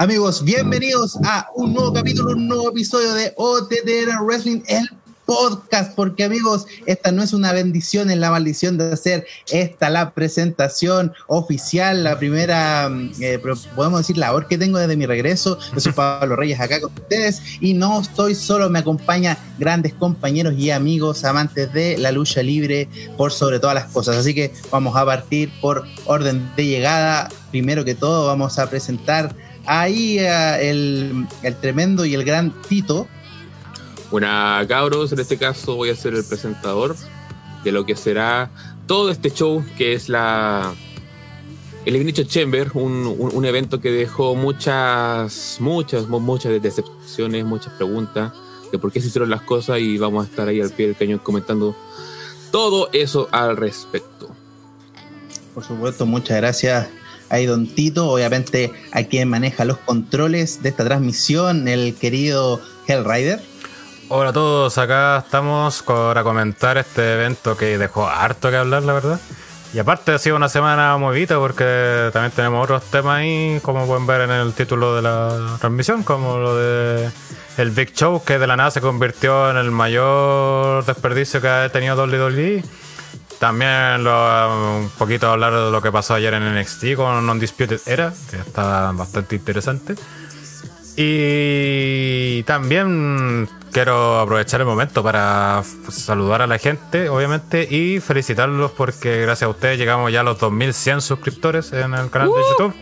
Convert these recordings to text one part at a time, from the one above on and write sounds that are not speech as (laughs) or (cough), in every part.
Amigos, bienvenidos a un nuevo capítulo, un nuevo episodio de OTTR Wrestling, el podcast, porque amigos, esta no es una bendición, es la maldición de hacer esta la presentación oficial, la primera, mm, eh, podemos decir, labor que tengo desde mi regreso. Yo soy Pablo Reyes acá con ustedes y no estoy solo, me acompaña grandes compañeros y amigos amantes de la lucha libre por sobre todas las cosas. Así que vamos a partir por orden de llegada. Primero que todo, vamos a presentar ahí eh, el, el, tremendo y el gran Tito. Buena cabros, en este caso voy a ser el presentador de lo que será todo este show que es la el Ignition Chamber, un, un, un, evento que dejó muchas, muchas, muchas decepciones, muchas preguntas de por qué se hicieron las cosas y vamos a estar ahí al pie del cañón comentando todo eso al respecto. Por supuesto, muchas gracias ahí Don Tito, obviamente a quien maneja los controles de esta transmisión, el querido Hellrider. Hola a todos, acá estamos para comentar este evento que dejó harto que hablar, la verdad. Y aparte ha sido una semana movida porque también tenemos otros temas ahí, como pueden ver en el título de la transmisión, como lo de el Big Show, que de la nada se convirtió en el mayor desperdicio que ha tenido WWE también lo, un poquito hablar de lo que pasó ayer en NXT con Undisputed Era, que está bastante interesante. Y también quiero aprovechar el momento para saludar a la gente, obviamente, y felicitarlos porque gracias a ustedes llegamos ya a los 2100 suscriptores en el canal de ¡Uh! YouTube.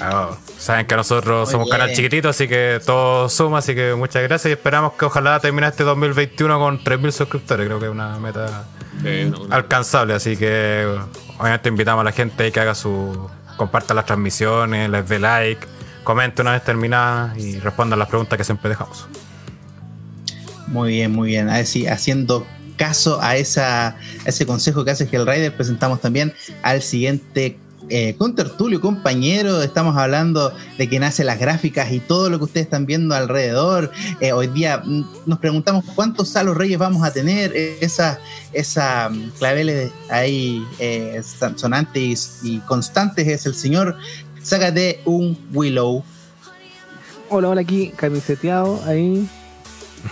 Ah, saben que nosotros somos un canal chiquitito, así que todo suma, así que muchas gracias y esperamos que ojalá termine este 2021 con 3000 suscriptores. Creo que es una meta alcanzable. Así que obviamente invitamos a la gente que haga su. comparta las transmisiones, les dé like, comente una vez terminada y responda las preguntas que siempre dejamos. Muy bien, muy bien. A ver si haciendo caso a, esa, ese consejo que hace Hellrider, presentamos también al siguiente eh, con Tertulio, compañero, estamos hablando de que nace las gráficas y todo lo que ustedes están viendo alrededor. Eh, hoy día mm, nos preguntamos cuántos salos reyes vamos a tener, eh, esas esa, mm, claveles ahí eh, sonantes y, constantes es el señor. Sácate un Willow. Hola, hola, aquí, camiseteado, ahí.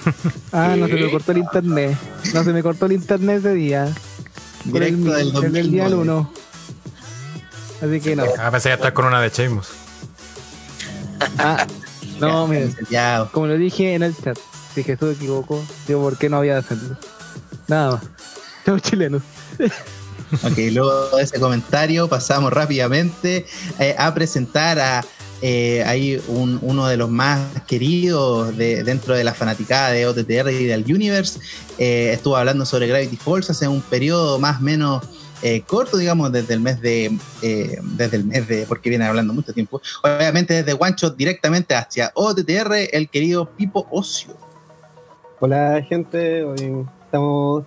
(laughs) Ah, no se me cortó el internet. No se me cortó el internet ese día. Directo del, del día 1. Así que no. Ah, pensé que estar con una de Sheamus. Ah, no, miren. Como lo dije en el chat, si Jesús equivocó, digo, ¿por qué no había de hacerlo? Nada más. (laughs) Chau, chilenos. (laughs) Ok, luego de ese comentario pasamos rápidamente eh, a presentar a eh, ahí un, uno de los más queridos de, dentro de la fanaticada de OTTR y del Universe. Eh, estuvo hablando sobre Gravity Falls hace un periodo más o menos eh, corto, digamos, desde el mes de, eh, desde el mes de, porque viene hablando mucho tiempo, obviamente desde One Shot directamente hacia OTTR, el querido Pipo Ocio. Hola gente, hoy estamos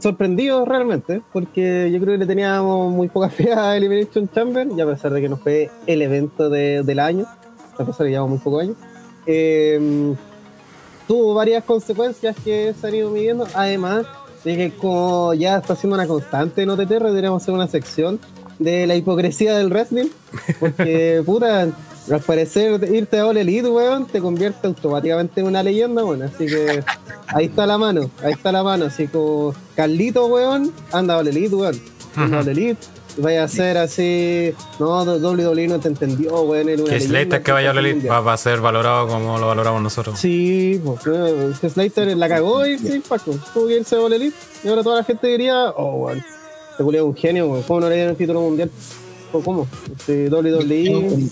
sorprendidos realmente, porque yo creo que le teníamos muy poca fe a Elimination Chamber, y a pesar de que no fue el evento de, del año, a pesar de que llevamos muy pocos años, eh, tuvo varias consecuencias que se han ido midiendo, además Así que como ya está siendo una constante en OTT, deberíamos hacer una sección de la hipocresía del wrestling. Porque, (laughs) puta, al parecer irte a All Elite, weón, te convierte automáticamente en una leyenda, weón. Así que ahí está la mano, ahí está la mano. Así como Carlito, weón, anda a All Elite, weón. Anda a All Elite. Vaya a ser así, no, WWE no te entendió, weón. Que Slater que vaya a Elite va, a ser valorado como lo valoramos nosotros. Sí, pues Slater la cagó y sí, Paco, tuvo que irse a Elite. Y ahora toda la gente diría, oh, weón, te este un genio, weón. ¿Cómo no le dieron el título mundial? ¿Cómo? Este, WWE.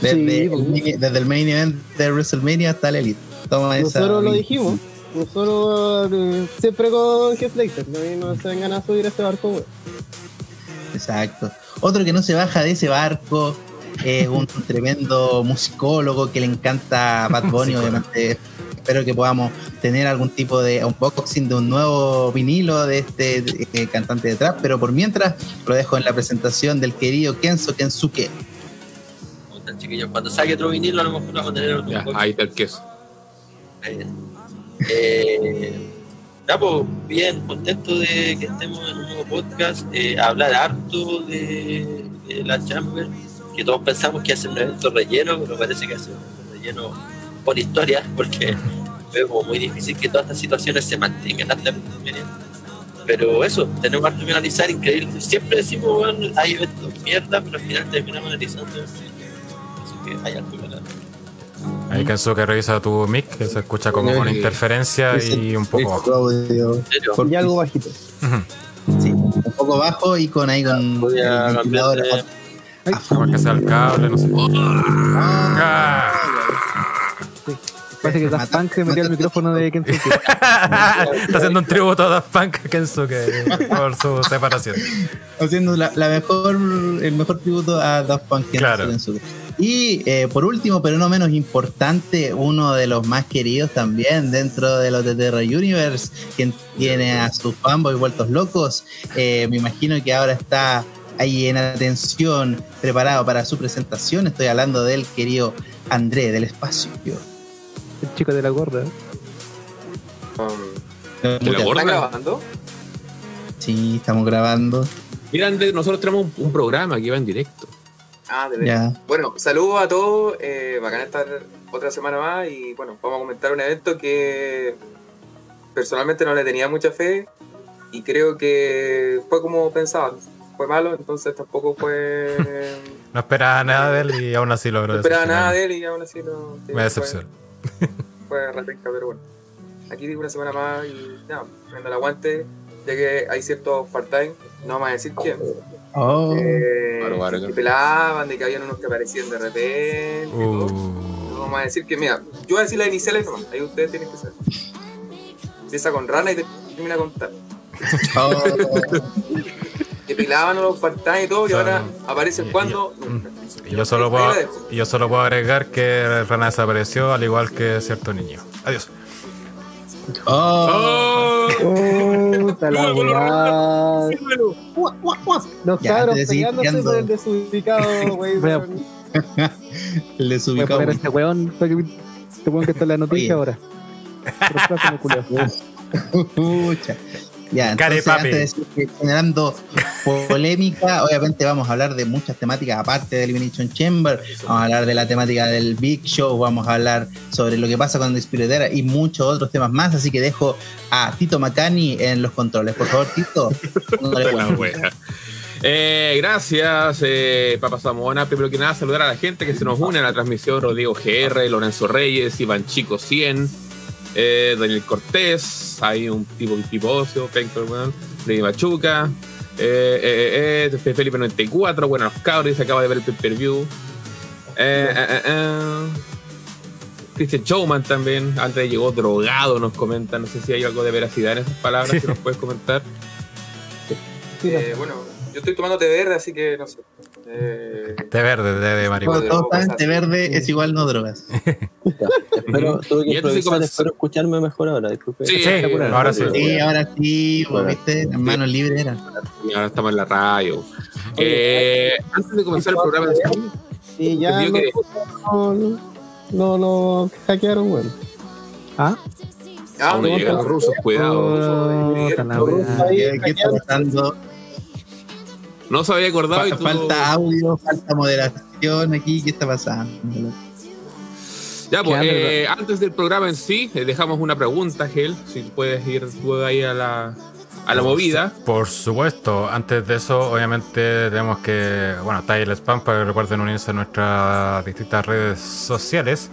Desde, el, desde el main event de WrestleMania hasta el Elite. Toma Nosotros lo dijimos. Nosotros eh, siempre con Heath Slater. No se vengan a subir a este barco, weón. Exacto. Otro que no se baja de ese barco es un (laughs) tremendo musicólogo que le encanta Bad Bunny, obviamente espero que podamos tener algún tipo de unboxing de un nuevo vinilo de este eh, cantante de trap, pero por mientras lo dejo en la presentación del querido Kenzo Kensuke. Chiquillos, cuando saque otro vinilo a lo mejor vamos a tener otro ya, Ahí está el queso. Eh, pues, bien, contento de que estemos en un nuevo podcast, eh, hablar harto de, la Chamber, que todos pensamos que hace un evento relleno, pero parece que hace un evento relleno por historia, porque (laughs) veo como muy difícil que todas estas situaciones se mantengan hasta el Pero eso, tenemos que analizar increíble. Siempre decimos, bueno, hay eventos mierda, pero al final terminamos analizando. Así que hay algo Ahí Kenzo que revisa tu mic, que se escucha como con interferencia y un poco bajo. Y algo bajito. Sí, un poco bajo y con ahí con Voy a cambiar que sea el cable, no sé. Ah. Parece que Daft Punk se metió el micrófono de Kensuke. (laughs) Está haciendo un tributo a Daft Punk Kensuke por su separación. Haciendo la, mejor, el mejor tributo a Daft Punk claro. Y eh, por último, pero no menos importante, uno de los más queridos también dentro de los de Terra Universe, quien tiene a sus fanboys vueltos locos. Eh, me imagino que ahora está ahí en atención, preparado para su presentación. Estoy hablando del querido André del espacio. El chico de la gorda. ¿De la gorda? ¿Están grabando? Sí, estamos grabando. Mira, nosotros tenemos un, programa que va en directo. Ah, de verdad. Bueno, saludos a todos. Eh, bacán estar otra semana más y bueno, vamos a comentar un evento que personalmente no le tenía mucha fe y creo que fue como pensaba. Fue malo, entonces tampoco fue. (laughs) no esperaba nada de él y aún así logró No esperaba nada de él y aún así lo. Me decepcionó. (laughs) Fue retenca, pero bueno. Aquí digo una semana más y nada, prendo el aguante, ya que hay ciertos part-time, no vamos a decir quién. Oh, eh, que pelaban, de que habían unos que aparecían de repente. Uh. No vamos a decir que, mira, yo voy a decir las iniciales nomás, ahí ustedes tienen que saber. Empieza con rana y termina con tal. Oh. que pilaban los part-time y todo, y ahora aparecen cuando. Y yo solo, puedo, yo solo puedo agregar que Rana desapareció, al igual que cierto niño. Adiós. Oh, oh la weá. Los cabros peleándose por el desubicado, (laughs) wey. (laughs) el desubicado. Voy a poner este weón, este weón que está en la noticia ahora. (laughs) Pucha. Ya, entonces, generando polémica, (laughs) obviamente vamos a hablar de muchas temáticas aparte de Elimination Chamber, vamos a hablar de la temática del Big Show, vamos a hablar sobre lo que pasa con Despiritera y muchos otros temas más, así que dejo a Tito Macani en los controles. Por favor, Tito. (laughs) Eh, gracias, eh, Papa Zamora. Primero que nada, saludar a la gente que se nos une a la transmisión: Rodrigo GR, Lorenzo Reyes, Iván Chico 100, eh, Daniel Cortés, hay un tipo pipocio, Pinkerman, de Machuca, eh, eh, eh, eh Felipe 94, bueno, los cabros, se acaba de ver el pay-per-view. Christian Showman también, antes llegó drogado, nos comenta, no sé si hay algo de veracidad en esas palabras que nos puedes comentar. bueno, yo estoy tomando té verde, así que no sé. Eh, té verde, té de marihuana. Todo té verde es igual no drogas. (laughs) espero, tuve que improvisar, espero escucharme mejor ahora, disculpe. Sí, ahora sí. Sí, ahora sí, pues, viste, las manos libres eran. Y ahora estamos en la radio. Eh, antes de comenzar el programa de Sí, ya no, que... no, no, no, hackearon, bueno. ¿Ah? Ah, no llegan los rusos, cuidado. ¿Qué está pasando? No se había acordado. Fa- Falta audio, falta moderación aquí. ¿Qué está pasando? Ya, pues, eh, antes del programa en sí, eh, dejamos una pregunta, Gel. Si puedes ir tú ahí a la, a la movida. Por supuesto, antes de eso, obviamente tenemos que, bueno, está ahí el spam para que recuerden unirse a nuestras distintas redes sociales.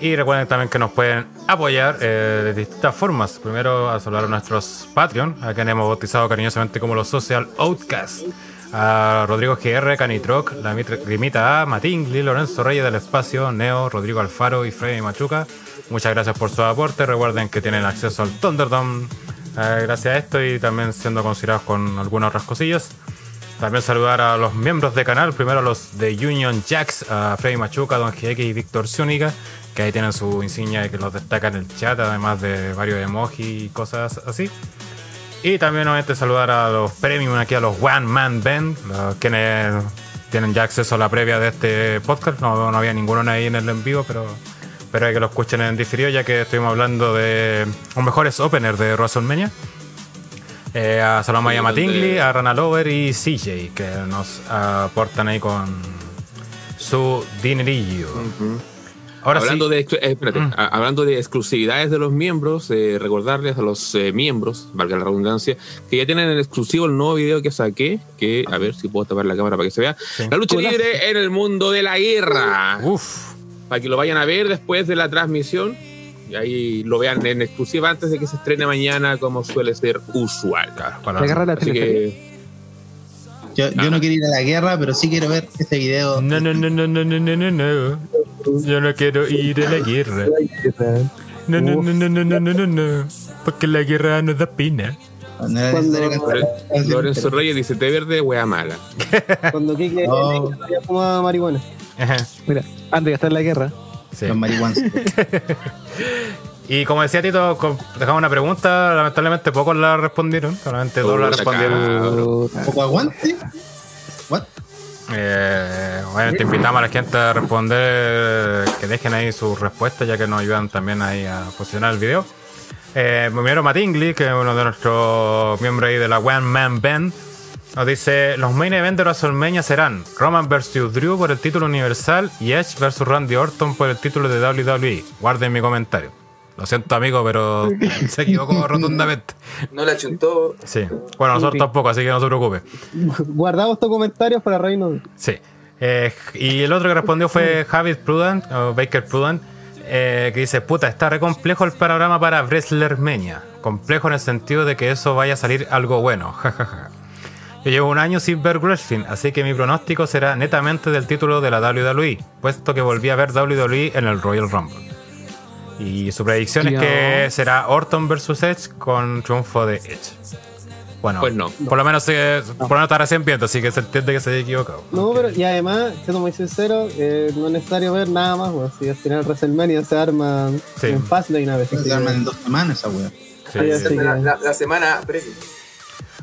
Y recuerden también que nos pueden apoyar eh, de distintas formas. Primero, a saludar a nuestros Patreon, a quienes hemos bautizado cariñosamente como los Social Outcasts. A Rodrigo GR, Canitroc, la Mit- Grimita A, Matingli, Lorenzo Reyes del Espacio, Neo, Rodrigo Alfaro y Freddy Machuca. Muchas gracias por su aporte. Recuerden que tienen acceso al Thunderdome eh, gracias a esto y también siendo considerados con algunas otras cosillas. También saludar a los miembros de canal, primero a los de Union Jacks, a Freddy Machuca, Don GX y Víctor Zúñiga, que ahí tienen su insignia y que los destaca en el chat, además de varios emojis y cosas así. Y también obviamente saludar a los premium aquí, a los One Man Band, quienes tienen ya acceso a la previa de este podcast. No, no había ninguno ahí en el en vivo, pero, pero hay que lo escuchen en diferido, ya que estuvimos hablando de los mejores openers de WrestleMania. Eh, a Salomaya Sí, a Rana Lover y CJ, que nos aportan ahí con su dinerillo. Ahora hablando, de, eh, mm. hablando de exclusividades de los miembros, eh, recordarles a los eh, miembros, valga la redundancia, que ya tienen en exclusivo el nuevo video que saqué, que a ver si puedo tapar la cámara para que se vea. La lucha libre en el mundo de la guerra. Uf. Para que lo vayan a ver después de la transmisión. Y ahí lo vean en exclusiva antes de que se estrene mañana, como suele ser usual. Claro, para la la Así que, yo, yo, ah. no quiero ir a la guerra, pero sí quiero ver este video. No, no, no, no, no, no, no, no. Yo no quiero ir a la guerra. No, no, no, no, no, no, no, no, no. Porque la guerra no da pena. No era Cuando- necesario cantar. Lorenzo Reyes dice: té verde, wea mala. (laughs) Cuando Kike No. fumado marihuana. Ajá, Mira, antes de estar en la guerra, sí. Los marihuanos. (laughs) Y como decía Tito, con- dejamos una pregunta. Lamentablemente pocos la respondieron. Solamente dos la Puta respondieron. ¿Poco aguante? What? Eh, obviamente invitamos a la gente a responder, que dejen ahí sus respuestas, ya que nos ayudan también ahí a posicionar el video. Eh, primero Matingli, que es uno de nuestros miembros ahí de la One Man Band, nos dice, los main event de WrestleMania serán Roman vs. Drew por el título universal y Edge vs. Randy Orton por el título de WWE. Guarden mi comentario. Lo siento amigo, pero (laughs) se equivocó rotundamente. No la chuntó. Sí. Bueno, nosotros tampoco, así que no se preocupe. Guardamos estos comentarios para Reino. Sí. Eh, y el otro que respondió fue Javis Prudent, o Baker Prudent, eh, que dice, puta, está re complejo el panorama para WrestlerMania. Complejo en el sentido de que eso vaya a salir algo bueno. (laughs) jajaja. Yo llevo un año sin ver wrestling, así que mi pronóstico será netamente del título de la WWE, puesto que volví a ver WWE en el Royal Rumble. Y su predicción es que será Orton vs Edge con triunfo de Edge. Bueno, Pues no. por lo menos se, por lo menos está recién viendo, así que se entiende que se haya equivocado. No, pero y además, siendo muy sincero, eh, no es necesario ver nada más, weón. Si al final WrestleMania se arma Sí. en Fastlane a veces. Se arman en dos semanas esa wea. Sí. Ahí así La, que- la- la semana previa.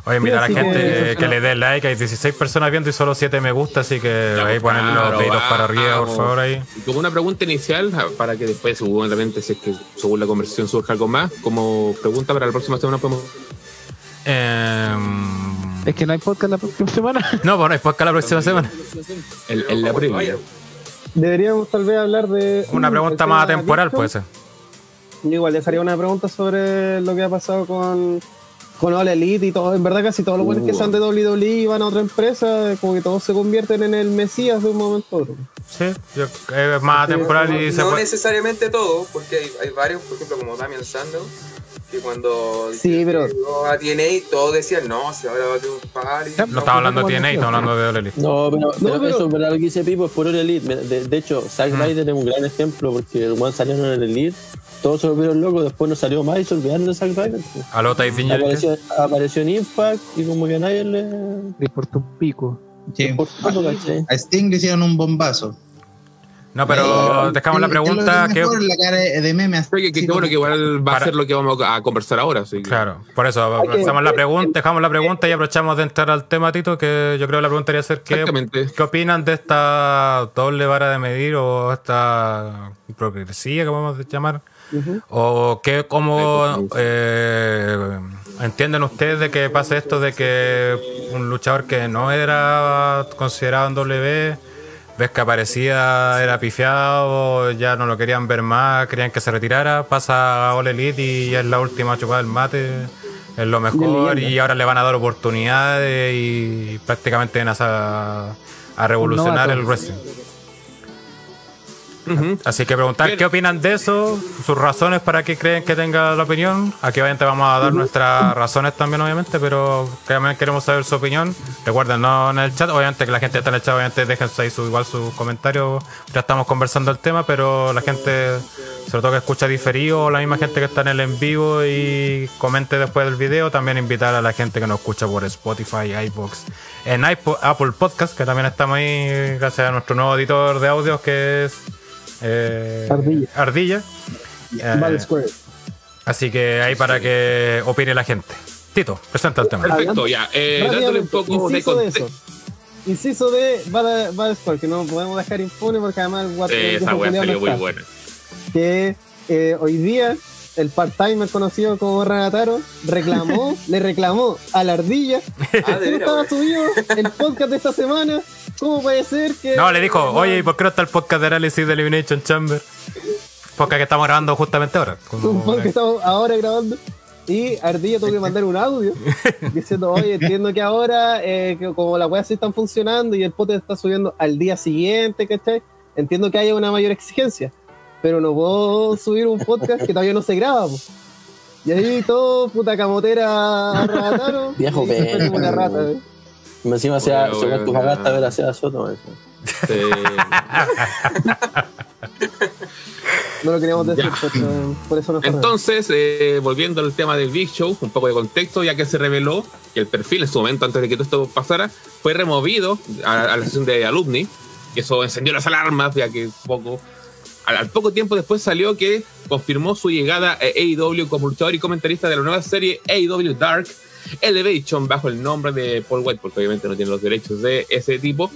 Oye, invitar a Sí, la gente que- le dé like. Hay 16 personas viendo y solo 7 me gusta, así que Ya, ahí pues, ponen los deditos para arriba, por favor. Ahí. Y Como una pregunta inicial, para que después, seguramente, si es que según la conversación surja algo más, como pregunta para la próxima semana podemos. Em, es que no hay podcast la próxima semana. no, bueno, es podcast la próxima semana. En, en la previa. Deberíamos tal vez hablar de. Una pregunta el más temporal, puede ser. Yo igual dejaría una pregunta sobre lo que ha pasado con, con All Elite y todo. En verdad, casi todos los buenos que Uh. son de WWE y van a otra empresa, como que todos se convierten en el Mesías de un momento a otro. Sí, es más temporal y se no puede. necesariamente todo, porque hay, hay varios, por ejemplo, como Damian Sandow, que cuando Sí, pero- llegó a TNA, todos decían, no, si ahora va a tener un party. No estamos hablando de TNA, estamos hablando de All Elite. No, pero, pero pero- eso, pero lo que dice Pipo es por el Elite. De, de hecho, Zack Ryder es un gran ejemplo porque el One salió en el Elite, todos se volvieron locos, después no salió más y se olvidaron de Zack Ryder. pues. A Lota y Finger. Apareció, apareció en Impact y como que a nadie le. Le importa un pico. A Sting le hicieron un bombazo. No, pero dejamos la ¿Qué- qué es lo pregunta. que la cara de meme así Oye, que, bueno que igual va Para- a ser lo que vamos a conversar ahora. Así que- Claro, por eso dejamos la pregunta, dejamos la pregunta y aprovechamos de entrar al tema, Tito, que yo creo que la pregunta debería ser ¿qué. ¿qué opinan de esta doble vara de medir o esta hipocresía que podemos llamar? O qué, cómo, eh, ¿entienden ustedes de que pase esto de que un luchador que no era considerado en W, ves que aparecía, era pifiado, ya no lo querían ver más, querían que se retirara, pasa a All Elite y es la última chupada del mate, es lo mejor y ahora le van a dar oportunidades y prácticamente a, a revolucionar el wrestling? Así que preguntar qué opinan de eso, sus razones para que creen que tenga la opinión. Aquí obviamente vamos a dar nuestras razones también, obviamente, pero también queremos saber su opinión. Recuerden, no en el chat, obviamente que la gente está en el chat, obviamente dejen ahí su, igual sus comentarios. Ya estamos conversando el tema, pero la gente, sobre todo que escucha diferido, o la misma gente que está en el en vivo y comente después del video, también invitar a la gente que nos escucha por Spotify, iBox, en Apple Podcast, que también estamos ahí gracias a nuestro nuevo editor de audios que es eh, Ardilla. Ardilla. Eh, así que ahí para que opine la gente. Tito, presenta el tema. Perfecto, ya. Eh, dándole un poco de contexto. Inciso de Bad, Square, que no podemos dejar impune porque además el sí, esa wea salió muy buena. Que eh, hoy día el part-timer conocido como Renataro reclamó, (laughs) le reclamó a la ardilla ah, que no estaba subido el podcast de esta semana ¿Cómo puede ser que.? No, le dijo, oye, ¿y por qué no está el podcast de análisis de Elimination Chamber? Podcast que estamos grabando justamente ahora. Un podcast que estamos ahora grabando. Y Ardilla tuvo que mandar un audio (laughs) diciendo, oye, entiendo que ahora, eh, como las weas sí están funcionando y el podcast está subiendo al día siguiente, ¿cachai? Entiendo que haya una mayor exigencia, pero no puedo subir un podcast que todavía no se graba. Y ahí todo, puta camotera. Viejo, una rata, ¿eh? Encima sea, ver a Sea Soto. no lo queríamos decir, por eso no Entonces, eh, volviendo al tema del Big Show, un poco de contexto, ya que se reveló que el perfil en su momento, antes de que todo esto pasara, fue removido a, la sesión de alumni, eso encendió las alarmas, ya que poco. Al, poco tiempo después salió que confirmó su llegada a AEW como luchador y comentarista de la nueva serie AEW Dark, Elevation bajo el nombre de Paul White, porque obviamente no tiene los derechos de ese tipo.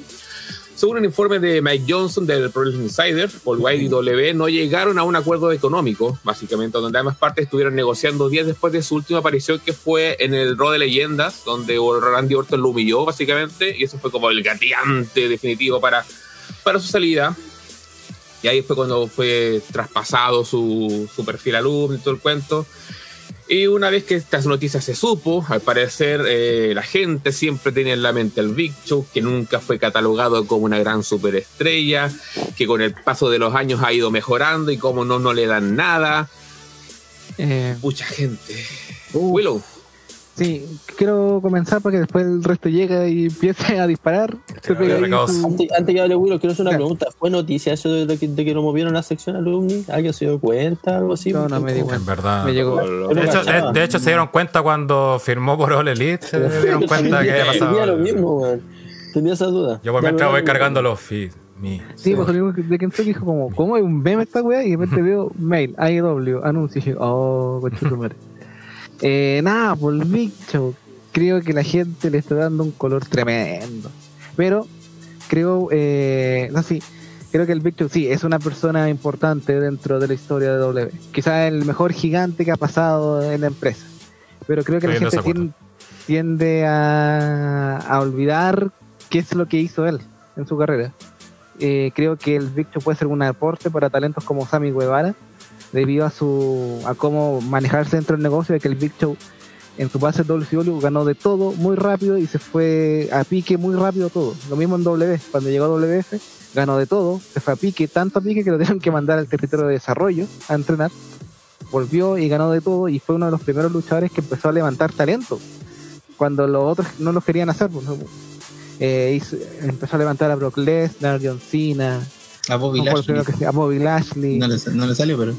Según un informe de Mike Johnson del Pro Insider, Paul White y W no llegaron a un acuerdo económico, básicamente, donde ambas partes estuvieron negociando días después de su última aparición, que fue en el Raw de Leyendas, donde Randy Orton lo humilló, básicamente, y eso fue como el gateante definitivo para, para su salida. Y ahí fue cuando fue traspasado su, su perfil alumno y todo el cuento. Y una vez que estas noticias se supo, al parecer eh, la gente siempre tenía en la mente al Big Show, que nunca fue catalogado como una gran superestrella, que con el paso de los años ha ido mejorando y como no, no le dan nada. Eh, Mucha gente. Willow. Sí, quiero comenzar para que después el resto llegue y empiece a disparar. Antes, que hable Willow, quiero hacer una pregunta. ¿Fue noticia eso de que, de que lo movieron a la sección alumni? ¿Alguien se dio cuenta? Algo así? No, no me di cuenta. En verdad. Me llegó. De hecho, de, hecho, se dieron cuenta cuando firmó por All Elite. Se dieron cuenta que había pasado. Tenía lo mismo, man. Tenía esa duda. Yo por mientras voy cargando los feeds. Sí, porque de Kentucky dijo como, ¿cómo hay un meme esta weá? Y de repente (laughs) veo mail, AEW, anuncio y dije, oh, coche tu madre. Eh, nada, por el bicho. Creo que la gente le está dando un color tremendo. Pero creo, eh, no, sí, creo que el Victor sí es una persona importante dentro de la historia de W. Quizás el mejor gigante que ha pasado en la empresa. Pero creo que la gente tiende, a, a, olvidar qué es lo que hizo él en su carrera. Eh, creo que el Victor puede ser un aporte para talentos como Sammy Guevara debido a su a cómo manejarse dentro del negocio de que el Big Show en su base WCW ganó de todo muy rápido y se fue a pique muy rápido todo. Lo mismo en W, cuando llegó a WF, ganó de todo, se fue a pique, tanto a pique que lo (laughs) tuvieron que mandar al territorio de desarrollo a entrenar. Volvió y ganó de todo y fue uno de los primeros luchadores que empezó a levantar talento. Cuando los otros no lo querían hacer, pues, eh, empezó a levantar a Brock Lesnar, John Cena, a Bobby Lashley. a Bobby Lashley. No le, no le salió, pero.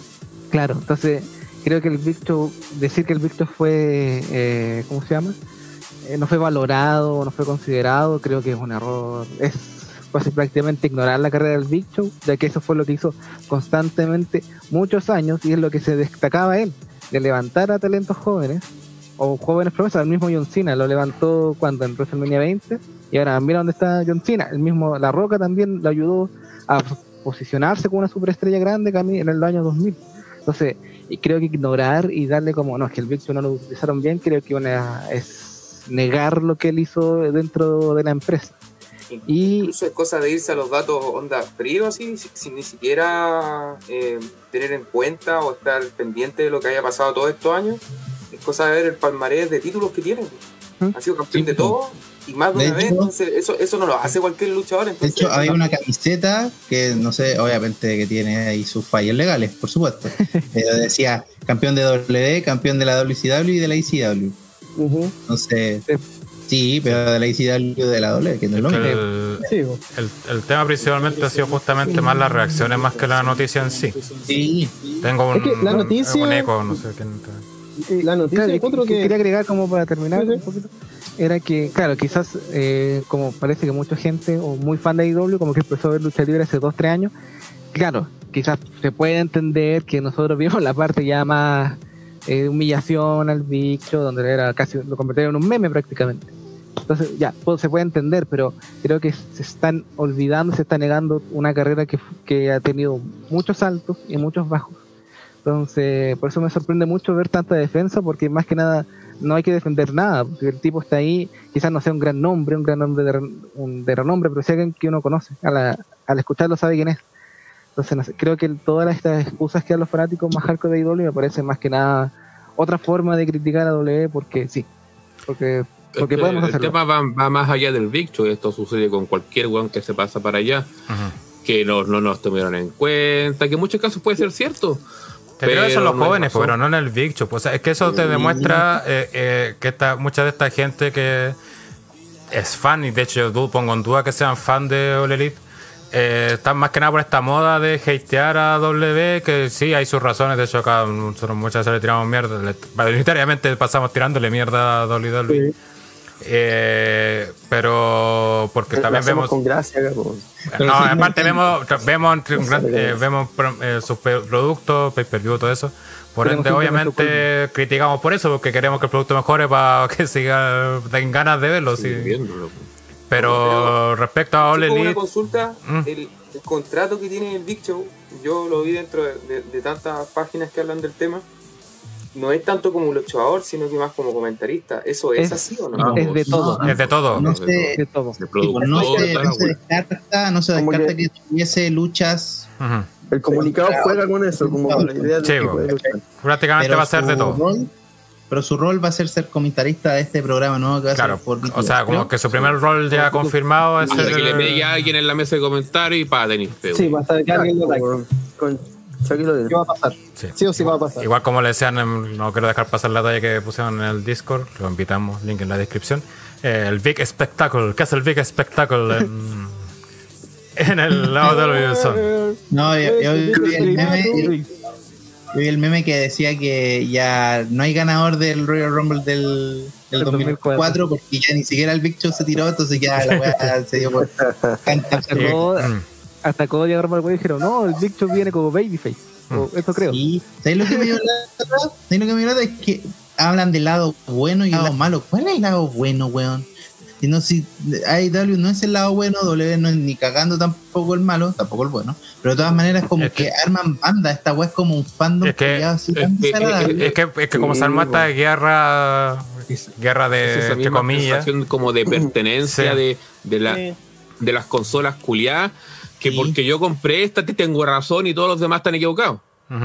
Claro, entonces creo que el Victor, decir que el Victor fue, eh, ¿cómo se llama? Eh, no fue valorado, no fue considerado, creo que es un error. Es casi prácticamente ignorar la carrera del Victor, ya que eso fue lo que hizo constantemente muchos años y es lo que se destacaba él, de levantar a talentos jóvenes o jóvenes promesas. El mismo John Cena lo levantó cuando en WrestleMania 20 y ahora mira dónde está John Cena. El mismo La Roca también lo ayudó a posicionarse como una superestrella grande en el año 2000. Entonces, Y creo que ignorar y darle como, no, es que el Big no lo utilizaron bien, creo que una, es negar lo que él hizo dentro de la empresa. Y Incluso es cosa de irse a los datos onda frío, así, si- sin ni siquiera eh, tener en cuenta o estar pendiente de lo que haya pasado todos estos años. Es cosa de ver el palmarés de títulos que tiene. ¿Mm? Ha sido campeón Sí, de todo y más de, De una vez. hecho- Entonces, eso, eso no lo hace cualquier luchador. De Entonces, hecho, había una camiseta que no sé, obviamente que tiene ahí sus fallos legales, por supuesto. (laughs) Pero decía campeón de W, campeón de la WCW y de la ECW. Ujú. Entonces, Sí. sí, pero de la ECW y de la W, que no es lo mismo. El, el- el tema principalmente ha sido justamente más las reacciones más que la noticia en sí. Sí, Tengo un, Es que la noticia- un eco, no sé quién. Y la noticia Claro, que que quería agregar como para terminar Sí, sí. un poquito, era que, claro, quizás eh, como parece que mucha gente o muy fan de IW como que empezó a ver lucha libre hace 2, 3 años, claro, quizás se puede entender que nosotros (laughs) vimos la parte ya más eh, humillación al bicho, donde era casi lo convirtieron en un meme prácticamente. Entonces, ya, pues, se puede entender, pero creo que se están olvidando, se está negando una carrera que, que ha tenido muchos altos y muchos bajos. Entonces, por eso me sorprende mucho ver tanta defensa, porque más que nada no hay que defender nada, porque el tipo está ahí, quizás no sea un gran nombre, un gran nombre de, un- de renombre, pero sí alguien que uno conoce, a la- al escucharlo sabe quién es. Entonces, no sé, creo que todas estas excusas que dan los fanáticos más hardcore de IW me parece más que nada otra forma de criticar a W, porque sí, porque, porque Es que podemos el hacerlo. tema va, va más allá del y esto sucede con cualquier weón que se pasa para allá, que no, no nos tuvieron en cuenta, que en muchos casos puede ser cierto. Pero, eso en los jóvenes, pero no en el Big Show. pues, O sea, es que eso te demuestra eh, eh, que esta, mucha de esta gente que es fan, y de hecho yo pongo en duda que sean fan de All Elite, eh, están más que nada por esta moda de hatear a W, que sí, hay sus razones. De hecho, acá nosotros muchas veces le tiramos mierda, mayoritariamente pasamos tirándole mierda a WWE. Eh, pero porque también vemos con gracia, cabrón. no, aparte vemos, vemos, eh, vemos eh, sus productos, pay per view, todo eso. Por ende, obviamente criticamos por eso, porque queremos que el producto mejore para (laughs) que siga, den ganas de verlo. sí. Pero respecto a como una consulta, Mm. el, el contrato que tiene el Big Show, yo lo vi dentro de, de- de tantas páginas que hablan del tema, no es tanto como luchador, sino que más como comentarista. ¿Eso es, Es- así o no? no. es de todo, es de todo. no No, sé, de todo. No, se, no se descarta, no se descarta que- que tuviese luchas. El comunicado juega con eso, como con la idea de Sí, luchar. Prácticamente pero va a ser de su todo. rol- pero su rol va a ser ser comentarista de este programa a Claro, por o sea, como que su primer rol ya confirmado es Hasta el- que le pegue a alguien en la mesa de comentarios y para tenis feo. sí, va a estar alguien. Con- lo ¿Qué va a pasar? Sí. Sí o sí va a pasar. Igual como le decían, em, no quiero dejar pasar la talla que pusieron en el Discord, lo invitamos, link en la descripción. Eh, el Big Spectacle, ¿qué es el Big Spectacle en, (laughs) en el lado de Wilson? No, yo, vi el meme, yo- vi el meme que decía que ya no hay ganador del Royal Rumble del, del Del 2004 2004 porque ya ni siquiera el Big Show se tiró, entonces ya la weá se dio por (laughs) Sacó- Mm. hasta Cody y dijeron, no, el Big Show viene como Babyface. O eso creo. Y ¿sabes lo que me dio lata? ¿Sabes lo que me dio lata? Es que hablan del lado bueno y el lado malo. ¿Cuál es el lado bueno, weón? Si no, si AEW no es el lado bueno, W no es ni cagando tampoco el malo, tampoco el bueno. Pero de todas maneras, como Es que- que, arman banda. Esta weá es como un fandom Es que- así es tan que-. Es que, es que como se armó esta guerra, guerra Es de, esa entre comillas, como de (clears throat) pertenencia Sí. de, de, la, Sí. de las consolas culiadas, que Sí. porque yo compré esta te tengo razón y todos los demás están equivocados.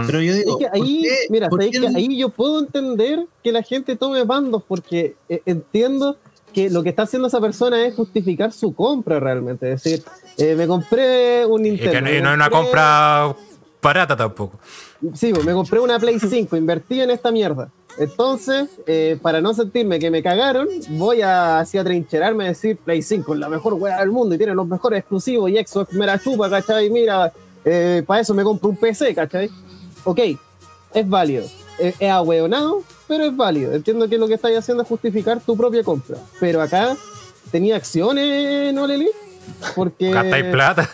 Pero yo digo, Es que ¿por ahí, qué- mira, que ahí yo puedo entender que la gente tome bandos porque eh, entiendo que lo que está haciendo esa persona es justificar su compra realmente. Es decir, eh, me compré un y Nintendo. que no, y me no es una compra barata tampoco. Sí, pues, me compré una Play 5, invertí en esta mierda. Entonces, eh, para no sentirme que me cagaron, voy a así a trincherarme a decir Play 5 es la mejor weá del mundo y tiene los mejores exclusivos y Xbox me la chupa, ¿cachai? Mira, eh, para eso me compro un PC, ¿cachai? Ok, es válido. Es, es ahueonado, pero es válido. Entiendo que lo que estáis haciendo es justificar tu propia compra. Pero acá tenía acciones, ¿no, Leli? Porque... Gastáis plata.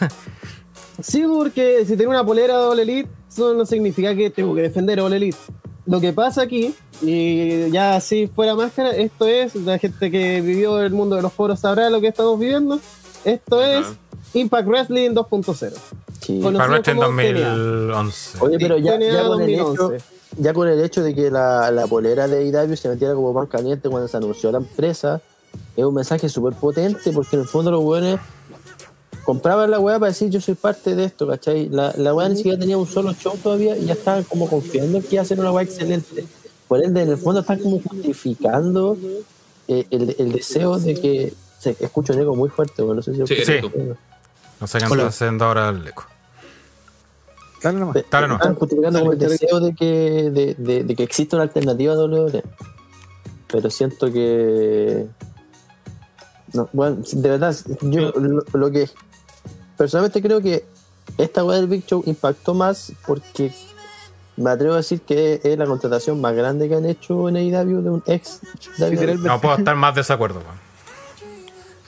Sí, porque si tengo una polera de All Elite, eso no significa que tengo que defender a All Elite. Lo que pasa aquí, y ya así fuera máscara, esto es, la gente que vivió el mundo de los foros sabrá lo que estamos viviendo. Esto es Ajá. Impact Wrestling 2.0. Sí. En como 2011. Oye, pero ya, ya con el hecho, 2011. ya con el hecho de que la, la polera de IW se metiera como pan caliente cuando se anunció la empresa, es un mensaje súper potente porque en el fondo los weones compraban la weá para decir yo soy parte de esto, ¿cachai? La, la weá ni siquiera tenía un solo show todavía y ya estaban como confiando en que iba a ser una weá excelente. Por ende, en el fondo están como justificando eh, el, el deseo de que. Se escucho un eco muy fuerte, weón, no sé si Sí, Sí. No sé qué está haciendo ahora el eco. Dale nomás. Dale, no. Están justificando como el deseo de que, de, de, de que exista una alternativa a WWE. Pero siento que. No, bueno, de verdad, yo lo, lo que. Personalmente creo que esta weá del Big Show impactó más porque me atrevo a decir que es la contratación más grande que han hecho en AEW de un ex. No puedo estar más de desacuerdo.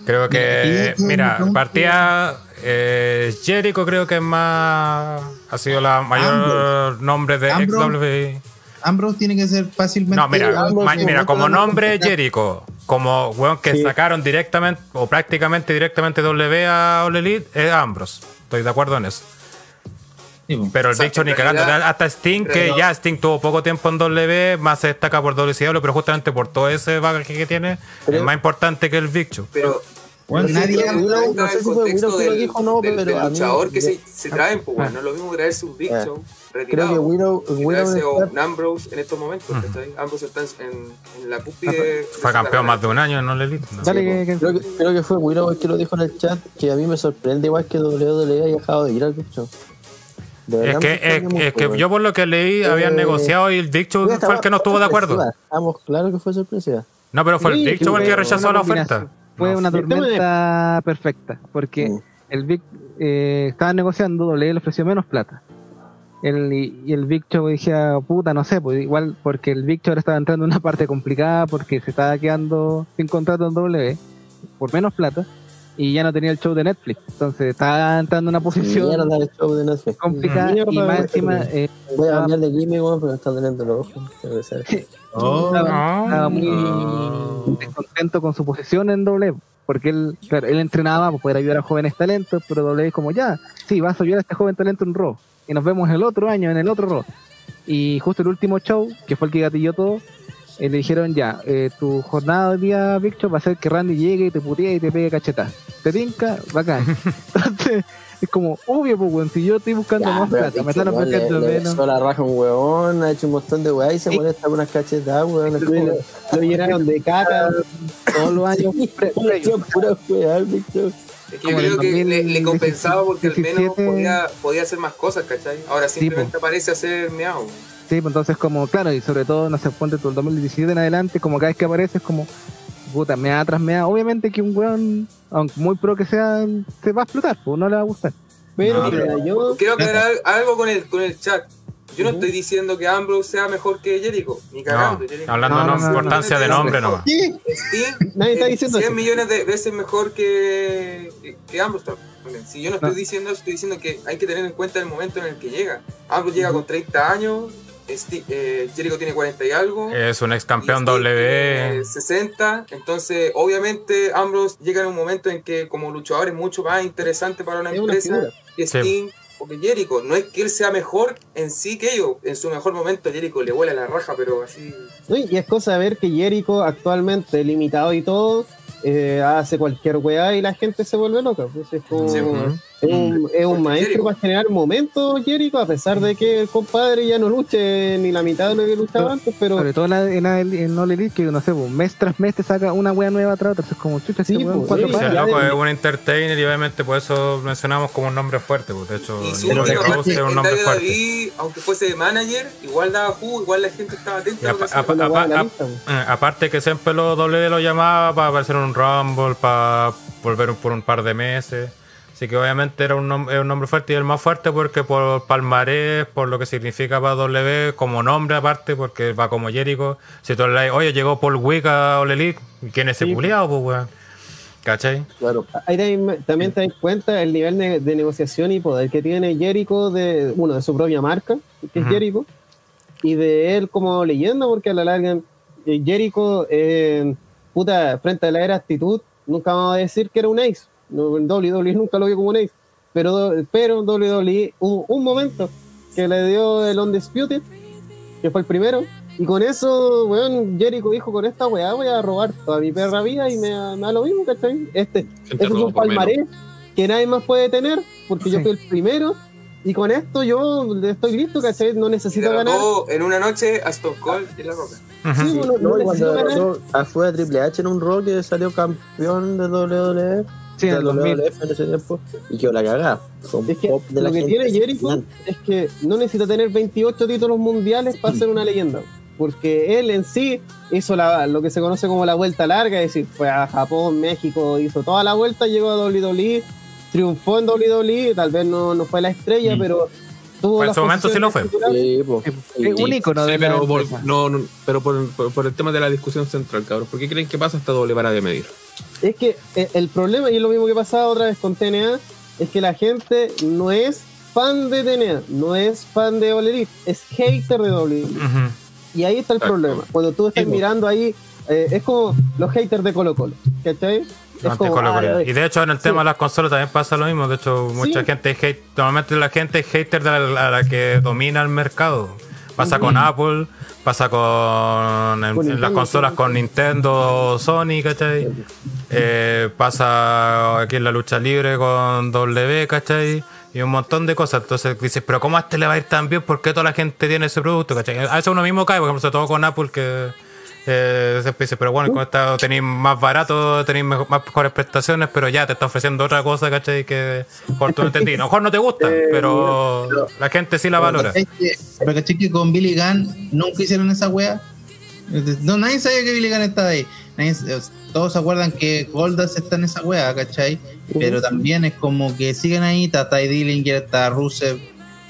Creo que, Mira, partía eh, Jericho, creo que es más. Ha sido la mayor nombre de ex Ambrose. WWE. Ambrose tiene que ser fácilmente. No, mira, ma- mira, como nombre. Jericho, como weón que Sí. sacaron directamente o prácticamente directamente W a All Elite, es Ambrose. Estoy de acuerdo en eso. Sí. Pero el O sea, Big Show en ni cagando. Hasta Sting, que ya Sting tuvo poco tiempo en W, más se destaca por WCW, pero justamente por todo ese bagaje que tiene, Pero- es más importante que el Big Show. Pero Bueno, No nadie si no sé fue que dijo, no, del, pero del a mí- luchador que se, de- se traen, pues, bueno, no es lo mismo traerse un Big Eh, Show Creo retirado. que Willow, que Willow traerse o está- Ambrose en estos momentos. Ambrose está en, en la cúspide. de Fue campeón más de un año en All Elite. ¿no? Dale, que, que- Creo que, creo que fue Willow el que lo dijo en el chat, que a mí me sorprende igual que WWE haya dejado de ir al Big Show. Es que, es, que yo por lo que leí habían Eh, negociado y el Big Show fue el que no estuvo de acuerdo. Estamos claro que fue sorpresiva. No, pero fue el Sí, Big Show el que rechazó la oferta. Fue No. una tormenta perfecta, porque Mm. el Big eh, estaba negociando, W le ofreció menos plata. El, y, el Big Show ah, puta, no sé, pues igual porque el Big Show estaba entrando en una parte complicada porque se estaba quedando sin contrato en W por menos plata y ya no tenía el show de Netflix. Entonces estaba entrando en una posición Mierda el show de Netflix. complicada Mierda, y más encima eh, Voy a estaba- cambiar de weón, porque me están teniendo los ojos. (laughs) Oh, estaba, estaba muy descontento con su posición en W, porque él, claro, él entrenaba para poder ayudar a jóvenes talentos, pero W es como ya, sí, vas a ayudar a este joven talento en Raw, y nos vemos el otro año en el otro Raw. Y justo el último show, que fue el que gatilló todo, eh, le dijeron ya, eh, tu jornada de día, Big Show, va a ser que Randy llegue y te putee y te pegue cachetas. ¿Te tinca? Bacán. (laughs) Entonces, es como, obvio, pues, weón, si yo estoy buscando Ya, más plata, me están le, le menos. besó la raja un weón, ha hecho un montón de weá y se molesta con unas cachetadas, weón. Lo, lo llenaron de caca. Todos los años (laughs) pura weá, yo creo que le, le 2017, compensaba porque al menos 17. podía, podía hacer más cosas, ¿cachai? Ahora simplemente aparece a hacer meao. Sí, pues entonces como, claro, y sobre todo, no sé, ponte tú el 2017 en adelante, como cada vez que aparece es como, puta, me da tras me da. Obviamente que un weón, aunque muy pro que sea, se va a explotar, pues no le va a gustar. Pero No, yo. Quiero aclarar algo con el, con el chat. Yo no estoy diciendo que Ambrose sea mejor que Jericho, ni No, cagando. Jericho. hablando No, de no, no, importancia de nombre nomás. ¿Qué? Nadie está es diciendo 100 eso. millones de veces mejor que, que, Ambrose también. Si yo no estoy No. diciendo eso, estoy diciendo que hay que tener en cuenta el momento en el que llega. Ambrose llega con 30 años, Sting- eh, Jericho tiene 40 y algo. Es un ex campeón W. tiene 60, entonces obviamente Ambrose llega en un momento en que como luchador es mucho más interesante para una Es una empresa figura. que Sí. Sting o que Jericho. No es que él sea mejor en sí que ellos, en su mejor momento Jericho le vuela la raja, pero así... Y es cosa de ver que Jericho actualmente limitado y todo eh, hace cualquier weá y la gente se vuelve loca. Pues es como. Sí. Es un, es un Porque maestro Jericho- para generar momentos, Jericho, a pesar de que el compadre ya no luche ni la mitad de lo que luchaba antes, pero. Sobre todo en, la- en, la- en All Elite, que no sé, pues, mes tras mes te saca una wea nueva tras otra, es como chucha, Sí, este weón, pues, ¿cuánto sí, Sí, el loco es un entertainer y obviamente por eso mencionamos como un nombre fuerte. pues, De hecho, Rhodes match es un nombre fuerte. WWE, aunque fuese de manager, igual daba jugo, igual la gente estaba atenta a lo la apa- lista, pues. Eh, aparte que siempre los W lo llamaba para aparecer en un Rumble, para volver un- por un par de meses. Así que obviamente era un, nom- es un nombre fuerte y el más fuerte porque por palmarés, por lo que significa para W, como nombre aparte, porque va como Jericho. Si tú le das, oye, llegó Paul Wick a Elite, ¿quién es ese Sí. culiao, pues, weón? ¿Cachai? Claro. Ahí también, también te das cuenta el nivel de, de negociación y poder que tiene Jericho de, uno, de su propia marca, que es. Jericho, y de él como leyenda, porque a la larga eh, Jericho, eh, puta, frente a la era actitud, nunca vamos a decir que era un ace. No, en WWE nunca lo vio como un ace. Pero, pero en WWE hubo un momento que le dio el Undisputed que fue el primero. Y con eso, weón, Jericho dijo, con esta weá voy a robar toda mi perra vida y me, da- me da lo mismo, ¿cachai? Este, este es un menos. palmarés que nadie más puede tener, porque yo Sí. fui el primero. Y con esto yo estoy listo, ¿cachai? No Y necesito ganar. en una noche a Stone Cold y La Roca. Ujú. Sí, no, no No, y necesito cuando ganar. derrotó a- fue a Triple H en un Raw que salió campeón de WWE, Sí, en el 2000. WWF en ese tiempo, y quedó la cagada. Es que pop de la lo que gente tiene Jericho es que no necesita tener 28 títulos mundiales para ser una leyenda. Porque él en sí hizo la- lo que se conoce como la vuelta larga, es decir, fue a Japón, México, hizo toda la vuelta, llegó a WWE, triunfó en WWE, tal vez no, no fue la estrella, Mm. pero tuvo en su momento sí lo fue. Sí, Es un icono Sí, de la pero, por, empresa. no, no, pero por, por- por el tema de la discusión central, cabrón. ¿Por qué creen que pasa esta doble vara de medir? Es que eh, el problema, y es lo mismo que pasaba otra vez con TNA, es que la gente no es fan de TNA, no es fan de All es hater de WWE. Y ahí está el problema. Cuando tú estás Sí, po. mirando ahí, eh, es como los haters de Colo Colo. ¿Cachai? Es como, Anticolor, ah, y de hecho en el tema de las consolas también pasa lo mismo. De hecho, mucha Sí. gente es hate, normalmente la gente es hater de la que domina el mercado. Pasa con Apple, pasa con, en, las consolas con Nintendo, Sony, ¿cachai? Eh, pasa aquí en la lucha libre con W, ¿cachai? Y un montón de cosas. Entonces dices, pero ¿cómo a este le va a ir tan bien? ¿Por qué toda la gente tiene ese producto? ¿cachai? A eso uno mismo cae, por ejemplo, sobre todo con Apple, que eh, siempre dice, pero bueno, con esta tenéis más barato, tenéis mejor- más mejores prestaciones, pero ya te está ofreciendo otra cosa, ¿cachai? Que mejor tú no entendí. A lo mejor no te gusta, Eh, pero la gente sí la valora. ¿Cachai que- Pero caché que con Billy Gunn nunca hicieron esa wea. No, nadie sabía que Billy Gunn estaba ahí. Nadie- todos se acuerdan que Goldas está en esa wea, ¿cachai? Pero también es como que siguen ahí, está Ty Dillinger, está Rusev.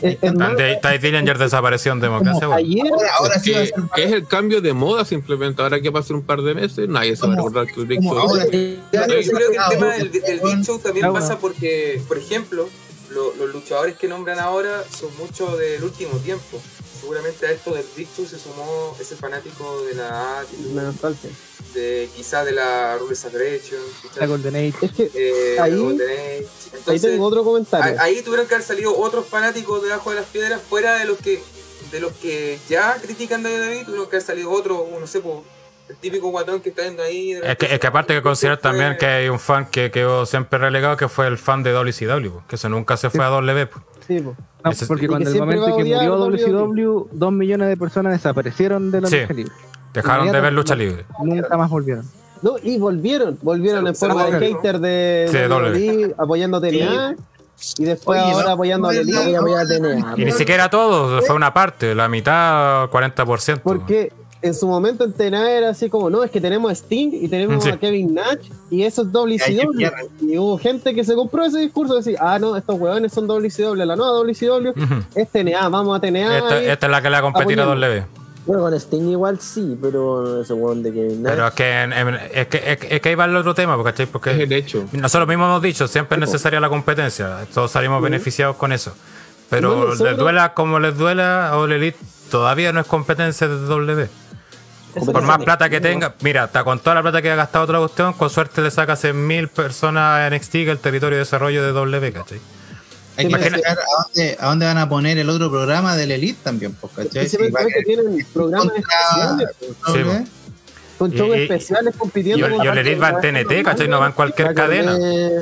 Es- es Ty Dillinger desapareció en democracia. bueno. ayer, Ahora, ahora sí a Que es el cambio de moda simplemente. Ahora que pasa un par de meses, nadie se va a recordar que el Big Show- ahora- Yo creo que el tema del, del. Big Show también pasa porque, por ejemplo, lo- los luchadores que nombran ahora son muchos del último tiempo. Seguramente a esto del Big Show se sumó ese fanático de la me nostalgia. De quizá de la Rules Aggression, La Golden Age. Es que eh, ahí- de Golden Age. ahí Entonces, tengo otro comentario. a- ahí tuvieron que haber salido otros fanáticos debajo de las piedras fuera de los que de los que ya critican de David, tuvieron que haber salido otro, no sé, po, el típico guatón que está viendo ahí. Es que, es que aparte que considerar también que hay un fan que quedó siempre relegado, que fue el fan de WCW, que eso nunca se fue a W. po. Sí, po. No, Ese- porque cuando el momento a que murió. WCW, dos millones de personas desaparecieron de la Sí. lucha libre. Dejaron de ver lucha libre. Nunca más volvieron. No, y volvieron, volvieron Se- en forma de hater de Sí, WWE, apoyando a TNA, y después Oye, ahora no, apoyando a no, All no, Elite. Ya voy a tener. Y ni siquiera todo, fue una parte, la mitad, 40%. Porque en su momento en TNA era así como, no, es que tenemos a Sting y tenemos Sí. a Kevin Nash y eso es WCW. Y hubo gente que se compró ese discurso de decir, ah, no, estos hueones son WCW, la nueva WCW Ujú. es TNA, vamos a TNA. Esta, es la que le va a competir a apoyando. Bueno, con Sting igual sí, pero ese weón de que. Pero es que, en- en- es que, es que- es que ahí va el otro tema, ¿cachai? Es Porque el hecho. nosotros mismos hemos dicho, siempre es necesaria la competencia, todos salimos beneficiados con eso. Pero No, les duela como les duela a Elite, todavía no es competencia de W. Por más plata que tenga, mira, hasta con toda la plata que ha gastado otra cuestión, con suerte le saca 100.000 personas a NXT que el territorio de desarrollo de W, ¿cachai? Hay que pensar a dónde, a dónde van a poner el otro programa del Elite también, pues, ¿cachai? Si tienen programas especiales, Sí, con shows Y- y- especiales Y, compitiendo. y All Elite va en TNT, ¿cachai? No va en Me cualquier cadena.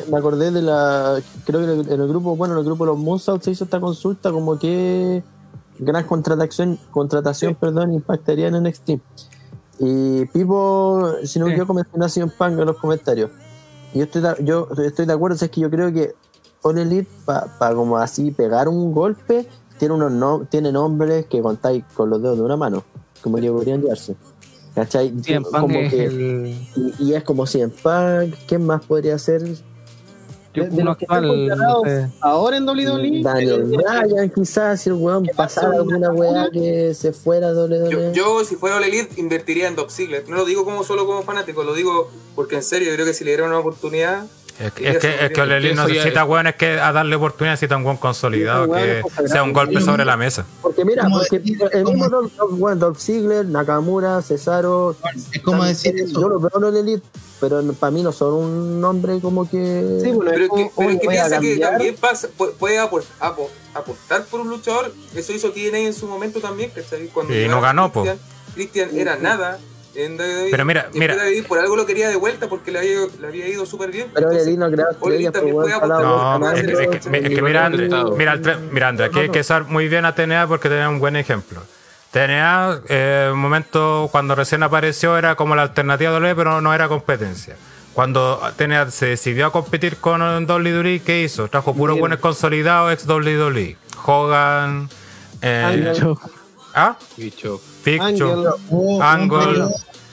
me acordé de la. Creo que en el, el grupo, bueno, en el grupo de los Moonsault se hizo esta consulta como que gran contratación, contratación, perdón, impactaría en NXT. Y Pipo, si no me Sí. equivoco, mencionó a Punk en los comentarios. Y yo estoy de, yo estoy de acuerdo, es que yo creo que All Elite, para como así pegar un golpe, tiene unos no, tiene nombres que contáis con los dedos de una mano, como que podrían llevarse. ¿Cachai? Como es que- el y, y es como CM Punk, ¿quién más podría ser? de uno los que están actual. no sé. Ahora en WWE. Daniel Bryan, quizás, si el weón pasara alguna weá que se fuera a Yo, WWE. yo, si fuera All Elite, invertiría en Doc Ziggler. No lo digo como solo como fanático, lo digo porque en serio, yo creo que si le dieran una oportunidad, Es que, es que, es que Ole Elite no necesita es- weones que a darle oportunidad, necesita un buen consolidado Sí, que sea un golpe sobre la mesa. Porque mira, ¿Cómo porque el mismo Dolph, Dolph- bueno, Dolph Ziggler, Nakamura, Cesaro. Es como decir Yo eso. lo veo en el Elite, pero para mí no son un nombre como que. Sí, bueno, Pero es que, como, pero es oye, que voy a piensa que también pasa, pu- puede apostar por un luchador. Eso hizo TNA en su momento también, ¿cachai? Cuando Y no ganó, po. Christian, Christian era nada en. Pero mira, Y mira. WWE por algo lo quería de vuelta porque le había, le había ido súper bien. Pero Entonces, Elite no estrellas, también pues, puede. No, es que, es que- es que mira, André, mira, mira, André, aquí hay que usar muy bien a TNA porque tenía un buen ejemplo. TNA, eh, un momento cuando recién apareció, era como la alternativa de WWE, pero no era competencia. Cuando TNA se decidió a competir con WWE, ¿qué hizo? Trajo puros buenos consolidados ex WWE. Hogan, eh. ¿ah? Bicho. Big Show, Oh, Angle,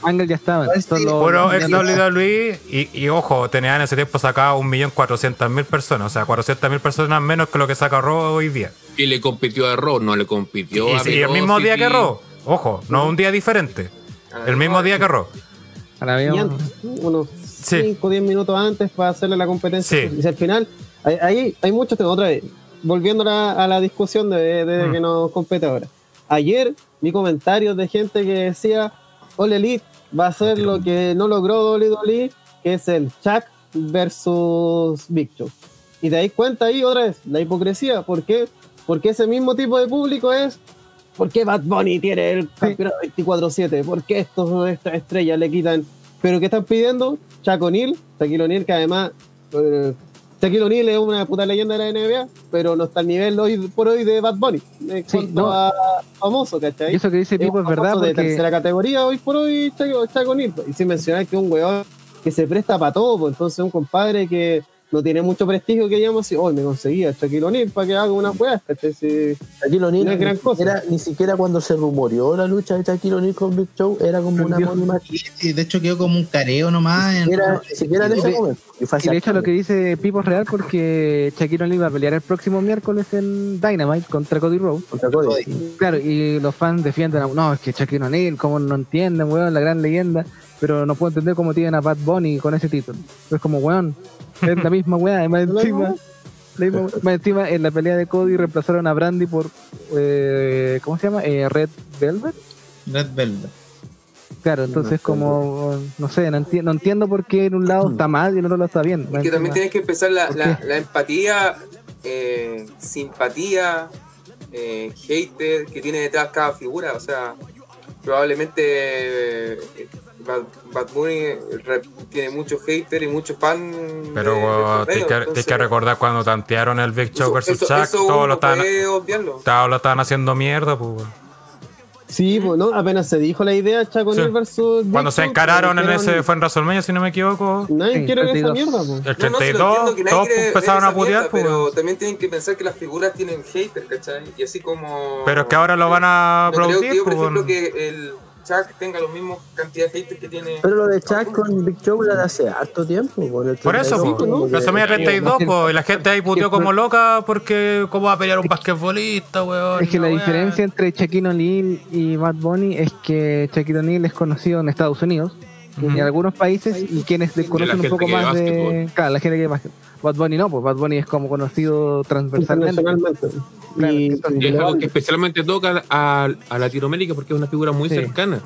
Ángel ya estaba. Puro ex WWE y, y ojo, TNA en ese tiempo sacaba 1.400.000 personas, o sea, 400.000 personas menos que lo que saca Raw hoy día. Y le compitió a Raw, no le compitió Y, a y el mismo día que. Raw, ojo, no un día diferente, el mismo día que Raw. unos Sí. 5 o 10 minutos antes para hacerle la competencia. Sí. Y si al final, ahí, hay muchos temas. Otra vez, volviendo a la, a la discusión de, de Mm. que nos compete ahora. Ayer vi comentarios de gente que decía: All Elite va a hacer lo que no logró WWE, que es el Chuck versus Big Show. Y te das cuenta ahí otra vez la hipocresía. ¿Por qué? Porque ese mismo tipo de público es ¿Por qué Bad Bunny tiene el campeonato 24-7? ¿Por qué estos, estas estrellas le quitan? ¿Pero qué están pidiendo? Chaco O'Neal, Shaquille O'Neal, que además eh, Shaquille O'Neal es una puta leyenda de la NBA, pero no está al nivel hoy por hoy de Bad Bunny. En Sí, cuanto no. a famoso, ¿cachai? Y eso que dice Es Pipo un es verdad famoso de porque tercera categoría hoy por hoy Chaco O'Neal. Y sin mencionar que es un weón que se presta para todo, pues entonces un compadre que no tiene mucho prestigio que digamos así, hoy me conseguía Shaquille O'Neal para que haga unas weas, ¿cachai? Si- Shaquille O'Neal No es gran ni, cosa. siquiera- ni siquiera cuando se rumoreó la lucha de Shaquille O'Neal con Big Show era como una sí, de hecho quedó como un careo nomás. Ni en- siquiera, ni siquiera en ese momento. Y fue Y de hecho lo que dice Pipo es real porque Shaquille O'Neal va a pelear el próximo miércoles en Dynamite contra Cody Rhodes. contra Cody. Claro, y los fans defienden, a- no, es que Shaquille O'Neal, como no entienden, weón, la gran leyenda, pero no puedo entender cómo tienen a Bad Bunny con ese título. Es como, weón, es la misma weá, (laughs) y más ¿La encima, la misma más encima en la pelea de Cody reemplazaron a Brandy por, eh, ¿cómo se llama? Eh, Red Velvet. Red Velvet. Claro, entonces como, no sé, no, enti- no entiendo por qué en un lado está mal y en otro lado está bien. Es que también tienes que empezar la, ¿Por la, la empatía, eh, simpatía, eh, hater que tiene detrás cada figura. O sea, probablemente eh, Bad, Bad Bunny re- tiene muchos haters y muchos fans. Pero de- de weón, por tienes que, entonces, tienes que recordar cuando tantearon el Big Show versus Chuck, todos lo estaban, todos lo estaban haciendo mierda, pues. Sí, pues no, apenas se dijo la idea Chaco Sí. Versus Big Cuando se Show, encararon en dijeron, ese, fue en WrestleMania, si no me equivoco, Nadie Sí, quiere ver esa 32. mierda, pues. el No, no, sí lo 32, entiendo, que nadie todos empezaron a putear, pues, pero también tienen que pensar que las figuras tienen haters, ¿cachai? Y así como... pero es que ahora lo van a No creo que aplaudir, yo, por pues, ejemplo, weón. que el Chuck tenga los mismos cantidad de haters que tiene... Pero lo de Chuck con Big Show era de hace harto tiempo. Por, Por eso, 32, pues, como que- WrestleMania 32, pues, y la gente ahí puteó como loca porque cómo va a pelear un basquetbolista, weón. Es que la diferencia entre Shaquille O'Neal y Bad Bunny es que Shaquille O'Neal es conocido en Estados Unidos En algunos países y quienes desconocen un poco más de claro, la gente que básquet. Bad Bunny no, pues Bad Bunny es como conocido transversalmente. Claro, Y, es algo que especialmente toca a, a Latinoamérica porque es una figura muy Sí. cercana.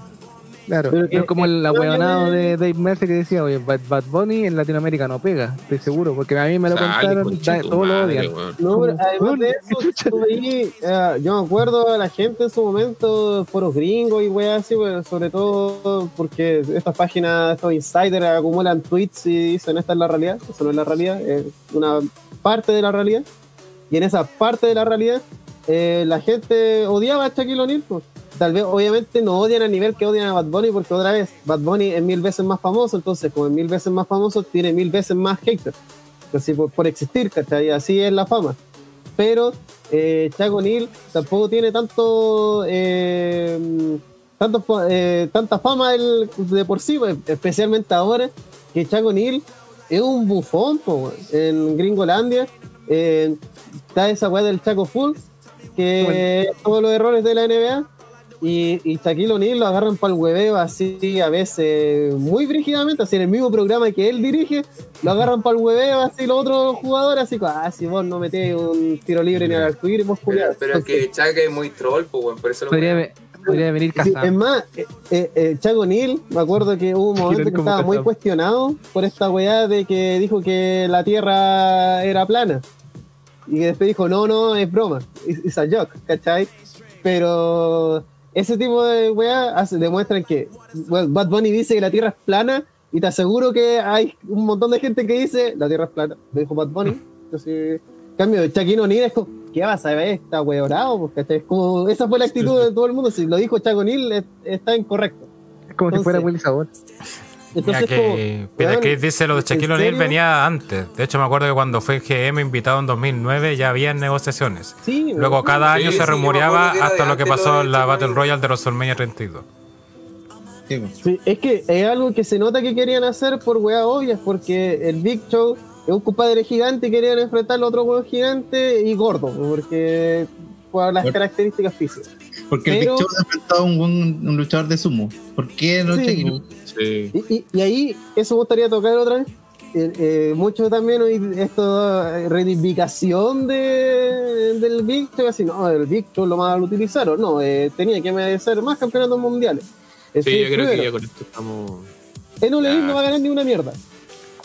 Claro, Pero que- es como el ahueonado de Dave Mercer que decía, oye, Bad, Bad Bunny en Latinoamérica no pega, estoy seguro, porque a mí me lo Sale, contaron, todos lo odian. No, pero además de (laughs) eso, tú veí, eh, yo me acuerdo a la gente en su momento, foros gringos y weas así, pues, sobre todo porque estas páginas, estos insiders acumulan tweets y dicen esta es la realidad, eso no es la realidad, es una parte de la realidad. Y en esa parte de la realidad, eh, la gente odiaba a Shaquille O'Neal, pues. Tal vez, obviamente, no odian a nivel que odian a Bad Bunny, porque otra vez, Bad Bunny es mil veces más famoso, entonces, como es mil veces más famoso, tiene mil veces más haters. Así por, por existir, ¿cachai? Así es la fama. Pero eh, Chaco O'Neal tampoco tiene tanto, eh, tanto eh, tanta fama el- de por sí, pues, especialmente ahora que Chaco O'Neal es un bufón po, en Gringolandia. eh, está esa weá del Chaco Full, que todos los errores de la NBA. Y, y Shaquille O'Neal lo agarran para el hueveo así a veces muy brígidamente, así en el mismo programa que él dirige, lo agarran para el hueveo así los otros jugadores, así como, ah, si vos no metés un tiro libre ni al arcoíris, vos Pero, culiao". pero es que Chuck es muy troll, pues, weón, por eso lo Podría, podría venir Sí, casado. es más, eh, eh, eh, Chaco Neal, me acuerdo que hubo un momento que estaba muy cuestionado por esta weá de que dijo que la Tierra era plana. Y que después dijo, no, no, es broma, es a joke, ¿cachai? Pero ese tipo de weá demuestran que Bad Bunny dice que la Tierra es plana y te aseguro que hay un montón de gente que dice la Tierra es plana, lo dijo Bad Bunny. Entonces, en cambio, Chaquino O'Neal es como, ¿qué vas a ver? Está weorado, ¿cachai? Es como, esa fue la actitud de todo el mundo. Si lo dijo Chaco O'Neal, es- está incorrecto. Es como si fuera Willy Sabor. Mira Entonces, como, que weón, dice lo de ¿en Shaquille O'Neal venía antes. De hecho, me acuerdo que cuando fue GM invitado en 2009 ya había negociaciones. Sí, Luego weón. cada Sí, año sí, se rumoreaba hasta lo que pasó en la Battle. Royale de WrestleMania 32. Sí, es que es algo que se nota que querían hacer por weas obvias, porque el Big Show es un compadre gigante y querían enfrentar al otro huevo gigante y gordo, porque por las Por- características físicas. Porque el Big Show ha enfrentado a un, buen- un luchador de sumo. ¿Por qué no Sí. Y, y- y ahí, eso me gustaría tocar otra vez. Eh, eh, mucho también hoy esto eh, reivindicación de, del Big Show, así no, el Big Show lo más lo utilizaron, no, eh, tenía que merecer más campeonatos mundiales. Eh, Sí, yo creo que primero, ya con esto estamos. En All Elite no va a ganar ni una mierda.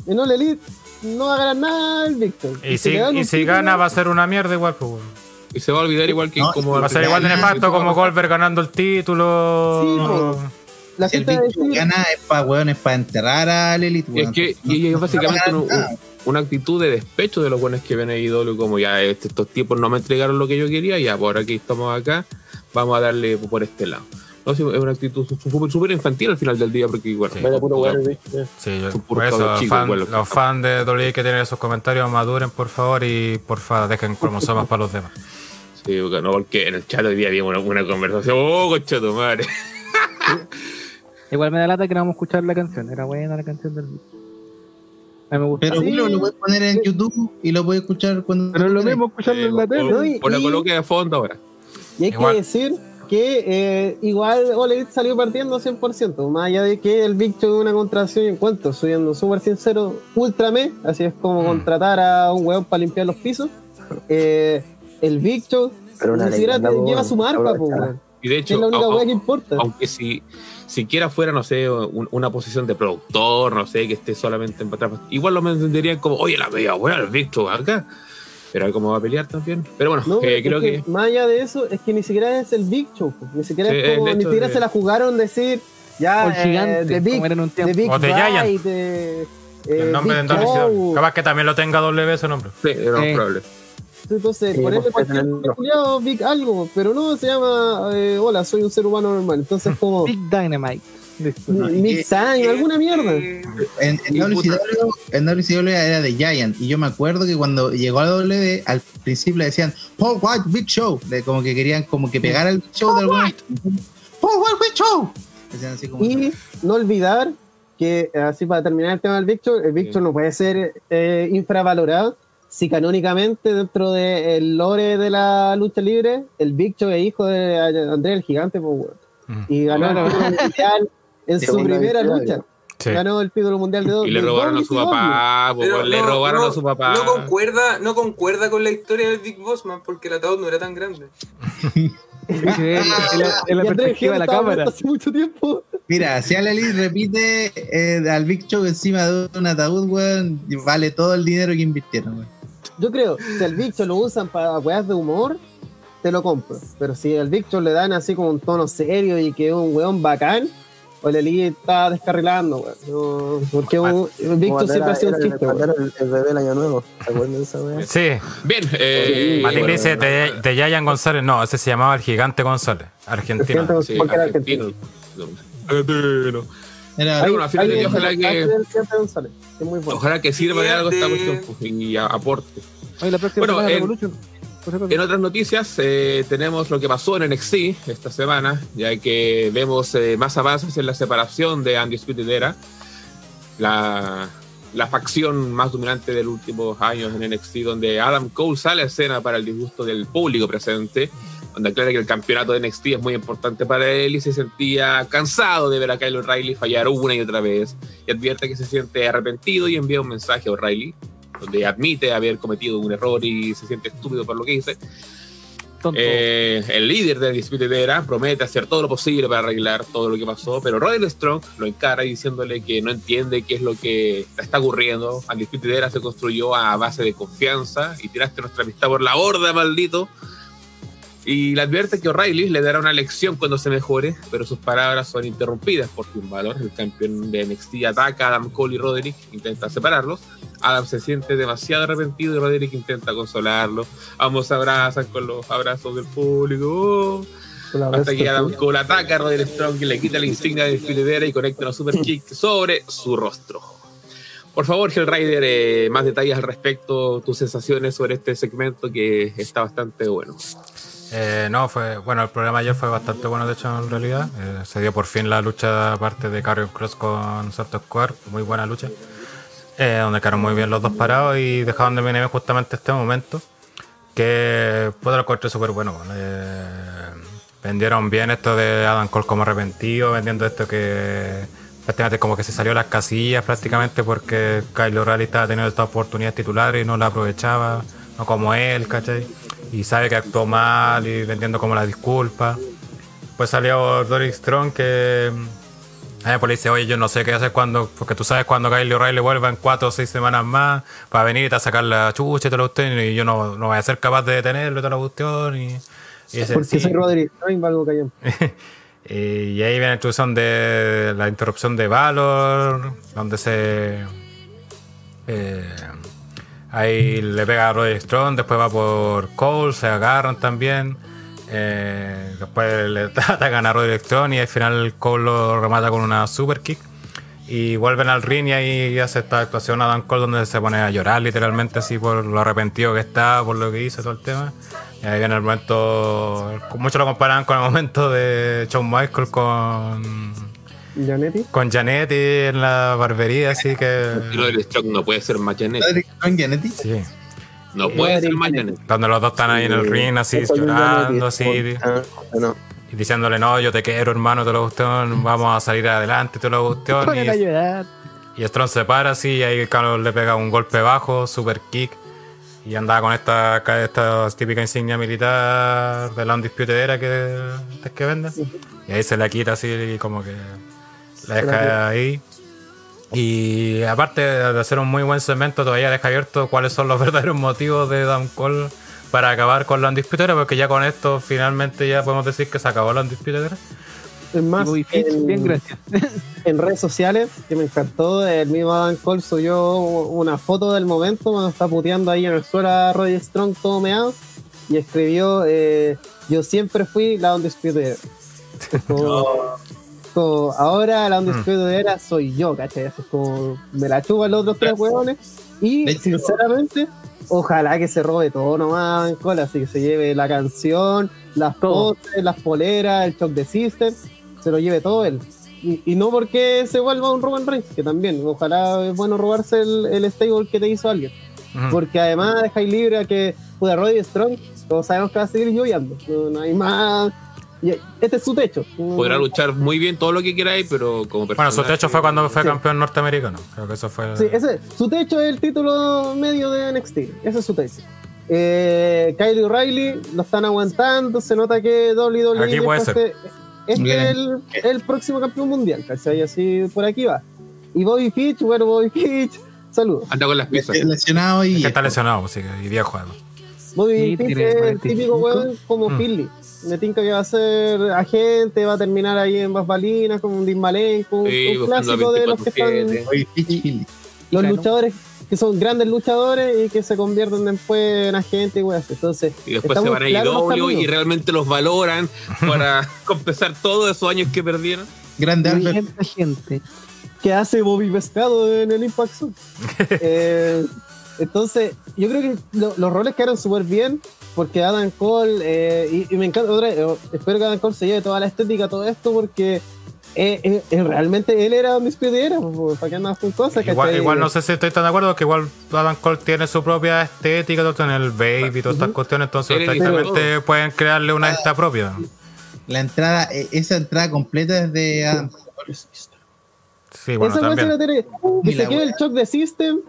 En All Elite no va a ganar nada el Victor. Y si, y si gana va a ser una mierda igual, pues. bueno. Y se va a olvidar igual que No, como. Va a ser igual de nefasto como Goldberg ganando el título. Sí, pues. La Si el a Big decir, gana es para weón, es para enterrar al Elite, Es weón. que y es básicamente No a una actitud de despecho de los buenos que ven a IW, como ya este- estos tipos no me entregaron lo que yo quería, ya por aquí estamos acá, vamos a darle por este lado. No, sí, es una actitud súper infantil al final del día, porque bueno, Sí. Puro weón, ¿viste? Sí, yo- por puros eso, chicos, fan- igual los fans de WWE que tienen esos comentarios maduren, por favor, y por favor dejen cromosomas para los demás. Sí, porque no, porque en el chat hoy día había una, una conversación, oh, concha tu madre. (laughs) (laughs) Igual me da lata que no vamos a escuchar la canción. Era buena la canción del me gusta. Pero Sí. Lo puedes poner en YouTube y lo puedes escuchar cuando. Pero es lo mismo escucharlo en la tele. O la coloque de fondo ahora. y hay Igual. que decir que eh, igual Elite salió partiendo 100%, más allá de que el Big Show es una contratación y encuentro, siendo súper sincero, ultra me, así es como Mm. contratar a un weón para limpiar los pisos. Eh, el Big Show Pero una ni siquiera lleva su marca, weón, Y de que hecho, es la única au- au- weá que importa. aunque si siquiera fuera, no sé, un- una posición de productor, no sé, que esté solamente en atrás, igual lo entenderían como, oye, la media buena, el visto acá. Pero cómo va a pelear también. Pero bueno, No, eh, creo que, más allá de eso, es que ni siquiera es el Big Show, ni siquiera, Sí, es como- el ni siquiera de- se la jugaron decir ya O el gigante, eh, de Big, como era en un de. Big O de Giant. De, eh, el nombre de Big WCW. Show. Capaz que también lo tenga W ese nombre. sí, era probable. Entonces, Sí, ponerle pues, cualquier tenerlo. culiao, Big algo, pero no se llama eh, hola, soy un ser humano normal. Entonces, (laughs) como Big Dynamite. Listo. Mix Time, alguna mierda. En, en WCW, en WCW era de Giant. Y yo me acuerdo que cuando llegó a W, al principio le decían Paul White Big Show. Le- como que querían como que pegar al Big Show de alguna Paul White Big Show. Decían así como. Y no olvidar que, así para terminar el tema del Big Show, el Big Sí. Show no puede ser eh, infravalorado si canónicamente dentro del lore de la lucha libre, el Big Show es hijo de André el Gigante, pues. Mm. y ganó el título mundial en su primera lucha. Sí. Ganó el título mundial de dos. Y le de robaron a su papá, Pero le no, robaron no, a su papá. No concuerda, no concuerda con la historia del Big Boss Man porque el ataúd no era tan grande. (laughs) Es la- es la- perspectiva de cámara. hace mucho tiempo. Mira, si Al Elite repite eh, al Big Show encima de un ataúd, weón, vale todo el dinero que invirtieron, weón. Yo creo, si el Big Show lo usan para weas de humor, te lo compro. Pero si al Big Show le dan así como un tono serio y que es un weón bacán, o el Elite está descarrilando, weón. No, porque un, el Show siempre ha sido un chiste, weón. el, el bebé del año nuevo. ¿Se acuerdan de esa weá? Sí. Bien, eh, Martín bueno, dice de, de Yayan González. No, ese se llamaba el Gigante González, argentino. Argentino. sí, porque era argentino. Argentino. Era, ojalá que, el Gigante González, que es muy bueno. ojalá que sirva de algo esta cuestión pues, y aporte. Oye, la Bueno. En otras noticias, eh, tenemos lo que pasó en NXT esta semana, ya que vemos eh, más avances en la separación de Undisputed Era, la, la facción más dominante de los últimos años en NXT, donde Adam Cole sale a escena para el disgusto del público presente, donde aclara que el campeonato de NXT es muy importante para él y se sentía cansado de ver a Kyle O'Reilly fallar una y otra vez. Y advierte que se siente arrepentido y envía un mensaje a O'Reilly, donde admite haber cometido un error y se siente estúpido por lo que dice. Tonto. Eh, el líder de Dispute Era promete hacer todo lo posible para arreglar todo lo que pasó, pero Roderick Strong lo encara diciéndole que no entiende qué es lo que está ocurriendo. Dispute Era se construyó a base de confianza y tiraste nuestra amistad por la borda, maldito. Y le advierte que O'Reilly le dará una lección cuando se mejore, pero sus palabras son interrumpidas por Finn Balor. El campeón de NXT ataca a Adam Cole y Roderick, intenta separarlos. Adam se siente demasiado arrepentido y Roderick intenta consolarlo. Ambos se abrazan con los abrazos del público. Hasta que Adam. Cole ataca a Roderick Strong y le quita la insignia de Spiritera y conecta una super kick sobre su rostro. Por favor, Hellrider, eh, más detalles al respecto, tus sensaciones sobre este segmento que está bastante bueno. Eh, no, fue bueno, el programa ayer fue bastante bueno, de hecho, en realidad. Eh, se dio por fin la lucha aparte de Carrion Cross con Santos Square, muy buena lucha. Eh, donde quedaron muy bien los dos parados y dejaron de venir justamente este momento. Que puedo lo encontré súper bueno. Eh, vendieron bien esto de Adam Cole como arrepentido, vendiendo esto que prácticamente como que se salió las casillas prácticamente porque Kyle O'Reilly estaba teniendo esta oportunidad titular y no la aprovechaba, no como él, ¿cachai? Y sabe que actuó mal y vendiendo como la disculpa. Pues salió Doris Strong que eh, pues le dice, oye, yo no sé qué hacer cuando, porque tú sabes cuando Kyle O'Reilly vuelva en cuatro o seis semanas más para venir y te a sacar la chucha y te lo cuestión y yo no, no voy a ser capaz de detenerlo y te lo cuestión y, y dice, Porque soy Roderick Strong, valgo callón. (laughs) Y ahí viene la introducción de la interrupción de Valor, donde se. eh, ahí le pega a Roderick Strong, después va por Cole, se agarran también. eh, después le (laughs) atacan a Roderick Strong y al final Cole lo remata con una super kick. Y vuelven al ring y ahí hace esta actuación Adam Cole donde se pone a llorar literalmente así por lo arrepentido que está, por lo que hizo, todo el tema. Y ahí viene el momento, muchos lo comparan con el momento de Shawn Michaels con, Janetti. con Janetti en la barbería, así que... Roderick Strong no puede ser más Janet. Roderick Strong, Janetti. Sí, No puede ser más Janet. donde los dos están ahí en el ring así llorando, Janetti. así, Ah, no. y diciéndole, no, yo te quiero hermano, te lo gustó, vamos a salir adelante, te lo a Y, y Strong se para así y ahí Carlos le pega un golpe bajo, super kick. Y andaba con esta, esta típica insignia militar de la Undisputed Era que, que venden. Y ahí se la quita así y como que la deja ahí. Y aparte de hacer un muy buen segmento, todavía deja abierto cuáles son los (laughs) verdaderos motivos de Dan Cole para acabar con la Undisputed Era, porque ya con esto finalmente ya podemos decir que se acabó la Undisputed más, en, bien, gracias. (laughs) en redes sociales, que me encantó, el mismo Adam Cole subió una foto del momento cuando está puteando ahí en el suelo a Roddy Strong todo meado y escribió, eh, yo siempre fui la Undisputed (laughs) Era. Como- ahora la Undisputed Era soy yo, ¿cachai? Así es como, me la chupan los otros tres hueones y sinceramente... Ojalá que se robe todo nomás Adam Cole, así que se lleve la canción, las poses, las poleras, el shock de System, se lo lleve todo él. Y, y no porque se vuelva un Roman Reigns, que también, ojalá es bueno robarse el, el stable que te hizo alguien. Porque además ahí libre a que pueda Roddy Strong, todos sabemos que va a seguir lloviendo. No, no hay más. Este es su techo. Podrá luchar muy bien todo lo que queráis, pero como Bueno, su techo fue cuando fue Sí. campeón norteamericano. Creo que eso fue. Sí, ese, su techo es el título medio de NXT. Ese es su techo. Eh, Kylie O'Reilly lo están aguantando. Se nota que WWE Aquí puede ser. este es el, el próximo campeón mundial. ¿cachai? Así por aquí va. Y Bobby Fitch, bueno, Bobby Fitch, (laughs) saludos. Anda con las piezas. Lesionado y. que está lesionado, así que, y viejo además. Bobby Fitch es el 45. típico weón como Mm. Philly. Me tinca que va a ser agente, va a terminar ahí en Basbalinas con un Dismalenko, un, Sí, un clásico de los que están 24/7. Oye, Fitch Philly. los Claro. luchadores que son grandes luchadores y que se convierten después en agentes y weas. Entonces, Y después se van a IW y realmente los valoran para (laughs) compensar todos esos años que perdieron. Grande gente, gente. ¿Qué hace Bobby Pescado en el Impact Zone? (laughs) Eh, entonces, yo creo que lo- los roles quedaron súper bien porque Adam Cole, eh, y, y me encanta, otra vez, eh, espero que Adam Cole se lleve toda la estética, todo esto, porque eh, eh, realmente él era Undisputed Era, pues, ¿para qué andas con cosas? Igual, cachai? igual no sé si estoy tan de acuerdo que igual Adam Cole tiene su propia estética, todo en el baby y todas estas cuestiones, entonces prácticamente pueden crearle una esta propia. La entrada, eh, esa entrada completa es de Adam Cole. Sí, bueno, Esa también. la Que Y se quede el shock de System.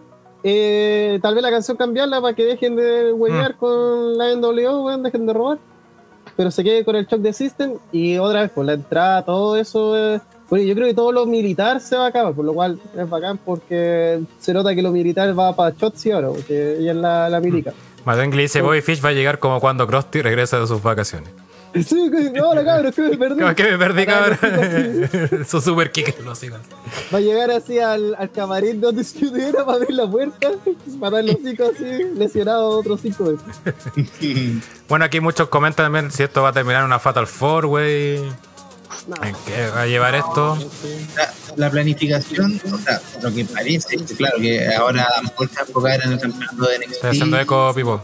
Eh, tal vez la canción cambiarla para que dejen de Mm. huevear con la NWO, weón, dejen de robar. Pero se quede con el shock de System y otra vez, con la entrada, todo eso. eh, bueno, yo creo que todo lo militar se va a acabar, por lo cual es bacán porque se nota que lo militar va para Chotzi ahora, porque ella es la, la milica. Madden dice Bobby Fish va a llegar como cuando Krusty regresa de sus vacaciones. Sí, que- ahora cabrón, que me perdí. ¿Qué me perdí, cabrón? (laughs) Su super kick lo sigan. Va a llegar así al, al camarín donde se era para abrir la puerta, para dar los cinco así, lesionado otros cinco veces. (laughs) Bueno, aquí muchos comentan también si esto va a terminar en una Fatal Four, güey. ¿En qué va a llevar esto? La, la planificación, o sea, lo que parece, que claro, que ahora Adam Cole se va a enfocar en el campeonato de NXT. Estoy haciendo eco, Pipo.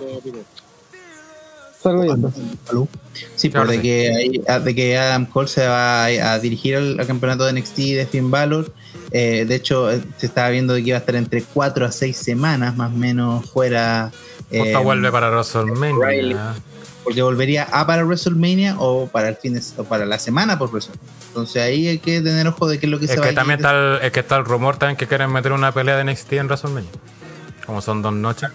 Sí, Claro, por de sí. que, ahí- ah, de que Adam Cole se va a, a dirigir al, al campeonato de NXT de Finn Balor. Eh, de hecho, eh, se estaba viendo de que iba a estar entre 4 a 6 semanas más o menos fuera. eh, vuelve para Riley. WrestleMania. porque volvería a para WrestleMania o para el fin de, o para la semana por WrestleMania. Entonces ahí hay que tener ojo de qué es lo que Es se va que a también está el, es que está el rumor también que quieren meter una pelea de NXT en WrestleMania. Como son dos noches.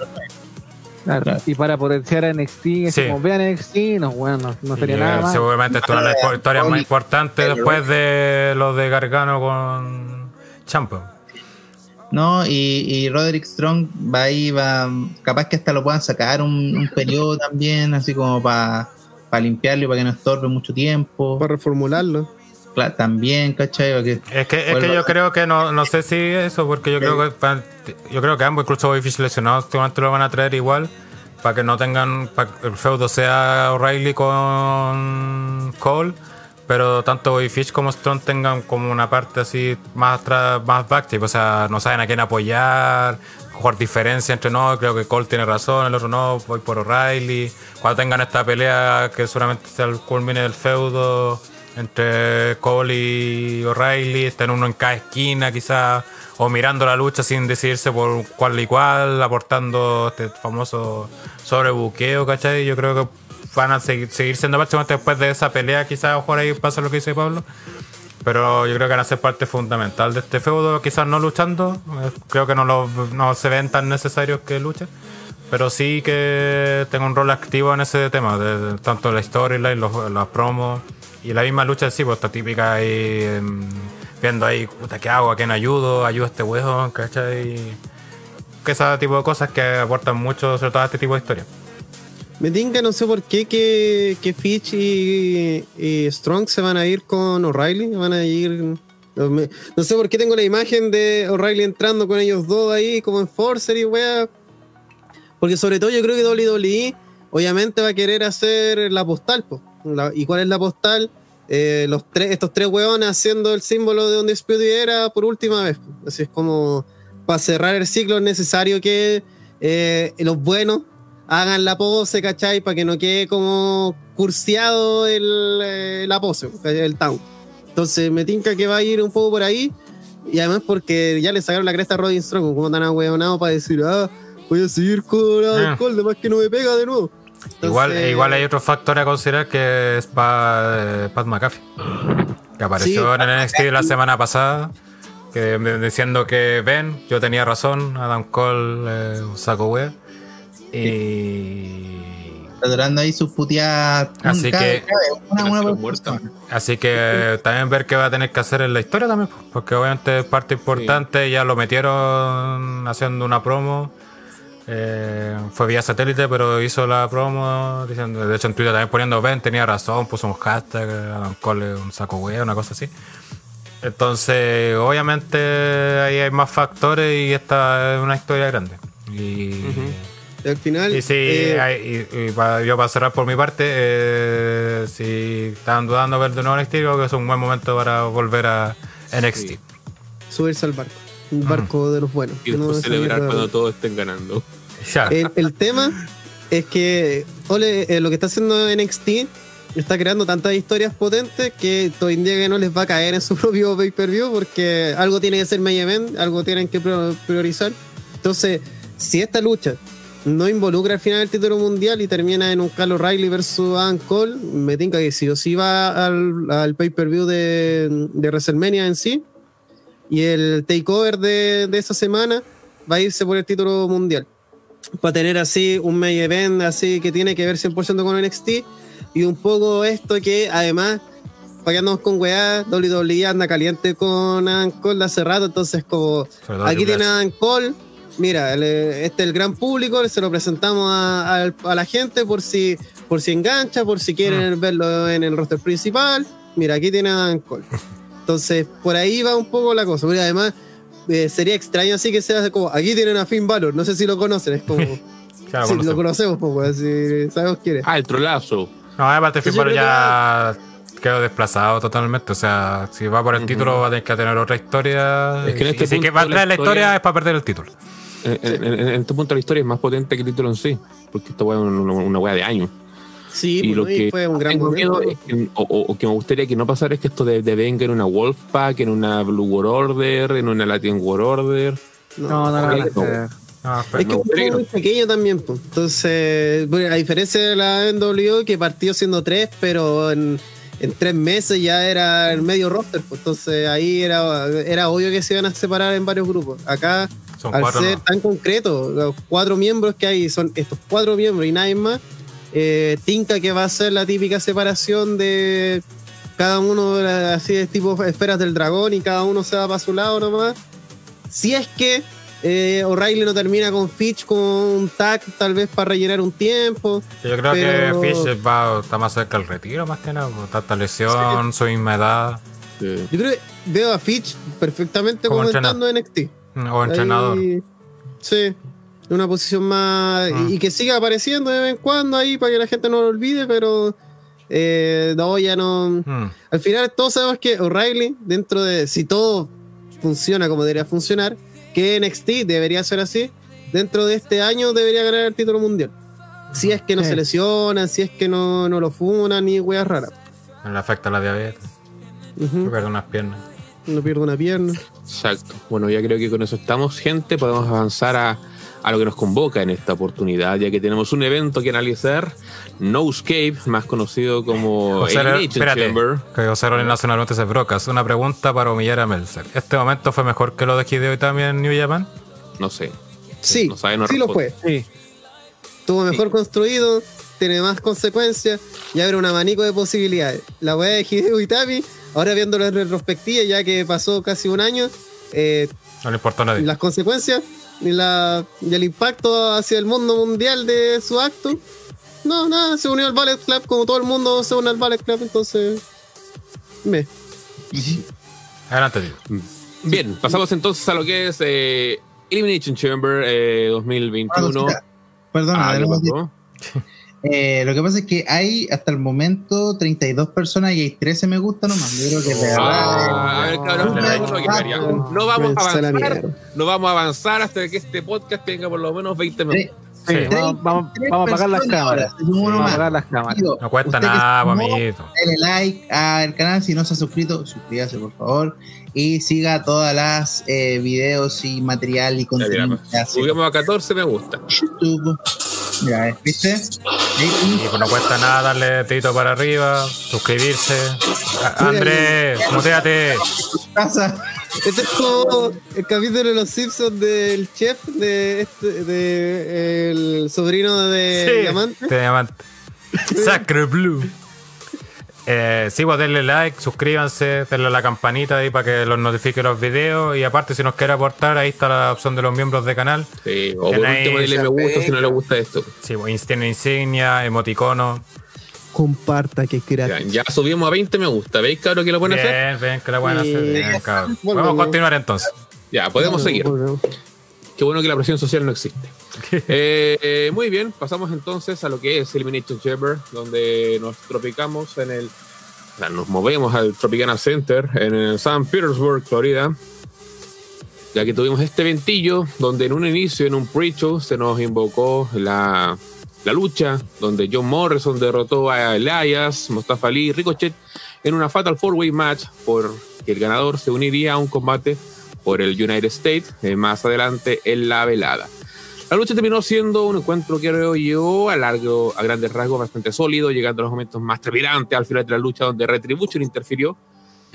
Claro. Claro. Y para potenciar a NXT, es Sí. como vean NXT, no, bueno, no sería Y, nada más. Seguramente esto es una de las historias más importantes después de los de Gargano con Champa. No, y, y Roderick Strong va ahí, va, capaz que hasta lo puedan sacar un, un periodo también, así como para limpiarlo y para que no estorbe mucho tiempo. Para reformularlo. También, ¿cachai? Que- Es que, es que yo a- creo que no, no sé si eso, porque yo creo que yo creo que ambos, incluso Bobby lesionados, seguramente lo van a traer igual, para que no tengan, para que el feudo sea O'Reilly con Cole, pero tanto Bobby Fish como Strong tengan como una parte así más atrás, más backstep, o sea, no saben a quién apoyar, jugar diferencia entre no, creo que Cole tiene razón, el otro no, voy por O'Reilly. Cuando tengan esta pelea que seguramente sea el culmine del feudo entre Cole y O'Reilly, estén uno en cada esquina quizás, o mirando la lucha sin decidirse por cuál y cuál, aportando este famoso sobrebuqueo, ¿cachai? Yo creo que van a seguir, seguir siendo parte después de esa pelea, quizás ahí pasa lo que dice Pablo. Pero yo creo que van a ser parte fundamental de este feudo, quizás no luchando, eh, creo que no, se ven tan necesarios que luchen, pero sí que tenga un rol activo en ese tema, de, de- tanto la storyline, los, las promos y la misma lucha en sí, pues esta típica ahí, em, viendo ahí, puta, ¿qué hago? ¿A quién ayudo? ¿Ayudo a este huevo? ¿Cachai? Que ese tipo de cosas que aportan mucho, sobre todo a este tipo de historias. Me tinca, no sé por qué, que, que Fitch y, Strong se van a ir con O'Reilly. Van a ir. No, sé por qué tengo la imagen de O'Reilly entrando con ellos dos ahí, como Enforcer y wea. Porque sobre todo yo creo que WWE obviamente va a querer hacer la postal. po. La- ¿Y cuál es la postal? Eh, los tres, estos tres weones haciendo el símbolo de donde Era por última vez. Así es como para cerrar el ciclo es necesario que eh, los buenos hagan la pose, ¿cachai? Para que no quede como cursiado el, eh, la pose, el town. Entonces me tinca que va a ir un poco por ahí. Y además porque ya le sacaron la cresta a Rodin Strong, como tan ahueonado para decir, ah, voy a seguir con Ah. alcohol, además que no me pega de nuevo. Igual, Entonces- igual hay otro factor a considerar que es eh, Pat McAfee, que apareció Sí. en NXT la semana pasada, que, diciendo que ven, yo tenía razón, Adam Cole eh, un saco wea. Y Adorando ahí sus puteadas. Así cada- que- cada una, así que también ver qué va a tener que hacer en la historia también, porque obviamente es parte importante, ya lo metieron haciendo una promo. Eh, fue vía satélite, pero hizo la promo diciendo, de hecho en Twitter también poniendo ven, tenía razón, puso un hashtag, Adam Cole un saco wea, una cosa así. Entonces, obviamente ahí hay más factores y esta es una historia grande. Y, Y al final, y sí, eh, hay- y, y para, yo para cerrar por mi parte, eh, si estaban dudando ver de nuevo NXT, creo que es un buen momento para volver a NXT. Sí. subirse al barco. Un barco de los buenos. Y no celebrar cuando todos estén ganando. El, tema es que eh, lo que está haciendo NXT está creando tantas historias potentes que en día que no les va a caer en su (laughs) propio pay-per-view porque algo tiene que ser main event, algo tienen que priorizar. Entonces, si esta lucha no involucra al final el título mundial y termina en un Carl O'Reilly versus Adam Cole, me tinca que sí o sí va al, al pay-per-view de, de WrestleMania en sí y el takeover de, de esa semana va a irse por el título mundial. Para tener así un main event así que tiene que ver 100% con NXT y un poco esto que además, andamos con weá, WWE anda caliente con Adam Cole de hace rato, entonces como todo aquí tiene. Adam Cole, mira, el, este es el gran público, se lo presentamos a, a- a la gente por si, por si engancha, por si quieren Mm. verlo en el roster principal, mira, aquí tiene Adam Cole. (laughs) Entonces, por ahí va un poco la cosa, porque además eh, sería extraño así que sea como, aquí tienen a Finn Balor, no sé si lo conocen, es como... Claro, (laughs) sí, conocemos. lo conocemos, pues, así, sabemos quién es. Ah, el trolazo. No, aparte Finn Balor ya quedó desplazado totalmente. O sea, si va por el título va a tener que tener otra historia. Es que en y este si que va a la traer la historia historia- es para perder el título. En, en- en- en este punto la historia es más potente que el título en sí, porque esta weá es una, una weá de años. Sí, y pues, lo que fue un gran tengo momento. miedo es que, o, o- o que me gustaría que no pasara es que esto de, de venga en una Wolfpack, en una Blue World Order, en una Latin World Order. No, no, no, no, no. Es que es muy pequeño también, pues. Entonces, bueno, a diferencia de la NWO, que partió siendo tres, pero en, en tres meses ya era el medio roster, pues. Entonces ahí era, era obvio que se iban a separar en varios grupos. Acá, son al cuatro. ser ¿no? tan concreto, los cuatro miembros que hay son estos cuatro miembros y nadie más, eh, Tinka que va a ser la típica separación de cada uno de las- así de tipo esferas del dragón y cada uno se va para su lado nomás. Si es que eh, O'Reilly no termina con Fitch con un tag tal vez para rellenar un tiempo. Yo creo pero- que Fish va, está más cerca del retiro, más que nada. por Tanta lesión, su misma edad. Yo creo que veo a Fitch perfectamente Como comentando NXT. O entrenador. Ahí, sí, en una posición más. Ah. Y, y que siga apareciendo de vez en cuando ahí para que la gente no lo olvide, pero. eh, no, ya no. Mm. Al final, todos sabemos que O'Reilly, dentro de. Si todo funciona como debería funcionar, que NXT debería ser así, dentro de este año debería ganar el título mundial. Si es que no Sí. se lesionan, si es que no, no lo funan, ni weas raras. Le afecta la diabetes. Ujú, Que pierde unas piernas. No pierde una pierna. Exacto. Bueno, ya creo que con eso estamos, gente. Podemos avanzar a, a lo que nos convoca en esta oportunidad, ya que tenemos un evento que analizar. Noescape, más conocido como José, Elimination espérate, Chamber. que José Rolín nacionalmente se brocas. Una pregunta para humillar a Melzer. ¿Este momento fue mejor que lo de Hideo Itami en New Japan? No sé. Sí, No sabe, no sí lo fue. Sí. Estuvo mejor construido, tiene más consecuencias y abre un abanico de posibilidades. La weá de Hideo Itami, ahora viéndolo en retrospectiva, ya que pasó casi un año, eh, No le importó a nadie. las consecuencias y, la, y el impacto hacia el mundo mundial de su acto, no, nada, se unió al Ballet Club como todo el mundo se une al Ballet Club, entonces. Me. Adelante, tío. Bien, pasamos entonces a lo que es eh, Elimination Chamber eh, Una 2021. cosita. Perdona, Ah, (laughs) eh, lo que pasa es que hay hasta el momento 32 personas y hay 13 me gusta nomás. Yo creo que de verdad. Ah, a ver, cabrón, lo que quería. no vamos a avanzar, no vamos a avanzar hasta que este podcast tenga por lo menos 20 eh, minutos. Sí, vamos, vamos- a apagar las cámaras. Vamos a apagar las cámaras. No cuesta nada, amiguito. Dale like al canal si no se ha suscrito, suscríbase por favor y siga todas las eh, videos y material y contenido subimos a 14 me gusta. YouTube. Mira, eh, ¿viste? Y pues no cuesta nada darle dedito para arriba, suscribirse. Andrés, muteate. pasa. Este es como el capítulo de los Simpsons del chef de este, de el sobrino de Diamante. De diamante. Sacre Blue. Eh, sí, pues denle like, suscríbanse, denle a la campanita ahí para que los notifique los videos. Y aparte, si nos quiere aportar, ahí está la opción de los miembros de canal. Sí, o por último, dile me gusta si no le gusta esto. Sí, pues tiene insignia, emoticono. Comparta que es Ya, subimos a 20 me gusta. ¿Veis, cabrón, que lo pueden hacer? Bien, bien, que la pueden hacer. Bien, cabrón. Bueno, Vamos a continuar entonces. Ya, podemos seguir. Qué bueno que la presión social no existe. Eh, (laughs) eh, muy bien, pasamos entonces a lo que es Elimination Chamber, donde nos tropicamos en el. O sea, nos movemos al Tropicana Center en el San Petersburg, Florida. Ya que tuvimos este ventillo donde en un inicio, en un pre-show, se nos invocó la la lucha, donde John Morrison derrotó a Elias, Mustafa Ali y Ricochet en una Fatal Four Way Match, por que el ganador se uniría a un combate por el United States eh, más adelante en la velada. La lucha terminó siendo un encuentro, creo yo, a largo, a grandes rasgos, bastante sólido, llegando a los momentos más trepidantes al final de la lucha, donde Retribution interfirió.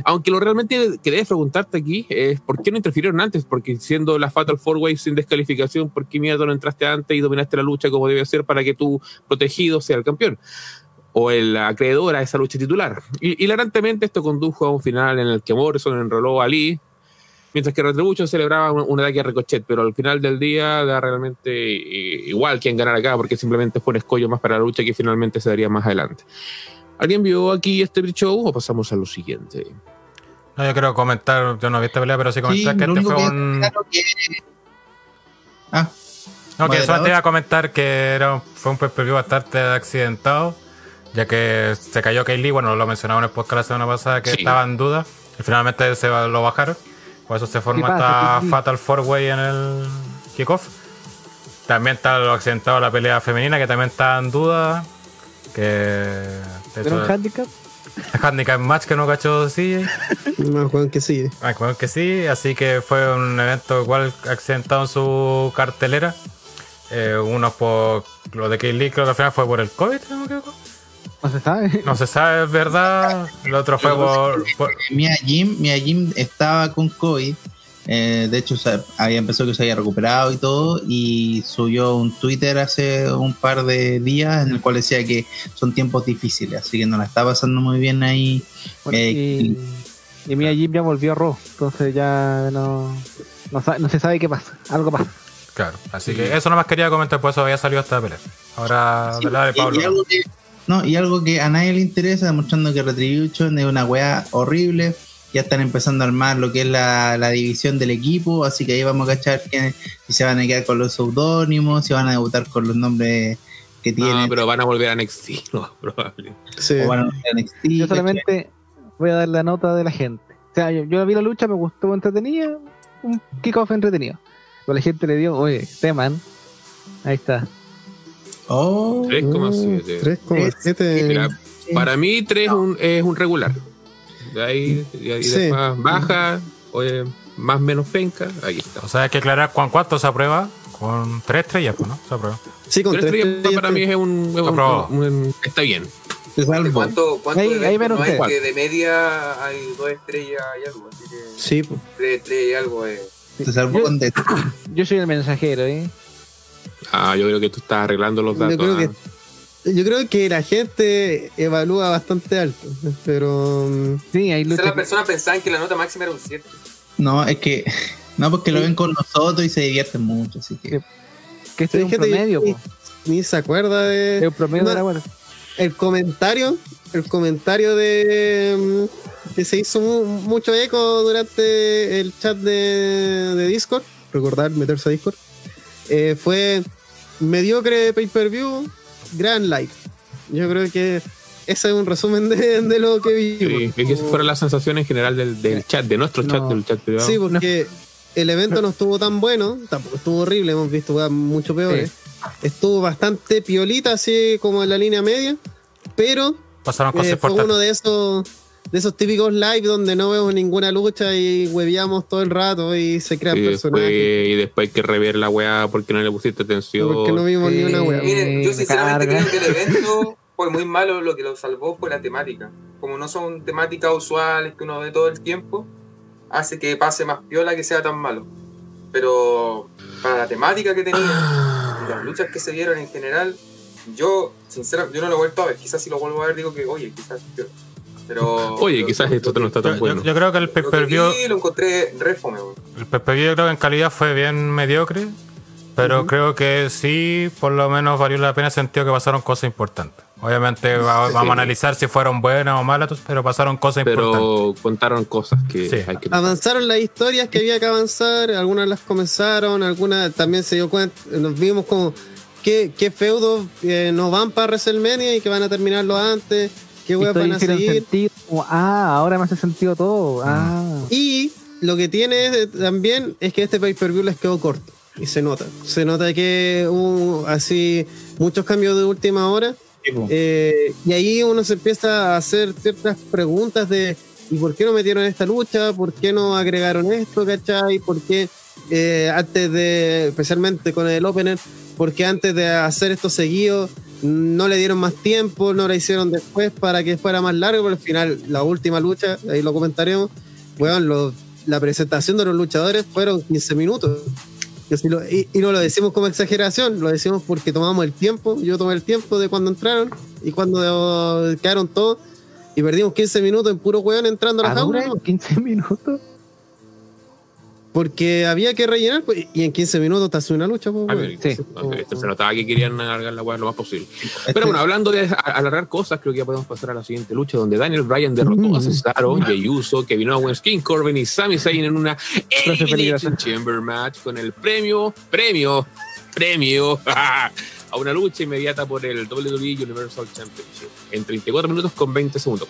Aunque lo realmente que debes preguntarte aquí es por qué no interfirieron antes, porque siendo la Fatal Four Way sin descalificación, ¿por qué mierda no entraste antes y dominaste la lucha como debe ser para que tu protegido sea el campeón? O el acreedor a esa lucha titular. Y hilarantemente esto condujo a un final en el que Morrison enroló a Lee, mientras que Retribution celebraba un, un ataque a Ricochet, pero al final del día da realmente eh, igual quién ganar acá, porque simplemente fue un escollo más para la lucha que finalmente se daría más adelante. ¿Alguien vio aquí este show o pasamos a lo siguiente? No, yo quiero comentar, yo no vi esta pelea, pero sí comentar Sí, que este fue que un. claro que- Ah, No, que Moderador. solo te iba a comentar que era, fue un pay-per-view bastante accidentado, ya que se cayó Kaylee, bueno, lo mencionaba en el podcast la semana pasada que Sí. estaba en duda, y finalmente se lo bajaron, por eso se forma ¿Qué pasa, esta? Fatal Four Way en el kickoff. También está lo accidentado la pelea femenina, que también está en duda, que ¿Era un handicap? el (laughs) handicap match que no cachó sí, Más Juan que sí. Ah, creo que sí, así que fue un evento igual accidentado en su cartelera. Eh, uno por lo de Kaylee, creo que al final fue por el COVID, no me equivoco. No se sabe. No se sabe, es verdad. El otro fue por. por- Mia Jim, Mia Jim estaba con COVID. Eh, de hecho, había empezado que se había recuperado y todo. Y subió un Twitter hace un par de días en el cual decía que son tiempos difíciles. Así que no la está pasando muy bien ahí. Bueno, Eh, y, y Mia Jim ya volvió a Raw, entonces ya no, no, no se sabe qué pasa. Algo pasa. Claro, así que eso nomás quería comentar, por eso había salido esta pelea. Ahora, Sí, del lado de y- Pablo. y algo que- no, y algo que a nadie le interesa, demostrando que Retribution es una weá horrible. Ya están empezando a armar lo que es la, la división del equipo, así que ahí vamos a cachar que si se van a quedar con los seudónimos, si van a debutar con los nombres que No, tienen, pero van a volver a NXT, (laughs) no, probable. Sí. o van a volver a NXT, Yo solamente voy a dar la nota de la gente. O sea, yo, yo vi la lucha, me gustó, entretenida, un kickoff entretenido. Pero la gente le dio, oye, Teman, ahí está. Oh, 3,7. 3,7. Mira, para mí 3 es un regular. De ahí, y ahí Sí. después baja, oye, más menos penca, ahí está. O sea, hay que aclarar con cuánto se aprueba. Con tres estrellas, pues, ¿no? Se aprueba. Sí, con Tres 3 estrellas para mí es un, es un- Aprobado. un- está bien. salvo. ¿Cuánto, cuánto Ahí- eventos ahí no hay que de media hay dos estrellas y algo? Así que Sí, pues. tres estrellas y algo es. Yo- con de- (coughs) Yo soy el mensajero, ¿eh? Ah, yo creo que tú estás arreglando los Yo datos. creo ah. que Yo creo que la gente evalúa bastante alto, pero mm, Sí, hay O sea, las personas pensaban que la nota máxima era un 7. No, es que. No, porque lo ven con nosotros y se divierten mucho, así que. Que este es un promedio, que ni se acuerda de un promedio No, de la buena. el comentario, el comentario de mm, que se hizo mu- mucho eco durante el chat de, de Discord, recordar meterse a Discord, eh, fue mediocre pay-per-view, gran like. Yo creo que ese es un resumen de, de lo que vimos. Sí, que esa fuera la sensación en general del, del chat, de nuestro chat, del chat privado. Sí, porque el evento no estuvo tan bueno, tampoco estuvo horrible, hemos visto weas mucho peores. Estuvo bastante piolita, así como en la línea media, pero Pasaron cosas eh, fue uno de esos de esos típicos live donde no vemos ninguna lucha y hueveamos todo el rato y se crean y, después, personajes. y después hay que rever la weá porque no le pusiste atención. Porque no vimos ni una wea. Miren, yo me sinceramente carga. creo que el evento fue muy malo. Lo que lo salvó fue la temática. Como no son temáticas usuales que uno ve todo el tiempo, hace que pase más piola que sea tan malo. Pero para la temática que tenía y las luchas que se dieron en general, yo, sinceramente, yo no lo he vuelto a ver. Quizás si lo vuelvo a ver, digo que, oye, quizás. yo- Pero. Oye, quizás esto no está tan Yo, bueno. yo creo que el pay-per-view vi lo encontré re fome, weón. El pay-per-view yo creo que en calidad fue bien mediocre, pero creo que sí, por lo menos valió la pena en el sentido que pasaron cosas importantes. Obviamente va- vamos a analizar si fueron buenas o malas, pero pasaron cosas importantes. pero contaron cosas que Sí. hay que Avanzaron las historias que había que avanzar, algunas las comenzaron, algunas también se dio cuenta, nos vimos como qué, qué feudos eh, no van para WrestleMania y que van a terminarlo antes, qué weas van a seguir. como, ah, ahora me hace sentido todo. Ah. Y lo que tiene eh, también es que este pay-per-view les quedó corto. y se nota. Se nota que hubo así muchos cambios de última hora. Eh, y ahí uno se empieza a hacer ciertas preguntas de ¿y por qué no metieron esta lucha? ¿Por qué no agregaron esto? ¿Cachai? ¿Por qué eh, antes de, especialmente con el opener, por qué antes de hacer esto seguido no le dieron más tiempo, no la hicieron después para que fuera más largo? Pero al final, la última lucha, ahí lo comentaremos, bueno, la presentación de los luchadores fueron 15 minutos. Y, y, no lo decimos como exageración, lo decimos porque tomamos el tiempo. Yo tomé el tiempo de cuando entraron y cuando quedaron todos. Y perdimos 15 minutos en puro weón entrando a la jaula. 15 minutos? Porque había que rellenar pues, y en 15 minutos te hace una lucha. Pues, sí. se notaba que querían alargar la weá lo más posible. Pero bueno, hablando de alargar cosas, creo que ya podemos pasar a la siguiente lucha donde Daniel Bryan derrotó a Cesaro, Jey Uso, Kevin Owens, King Corbin y Sami Zayn en una Elimination Chamber match con el premio, premio, (laughs) premio a una lucha inmediata por el WWE Universal Championship en 34 minutos con 20 segundos.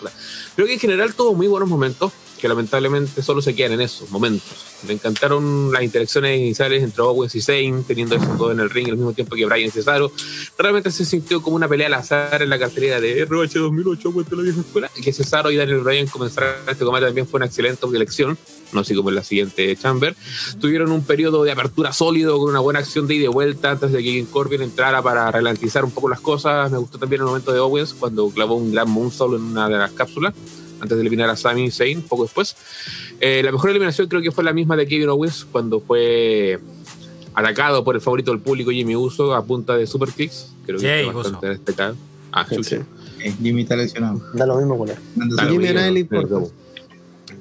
Creo que en general tuvo muy buenos momentos que lamentablemente solo se quedan en esos momentos. Me encantaron las interacciones iniciales entre Owens y Zayn, teniendo eso todo en el ring al mismo tiempo que Brian Cesaro. Realmente se sintió como una pelea al azar en la cartelera de ROH 2008, la vieja escuela. Que Cesaro y Daniel Bryan comenzaron este combate también fue una excelente elección, no así como en la siguiente Chamber. Tuvieron un periodo de apertura sólido con una buena acción de ida y vuelta antes de que King Corbin entrara para ralentizar un poco las cosas. Me gustó también el momento de Owens cuando clavó un gran moonsault en una de las cápsulas antes de eliminar a Sami Zayn poco después. Eh, la mejor eliminación creo que fue la misma de Kevin Owens cuando fue atacado por el favorito del público Jimmy Uso a punta de super kicks. Creo que fue bastante respetado. Ah, sí, sí. Jimmy está lesionado. Da lo mismo con él. Jimmy era el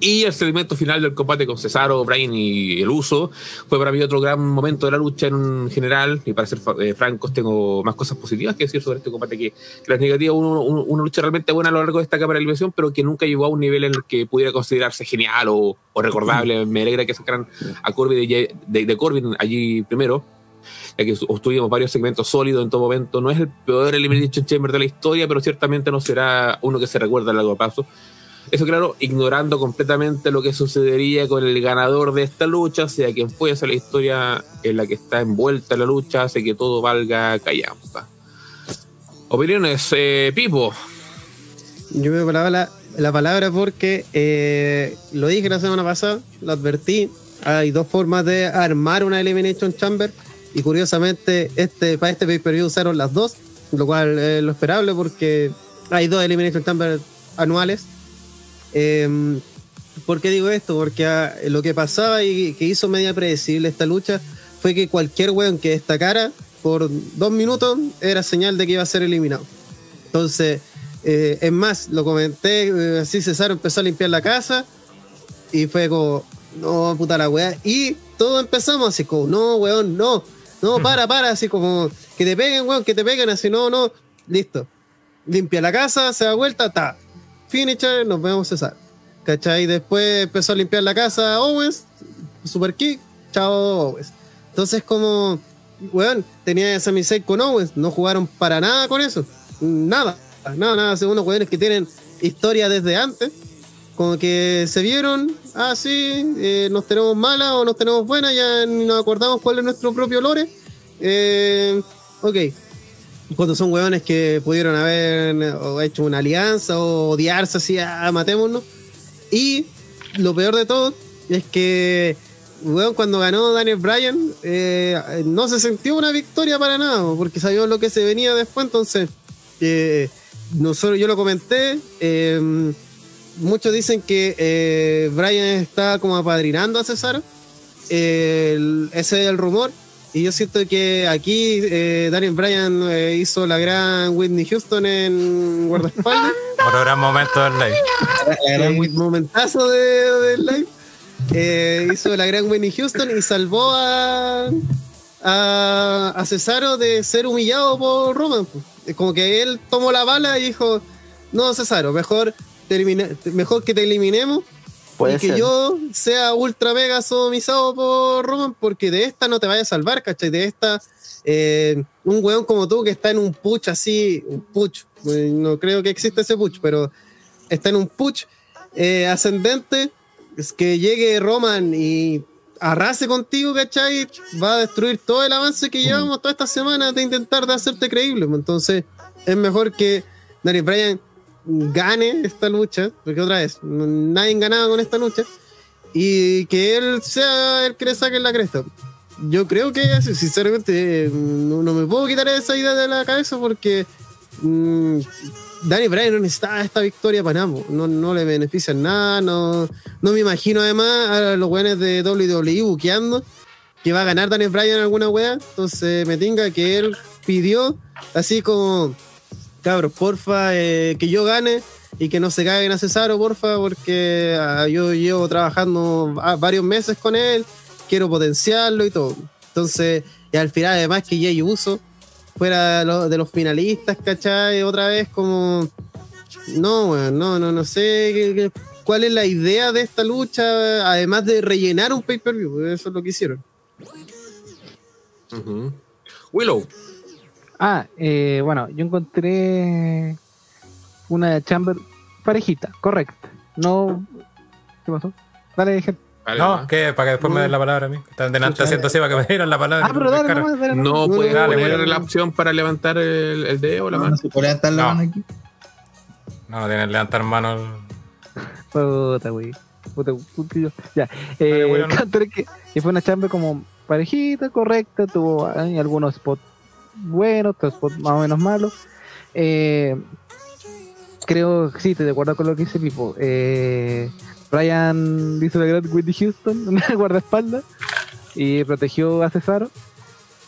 y el segmento final del combate con Cesaro, Brian y el uso fue para mí otro gran momento de la lucha en general. Y para ser eh, francos, tengo más cosas positivas que decir sobre este combate que, las negativas. una lucha realmente buena a lo largo de esta cámara de televisión, pero que nunca llegó a un nivel en el que pudiera considerarse genial o, recordable. Me alegra que sacaran a Corbin de, de, Corbin allí primero ya que tuvimos varios segmentos sólidos en todo momento. No es el peor Elimination Chamber de la historia, pero ciertamente no será uno que se recuerda a largo plazo. Eso claro, ignorando completamente lo que sucedería con el ganador de esta lucha, sea quien fuese la historia en la que está envuelta la lucha, hace que todo valga callampa. Opiniones, eh, Pipo. Yo me palabra la, la palabra porque eh, lo dije la semana pasada, lo advertí. Hay dos formas de armar una Elimination Chamber y curiosamente este, para este pay-per-view usaron las dos, lo cual es lo esperable porque hay dos Elimination Chamber anuales Em, ¿Por qué digo esto? Porque ah, lo que pasaba y que hizo media predecible esta lucha fue que cualquier weón que destacara por dos minutos era señal de que iba a ser eliminado. Entonces, eh, es más, lo comenté, eh, así César empezó a limpiar la casa y fue como, no, puta la weá. Y todos empezamos así como, no, weón, no, no, para, para, así como, que te peguen, weón, que te peguen, así, no, no, listo. Limpia la casa, se da vuelta, ta, finisher, nos vemos César. ¿Cachai? Después empezó a limpiar la casa Owens, super kick, chao Owens. Entonces como, weón, tenía esa Sami con Owens, no jugaron para nada con eso. Nada, nada, nada. Son unos weones que tienen historia desde antes. Como que se vieron, ah, sí, eh, nos tenemos malas o nos tenemos buenas, ya nos acordamos cuál es nuestro propio lore. Eh, ok, cuando son hueones que pudieron haber hecho una alianza o odiarse así, ah, matémonos. Y lo peor de todo es que, hueón, cuando ganó Daniel Bryan, eh, no se sintió una victoria para nada, porque sabía lo que se venía después. Entonces, eh, nosotros, yo lo comenté. Em, muchos dicen que eh, Bryan está como apadrinando a César. ese es el rumor. Y yo siento que aquí eh, Daniel Bryan eh, hizo la gran Whitney Houston en guardaespaldas. Otro gran momento del live. La gran momentazo del live. Eh, hizo la gran Whitney Houston y salvó a, a, Cesaro de ser humillado por Roman. Como que él tomó la bala y dijo, no Cesaro, mejor, mejor que te eliminemos y que yo sea ultra mega sodomizado por Roman, porque de esta no te vaya a salvar, ¿cachai? De esta, eh, un weón como tú que está en un puch así, un puch, eh, no creo que exista ese puch, pero está en un puch eh, ascendente, es que llegue Roman y arrase contigo, ¿cachai? Va a destruir todo el avance que llevamos todas estas semanas de intentar de hacerte creíble. pues. Entonces, es mejor que Daniel Bryan gane esta lucha, porque otra vez, nadie ganaba con esta lucha, y que él sea el que le saque la cresta. Yo creo que, sinceramente, no, no me puedo quitar esa idea de la cabeza porque mm, Danny Bryan no necesitaba esta victoria para po. no, no le beneficia en nada, no, no me imagino además a los weones de WWE buqueando que va a ganar Daniel Bryan alguna wea, entonces me tinga que él pidió así como cabros, porfa, eh, que yo gane y que no se caigan a Cesaro, porfa, porque ah, yo llevo trabajando ah, varios meses con él, quiero potenciarlo y todo. Entonces, y al final, además, que Jay Uso fuera de los, de los finalistas, ¿cachai? Otra vez, como. No, no, no, no sé cuál es la idea de esta lucha, además de rellenar un pay-per-view, eso es lo que hicieron. Ujú. Willow. Ah, eh, bueno, yo encontré una chamber parejita, correcta. No. ¿Qué pasó? Dale, gente. Dale, No, nomás. que para que después me den la palabra a mí. Están delante haciendo así para que me dieran la palabra. Ah, pero dale, Cara. nomás, dale, No nomás. puedes dale, poner dale. la opción para levantar el, el dedo o la No, mano. se puede levantar la No. mano aquí. No, tienen que levantar manos. Puta, güey. Puta, puta, yo- Ya. Eh, no. que, que fue una chamber como parejita, correcta. Tuvo ahí algunos spots otros spots más o menos malos. Eh, creo que sí, estoy de acuerdo con lo que dice Pipo. Eh, Brian hizo la gran Whitney Houston, (laughs) una guardaespaldas, y protegió a Cesaro.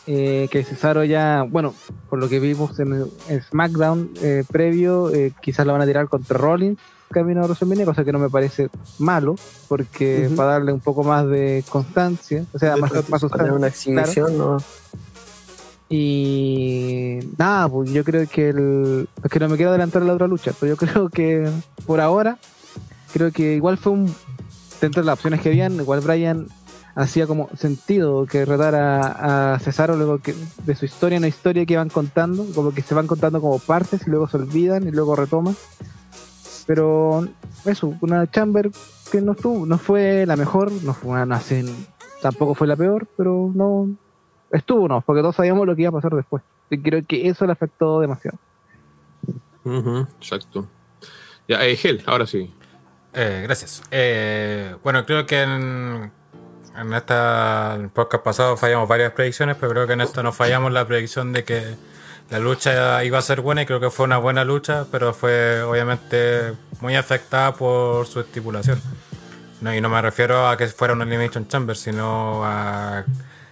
Eh, que Cesaro ya, bueno, por lo que vimos en, en SmackDown eh, previo, eh, quizás la van a tirar contra Rollins camino a WrestleMania, cosa que no me parece malo, porque Ujú. para darle un poco más de constancia, o sea, más, más Para sustancia. una exhibición, ¿no? Y nada, pues yo creo que el. Que no me quiero adelantar a la otra lucha, pero yo creo que por ahora, creo que igual fue un. Dentro de las opciones que habían, igual Brian hacía como sentido que retara a Cesaro luego que de su historia, una historia que van contando, como que se van contando como partes y luego se olvidan y luego retoman. Pero eso, una Chamber que no estuvo, no fue la mejor, no fue una, no tampoco fue la peor, pero no, estuvo no, porque todos sabíamos lo que iba a pasar después. Y creo que eso le afectó demasiado. Exacto. Ya, eh, Gel, ahora sí. Eh, gracias. Eh, bueno, creo que en, en esta en el podcast pasado fallamos varias predicciones, pero creo que en esto no fallamos la predicción de que la lucha iba a ser buena y creo que fue una buena lucha, pero fue obviamente muy afectada por su estipulación. No, y no me refiero a que fuera una Elimination Chamber, sino a,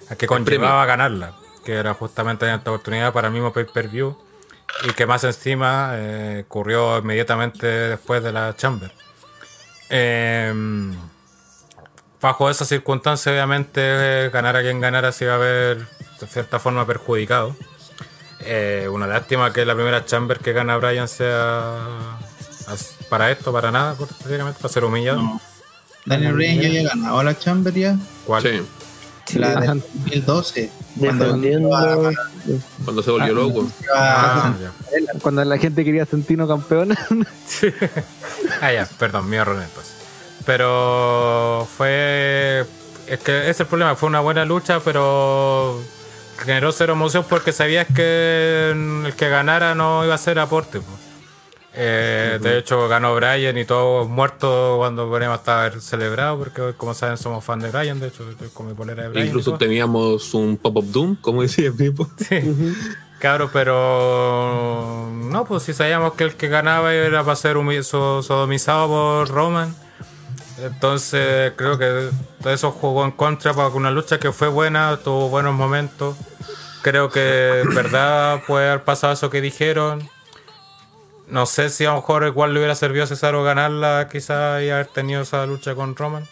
a que conllevaba ganarla, que era justamente esta oportunidad para el mismo pay-per-view y que más encima eh, ocurrió inmediatamente después de la Chamber. Eh, bajo esas circunstancias, obviamente, eh, ganar a quien ganara se iba a ver de cierta forma perjudicado. Eh, una lástima que la primera Chamber que gana Brian sea para esto, para nada, prácticamente, para ser humillado. No. Daniel Bryan ya había ganado la Chamber ya. ¿Cuál? Sí, La Ajá. del 2012. Cuando Defendiendo. cuando se volvió Ah, loco. Ah. Cuando la gente quería Santino campeón, (laughs) Ah, ya, perdón, mi error entonces. Pero fue. Es que ese es el problema, fue una buena lucha, pero generó cero emoción porque sabías que el que ganara no iba a ser aporte. po. Eh, De hecho, ganó Brian y todos muertos cuando podríamos estar celebrados, porque como saben, somos fan de Brian. De hecho, con mi polera de Brian. Incluso teníamos un pop-up Doom, como decía el Pipo. (laughs) Sí. Claro, pero no, pues si sabíamos que el que ganaba era para ser sodomizado por Roman. Entonces creo que todo eso jugó en contra para una lucha que fue buena, tuvo buenos momentos. Creo que en verdad puede haber pasado eso que dijeron. No sé si a lo mejor igual le hubiera servido a Cesaro ganarla, quizás y haber tenido esa lucha con Roman.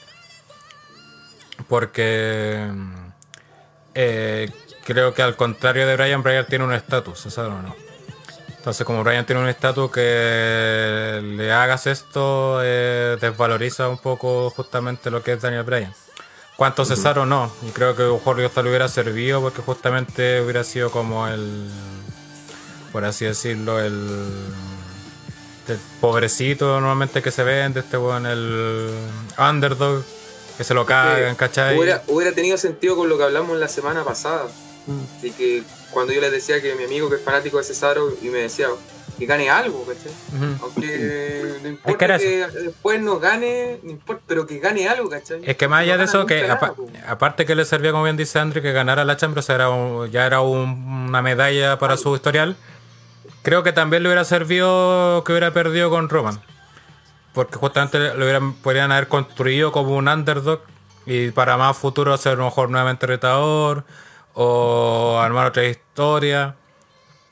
Porque eh, creo que al contrario de Brian, Brian tiene un estatus, Cesaro no. Entonces, como Brian tiene un estatus que le hagas esto, eh, desvaloriza un poco justamente lo que es Daniel Bryan. Cuanto Cesaro no, y creo que a lo mejor hasta le hubiera servido porque justamente hubiera sido como el, por así decirlo, el, el pobrecito normalmente que se vende, este weón, el underdog, Que se lo cagan, ¿cachai? Hubiera, hubiera tenido sentido con lo que hablamos la semana pasada. Mm. Así que cuando yo les decía que mi amigo que es fanático de Cesaro y me decía que gane algo, ¿cachai? Aunque no importa era que, después no gane, no importa, pero que gane algo, ¿cachai? Es que más allá No de eso, que apa- po. aparte que le servía, como bien dice Andrew, que ganara la Champions era un- ya era un- una medalla para su historial, creo que también le hubiera servido que hubiera perdido con Roman. Porque justamente lo hubieran, podrían haber construido como un underdog y para más futuro ser a lo mejor nuevamente retador o armar otra historia.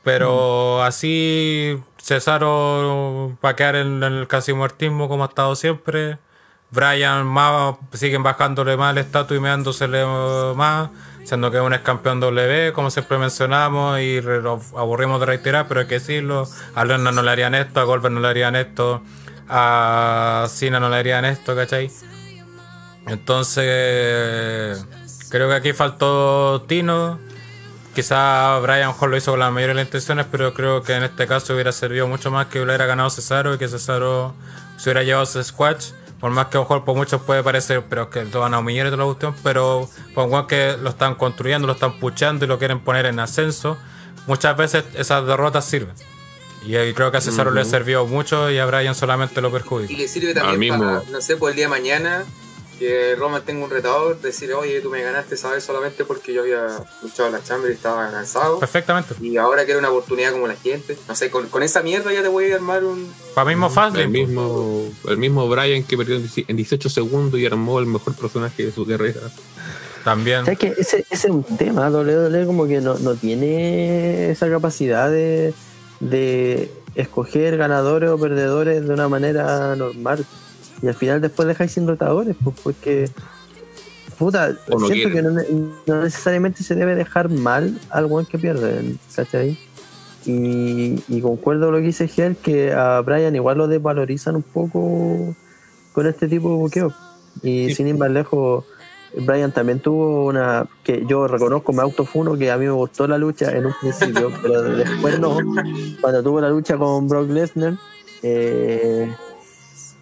Pero así Cesaro va a quedar en, en el casi muertismo como ha estado siempre. Brian más siguen bajándole más el estatus y meándosele más, siendo que es un ex campeón W, como siempre mencionamos, y nos aburrimos de reiterar, pero hay que decirlo. A Lerner no le harían esto, a Goldberg no le harían esto, a Cena no le harían esto, ¿cachai? Entonces, creo que aquí faltó Tino. Quizá Brian Hall lo hizo con las intenciones, pero creo que en este caso hubiera servido mucho más que hubiera ganado Cesaro y que Cesaro se hubiera llevado ese squash. Por más que a lo mejor por muchos puede parecer, pero que lo van a humillar y toda la cuestión, pero por igual que lo están construyendo, lo están puchando y lo quieren poner en ascenso, muchas veces esas derrotas sirven. Y eh, creo que a Cesaro le sirvió mucho y a Brian solamente lo Y perjudicó. le sirve también mismo- para, no sé, por el día de mañana, que Roman tenga un retador, decir, oye, tú me ganaste, ¿sabes? Solamente porque yo había luchado en la Chamber y estaba cansado. Perfectamente. Y ahora quiero una oportunidad como la gente. No sé, con, con esa mierda ya te voy a armar un... Para mismo El fácil. mismo, el mismo Brian que perdió en 10 en 18 segundos y armó el mejor personaje de su carrera. También. ¿Sabes que ese, ese es un tema, WWE como que no, no tiene esa capacidad de, de escoger ganadores o perdedores de una manera normal. Y al final después dejáis sin rotadores, pues porque puta, no siento que quieren. no, ne- no necesariamente se debe dejar mal al buen que pierde, ¿cachai? Y, y concuerdo con lo que dice Gel, que a Brian igual lo desvalorizan un poco con este tipo de buqueo. Y sin ir más lejos, Brian también tuvo una que yo reconozco, me autofuno, que a mí me gustó la lucha en un principio, (laughs) pero después no. Cuando tuvo la lucha con Brock Lesnar, eh,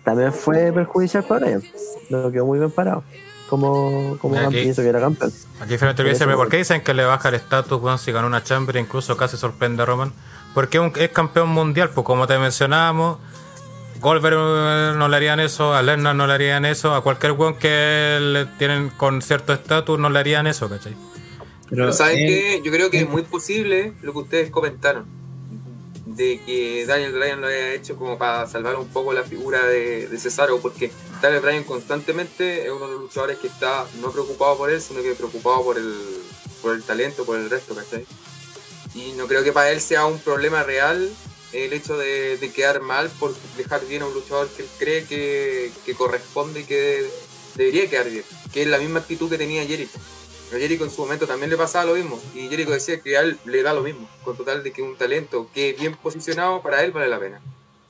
también fue perjudicial para Brian. No quedó muy bien parado. Como, como Aquí- campeón, hizo que era campeón. Aquí frente Por dice, ¿por qué dicen que le baja el estatus weón, si ganó una Chamber? Incluso casi sorprende a Roman. Porque es un- es campeón mundial, pues como te mencionábamos, Goldberg eh, no le harían eso, a Lesnar no le harían eso, a cualquier weón que le tienen con cierto estatus no le harían eso, ¿cachai? Pero ¿saben él- qué? Yo creo que es muy posible lo que ustedes comentaron. De que Daniel Bryan lo haya hecho como para salvar un poco la figura de, de Cesaro. Porque Daniel Bryan constantemente es uno de los luchadores que está no preocupado por él, sino que preocupado por el, por el talento, por el resto, ¿cachai? Y no creo que para él sea un problema real el hecho de, de quedar mal por dejar bien a un luchador que él cree que, que corresponde y que debería quedar bien. Que es la misma actitud que tenía Jericho. A Jericho en su momento también le pasaba lo mismo. Y Jericho decía que a él le da lo mismo. Con total de que un talento que es bien posicionado para él vale la pena.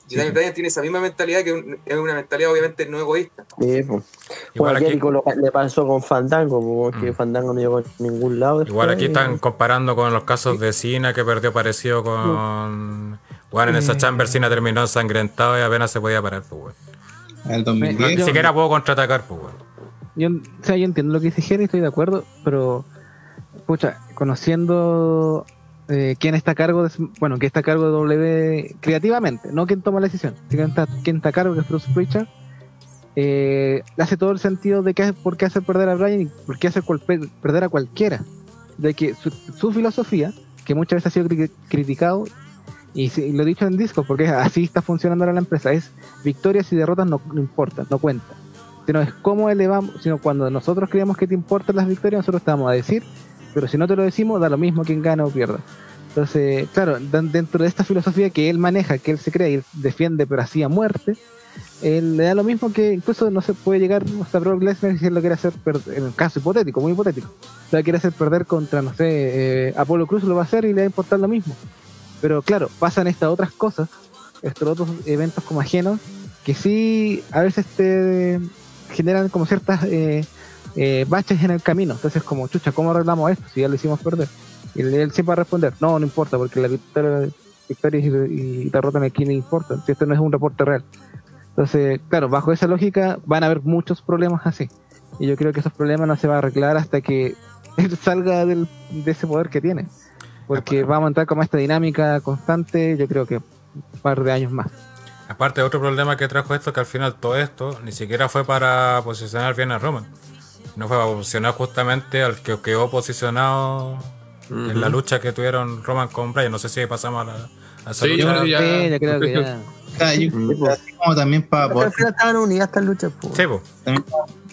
Y Daniel Bryan tiene esa misma mentalidad que un- es una mentalidad obviamente no egoísta. Sí, pues. Igual aquí, Jericho lo- le pasó con Fandango, porque Mm. Fandango no llegó a ningún lado. igual aquí están comparando con los casos de Cena que perdió parecido con... Bueno, en esa Chamber Cena terminó ensangrentado y apenas se podía parar, pues weón. El Ni 2010. Yo- siquiera puedo contraatacar, pues weón. Yo, o sea, yo entiendo lo que dice Jerry, estoy de acuerdo, pero, pucha, conociendo eh, quién está a cargo de, bueno, quién está a cargo de W creativamente, no quién toma la decisión, sino está, quién está a cargo, que es Bruce Pritchard, eh, hace todo el sentido de que, por qué hacer perder a Brian y por qué hacer perder a cualquiera. De que su, su filosofía, que muchas veces ha sido cri- criticado, y, y lo he dicho en disco, porque así está funcionando ahora la empresa, es victorias y derrotas no importan, no cuentan sino es cómo elevamos, sino cuando nosotros creemos que te importan las victorias, nosotros te vamos a decir, pero si no te lo decimos, da lo mismo quien gana o pierda. Entonces, claro, dentro de esta filosofía que él maneja, que él se cree y defiende, pero así a muerte, él le da lo mismo que incluso no se puede llegar hasta Brock Lesnar si él lo quiere hacer en un caso hipotético, muy hipotético, lo quiere hacer perder contra, no sé, eh, Apolo Cruz lo va a hacer y le va a importar lo mismo. Pero claro, pasan estas otras cosas, estos otros eventos como ajenos, que sí a veces te generan como ciertas eh, eh, baches en el camino. Entonces, como, chucha, ¿cómo arreglamos esto si ya lo hicimos perder? Y él, siempre va a responder, no, no importa, porque la victoria, victoria y, y derrota aquí no importa, si esto no es un reporte real. Entonces, claro, bajo esa lógica van a haber muchos problemas así. Y yo creo que esos problemas no se van a arreglar hasta que (laughs) él salga del- de ese poder que tiene. Porque vamos a entrar como esta dinámica constante, yo creo que un par de años más. Aparte, otro problema que trajo esto, que al final todo esto ni siquiera fue para posicionar bien a Roman. No fue para posicionar justamente al que quedó posicionado en la lucha que tuvieron Roman con Bryan. No sé si pasamos a la a esa Sí, lucha. yo creo que ya- Sí, yo creo que ya. O sea, yo- así como también para al final estaban unidas estas luchas. Sí, po.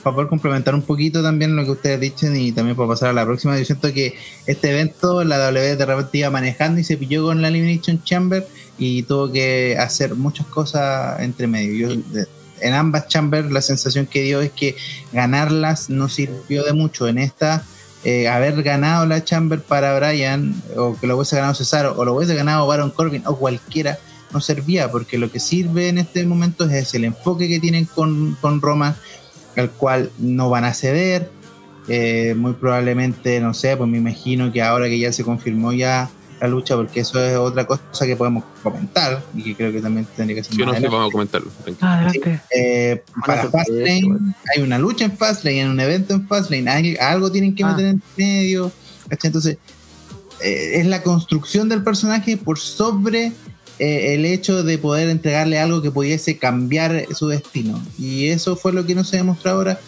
Para poder complementar un poquito también lo que ustedes dicen y también para pasar a la próxima, yo siento que este evento la W de repente iba manejando y se pilló con la Elimination Chamber y tuvo que hacer muchas cosas entre medio. Yo, en ambas chambers la sensación que dio es que ganarlas no sirvió de mucho. En esta, eh, haber ganado la chamber para Brian o que lo hubiese ganado Cesaro o lo hubiese ganado Baron Corbin o cualquiera no servía porque lo que sirve en este momento es el enfoque que tienen con, con Roma al cual no van a ceder. Eh, muy probablemente, no sé, pues me imagino que ahora que ya se confirmó ya la lucha, porque eso es otra cosa que podemos comentar y que creo que también tendría que ser Sí, más no sé, adelante. vamos a comentarlo. tranquilo. Adelante. Eh, para Fastlane hay una lucha en Fastlane, hay un evento en Fastlane, hay- algo tienen que Ah. meter en medio. ¿cachai? Entonces, eh, es la construcción del personaje por sobre eh, el hecho de poder entregarle algo que pudiese cambiar su destino. Y eso fue lo que no se demostró ahora.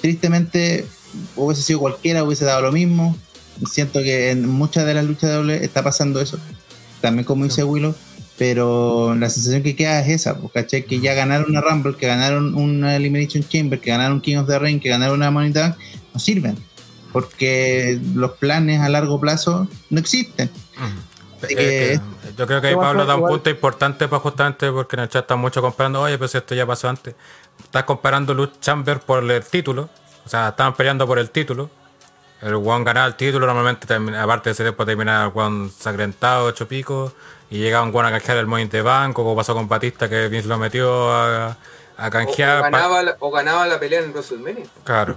Tristemente, hubiese sido cualquiera, hubiese dado lo mismo. Siento que en muchas de las luchas de doble está pasando eso. También como dice Willow. Pero la sensación que queda es esa, pues, ¿cachai? Que ya ganaron una Rumble, que ganaron una Elimination Chamber, que ganaron King of the Ring, que ganaron una Money Bank, no sirven. Porque los planes a largo plazo no existen. Así Eh, que- eh, yo creo que ahí Pablo da un igual- punto importante para justamente porque en el chat están mucho comparando, oye, pues esto ya pasó antes. Estás comparando Luke Chamber por el título, o sea, estaban peleando por el título. El One ganaba el título, normalmente termina- aparte de ese tiempo terminaba el One sangrentado, ocho picos, y llegaba un One a canjear el Money de Banco, como pasó con Batista que Vince lo metió a, a O, ganaba la, o ganaba la pelea en WrestleMania. Claro.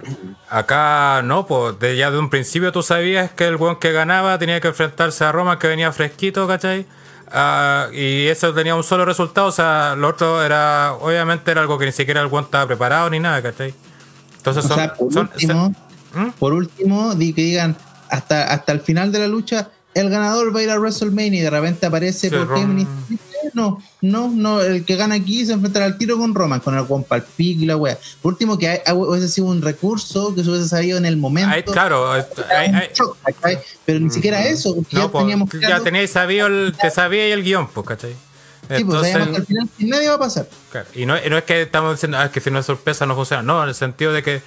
Acá no, pues de, ya de un principio tú sabías que el weón que ganaba tenía que enfrentarse a Roma que venía fresquito, ¿cachai? Ah, y eso tenía un solo resultado, o sea, lo otro era, obviamente era algo que ni siquiera el weón estaba preparado ni nada, ¿cachai? Entonces O son... sea, por son- último, ¿Mm? por último, di que digan hasta, hasta el final de la lucha, el ganador va a ir a WrestleMania y de repente aparece Sí, por no, no, no, el que gana aquí se enfrentará al tiro con Roman, con el Juan Palpic y la wea. Por último, que hay- hubiese sido un recurso que se hubiese sabido en el momento. Claro, pero ni siquiera eso, porque no, ya pues, teníamos ya teníais sabido el, te sabía el guion, pues, ¿cachai? sí, pues, sabíamos que al final nadie va a pasar. Claro, Y no, no es que estamos diciendo ah, que si no es sorpresa no funciona, no, en el sentido de que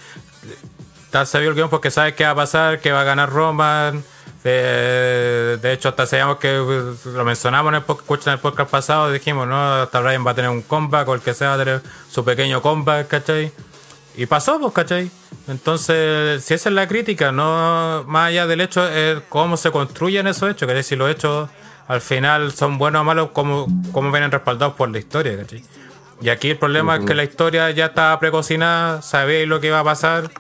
está sabido el guion porque sabes qué va a pasar, que va a ganar Roman. De, de hecho, hasta sabíamos que pues, lo mencionamos en el, podcast, en el podcast pasado, dijimos, no, hasta Brian va a tener un comeback o el que sea va a tener su pequeño comeback, ¿cachai? Y pasó, pues, ¿cachai? Entonces, si esa es la crítica, no más allá del hecho, es cómo se construyen esos hechos, ¿cachai? Si los hechos al final son buenos o malos, cómo, cómo vienen respaldados por la historia, ¿cachai? Y aquí el problema es que la historia ya estaba precocinada, sabéis lo que iba a pasar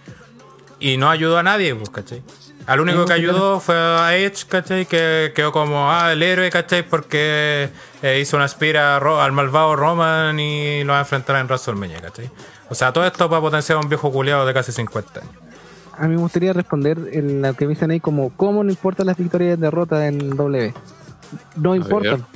y no ayudó a nadie, pues, ¿cachai? Al único que ayudó fue a Edge, ¿cachai? Que quedó como, ah, el héroe, ¿cachai? Porque eh, hizo una aspira al malvado Roman y lo va a enfrentar en WrestleMania, ¿cachai? O sea, todo esto para potenciar a un viejo culiado de casi 50 años. A mí me gustaría responder en lo que me dicen ahí como cómo no importan las victorias y derrotas en W. No importan.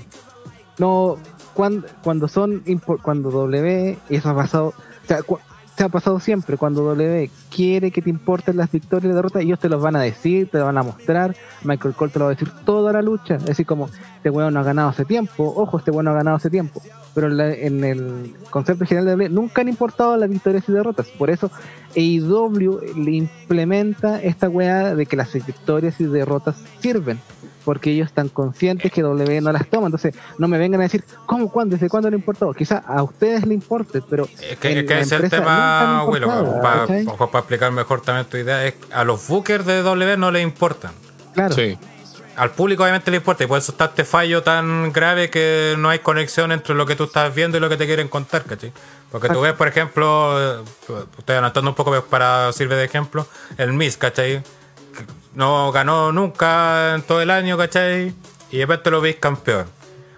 No, cuando, cuando son impor- cuando W, y eso ha pasado, o sea, cu- se ha pasado siempre, cuando W quiere que te importen las victorias y derrotas, ellos te los van a decir, te lo van a mostrar, Michael Cole te lo va a decir toda la lucha, es decir, como, este weón no ha ganado hace tiempo, ojo, este weón no ha ganado hace tiempo, pero en, en el concepto general de W nunca han importado las victorias y derrotas, por eso AEW le implementa esta weá de que las victorias y derrotas sirven porque ellos están conscientes que W no las toma. Entonces, no me vengan a decir, ¿cómo, cuándo, desde cuándo le importó? Quizá a ustedes le importe, pero. Es que, en es que la ese es el tema, Willow, para explicar mejor también tu idea, es a los bookers de W no les importan. Claro. Sí. Al público obviamente le importa y por eso está este fallo tan grave que no hay conexión entre lo que tú estás viendo y lo que te quieren contar, ¿cachai? Porque tú ves, por ejemplo, eh, estoy anotando un poco para sirve de ejemplo, el Miss, ¿cachai? No ganó nunca en todo el año, ¿cachai? Y de repente lo veis campeón.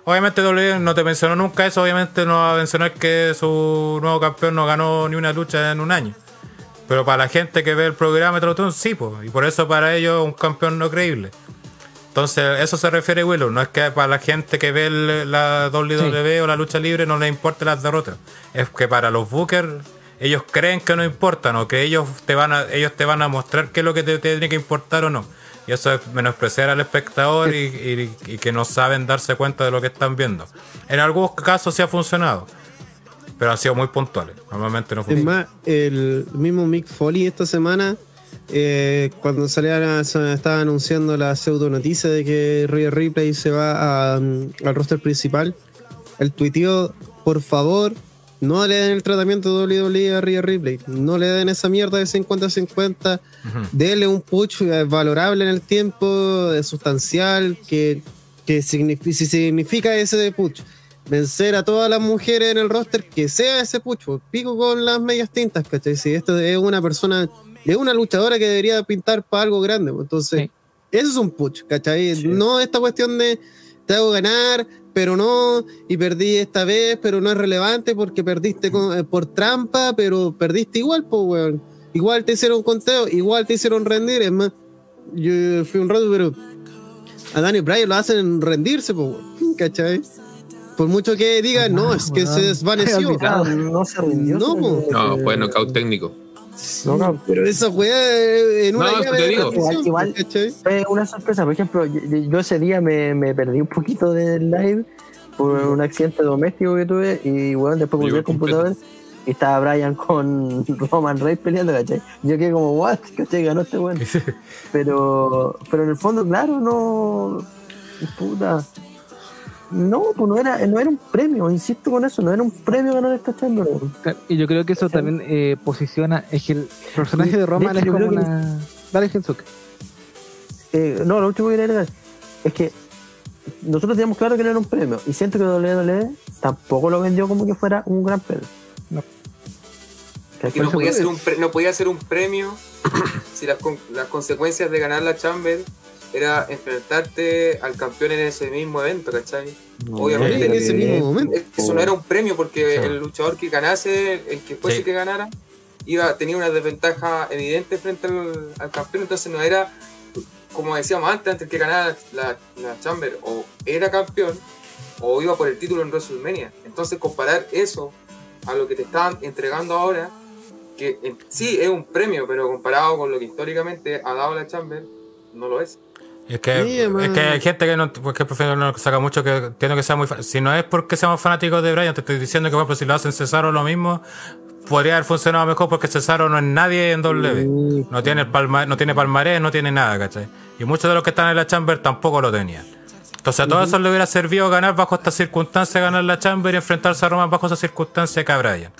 Obviamente W no te mencionó nunca eso, obviamente no va a mencionar que su nuevo campeón no ganó ni una lucha en un año. Pero para la gente que ve el programa de sí, pues. Y por eso para ellos es un campeón no creíble. Entonces, eso se refiere Willow. No es que para la gente que ve el- la WWE o la lucha libre no le importe las derrotas. Es que para los bookers, ellos creen que no importan o que ellos te van a, ellos te van a mostrar qué es lo que te, te tiene que importar o no. Y eso es menospreciar al espectador y, y- y que no saben darse cuenta de lo que están viendo. En algunos casos sí ha funcionado, pero han sido muy puntuales. Normalmente no Es funciona. más, el mismo Mick Foley esta semana, eh, cuando salía, se estaba anunciando la pseudo noticia de que Rhea Ripley se va a, mm, al roster principal, el tuiteó, por favor, no le den el tratamiento de WWE a Rhea Ripley, no le den esa mierda de 50-50, denle un push eh, valorable en el tiempo, eh, sustancial, que, que signifi- si significa ese de push vencer a todas las mujeres en el roster, que sea ese pucho, pico con las medias tintas, ¿cachai? Si esto es una persona, es una luchadora que debería pintar para algo grande, pues, entonces, Sí. eso es un push, ¿cachai? No esta cuestión de hago ganar, pero no, y perdí esta vez, pero no es relevante porque perdiste con- eh, por trampa, pero perdiste igual, pues, weón. Igual te hicieron conteo, igual te hicieron rendir, es más, yo fui un rato, pero a Dani Bryan lo hacen rendirse, pues, weón, (laughs) ¿cachai? Por mucho que digan, no, es que se desvaneció. Olvidado. Ah, no se rindió. No, fue knockout técnico. No, no, Pero esa weá eh, en una No, llave te digo. Igual-. Fue una sorpresa. Por ejemplo, yo, ese día me, me perdí un poquito del live por un accidente doméstico que tuve y bueno, después volví al computador y estaba Brian con (laughs) Roman Reigns peleando, ¿cachai? Yo quedé como, what, (laughs) ¿cachai? Ganó este weón. (laughs) Pero, pero en el fondo, claro, no. Puta. No, pues no era, no era un premio, insisto con eso, no era un premio ganar esta. Claro, Y yo creo que eso también eh, posiciona, es que el personaje de Roman De es hecho, como creo que- una... Dale, Gensuke. Eh, no, lo último que quería agregar es que nosotros teníamos claro que no era un premio y siento que WWE tampoco lo vendió como que fuera un gran premio. No. No podía, ser un pre- no podía ser un premio si las, con- las consecuencias de ganar la Chamber era enfrentarte al campeón en ese mismo evento, ¿cachai? Obviamente en ese mismo momento. Eso no era un premio porque Sí. el luchador que ganase, el que fuese Sí. que ganara, iba, tenía una desventaja evidente frente al, al campeón, entonces no era, como decíamos antes, antes que ganara la, la Chamber, o era campeón o iba por el título en WrestleMania. Entonces comparar eso a lo que te estaban entregando ahora, que en- sí es un premio, pero comparado con lo que históricamente ha dado la Chamber, no lo es. Es que, Sí, es que hay gente que no pues, que prefiere no saca mucho que entiendo que sea muy si no es porque seamos fanáticos de Brian te estoy diciendo que si lo hacen Cesaro lo mismo podría haber funcionado mejor porque Cesaro no es nadie en W. No tiene palma, no tiene palmarés no tiene nada ¿cachai? y muchos de los que están en la Chamber tampoco lo tenían. Entonces a todo eso le hubiera servido ganar bajo estas circunstancias ganar la Chamber y enfrentarse a Roman bajo esas circunstancias que a Brian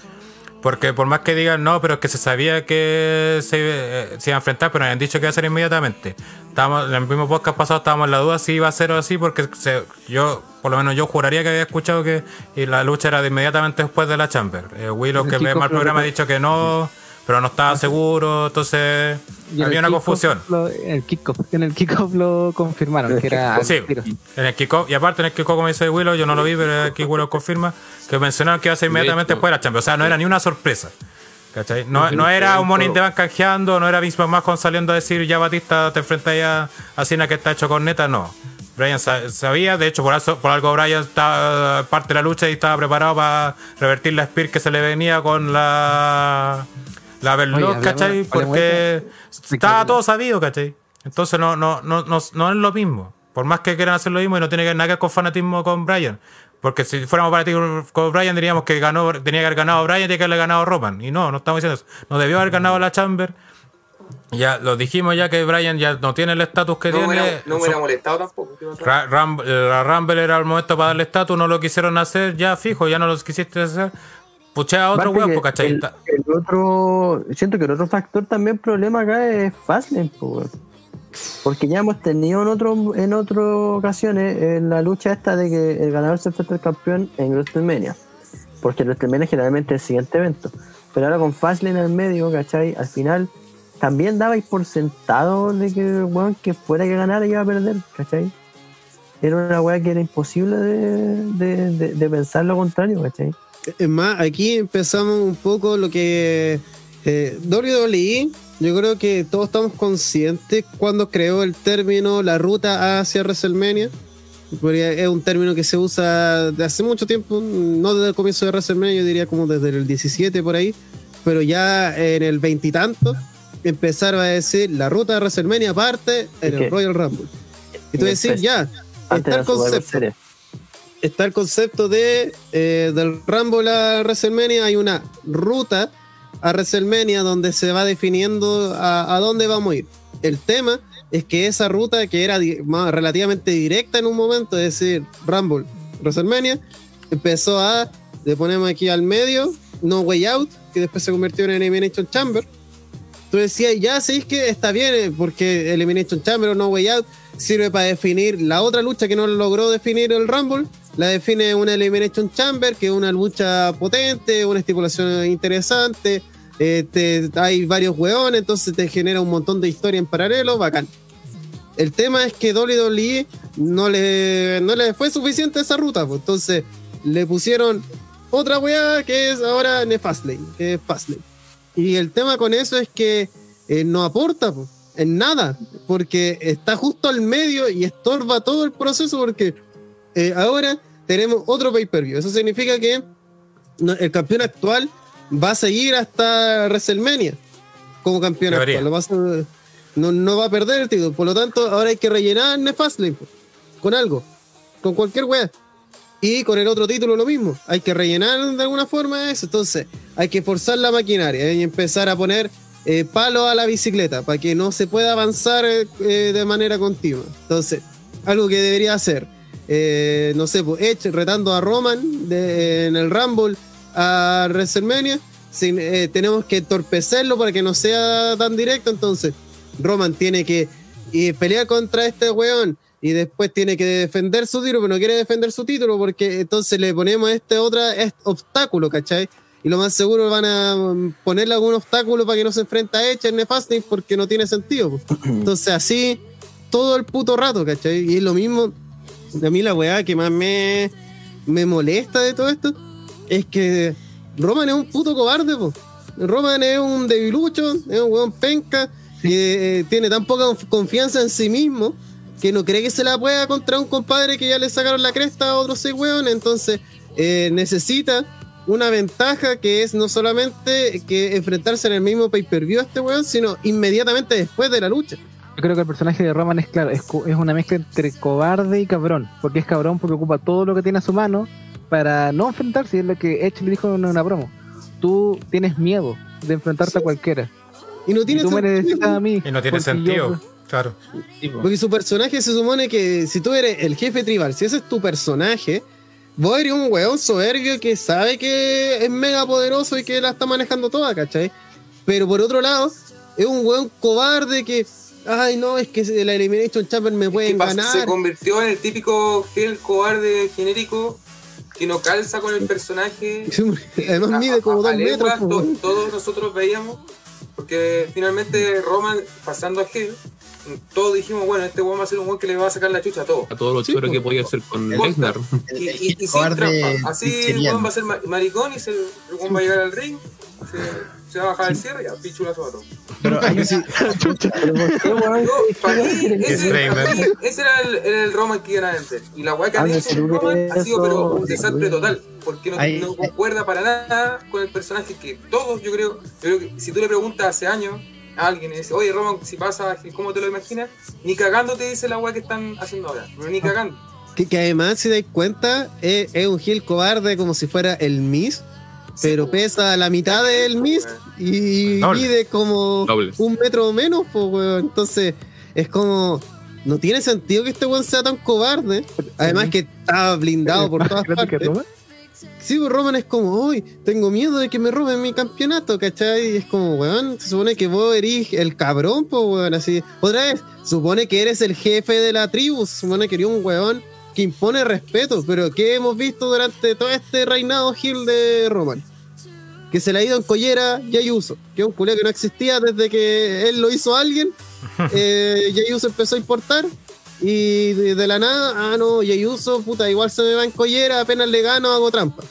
porque por más que digan no, pero es que se sabía que se, eh, se iba a enfrentar, pero me han dicho que iba a ser inmediatamente. Estábamos, en el mismo podcast pasado estábamos en la duda si iba a ser o así, porque se- yo, por lo menos yo juraría que había escuchado que y la lucha era de inmediatamente después de la Chamber. Eh, Willow, El que ve mal lo programa, ha dicho que no, pero no estaba seguro, entonces en había una confusión. lo- en el kickoff, en el kickoff lo confirmaron, que era Sí, en el kickoff, y aparte en el kickoff, como dice Willow, yo no lo vi, pero aquí Willow confirma que mencionaron que iba a ser inmediatamente después de la Champions. O sea, no era ni una sorpresa. ¿Cachai? No, no era un morning de van canjeando, no era Vince McMahon saliendo a decir ya Batista te enfrentas ya a Cena que está hecho con neta, no. Brian sa- sabía, de hecho por, eso- por algo Brian estaba parte de la lucha y estaba preparado para revertir la Spear que se le venía con la la Oye, Verloc, ¿cachai? hablemos Porque estaba todo sabido, ¿cachai? Entonces no, no, no, no, no es lo mismo. Por más que quieran hacer lo mismo y no tiene que ver nada que ver con fanatismo con Brian. Porque si fuéramos fanáticos con Brian diríamos que ganó, tenía que haber ganado Brian y tenía que haberle ganado Roman. Y no, no estamos diciendo eso. No debió haber ganado la Chamber. Ya lo dijimos ya que Brian ya no tiene el estatus que No tiene. hubiera, no me hubiera molestado tampoco. Ra- Ram- la Rumble era el momento para darle estatus, no lo quisieron hacer, ya fijo, ya no lo quisiste hacer. Puchea a otro huevo, ¿cachai? el, el otro, siento que el otro factor también problema acá es Fastlane, po, weón. porque ya hemos tenido en otro, en otras ocasiones en la lucha esta de que el ganador se enfrenta al campeón en WrestleMania, porque WrestleMania generalmente es el siguiente evento, pero ahora con Fastlane en el medio, ¿cachai? Al final también dabais por sentado de que el weón que fuera que ganara iba a perder, ¿cachai? Era una weá que era imposible de, de, de- de pensar lo contrario, ¿cachai? Es más, aquí empezamos un poco lo que Eh, WWE, yo creo que todos estamos conscientes cuando creó el término la ruta hacia WrestleMania. Porque es un término que se usa de hace mucho tiempo, no desde el comienzo de WrestleMania, yo diría como desde el 17 por ahí, pero ya en el veintitanto empezaron a decir la ruta de WrestleMania parte en el Royal Rumble. Y tú decís, ya, está el concepto. Está el concepto de eh, del Rumble a WrestleMania. Hay una ruta a WrestleMania donde se va definiendo a, a dónde vamos a ir. El tema es que esa ruta que era di- más relativamente directa en un momento, es decir, Rumble, WrestleMania, empezó a, le ponemos aquí al medio, No Way Out, que después se convirtió en Elimination Chamber. Tú decías, ya sí, es que está bien, eh, porque Elimination Chamber o No Way Out sirve para definir la otra lucha que no logró definir el Rumble. La define una Elimination Chamber, que es una lucha potente, una estipulación interesante. eh, te- hay varios hueones, entonces te genera un montón de historia en paralelo, bacán. El tema es que WWE no le, no le fue suficiente esa ruta, pues, entonces le pusieron otra weá que es ahora Nefastlane, que es Fastlane. Y el tema con eso es que eh, no aporta pues, en nada, porque está justo al medio y estorba todo el proceso porque eh, ahora tenemos otro pay-per-view. Eso significa que el campeón actual va a seguir hasta WrestleMania como campeón actual. Lo a no, no va a perder el título. Por lo tanto, ahora hay que rellenar Nefastlane con algo, con cualquier wea. Y con el otro título lo mismo. Hay que rellenar de alguna forma eso. Entonces, hay que forzar la maquinaria y empezar a poner eh, palo a la bicicleta para que no se pueda avanzar eh, eh, de manera continua. Entonces, algo que debería hacer, eh, no sé, pues Edge retando a Roman de- en el Rumble a WrestleMania. sin- eh, tenemos que entorpecerlo para que no sea tan directo. Entonces, Roman tiene que eh, pelear contra este weón y después tiene que defender su título, pero no quiere defender su título porque entonces le ponemos este otra este obstáculo, ¿cachai? Y lo más seguro van a mm, ponerle algún obstáculo para que no se enfrente a Edge en Nefasting porque no tiene sentido. po. (clears throat) Entonces así todo el puto rato, ¿cachai? Y es lo mismo, a mí la weá que más me, me molesta de todo esto es que Roman es un puto cobarde, po. Roman es un debilucho, es un weón penca, que eh, tiene tan poca conf- confianza en sí mismo que no cree que se la pueda contra un compadre que ya le sacaron la cresta a otros seis weones. Entonces eh, necesita una ventaja que es no solamente que enfrentarse en el mismo pay-per-view a este weón, sino inmediatamente después de la lucha. Yo creo que el personaje de Roman es claro, es, co- es una mezcla entre cobarde y cabrón, porque es cabrón porque ocupa todo lo que tiene a su mano para no enfrentarse, y es lo que Edge le dijo en una promo. Tú tienes miedo de enfrentarte a cualquiera. Y no Y tiene tú sentido. necesitas a mí. Y no tiene sentido. yo- Claro. Porque su personaje se supone que si tú eres el jefe tribal, si ese es tu personaje, vos eres un weón soberbio que sabe que es mega poderoso y que la está manejando toda, ¿cachai? Pero por otro lado, es un weón cobarde que, ay no, es que la Elimination Chamber me Que pueden pas- ganar. se convirtió en el típico fiel cobarde genérico que no calza con el personaje. (laughs) Además A- mide a- como a dos metros. to- todos nosotros veíamos, porque finalmente Roman pasando a Hill, todos dijimos, bueno, este weón va a ser un weón que le va a sacar la chucha a todos. A todo lo Sí, que podía hacer con El- Lesnar. Y, y- y sin trampa. Así el weón va a ser ma- maricón y se, el weón va a llegar al ring, se, se va a bajar el cierre y a pichulazo a todos. Pero hay ese, ese era el, era el Roman que iban a vender. Y la weá que ha Ah, dicho tú Roman ha sido pero un desastre total. Porque no, Ahí- no concuerda para nada con el personaje que todos, yo creo, yo creo que si tú le preguntas hace años a alguien y dice, oye Roman, si pasa, ¿cómo te lo imaginas? Ni cagando te dice la weá que están haciendo ahora. Pero ni cagando. Que, que además, si dais cuenta, es, es un Gil cobarde como si fuera el Miss, pero pesa la mitad del Miss y Doble. mide como Doble. un metro o menos, pues, weón. Entonces, es como. No tiene sentido que este weón sea tan cobarde. Además, que está blindado por todas partes. Roman. Sí, pues Roman es como, uy, tengo miedo de que me roben mi campeonato, ¿cachai? Y es como, weón, se supone que vos eres el cabrón, pues, weón, así. Otra vez, supone que eres el jefe de la tribu, se supone que eres un weón que impone respeto, pero ¿qué hemos visto durante todo este reinado Gil de Roman? Que se le ha ido en collera Jay Uso, que es un culé que no existía desde que él lo hizo a alguien. (laughs) Eh, Jay Uso empezó a importar y de, de la nada, ah no, Jay Uso, puta, igual se me va en collera, apenas le gano, hago trampa.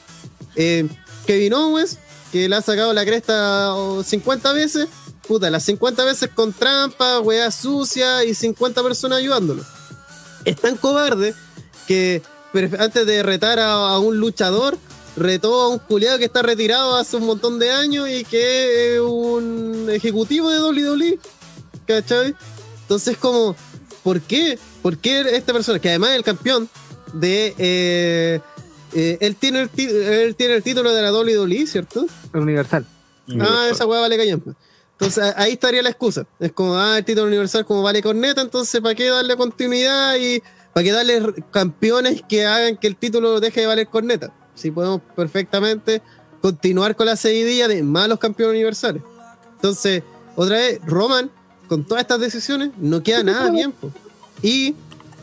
Eh, Kevin Owens que le ha sacado la cresta oh, 50 veces, puta, las 50 veces con trampa, weá sucia y 50 personas ayudándolo. Es tan cobarde que antes de retar a, a un luchador, retó a un culiado que está retirado hace un montón de años y que es un ejecutivo de WWE. ¿Cachai? Entonces, como, ¿por qué? ¿Por qué esta persona, que además es el campeón de. eh, eh, él, tiene el él tiene el título de la WWE, ¿cierto? Universal. Ah, esa hueá vale callampa. Entonces ahí estaría la excusa. Es como, ah, el título universal como vale corneta, entonces ¿para qué darle continuidad y para qué darle campeones que hagan que el título deje de valer corneta? Si podemos perfectamente continuar con la seguidilla de malos campeones universales. Entonces, otra vez, Roman, con todas estas decisiones, no queda nada (laughs) bien. po. Y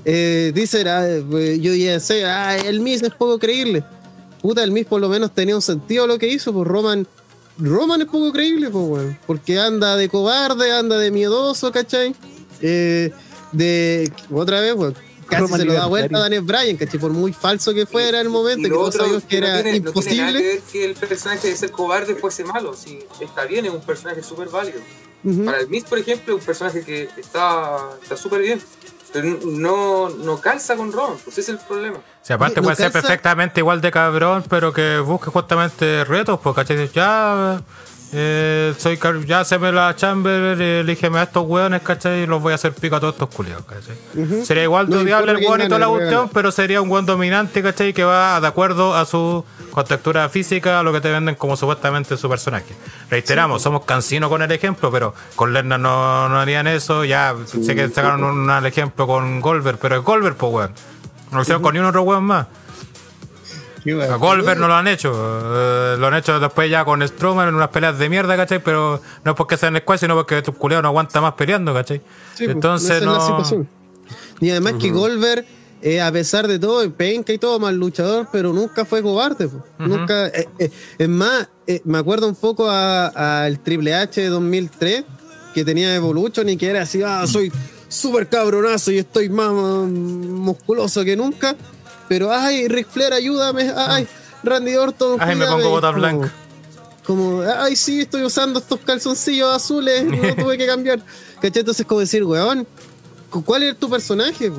eh, dice, ah, eh, yo ya sé, ah, el Miz es poco creíble. Puta, el Miz por lo menos tenía un sentido lo que hizo, pues Roman Roman es poco creíble, pues, weón. Porque anda de cobarde, anda de miedoso, ¿cachai? Eh, de. Otra vez, weón. Casi se lo da vuelta a Daniel Bryan, ¿cachai? Por muy falso que fuera en el momento, Y que lo otro, que no era tiene- no tiene nada imposible. que ver que el personaje de ser cobarde fuese malo. Si está bien, es un personaje súper válido. Para el Miz, por ejemplo, es un personaje que está está súper bien. Pero no, no calza con Ron, pues ese es el problema. Si aparte puede ¿no ser perfectamente igual de cabrón, pero que busque justamente retos, pues, ¿cachai? Ya, eh, soy car- ya haceme la chamber, eh, elígeme a estos hueones, ¿cachai? Y los voy a hacer pico a todos estos culiados, ¿cachai? Ujú. Sería igual No odiable el hueón y toda la cuestión, pero sería un hueón dominante, ¿cachai? Que va de acuerdo a su contextura física, a lo que te venden como supuestamente su personaje. Reiteramos, somos cansinos con el ejemplo, pero con Lerner no, no harían eso. Ya sé que sacaron un, un ejemplo con Goldberg, pero es Goldberg, pues, weón. No lo hicieron con ni un otro weón más. A Goldberg no lo han hecho. eh, lo han hecho después ya con Strowman en unas peleas de mierda, ¿cachai? Pero no es porque sean squad, sino porque tu culeo no aguanta más peleando, ¿cachai? Sí, pues, Entonces no. Y además que Goldberg, eh, a pesar de todo, penca y todo, mal luchador, pero nunca fue cobarde. po. Nunca. eh, eh, es más, eh, me acuerdo un poco al Triple H de 2003, que tenía Evolution y que era así, ah, soy súper cabronazo y estoy más mm, musculoso que nunca. Pero, ay, Ric Flair, ayúdame. Ay, Randy Orton. Ay, me cuídame", pongo botas blancas. como, ay, sí, estoy usando estos calzoncillos azules, no (laughs) tuve que cambiar. ¿Cachai? Entonces, como decir, weón, ¿cu- ¿cuál es tu personaje?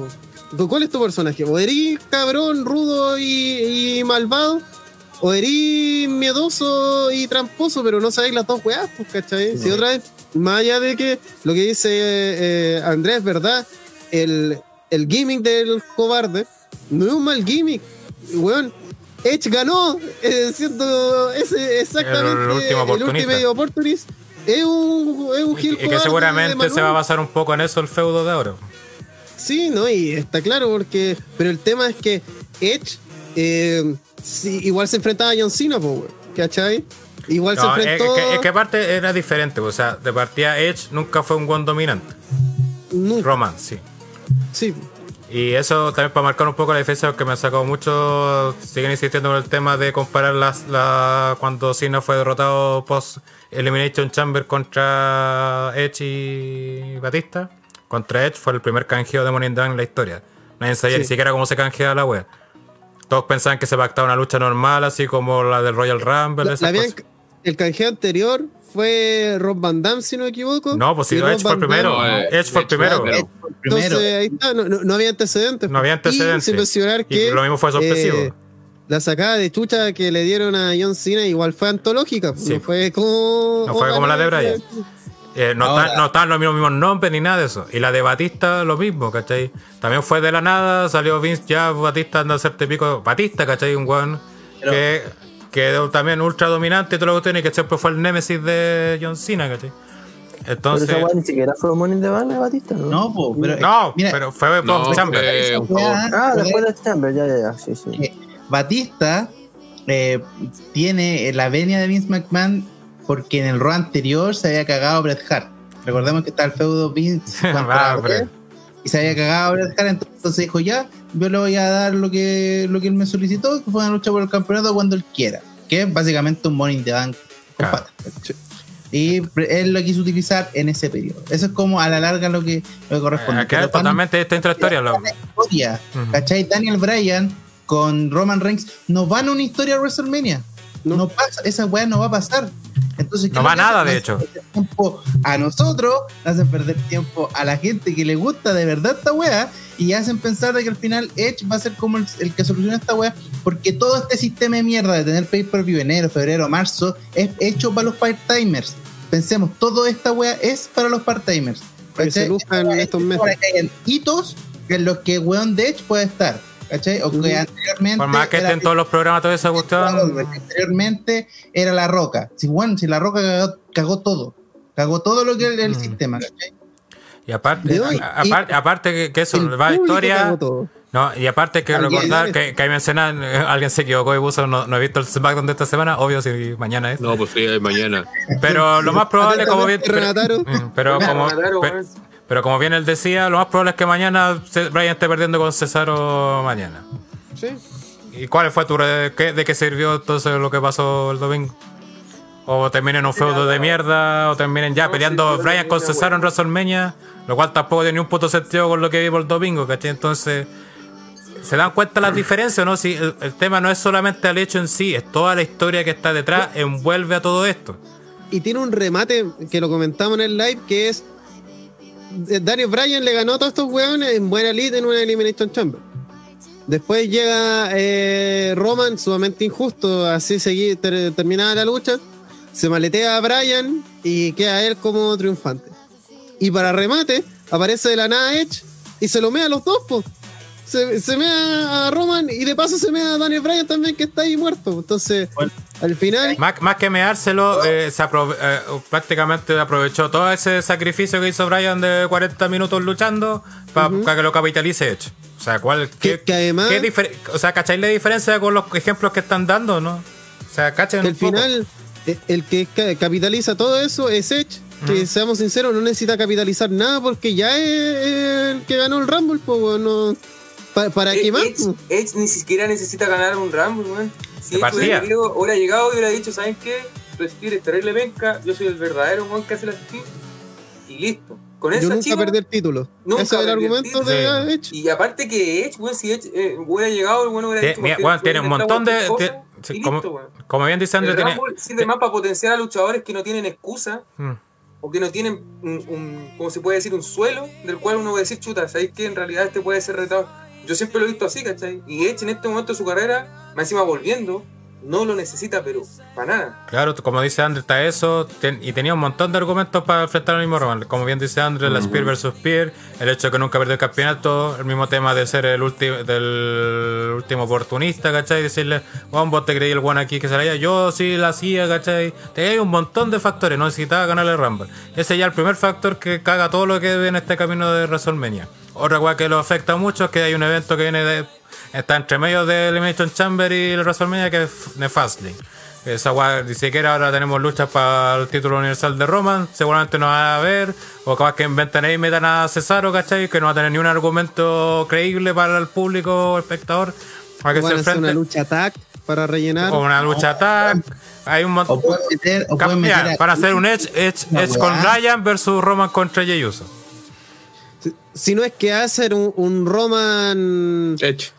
¿Cuál es tu personaje? ¿O eres cabrón, rudo y, y malvado? ¿O eres miedoso y tramposo, pero no sabéis las dos weas? Pues, ¿cachai? Si otra vez, más allá de que lo que dice eh, Andrés, ¿verdad? El, el gimmick del cobarde no es un mal gimmick, weón. Edge ganó, eh, siendo ese exactamente El último oportunista. Ultimate Opportunist. Es un, es un Y, que seguramente se va a basar un poco en eso el feudo de ahora. Sí, no, y está claro porque. Pero el tema es que Edge eh, sí, igual se enfrentaba a John Cena, po, weón, ¿cachai? Igual No, se es, enfrentó. que, es que aparte era diferente, o sea, de partida Edge nunca fue un buen dominante. nunca, Roman, sí. sí. Y eso también para marcar un poco la diferencia, porque me ha sacado mucho, siguen insistiendo con el tema de comparar las, la, cuando Cena fue derrotado post Elimination Chamber contra Edge y Batista. Contra Edge fue el primer canjeo de Money in Bank en la historia. Nadie sabía Sí. ni siquiera cómo se canjeaba la web. Todos pensaban que se pactaba una lucha normal, así como la del Royal Rumble. La- la habían- el canjeo anterior fue Rob Van Damme, si no me equivoco. No, pues si y no, Rob Edge fue el primero. Eh, Edge fue el primero. Entonces ahí está, no, no- no había antecedentes. No había Y antecedentes. sin mencionar Y que. lo mismo fue sorpresivo. eh, la sacada de chucha que le dieron a John Cena igual fue antológica. Sí. No fue como. No fue como la de Bryan. Eh, no, están, no estaban los mismos, mismos nombres ni nada de eso. Y la de Batista, lo mismo, ¿cachai? También fue de la nada, salió Vince ya, Batista anda a hacerte pico. Batista, ¿cachai? Un weón que, que también ultra dominante y todo lo que tiene, que siempre fue el némesis de John Cena, ¿cachai? Pero Entonces. esa weá ni siquiera fue Money in the Bank de Batista, ¿no? No, po, pero. No, mira, pero fue No, Chamber. esa Ah, después de Chamber, ya, ya, ya, sí, sí. Eh, Batista eh, tiene la venia de Vince McMahon porque en el Raw anterior se había cagado Bret Hart. Recordemos que está el feudo Vince (laughs) Ah, y se había cagado Bret Hart, entonces dijo ya, yo le voy a dar lo que, lo que él me solicitó, que fue una lucha por el campeonato cuando él quiera, que es básicamente un Money in the Bank con Claro. patas. Y él lo quiso utilizar en ese periodo. Eso es como a la larga lo que, lo que corresponde. Acá Pero es totalmente la historia. lo- historia. Ujú. ¿Cachai? Daniel Bryan con Roman Reigns no van a una historia de WrestleMania. No, pasa, esa weá no va a pasar. Entonces, ¿qué No va nada, de hecho. tiempo a nosotros, hacen perder tiempo a la gente que le gusta de verdad esta weá y hacen pensar de que al final Edge va a ser como el, el que soluciona esta weá porque todo este sistema de mierda de tener pay-per-view enero, febrero, marzo es hecho para los part-timers. Pensemos, toda esta weá es para los part-timers. Para que se Es estos para meses. que hayan hitos en los que weón de Edge puede estar. ¿Cachai? O que Ujú. anteriormente. Por más que estén todos los programas, toda esa Claro, cuestión. anteriormente era la roca. Si, bueno, si la roca cagó, cagó todo. Cagó todo lo que el, el Mm. sistema. ¿cachai? Y aparte, De hoy, a- aparte, aparte que, que eso va a historia. todo. No, y aparte que recordar que, que ahí mencionan, (laughs) alguien se equivocó y puso, no, no he visto el SmackDown de esta semana, obvio si mañana es. No, pues sí, mañana. Pero lo (laughs) más probable, como bien. Pero, pero Claro, (laughs) como, Renataro, pe- weón. Pero como bien él decía, lo más probable es que mañana Brian esté perdiendo con Cesaro mañana. Sí. ¿Y cuál fue tu re- qué- de qué sirvió entonces lo que pasó el domingo? O terminen un feudo de mierda, o terminen ya peleando Brian con. Cesaro en WrestleMania, lo cual tampoco tiene ni un puto sentido con lo que vimos el domingo, ¿cachai? Entonces, ¿se dan cuenta las diferencias no? Si el, el tema no es solamente el hecho en sí, es toda la historia que está detrás, envuelve a todo esto. Y tiene un remate que lo comentamos en el live que es Daniel Bryan le ganó a todos estos hueones en buena lead en una Elimination Chamber. Después llega eh, Roman, sumamente injusto, así seguí, ter- terminada la lucha. Se maletea a Bryan y queda él como triunfante. Y para remate, aparece de la nada Edge y se lo mea a los dos. Se, se mea a Roman y de paso se mea a Daniel Bryan también, que está ahí muerto. Entonces, al final. Más, más que meárselo, eh, se aprove- eh, prácticamente aprovechó todo ese sacrificio que hizo Brian de 40 minutos luchando para que lo capitalice hecho. O sea, ¿cuál, qué, que además- qué o sea, ¿cacháis la diferencia con los ejemplos que están dando, no? O sea, cachen que al final eh, el que ca- capitaliza todo eso es Edge que seamos sinceros no necesita capitalizar nada porque ya es el que ganó el Rumble pues bueno, pa- para Eh, qué más Edge, Edge ni siquiera necesita ganar un Rumble, weón. Si Edge hubiera llegado, hubiera llegado y hubiera dicho, ¿saben qué? Resistir es terrible penca, yo soy el verdadero weón que hace la Resistir. Y listo. Con yo esa nunca perdí el título Nunca ese es el argumento título. de Edge Y aparte que Edge, weón, si Edge eh, hubiera llegado, el weón hubiera dicho, mira, "Porque weón, tiene un montón de. cualquier tie- cosa", sí, y como, listo, weón. como bien dice André, El tiene. Rumble sirve más para potenciar a luchadores que no tienen excusa Mm. o que no tienen un, un- ¿cómo se puede decir? Un suelo del cual uno puede decir, chuta, ¿sabéis que en realidad este puede ser retado? Yo siempre lo he visto así, ¿cachai? Y Edge en este momento de su carrera, más encima volviendo, no lo necesita, pero para nada. Claro, como dice André, está eso. ten- y tenía un montón de argumentos para enfrentar al mismo Roman. Como bien dice André, la Spear versus Spear, el hecho de que nunca perdió el campeonato, el mismo tema de ser el último del último oportunista, ¿cachai? Decirle, Juan, vos te creí el one aquí que se la haya. Yo sí la hacía, ¿cachai? Tenía un montón de factores, no necesitaba ganarle el Rumble. Ese ya es el primer factor que caga todo lo que ve en este camino de WrestleMania. Otra cosa que lo afecta mucho es que hay un evento que viene de. Está entre medio de Elimination Chamber y el WrestleMania que es Nefastly. Esa guay, ni siquiera ahora tenemos luchas para el título universal de Roman, seguramente no va a haber, o capaz que inventen ahí y metan a Cesaro, ¿cachai? Que no va a tener ni un argumento creíble para el público o espectador a que se hacer una enfrente. lucha tag para rellenar O una lucha tag. Hay un montón. meter, meter a- para hacer un Edge, Edge, Edge con. Ryan versus Roman contra Jey Uso. si, si no es que hacer un, un Roman Edge.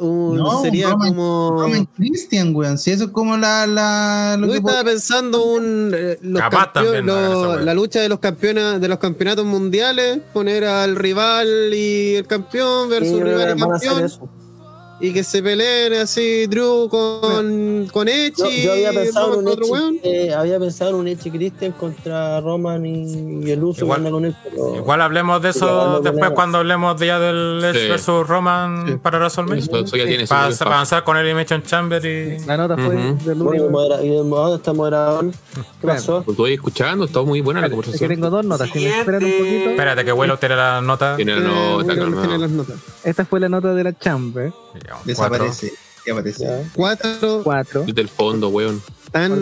Un- No, sería Roman- como Roman Christian, weón. Si eso es como la. la lo Yo que estaba pensando un eh, los campeón- la lucha de los campeones de los campeonatos mundiales, poner al rival y el campeón versus Sí, rival y campeón eso. Y que se peleen así Drew con con Edge Yo, y yo había pensado un con otro weón. Edge, eh, había pensado en un Edge Christian contra Roman y, y el uso Igual- con él, pero Igual hablemos de eso después cuando hablemos de ya del Edge Sí. versus Roman para WrestleMania. Eso, eso ya tiene su Para, para avanzar con el Elimination Chamber y. La nota fue Ujú. del bueno, y moderador está moderador. ¿Qué pasó? Lo estoy escuchando, está muy buena la Es que conversación. tengo dos notas, si me esperan un poquito. Espérate que Willow tiene la nota. Tiene la nota, William calmado. tiene las notas. Esta fue la nota de la Chamber. Desaparece. Ya aparece. Ya. Cuatro Cuatro. Desde el fondo, weón. Tan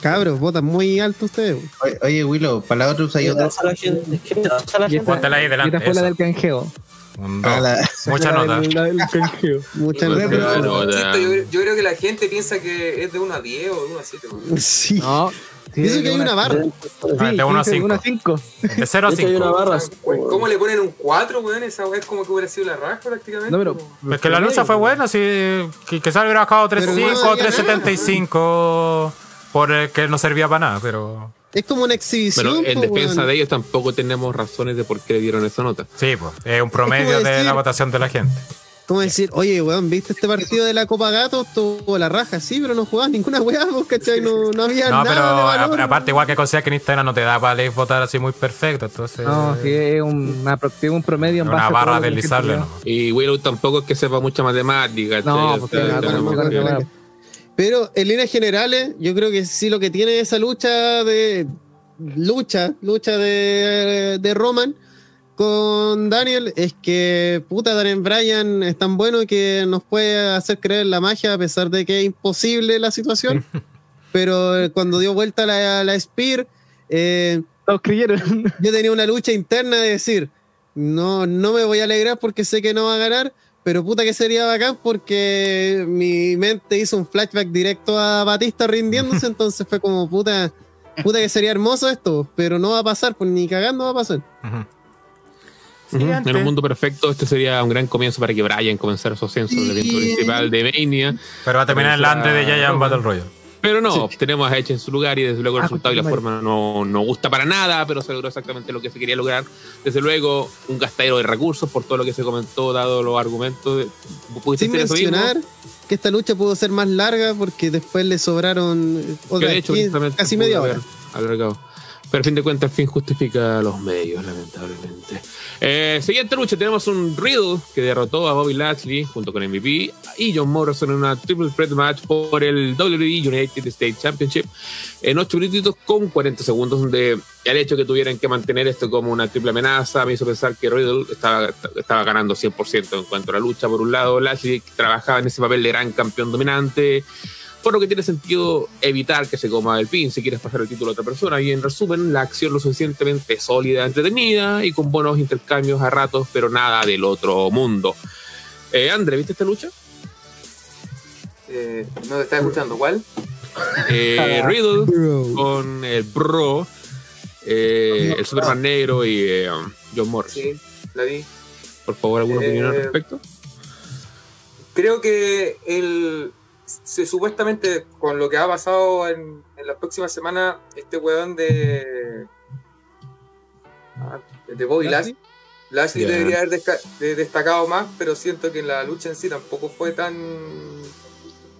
cabros, votan muy alto ustedes. Oye, Oye, Willow, para la otra usa yo la Y ahí y delante, esta fue la esa. del canjeo. Un Para dos. la- Mucha La nota. del- la del canjeo. (laughs) Insisto, ya. yo, yo creo que la gente piensa que es de 1 a 10 o de 1 a 7. weón. Sí. No, Sí, Dice que hay una barra. Ah, de 1 a 5. 1 a 5. De 0 a De hecho, hay una 5. barra. ¿Cómo le ponen un 4, weón? Esa weá es como que hubiera sido la raja prácticamente. No, pero- como- Es que la lucha fue buena, sí. Que, que se hubiera bajado 3.5 no o había 3.75 por el que no servía para nada, pero. Es como una exhibición. Pero en po, defensa de ellos tampoco tenemos razones de por qué le dieron esa nota. Sí, pues. Es un promedio Es de decir- la votación de la gente. ¿Cómo decir, oye, weón, ¿viste este partido de la Copa Gato? Tuvo la raja, sí, pero no jugaba ninguna weá, (laughs) vos, ¿cachai? No, no había No, nada pero de valor. a- aparte, igual que considera que en Instagram no te da para leer votar así muy perfecto, entonces. No, sí, es un, un promedio en una base a todo barra deslizable. ¿no? Y Willow tampoco es que sepa mucha matemática. No, porque O sea, nada, tenemos tampoco que- es que- Pero en líneas generales, yo creo que sí lo que tiene esa lucha de lucha, lucha de, de Roman con Daniel es que puta Daniel Bryan es tan bueno que nos puede hacer creer la magia a pesar de que es imposible la situación. (laughs) Pero eh, cuando dio vuelta la, la Spear, eh, Todos creyeron. yo tenía una lucha interna de decir, no, no me voy a alegrar porque sé que no va a ganar, pero puta que sería bacán porque mi mente hizo un flashback directo a Batista rindiéndose, (laughs) entonces fue como puta, puta que sería hermoso esto, pero no va a pasar, pues ni cagando va a pasar. Ujú. Siguiente. En un mundo perfecto, este sería un gran comienzo para que Brian comenzara su ascenso del evento principal de Mania. Pero va a terminar en la Andre de Giant Battle Royale. Pero no, tenemos a Edge en su lugar y desde luego el Ah, resultado y la forma no, no gusta para nada, pero se logró exactamente lo que se quería lograr. Desde luego, un gastadero de recursos por todo lo que se comentó, dado los argumentos. De, ¿pudiste Sin mencionar que esta lucha pudo ser más larga porque después le sobraron otra de hecho, 15, precisamente casi media haber hora. alargado. Pero a fin de cuentas, el fin justifica los medios, lamentablemente. Eh, siguiente lucha, tenemos un Riddle que derrotó a Bobby Lashley junto con MVP y John Morrison en una triple threat match por el WWE United States Championship en 8 minutitos con 40 segundos, donde el hecho que tuvieran que mantener esto como una triple amenaza me hizo pensar que Riddle estaba, estaba ganando 100% en cuanto a la lucha. Por un lado, Lashley trabajaba en ese papel de gran campeón dominante, por lo que tiene sentido evitar que se coma el pin si quieres pasar el título a otra persona. Y en resumen, la acción lo suficientemente sólida, entretenida y con buenos intercambios a ratos, pero nada del otro mundo. Eh, André, ¿viste esta lucha? Eh, no te estás escuchando, ¿cuál? Eh, (laughs) Riddle con el Bro, eh, el Superman Negro y eh, John Morris. Sí, la vi. Por favor, ¿alguna Eh, opinión al respecto? Creo que el se, supuestamente con lo que ha pasado en, en la próxima semana, este weón de ah, de Bobby ¿Lashley? Lashley, debería haber de- destacado más, pero siento que en la lucha en sí tampoco fue tan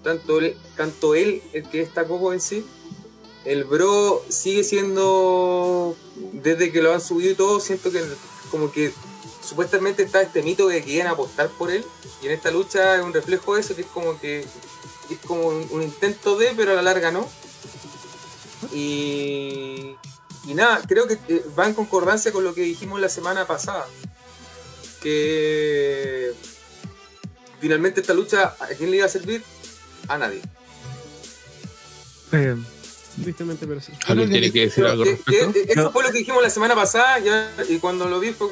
tanto él, tanto él el que destacó en sí. El bro sigue siendo desde que lo han subido y todo, siento que como que supuestamente está este mito de que iban a apostar por él y en esta lucha es un reflejo de eso que es como que es como un, un intento de pero a la larga no y, y nada creo que eh, va en concordancia con lo que dijimos la semana pasada que finalmente esta lucha a quién le iba a servir a nadie Eh, Tristemente, pero sí. ¿Alguien tiene que decir algo al Que- que- respecto? eso fue lo que dijimos la semana pasada ya- y cuando lo vi fue,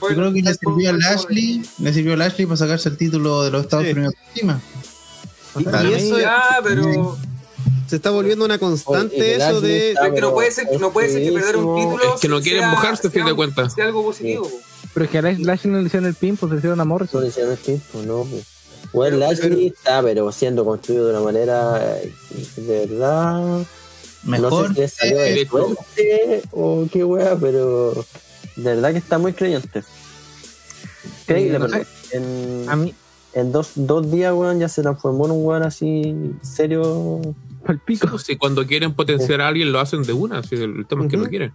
fue- Yo creo que le sirvió a Lashley, le sirvió a Lashley para sacarse el título de los Estados Sí. Unidos encima. Y, Para y mí- eso ya pero se está volviendo una constante Oye, eso de... es que no puede ser no puede ser que perder un título Es que no quieren mojarse, a fin de cuentas. sea algo positivo pero es que a Lash- Lashley no le hicieron el pin, pues le hicieron a Morrison. Solo hicieron el tiempo, no. pues. Bueno, Lashley está, pero siendo construido de una manera eh, de verdad. Mejor. no sé si le salió de suerte o qué wea, pero de verdad que está muy creyente. Creíble, no perdón. sé. En, A mí, en dos, dos días, weón, ya se transformó en un weón así serio. el pico. Pues si cuando quieren potenciar a alguien lo hacen de una, si el tema es que no quieren.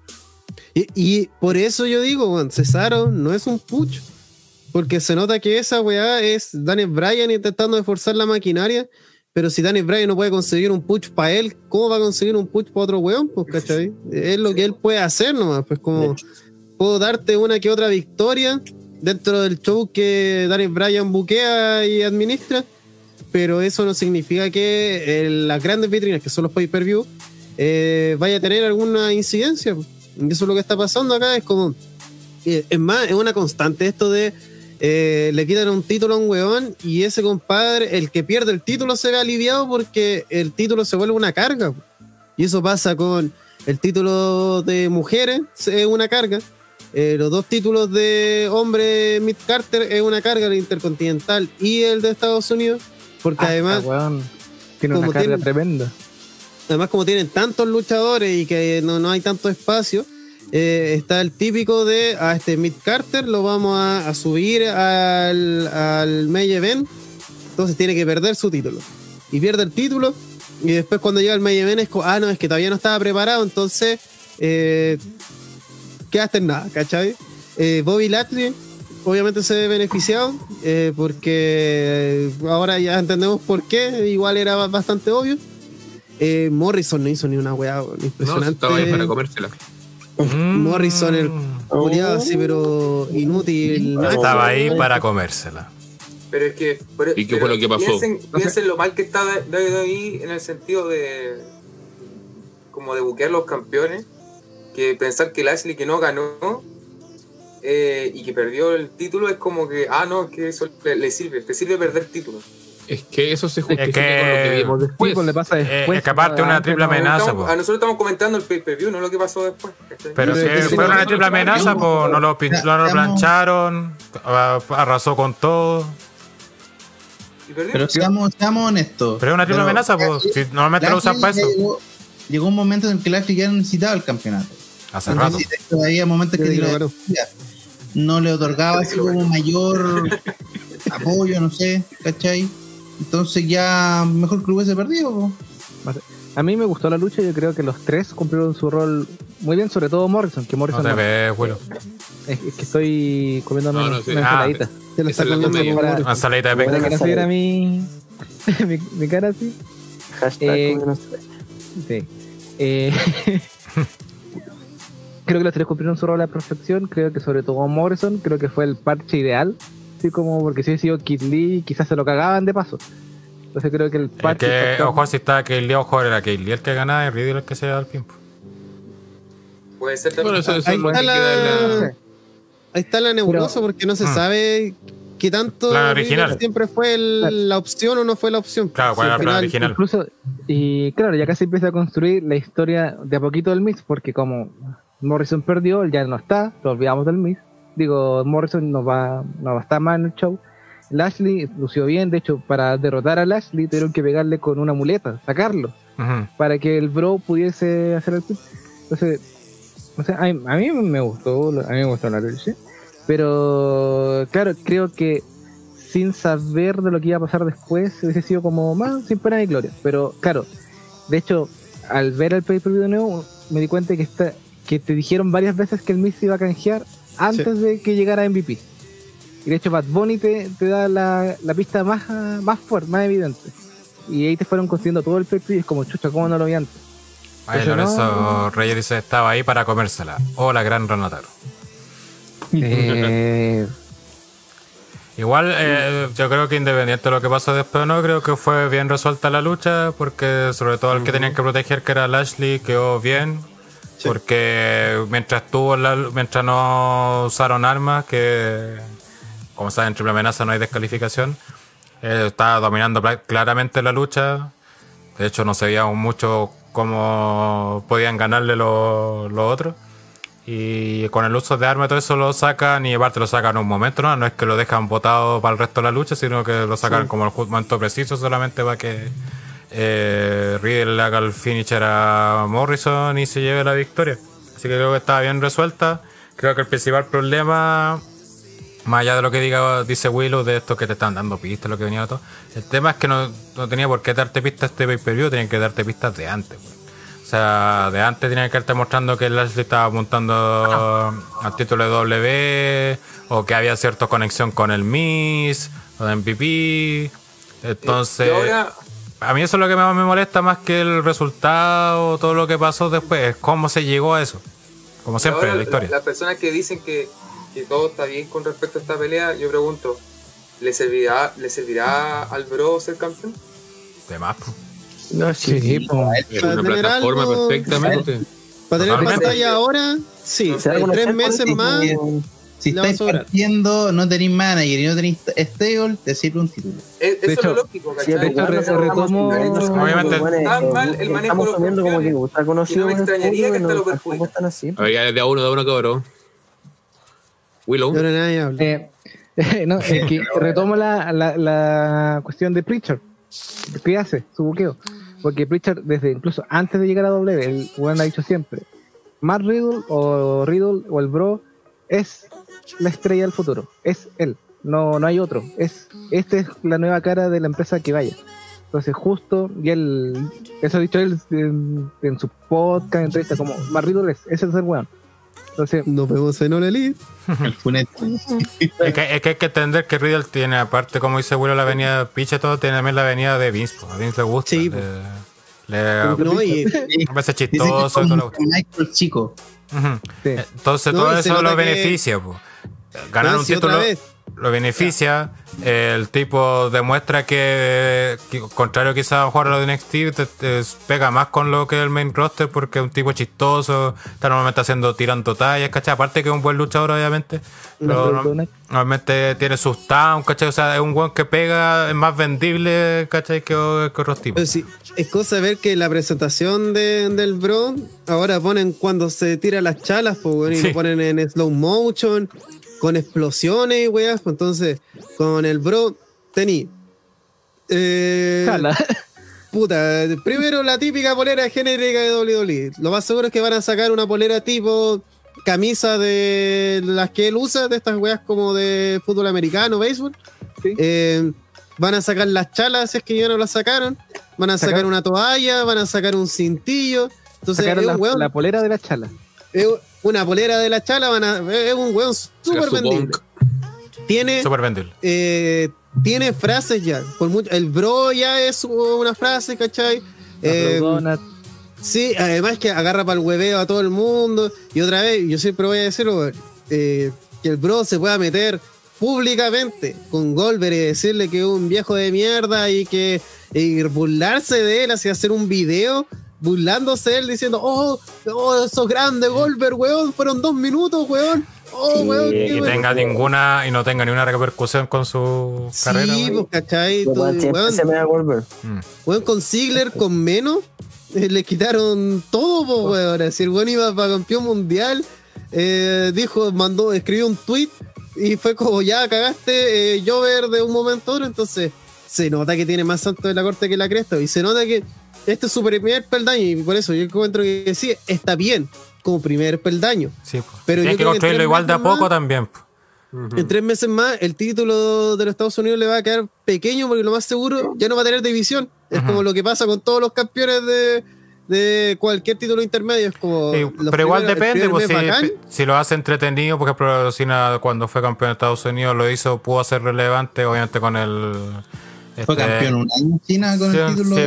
Y, y por eso yo digo, weón, Cesaro no es un pucho. Porque se nota que esa weá es Daniel Bryan intentando esforzar la maquinaria. Pero si Daniel Bryan no puede conseguir un push para él, ¿cómo va a conseguir un push para otro weón? Pues, ¿cachai? Es lo que él puede hacer nomás. Pues como puedo darte una que otra victoria dentro del show que Daniel Bryan buquea y administra. Pero eso no significa que eh, las grandes vitrinas, que son los pay-per-view, eh, vaya a tener alguna incidencia. eso es lo que está pasando acá. Es como. eh, Es más, es una constante esto de. eh, le quitan un título a un weón y ese compadre, el que pierde el título, se ve aliviado porque el título se vuelve una carga. Y eso pasa con el título de mujeres, es una carga. Eh, los dos títulos de hombre Mid Carter es una carga, el intercontinental y el de Estados Unidos. Porque Ah, además, weón, tiene una carga tremenda. además, como tienen tantos luchadores y que no, no hay tanto espacio, eh, está el típico de a este Mid Carter lo vamos a, a subir al, al Event, entonces tiene que perder su título. Y pierde el título, y después cuando llega el Main Event es como, ah, no, es que todavía no estaba preparado, entonces eh, quedaste en nada, ¿cachai? Eh, Bobby Lashley obviamente se ve beneficiado eh, porque ahora ya entendemos por qué, igual era bastante obvio. Eh, Morrison no hizo ni una weá No, impresionante. estaba ahí para comérsela. (laughs) Morrison, el Mm. culiado así, pero inútil. Estaba ahí para comérsela. Pero es que. pero- ¿Y qué pero fue lo que pasó? Piensen, (laughs) piensen lo mal que está ahí en el sentido de. Como de buquear los campeones. Que pensar que Lashley que no ganó. eh, y que perdió el título es como que. Ah, no, es que eso le, le sirve. Te sirve perder títulos. Es que eso se justifica que- con lo que vimos después, pues, le pasa Eh, después. es que aparte una triple no- amenaza, Estamos- a nosotros estamos comentando el pay-per-view, no lo que pasó después. ¿cachai? Pero si es que fue una triple amenaza, pues no lo, pin- Ya, no lo plancharon, arrasó con todo. Y. Pero seamos, seamos honestos. Pero es una triple Pero amenaza, pues. Lashley- Si normalmente lo usan Lashley para eso. Llegó, llegó un momento en el que Lashley ya no necesitaba el campeonato. Hace No rato. Todavía momentos que decía. no le otorgaba así como mayor (laughs) apoyo, no sé, ¿cachai? Entonces ya mejor que hubiese perdido. po. A mí me gustó la lucha, yo creo que los tres cumplieron su rol muy bien, sobre todo Morrison, que No Morrison te no- ves, Willow. es, es que estoy comiéndome No, una, no, sí. una Ah, ensaladita. Se lo está comiendo comedia. como Para-. Una saladita de Para que no mi, (laughs) mi, mi cara así. Hashtag Eh, como no sé. Sí. Eh, (laughs) creo que los tres cumplieron su rol a la perfección. Creo que sobre todo Morrison, creo que fue el parche ideal. Así como porque si hubiese sido Kid Lee, quizás se lo cagaban de paso. Entonces creo que el Es parche. que, factor- ojo, si estaba Kaylee, ojo, era Kaylee el que ganaba y Riddle el que se da al pin. Puede ser Bueno, también. eso, eso Ahí es lo que está la- la- Ahí está la nebulosa porque no se Hmm. sabe qué tanto original. siempre fue el- la opción o no fue la opción. Claro, ¿cuál Sí, era el final- original? Incluso, y claro, ya casi empieza a construir la historia de a poquito del Mix, porque como Morrison perdió, él ya no está, lo olvidamos del Mix. Digo, Morrison no va, no va a estar más en el show. Lashley lució bien, de hecho, para derrotar a Lashley tuvieron que pegarle con una muleta, sacarlo, para que el bro pudiese hacer el. Entonces, o sea, a, a mí me gustó, a mí me gustó la lucha, pero claro, creo que sin saber de lo que iba a pasar después, hubiese sido como más sin pena ni gloria. Pero claro, de hecho, al ver el pay-per-view de nuevo, me di cuenta que está, que te dijeron varias veces que el Miz se iba a canjear antes de que llegara MVP. Y de hecho, Bad Bunny te, te da la, la pista más, más fuerte, más evidente. Y ahí te fueron construyendo todo el pay-per-view y es como, chucha, ¿cómo no lo vi antes? Pero Lorenzo no- Reyes dice, estaba ahí para comérsela. Hola, gran Renataro. Eh, (laughs) Igual, eh, yo creo que independiente de lo que pasó después, no creo que fue bien resuelta la lucha, porque sobre todo el que tenían que proteger, que era Lashley, quedó bien. Porque mientras estuvo en la- mientras no usaron armas, que como saben, en triple amenaza no hay descalificación, eh, estaba dominando claramente la lucha. De hecho, no se veía mucho cómo podían ganarle los otros. Y con el uso de armas todo eso lo sacan y aparte lo sacan en un momento, ¿no? No es que lo dejan botado para el resto de la lucha, sino que lo sacan como el momento preciso solamente para que eh, Riddle le haga el finisher a Morrison y se lleve la victoria. Así que creo que estaba bien resuelta. Creo que el principal problema, más allá de lo que diga, dice Willow, de esto que te están dando pistas, lo que venía todo, el tema es que no, no tenía por qué darte pistas este pay-per-view, tenían que darte pistas de antes. pues. O sea, de antes tenían que estar mostrando que Lashley estaba apuntando al título de W o que había cierta conexión con el Miss o de MVP. Entonces, Y ahora, a mí eso es lo que más me molesta más que el resultado, todo lo que pasó después, es cómo se llegó a eso. Como siempre ahora en la historia. Las personas que dicen que, que todo está bien con respecto a esta pelea, yo pregunto, ¿le servirá, ¿le servirá al bro ser campeón? De más, pues. No, sí, sí, po. Es Para una plataforma algo- perfectamente. Para tener pantalla ahora, sí. En tres meses más. Si Le estáis partiendo, no tenéis manager y no tenéis stable, te sirve un título. Es- De eso es hecho, lo lógico, ¿cachai? pero re- estamos retomo- Tan mal el manejo de los asumiendo como que está conocido no me extrañaría que hasta no, lo tampoco perjudica. están así. A ver, ya de a uno, de a uno, cabrón. Willow. Y ahora nadie habla. Eh, (laughs) no, es que (laughs) retomo la, la, la cuestión de Preacher. ¿Qué hace? Su buqueo. Porque Preacher, desde incluso antes de llegar a W, el weón ha dicho siempre: Matt Riddle o Riddle o el Bro es la estrella del futuro. Es él. No, no hay otro. Es, esta es la nueva cara de la empresa que vaya. Entonces, justo, y él, eso ha dicho él en, en su podcast, en entrevista, como Riddle es, ese es el weón. Entonces, Nos vemos en Elite. El Funet. (laughs) Es que, es que hay que entender que Riddle tiene, aparte, como dice Willow, la avenida Piche, todo tiene también la avenida de Vince. A Vince le gusta. Sí, le, le- No, y, a veces Dice que chistoso. es un chico. Sí. Entonces, No, todo eso lo que- beneficia. po. Ganar un título lo beneficia. El tipo demuestra que, que contrario quizás a jugar a lo de NXT, te, te pega más con lo que el main roster porque es un tipo chistoso, está normalmente haciendo, tirando tallas, ¿cachai? Aparte que es un buen luchador, obviamente. Pero No, normalmente tiene sus towns, ¿cachai? O sea, es un buen que pega, es más vendible, ¿cachai? Que, que otros tipos. Sí, es cosa ver que la presentación de, del bro ahora ponen cuando se tira las chalas, pues, y Sí. lo ponen en slow motion, con explosiones y weas. pues, entonces, con el bro, tení. Eh, Jala. puta, primero la típica polera genérica de WWE. Lo más seguro es que van a sacar una polera tipo camisa de las que él usa, de estas weas como de fútbol americano, béisbol. Sí. Eh, van a sacar las chalas, si es que ya no las sacaron. Van a sacar una toalla, van a sacar un cintillo. Entonces, Sacaron es la, un weón, la polera de la chala. es una polera de la chala, van a, es un weón súper vendible. Tiene, vendible. eh, tiene frases ya. Por mucho, el bro ya es una frase, ¿cachai? Eh. Sí, además que agarra para el hueveo a todo el mundo. Y otra vez, yo siempre voy a decirlo, eh, que el bro se pueda meter públicamente con Goldberg y decirle que es un viejo de mierda y que y burlarse de él, así hacer un video burlándose de él diciendo, oh, oh eso es grande, Goldberg, weón, fueron dos minutos, weón. Oh, Sí, weón, Y, qué y weón". tenga ninguna, y no tenga ninguna repercusión con su carrera. Sí, pues, ¿cachai? Tú, weón, se me da Goldberg. Mm. Weón, con Ziggler, con menos, eh, le quitaron todo, po, weón. Así el weón iba para campeón mundial, eh, dijo, mandó, escribió un tweet y fue como, ya cagaste, eh, Jover de un momento a otro. Entonces, se nota que tiene más santo de la corte que la cresta y se nota que este es su primer peldaño y por eso yo encuentro que sí, está bien como primer peldaño. Sí, pues. Pero Tienes yo que construirlo igual de a poco más- también. pues. En tres meses más, el título de los Estados Unidos le va a quedar pequeño porque lo más seguro ya no va a tener división. Es como lo que pasa con todos los campeones de, de cualquier título intermedio. Es como. Sí, los pero igual primeros- depende, pues, si, lo hace entretenido, por ejemplo, cuando fue campeón de Estados Unidos lo hizo, pudo hacer relevante, obviamente con el... Fue este, campeón un año en China con sí, el título. sí.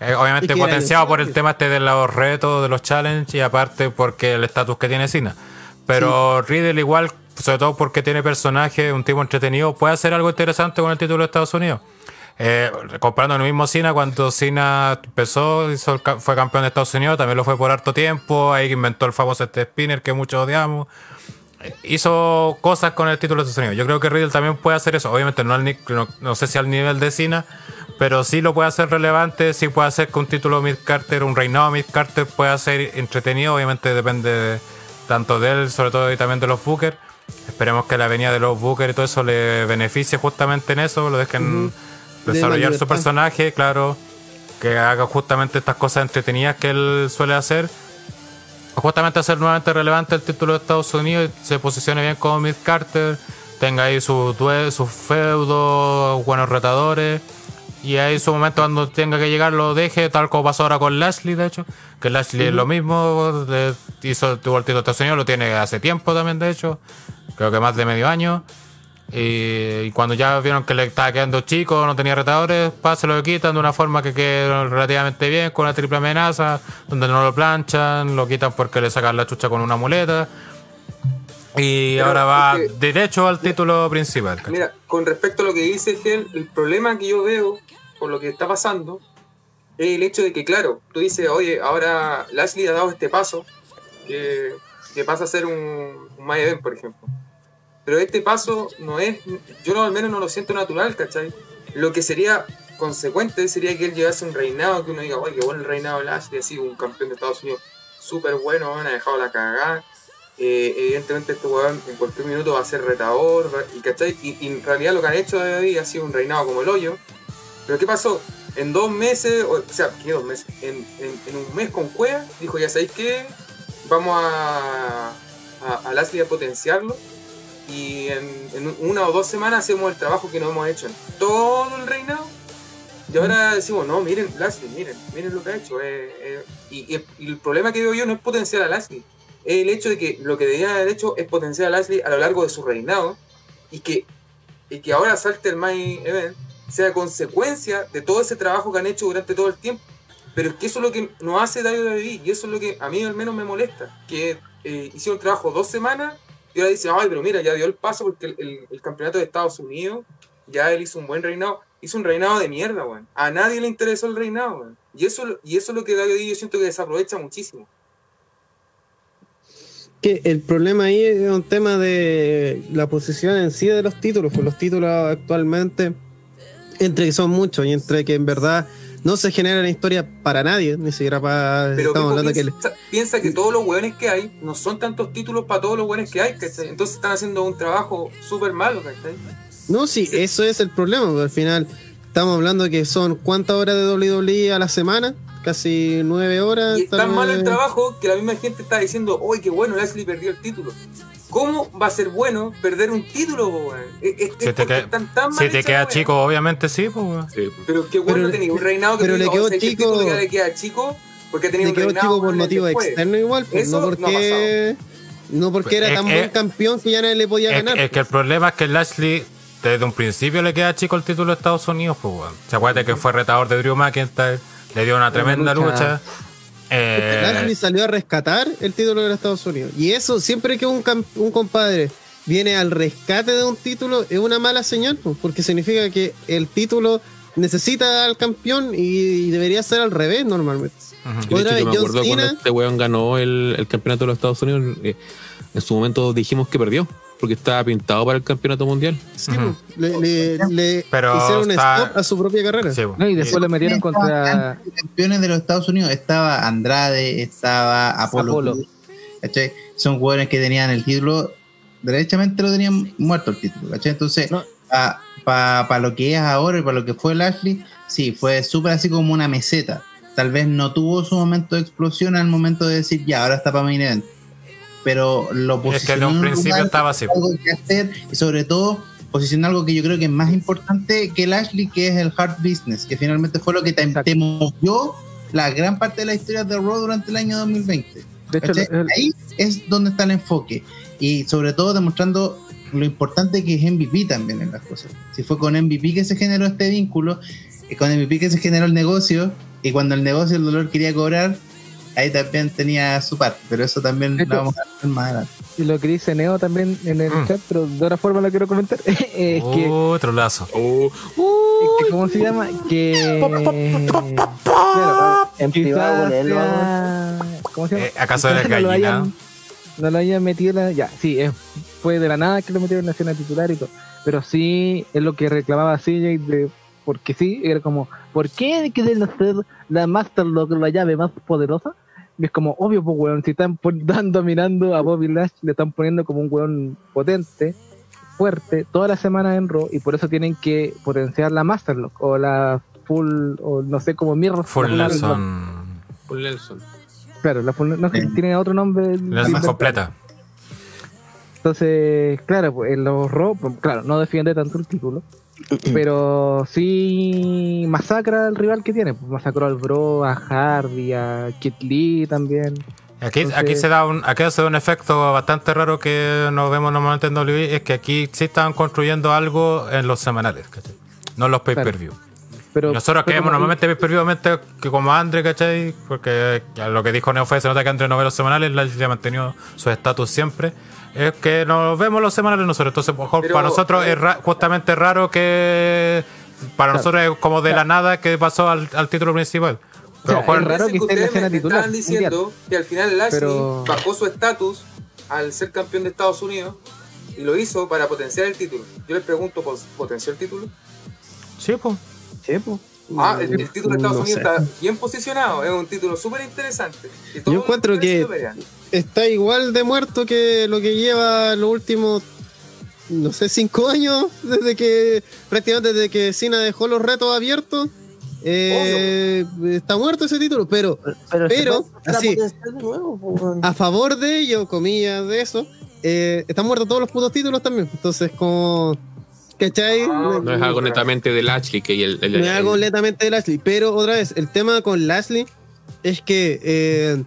eh, obviamente Es que era potenciado por el tema este de los retos, de los challenges y aparte porque el estatus que tiene Cena. Pero Riddle igual, sobre todo porque tiene personaje, un tipo entretenido, puede hacer algo interesante con el título de Estados Unidos. Eh, comparando el mismo Cena, cuando Cena empezó, hizo fue campeón de Estados Unidos, también lo fue por harto tiempo, ahí inventó el famoso este spinner que muchos odiamos. Hizo cosas con el título de Estados Unidos. Yo creo que Riddle también puede hacer eso. Obviamente no, al no, no sé si al nivel de Cena, pero sí lo puede hacer relevante, sí puede hacer que un título Mid Carter, un reinado Mid Carter pueda ser entretenido. Obviamente depende de- tanto de él, sobre todo y también de los Booker. Esperemos que la venida de los Booker y todo eso le beneficie justamente en eso, lo dejen desarrollar la su personaje, claro, que haga justamente estas cosas entretenidas que él suele hacer. Justamente hacer nuevamente relevante el título de Estados Unidos, se posicione bien como Mid Carter, tenga ahí sus sus feudos, buenos retadores, y ahí su momento cuando tenga que llegar lo deje, tal como pasó ahora con Lashley, de hecho, que Lashley es lo mismo, hizo, tuvo el título de Estados Unidos, lo tiene hace tiempo también, de hecho, creo que más de medio año. Y, cuando ya vieron que le estaba quedando chico, no tenía retadores, pa, se lo quitan de una forma que quede relativamente bien, con una triple amenaza, donde no lo planchan, lo quitan porque le sacan la chucha con una muleta. Y Pero ahora va es que- derecho al título principal. ¿cachai? Mira, con respecto a lo que dice Gen, el problema que yo veo por lo que está pasando es el hecho de que, claro, tú dices, oye, ahora Lashley ha dado este paso, que, que pasa a ser un, un main event, por ejemplo. Pero este paso no es, yo no, al menos no lo siento natural, ¿cachai? Lo que sería consecuente sería que él llevase un reinado, que uno diga, oye, qué bueno el reinado de Lashley, así, un campeón de Estados Unidos súper bueno, me ha dejado la cagada. Eh, evidentemente este weón en cualquier minuto va a ser retador, y, ¿cachai? Y, en realidad lo que han hecho de hoy ha sido un reinado como el hoyo. Pero ¿qué pasó? En dos meses, o, sea, ¿qué dos meses? En, un mes con Cueva, dijo, ya sabéis qué, vamos a, a, a Lashley a potenciarlo. Y en, en una o dos semanas hacemos el trabajo que no hemos hecho en todo el reinado. Y ahora decimos, no, miren, Lashley, miren, miren lo que ha hecho. eh, eh". y, y- y el problema que veo yo no es potenciar a Lashley, es el hecho de que lo que debería haber hecho es potenciar a Lashley a lo largo de su reinado y que, y que ahora salte el main event sea consecuencia de todo ese trabajo que han hecho durante todo el tiempo. Pero es que eso es lo que nos hace WWE y eso es lo que a mí al menos me molesta. Que eh, hicieron trabajo dos semanas y ahora dicen, ay, pero mira, ya dio el paso porque el, el- campeonato de Estados Unidos, ya él hizo un buen reinado. Hizo un reinado de mierda, weón. A nadie le interesó el reinado, weón. Y eso, y eso es lo que WWE yo siento que desaprovecha muchísimo. que el problema ahí es un tema de la posición en sí de los títulos, pues los títulos actualmente, entre que son muchos y entre que en verdad no se generan historias para nadie, ni siquiera para... Pero estamos hablando que... piensa, piensa que todos los hueones que hay no son tantos títulos para todos los hueones que hay, ¿cachai? Entonces están haciendo un trabajo súper malo, ¿cachai? No, sí, eso es el problema, porque al final estamos hablando que son cuántas horas de WWE a la semana, casi nueve horas. Y es tan malo el trabajo que la misma gente está diciendo, uy, qué bueno, Lashley perdió el título. ¿Cómo va a ser bueno perder un título? Es, es- es Si te, porque que- están tan mal si te hechas queda chico, obviamente sí, pues, weón. Sí, Pero qué bueno tenía un reinado que pero le quedó "Oh, sé que chico- le queda chico porque ha tenido un reinado chico por motivo después". externo igual, pues, Eso no porque... No porque era Es- tan es- buen campeón que ya nadie le podía Es, ganar. es que el problema es que Lashley desde un principio le queda chico el título de Estados Unidos, pues, weón. Se acuerda que fue retador de Drew McIntyre, le dio una tremenda lucha. lucha. Eh, Lashley salió a rescatar el título de los Estados Unidos. Y eso, siempre que un, compadre viene al rescate de un título, es una mala señal, porque significa que el título necesita al campeón y debería ser al revés normalmente. yo vez, me John acuerdo cuando Cena- este weón ganó el, el campeonato de los Estados Unidos. eh, en su momento dijimos que perdió, porque estaba pintado para el campeonato mundial. Sí, pues, le, le- le Pero hicieron un está- stop a su propia carrera. Sí, pues. No, y después lo metieron contra. campeones de los Estados Unidos estaba Andrade, estaba Apolo. Apolo. ¿cachai? Son jugadores que tenían el título, derechamente lo tenían muerto el título, ¿cachai? Entonces, No. para lo que es ahora y para lo que fue Lashley, sí, fue súper así como una meseta. Tal vez no tuvo su momento de explosión al momento de decir, ya, ahora está para main event. Pero lo Es que posicionó de un en principio lugar estaba así. algo que hacer y sobre todo posicionar algo que yo creo que es más importante que el Ashley, que es el hard business, que finalmente fue lo que te, te movió la gran parte de la historia de Raw durante el año 2020. De hecho, el- Ahí es donde está el enfoque y sobre todo demostrando lo importante que es MVP también en las cosas. Si fue con MVP que se generó este vínculo, y con MVP que se generó el negocio, y cuando el negocio el dolor quería cobrar, ahí también tenía su parte, pero eso también lo vamos a ver más adelante. y lo que dice Neo también en el Mm. chat, pero de otra forma lo quiero comentar. (laughs) es que. Otro lazo. Oh, es que ¿Cómo se llama? Que. (laughs) Claro, En privado sea- ¿Cómo se llama? Eh, ¿Acaso eres Quizás no lo gallina? hayan- No lo hayan metido en la. Ya, sí, es, fue de la nada que lo metieron en la escena titular y todo. Pero sí es lo que reclamaba CJ de. Porque sí, era como, ¿por qué quieren hacer la Master Lock la llave más poderosa? Y es como, obvio, pues, weón, si (laughs) están, dominando a Bobby Lash, le están poniendo como un weón potente, fuerte, toda la semana en Raw, y por eso tienen que potenciar la Master Lock, o la Full, o no sé, como Mirror. Full Nelson. Paul Nelson. Claro, la Full, no, tiene otro nombre. Nelson completa. Entonces, claro, pues en los Raw, pues, claro, no defiende tanto el título, pero sí masacra al rival que tiene. Pues masacró al Bro, a Hardy, a Kit Lee también. Aquí, Entonces- aquí se da un, aquí se da un efecto bastante raro que no vemos normalmente en WWE, es que aquí sí están construyendo algo en los semanales, ¿cachai? No en los pay-per-view. Pero, Nosotros pero queremos como- normalmente pay-per-view, que como Andre, ¿cachai? Porque ya lo que dijo Neo fue, se nota que Andre no ve los semanales, la ha mantenido su estatus siempre. Es que nos vemos los semanales nosotros, entonces mejor Pero- para nosotros es ra- justamente raro que... Para Claro. nosotros es como de la nada que pasó al, al título principal. O Pero sea, mejor- es raro que la ustedes me- Estaban diciendo que al final Lashley Pero- bajó su estatus al ser campeón de Estados Unidos y lo hizo para potenciar el título. Yo les pregunto, ¿pos- ¿potenció el título? Sí, pues. Sí, po. Ah, el, el título de Estados No Unidos sé. está bien posicionado, es un título súper interesante. Yo encuentro que-. Está igual de muerto que lo que lleva los últimos, no sé, cinco años, (laughs) desde que, prácticamente desde que Cena dejó los retos abiertos. Eh, está muerto ese título, pero Pero, así. de nuevo, a favor de ello, comillas, de eso, eh, están muertos todos los putos títulos también. Entonces, como. ¿Cachai? Ah, No es algo netamente del Ashley que el, el, No es algo completamente de Lashley. Pero otra vez, el tema con Lashley es que eh,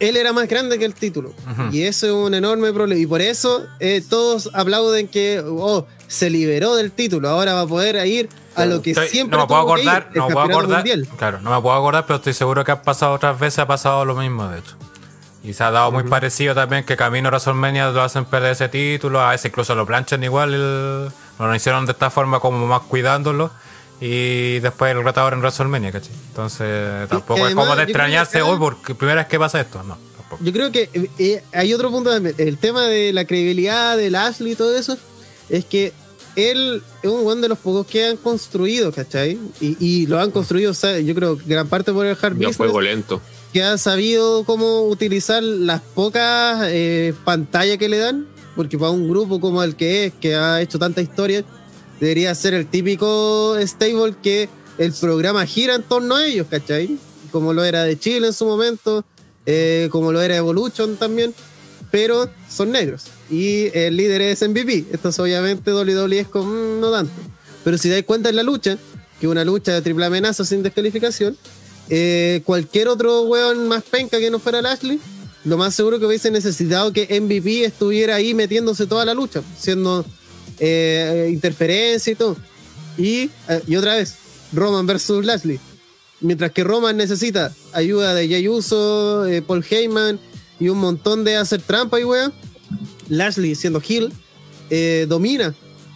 él era más grande que el título. Y eso es un enorme problema. Y por eso eh, todos aplauden que oh, se liberó del título. Ahora va a poder ir a lo que Estoy- siempre no me puedo ir, acordar, no me puedo acordar. mundial. Claro, no me puedo acordar, pero estoy seguro que ha pasado otras veces, ha pasado lo mismo, de hecho. Y se ha dado muy parecido también que Camino WrestleMania lo hacen perder ese título, a veces incluso lo planchan igual, el- lo hicieron de esta forma como más cuidándolo. Y después el retador en WrestleMania, ¿cachai? Entonces tampoco es además, como de extrañarse hoy porque primera vez que pasa esto, no. Tampoco. Yo creo que eh, eh, hay otro punto también. El tema de la credibilidad del Ashley y todo eso es que él es un buen de los pocos que han construido, ¿cachai? Y, y lo han construido, o sea, yo creo, gran parte por el hard business, fuego lento. que ha sabido cómo utilizar las pocas eh, pantallas que le dan, porque para un grupo como el que es, que ha hecho tanta historia, debería ser el típico stable que el programa gira en torno a ellos, ¿cachai? Como lo era de Chile en su momento, eh, como lo era Evolution también, pero son negros. Y el líder es MVP. Entonces, obviamente, WWE es como, "Mm, no tanto. Pero si dais cuenta en la lucha, que una lucha de triple amenaza sin descalificación, eh, cualquier otro weón más penca que no fuera Lashley, lo más seguro que hubiese necesitado que MVP estuviera ahí metiéndose toda la lucha, siendo eh, interferencia y todo. Y, eh, y otra vez, Roman versus Lashley. Mientras que Roman necesita ayuda de Jey Uso, eh, Paul Heyman y un montón de hacer trampa y weón, Lashley siendo heel, eh, domina.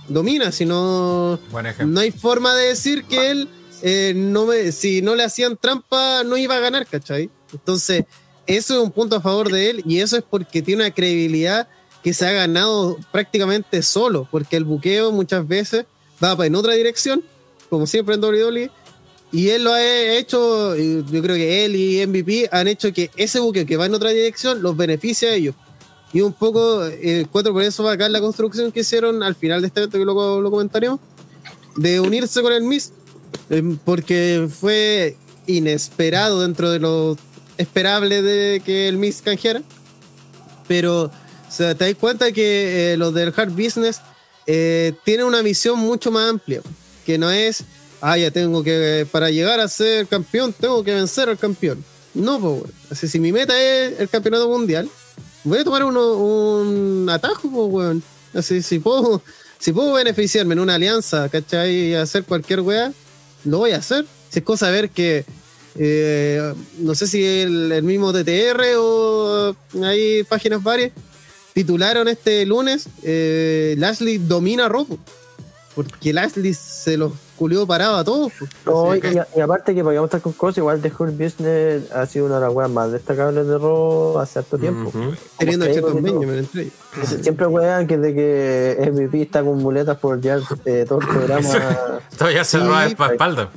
Domina, si no. No hay forma de decir que él, eh, no me, si no le hacían trampa, no iba a ganar, ¿cachai? Entonces, eso es un punto a favor de él y eso es porque tiene una credibilidad que se ha ganado prácticamente solo, porque el buqueo muchas veces va pa- en otra dirección, como siempre en WWE, y él lo ha hecho, yo creo que él y MVP han hecho que ese buqueo que va en otra dirección los beneficie a ellos. Y un poco, eh, encuentro por eso acá la construcción que hicieron al final de este evento, que lo, lo comentaremos, de unirse con el Miss, eh, porque fue inesperado dentro de lo esperable de que el Miss canjeara. Pero o sea, te das cuenta que eh, los del Hard Business eh, tienen una visión mucho más amplia, que no es, ah, ya tengo que, para llegar a ser campeón, tengo que vencer al campeón. No, pues. Así, si mi meta es el campeonato mundial, voy a tomar uno, un atajo, pues, weón. Así, si puedo, (laughs) si puedo beneficiarme en una alianza, ¿cachai? Y hacer cualquier weá, lo voy a hacer. Si es cosa ver que, eh, no sé si el, el mismo TTR o hay páginas varias, titularon este lunes, eh, Lashley domina a Robo. Porque Lashley se los culió parado a todos. pues. No, y, que- y aparte que podíamos estar con cosas, igual The Hurt Business ha sido una de las weas más destacables de Raw hace harto tiempo. Teniendo a Como Cheton que digo, Benjamin entre ellos. Siempre wean que de que MVP está con muletas por ya eh, todo el programa. (laughs) Ya se Sí, lo de espalda.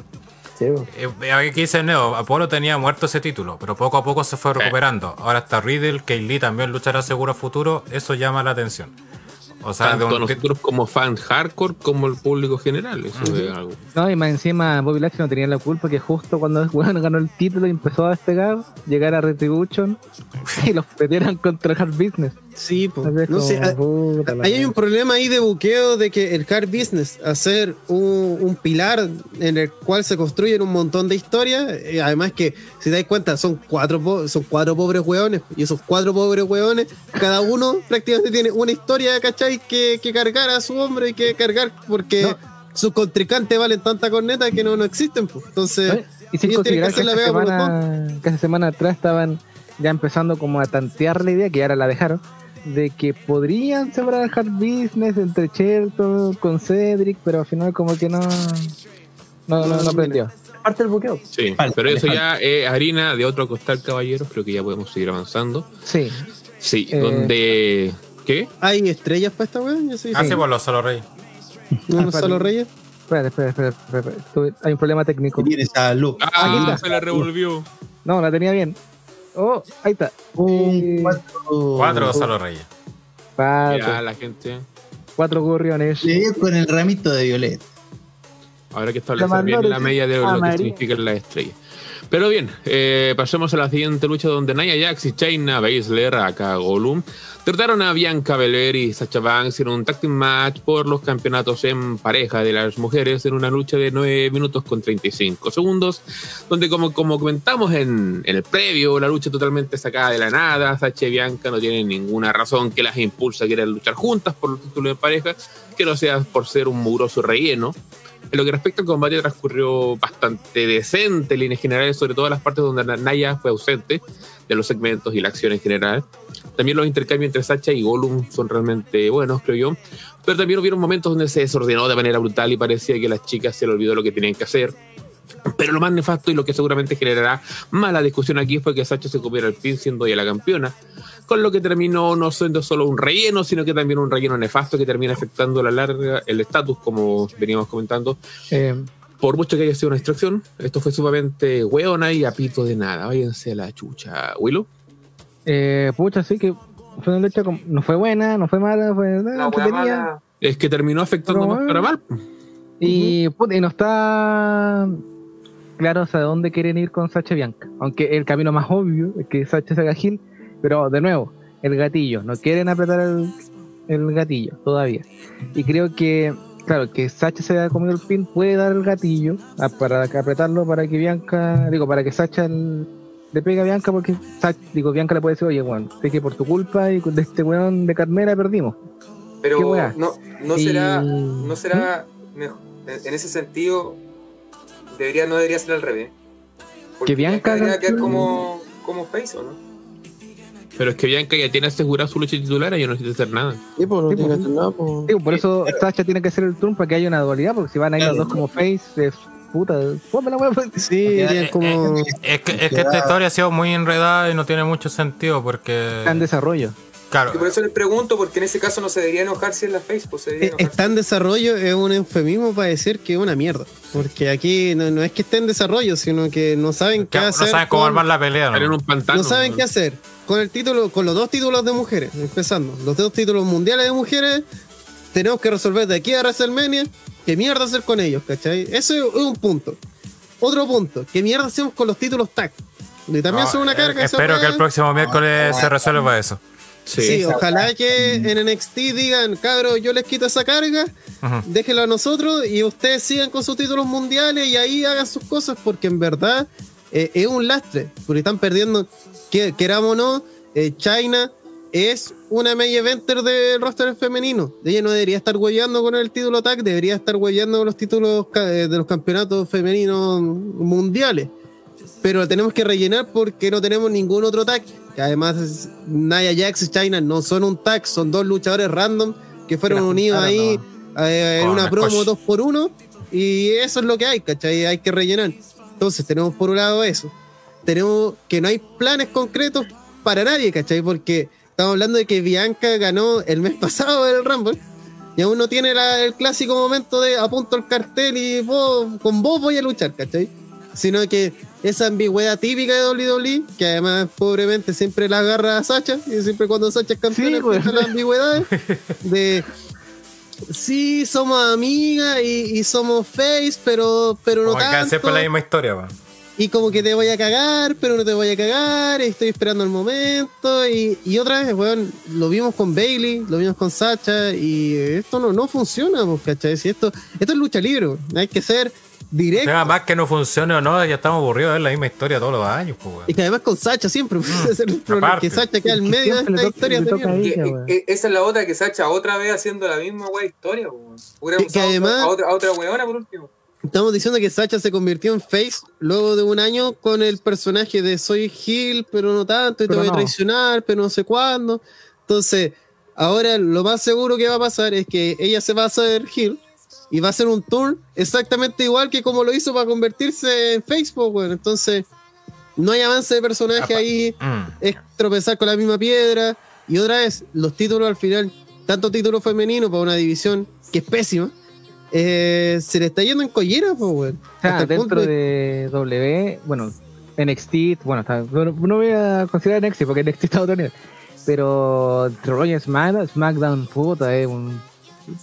Sí, po. Eh, Aquí dice Neo, Apolo tenía muerto ese título, pero poco a poco se fue recuperando. Ahora está Riddle, Kay Lee también luchará seguro a futuro, eso llama la atención. O sea, de Tanto un nosotros como fans hardcore como el público general. Eso es algo. No, y más encima Bobby Lashley no tenía la culpa que justo cuando el weón ganó el título y empezó a despegar, llegar a Retribution (laughs) y los metieran contra Hard Business. Sí, pues. No sé, ah, Ahí hay un problema ahí de buqueo de que el car business, hacer un, un pilar en el cual se construyen un montón de historias, eh, además que, si dais cuenta, son cuatro, po- son cuatro pobres hueones, y esos cuatro pobres hueones, cada uno prácticamente tiene una historia, ¿cachai? Que, que cargar a su hombro y que cargar porque No. sus contrincantes valen tanta corneta que no, no existen, pues. Entonces, Y sin que considerar que la semana, que hace semana atrás estaban ya empezando como a tantear la idea, que ahora la dejaron, de que podrían separar Hard Business entre Shelton con Cedric, pero al final como que no no, no, no aprendió. Parte del buqueo. Sí, pero eso ya es harina de otro costal, caballeros. Creo que ya podemos seguir avanzando. Sí, Sí, Eh. donde ¿Qué? ¿Hay estrellas para esta soy Ah, sí, por los solo reyes. ¿No solo reyes? Espera, espera, espera, espera, espera. Tuve- Hay un problema técnico. Tiene esa luz. Ah, se la revolvió. No, la tenía bien. Oh, ahí está. Un Eh, cuatro. Cuatro solo reyes. Cuatro, Ya, la gente. cuatro gorriones. Le dio con el ramito de violeta. Habrá que establecer bien la media de lo que significan las estrellas. Pero bien, eh, pasemos a la siguiente lucha donde Nia Jax y China Baszler, acá Gollum, trataron a Bianca Belair y Sacha Banks en un tag match por los campeonatos en pareja de las mujeres en una lucha de 9 minutos con 35 segundos, donde como, comentamos en, el previo, la lucha totalmente sacada de la nada, Sacha y Bianca no tienen ninguna razón que las impulsa a querer luchar juntas por los títulos de pareja, que no sea por ser un mugroso relleno. En lo que respecta al combate transcurrió bastante decente en líneas generales, sobre todo las partes donde Naya fue ausente de los segmentos y la acción en general. También los intercambios entre Sacha y Gollum son realmente buenos, creo yo. Pero también hubieron momentos donde se desordenó de manera brutal y parecía que las chicas se le olvidó lo que tenían que hacer. Pero lo más nefasto y lo que seguramente generará mala discusión aquí fue que Sacha se comiera el pin siendo ella la campeona, con lo que terminó no siendo solo un relleno, sino que también un relleno nefasto que termina afectando a la larga el estatus, como veníamos comentando. Eh, Por mucho que haya sido una distracción, esto fue sumamente hueona y a pito de nada. Váyanse a la chucha, Willow. eh, pucha, sí que fue una lucha como- no fue buena, no fue mala, fue entretenida. mala. Es que terminó afectando más para mal. Y, puta, y no está claro hacia dónde quieren ir con Sacha Bianca. Aunque el camino más obvio es que Sacha se haga heel, pero de nuevo, el gatillo. No quieren apretar el, el gatillo todavía. Y creo que, claro, que Sacha se haya comido el pin puede dar el gatillo ah, para apretarlo para que Bianca, digo, para que Sacha el- le pegue a Bianca porque Sacha- digo, Bianca le puede decir, oye, bueno, sé que por tu culpa y de este weón de Carmela perdimos. ¿Qué Pero no, no Y- será, no será mejor. En, ese sentido, debería, no debería ser al revés. Porque Que Bianca debería quedar como, como face, ¿o no? Pero es que Bianca ya tiene asegurada su lucha titular y ya no necesita hacer nada. Sí, pues no Sí, tiene que pues. hacer nada, pues. Digo, por eso Sacha tiene que ser el turn para que haya una dualidad, porque si van a ir los Claro. dos como face, es puta, la wea. Sí, ya eh, es como. Es que, es que esta historia ha sido muy enredada y no tiene mucho sentido porque. Está en desarrollo. Claro, Y por eso les pregunto, porque en ese caso no se debería enojar si es la face, pues Eh. Está en desarrollo, es un eufemismo para decir que es una mierda. Porque aquí no, no es que esté en desarrollo, sino que no saben qué que no hacer. saben cómo con- armar la pelea. En ¿no? un pantano. no saben qué hacer. Con el título, con los dos títulos de mujeres, empezando. Los dos títulos mundiales de mujeres, tenemos que resolver de aquí a WrestleMania qué mierda hacer con ellos, ¿cachai? Eso es un punto. Otro punto, qué mierda hacemos con los títulos tag. Y también No, son una eh, carga. espero que el próximo miércoles se resuelva eso. Sí. Sí, ojalá que en NXT digan, cabros, yo les quito esa carga, déjenlo a nosotros y ustedes sigan con sus títulos mundiales y ahí hagan sus cosas, porque en verdad eh, es un lastre, porque están perdiendo, que, queramos o no, eh, China es una main eventer del roster femenino. Ella no debería estar huellando con el título tag, debería estar huellando con los títulos eh, de los campeonatos femeninos mundiales. Pero tenemos que rellenar porque no tenemos ningún otro tag. Que además es- Nia Jax y China no son un tag, son dos luchadores random que fueron unidos ahí eh, en una promo dos por uno y eso es lo que hay, ¿cachai? Hay que rellenar. Entonces tenemos por un lado eso. Tenemos que no hay planes concretos para nadie, ¿cachai? Porque estamos hablando de que Bianca ganó el mes (laughs) pasado el Rumble y aún no tiene la- el clásico momento de apunto el cartel y vos- con vos voy a luchar, ¿cachai? Sino que esa ambigüedad típica de WWE, que además pobremente siempre la agarra a Sacha, y siempre cuando Sacha es campeón Sí, empieza güey. la ambigüedad (laughs) de sí, somos amigas y, y somos face, pero, pero no Como tanto. siempre la misma historia, va. Y como que te voy a cagar, pero no te voy a cagar, y estoy esperando el momento. Y, y otra vez, weón, lo vimos con Bailey, lo vimos con Sacha, y esto no, no funciona, pues, ¿cachai? Si esto, esto es lucha libre, hay que ser directo. Sea más que no funcione o no, ya estamos aburridos de ver la misma historia todos los años, pues. Y que además con Sacha siempre, pues, (laughs) ese es el problema, aparte. que Sacha queda al medio de esta toca- historia Ella, esa es la otra que Sacha otra vez haciendo la misma wea historia. weón. Hubiéramos Que- además- a, otra, a otra weona por último. Estamos diciendo que Sacha se convirtió en face luego de un año con el personaje de soy Gil, pero no tanto, y te Pero voy a traicionar, pero no sé cuándo. Entonces, ahora lo más seguro que va a pasar es que ella se va a hacer Gil y va a hacer un tour exactamente igual que como lo hizo para convertirse en Facebook, bueno. Entonces, no hay avance de personaje Apa. ahí, Mm. es tropezar con la misma piedra. Y otra vez, los títulos al final, tanto título femenino para una división que es pésima, eh, se le está yendo en collera, pues, weón. Dentro de W, bueno, NXT, bueno, está- no, no voy a considerar NXT porque NXT está a otro nivel. Pero Smack- SmackDown, puta, es un,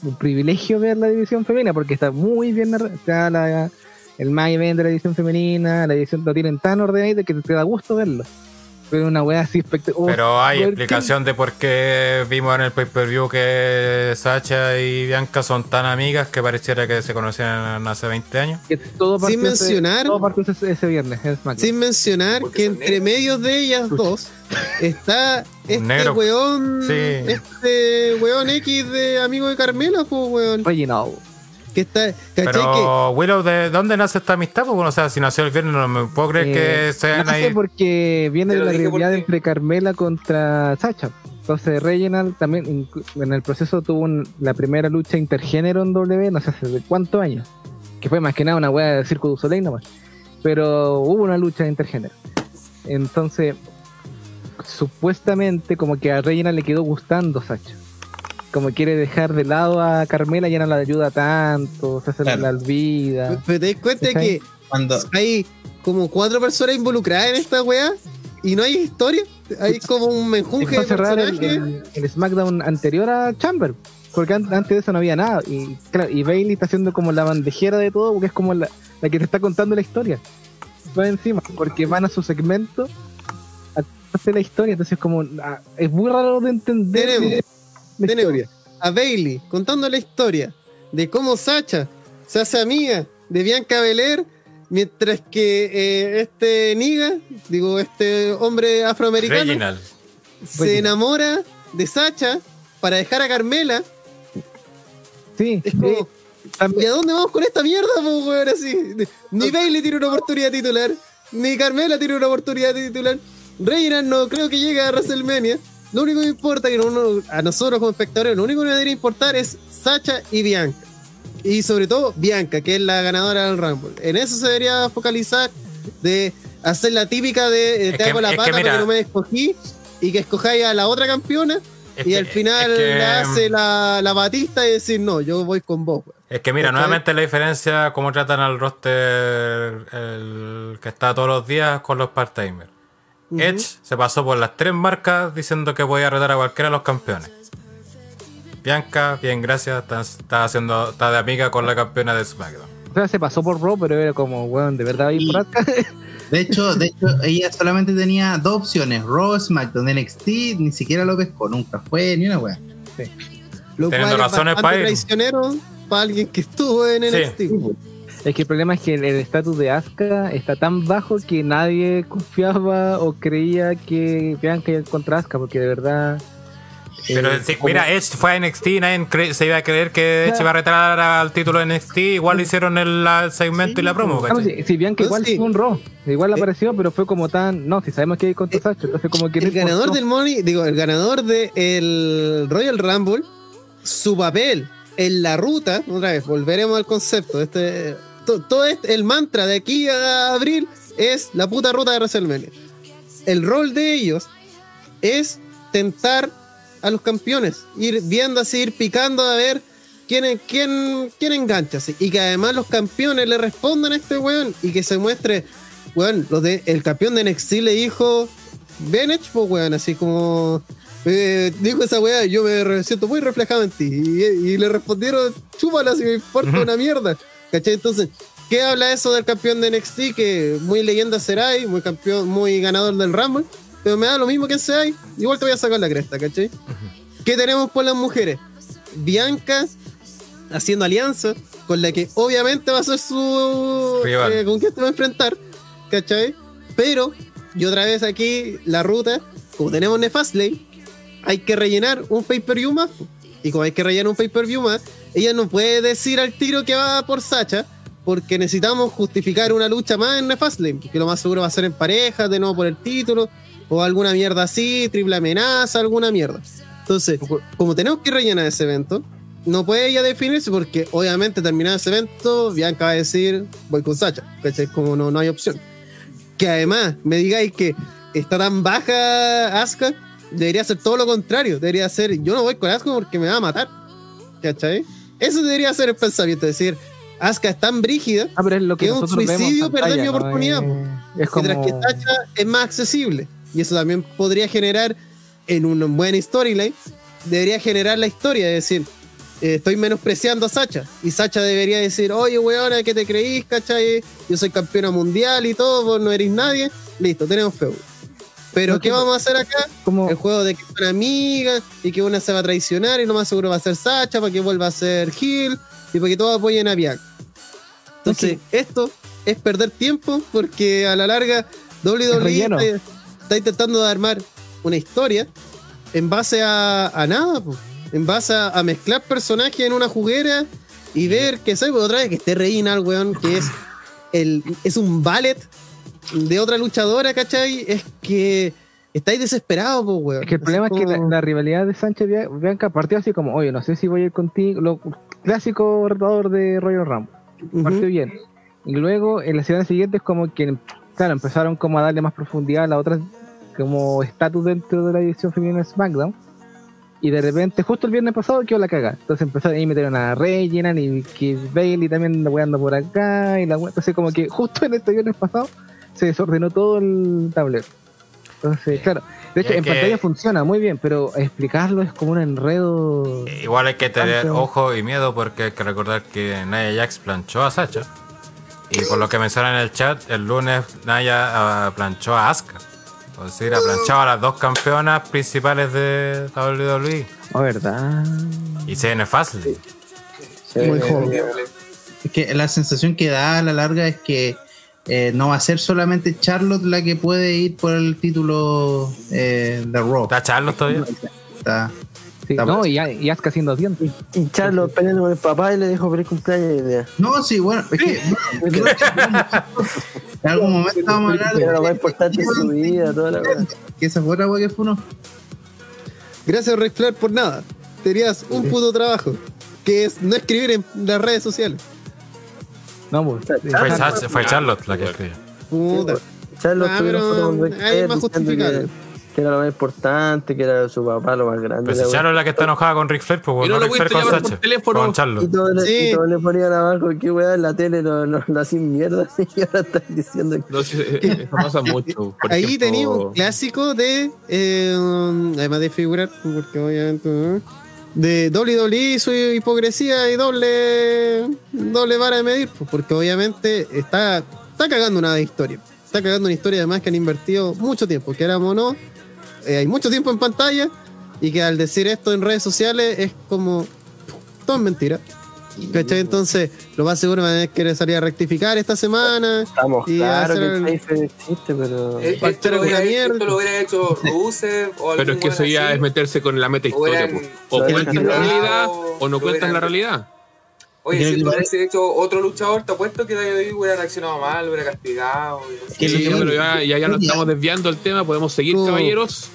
un privilegio ver la división femenina porque está muy bien está el main event de la división femenina, la división lo tienen tan ordenadito que te da gusto verlo. Pero una wea así espectacular. Pero hay explicación de por qué vimos en el pay-per-view que Sacha y Bianca son tan amigas que pareciera que se conocían hace 20 años. Que todo Sin ese- mencionar- todo partió ese, ese viernes en SmackDown. Sin mencionar Porque que entre negros. medios de ellas dos está este negro. weón, Sí. este weón X de amigo de Carmela, pues weón, Reginald. Que está. Pero Willow, ¿de dónde nace esta amistad? Pues, bueno, o sea, si nació el viernes no me puedo creer Eh, que sean nace ahí. porque viene de la rivalidad porque- entre Carmela contra Sacha. Entonces Reginald también en el proceso tuvo un- la primera lucha intergénero en W, no sé hace de cuántos años. Que fue más que nada una wea de Circo du Soleil nomás. Pero hubo una lucha intergénero. Entonces, supuestamente como que a Reginald le quedó gustando Sacha. Como quiere dejar de lado a Carmela, ya no la ayuda tanto, se hace Claro. la olvida. Pero te das cuenta que Cuando, hay como cuatro personas involucradas en esta weá y no hay historia, hay como un menjunje de cerrar el, el- el SmackDown anterior a Chamber. Porque an- antes de eso no había nada. Y, claro, y Bailey está haciendo como la bandejera de todo, porque es como la, la que te está contando la historia. Va encima, porque van a su segmento a hacer la historia. Entonces, como ah, es muy raro de entender Tenemos- la tenemos historia. a Bailey contando la historia de cómo Sacha se hace amiga de Bianca Belair, mientras que eh, este Niga, digo, este hombre afroamericano, Reginald. se enamora de Sacha para dejar a Carmela. Sí, Es como, ¿y a dónde vamos con esta mierda, po, weón? Así, ni Bailey tiene una oportunidad titular, ni Carmela tiene una oportunidad titular. Reina no creo que llegue a WrestleMania. Lo único que importa, que no- a nosotros como espectadores, lo único que nos debería importar es Sacha y Bianca. Y sobre todo Bianca, que es la ganadora del Rumble. En eso se debería focalizar de hacer la típica de eh, te que- hago la que pata mira- porque no me escogí y que escojáis a la otra campeona Es y que- al final es le hace la, la batista y decir no, yo voy con vos. weón". Es que mira, nuevamente la diferencia cómo tratan al roster el que está todos los días con los part-timers. Edge se pasó por las tres marcas diciendo que podía retar a cualquiera de los campeones. Bianca, bien, gracias, está, está haciendo, está de amiga con la campeona de SmackDown. o sea, se pasó por Raw, pero era como, weón, de verdad ahí por acá. de hecho, de hecho, ella solamente tenía dos opciones, Raw, SmackDown, NXT, ni siquiera lo pescó, nunca fue ni una wea. Lo Teniendo cual razones para ir. traicionero para alguien que estuvo en Sí. Es que el problema es que el estatus de Asuka está tan bajo que nadie confiaba o creía que Bianca iba contra Asuka, porque de verdad. Pero eh, mira, Edge fue a NXT, nadie se iba a creer que Edge iba a retar al título de NXT, igual le hicieron el, el segmento y la promo, Ah, ¿cachai? si, si Bianca igual sí. fue un Raw, igual Eh, apareció, pero fue como tan. No, si sabemos que hay contra eh, Sacha, entonces como que. El ganador del Money, digo, el ganador del Royal Rumble, su papel en la ruta, otra vez, volveremos al concepto. Este, to- todo este, el mantra de aquí a abril es la puta ruta de WrestleMania. El rol de ellos es tentar a los campeones, ir viendo así, ir picando a ver quién, quién, quién engancha. así. Y que además los campeones le respondan a este weón y que se muestre, weón, los de, el campeón de NXT le dijo, ven hecho, pues, weón, así como... eh, dijo esa weá, yo me siento muy reflejado en ti. Y, y le respondieron, chúpala si me importa una mierda. ¿Cachai? Entonces, ¿qué habla eso del campeón de NXT? Que muy leyenda será y muy campeón, muy ganador del Rumble. Pero me da lo mismo que sea y igual te voy a sacar la cresta, ¿cachai? ¿Qué tenemos por las mujeres? Bianca haciendo alianza con la que obviamente va a ser su... Rival. eh, con quien te va a enfrentar, ¿cachai? Pero, y otra vez aquí, la ruta, como tenemos Nefastley, hay que rellenar un pay-per-view más. Y como hay que rellenar un pay-per-view más, ella no puede decir al tiro que va por Sacha, porque necesitamos justificar una lucha más en Nefastley, que lo más seguro va a ser en pareja, de nuevo por el título, o alguna mierda así, triple amenaza, alguna mierda. Entonces, como tenemos que rellenar ese evento, no puede ella definirse porque obviamente terminado ese evento, Bianca va a decir, voy con Sacha, ¿cachai? Como no, no hay opción. Que además me digáis que está tan baja Asuka debería ser todo lo contrario. Debería ser, yo no voy con Asuka porque me va a matar. ¿Cachai? Eso debería ser el pensamiento. Es decir, Asuka es tan brígida Ah, es lo que, un suicidio perder mi ¿no? oportunidad. Es, como... Mientras que Sacha es más accesible. Y eso también podría generar en una buena storyline. Debería generar la historia, es decir, eh, estoy menospreciando a Sacha. Y Sacha debería decir, oye, weona, ¿qué te creís, cachai? Yo soy campeona mundial y todo, vos no eres nadie. Listo, tenemos feudo. Pero, No, ¿qué vamos a hacer acá? como El juego de que son amigas y que una se va a traicionar y lo más seguro va a ser Sacha para que vuelva a ser Hill y para que todos apoyen a Bianca. Entonces, esto es perder tiempo porque a la larga WWE está, está intentando armar una historia en base a, a nada, po. en base a, a mezclar personajes en una juguera y ver que soy otra vez que esté Reina, el weón, que es, el, es un ballet de otra luchadora, ¿cachai? Es que estáis desesperados, po, weón. Es que el problema es que la, la rivalidad de Sánchez Bianca partió así como, oye, no sé si voy a ir contigo, lo clásico retador de Royal Rumble, partió bien. Y luego en la semana siguiente es como que, claro, empezaron como a darle más profundidad a la otra como estatus dentro de la división femenina de SmackDown. Y de repente, justo el viernes pasado, quedó la cagada. Entonces empezaron ahí metieron a Reginald y que Bailey también anda weando por acá. Y la Entonces, como que justo en este viernes pasado se desordenó todo el tablero. Entonces, claro. De hecho, en que- pantalla funciona muy bien, pero explicarlo es como un enredo. Igual hay que tener Tanto- ojo y miedo porque hay que recordar que Naya Jax planchó a Sacha. Y por lo que mencionan en el chat, el lunes Naya ah, planchó a Asuka. Es decir, ha planchado a las dos campeonas principales de WWE. Oh, ¿verdad? Y se viene fácil. Muy joven. Es que la sensación que da a la larga es que eh, no va a ser solamente Charlotte la que puede ir por el título eh, de Raw. ¿Está Charlos todavía? Está- Sí, Está no, y, y Asuka haciendo dientes. Y Charlos peleando con el papá y le dijo feliz cumpleaños. No, sí, bueno, es que bueno, en algún momento (laughs) vamos a hablar Era lo más de importante de su vida, toda la (laughs) verdad. que esa fue otra que fue uno. Gracias, Ric Flair, por nada. Tenías un puto trabajo, que es no escribir en las redes sociales. No, pues. Fue, Sacha- fue Charlotte la que escribió. Puta. Charlos Ah, tuvieron justificable. que, que era lo más importante, que era su papá lo más grande. Pero si. Charlotte es la que está enojada con Ric Flair, pues no no lo Ric Flair con Sacha. Con Y Charlotte. y todos le ponían abajo, qué weá, en la tele lo, lo, hacen mierda (laughs) y ahora están diciendo que eh, eso pasa (laughs) mucho. Ahí tenía un clásico de, eh, además de figurar, porque obviamente, de WWE, su hipocresía y doble, doble vara de medir, pues, porque obviamente está, está cagando una historia. Está cagando una historia además que han invertido mucho tiempo, que éramos no, eh, hay mucho tiempo en pantalla y que al decir esto en redes sociales es como, todo es mentira. ¿Cachai? Entonces, lo más seguro van a tener que salir a rectificar esta semana. estamos Y claro hacer el el- existe, pero. Eh, Esto lo, hubiera, alguna mierda. esto lo hubiera hecho Rusev o Pero es que eso ya así. es meterse con la meta historia. Hubieran- pues. O cuentan la realidad o no lo cuentan la realidad. Oye, si lo hubiese hecho otro luchador, te apuesto que David hubiera reaccionado mal, hubiera castigado. Sí, pero ya, ya, ya nos estamos desviando del tema. Podemos seguir, No. caballeros.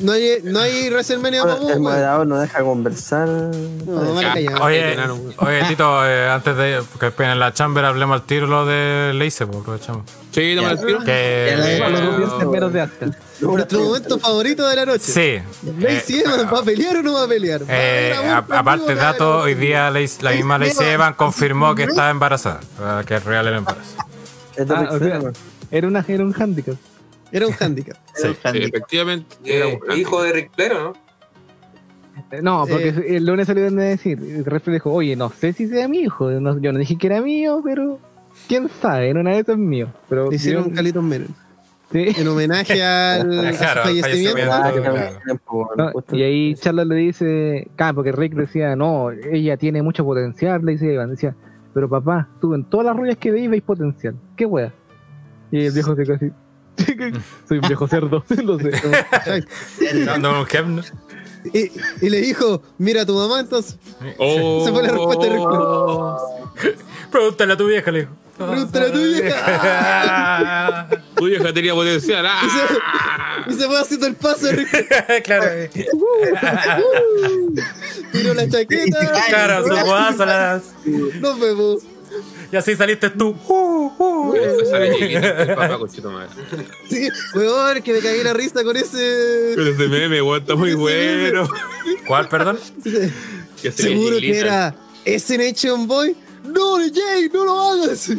No hay, no hay WrestleMania para vos, el moderador no deja conversar. No, Ya. callado. Oye, oye, Tito, eh, antes de que en la chamber, hablemos al tiro lo de Leice, pues aprovechamos. Sí, dame el tiro. Que. Eh. Nuestro momento favorito de la noche. sí. Lacey eh, Evans, ¿va a pelear o no va a pelear? ¿Va a eh, a- por aparte, dato, hoy día Lace- la misma Lacey Evans confirmó que estaba embarazada, eh, que es real el embarazo. Ah, Ric o Flair, sea, ¿no? era, una, era un handicap. Era un handicap. (laughs) Sí. Sí, efectivamente. era un hijo de Ric Flair, ¿o ¿no? Eh, No, porque Eh. el lunes salieron a decir, resto dijo, oye, no sé si sea mi hijo, no- yo no dije que era mío, pero quién sabe, en una de esas es mío. Pero hicieron un Calitos Menon. sí. En homenaje al, (laughs) a su fallecimiento. fallecimiento. Ah, Claro. No, y ahí Charlotte le dice, claro, porque Rick decía, no, ella tiene mucho potencial, le dice Iván, decía, pero papá, tú en todas las ruedas que veis veis potencial, qué wea. Y el viejo se casi, (laughs) soy un viejo cerdo, (laughs) lo sé. Kevn. Y, y le dijo, mira a tu mamá entonces. Oh. Se fue la respuesta de Ric (laughs) Pregúntale a tu vieja, le dijo. Pregúntale a tu vieja. Tu vieja tenía potencial. Y ¡Ah! se, y se fue haciendo el paso claro, Tiró la chaqueta. claro, su las. Nos vemos. Y así saliste tú. Uh, uh. Sí, weón, que me cagué la risa con ese. Pero ese meme, weón, está muy bueno. ¿Cuál, perdón? Que se Seguro que era SNH Boy. No, Jay, no lo hagas.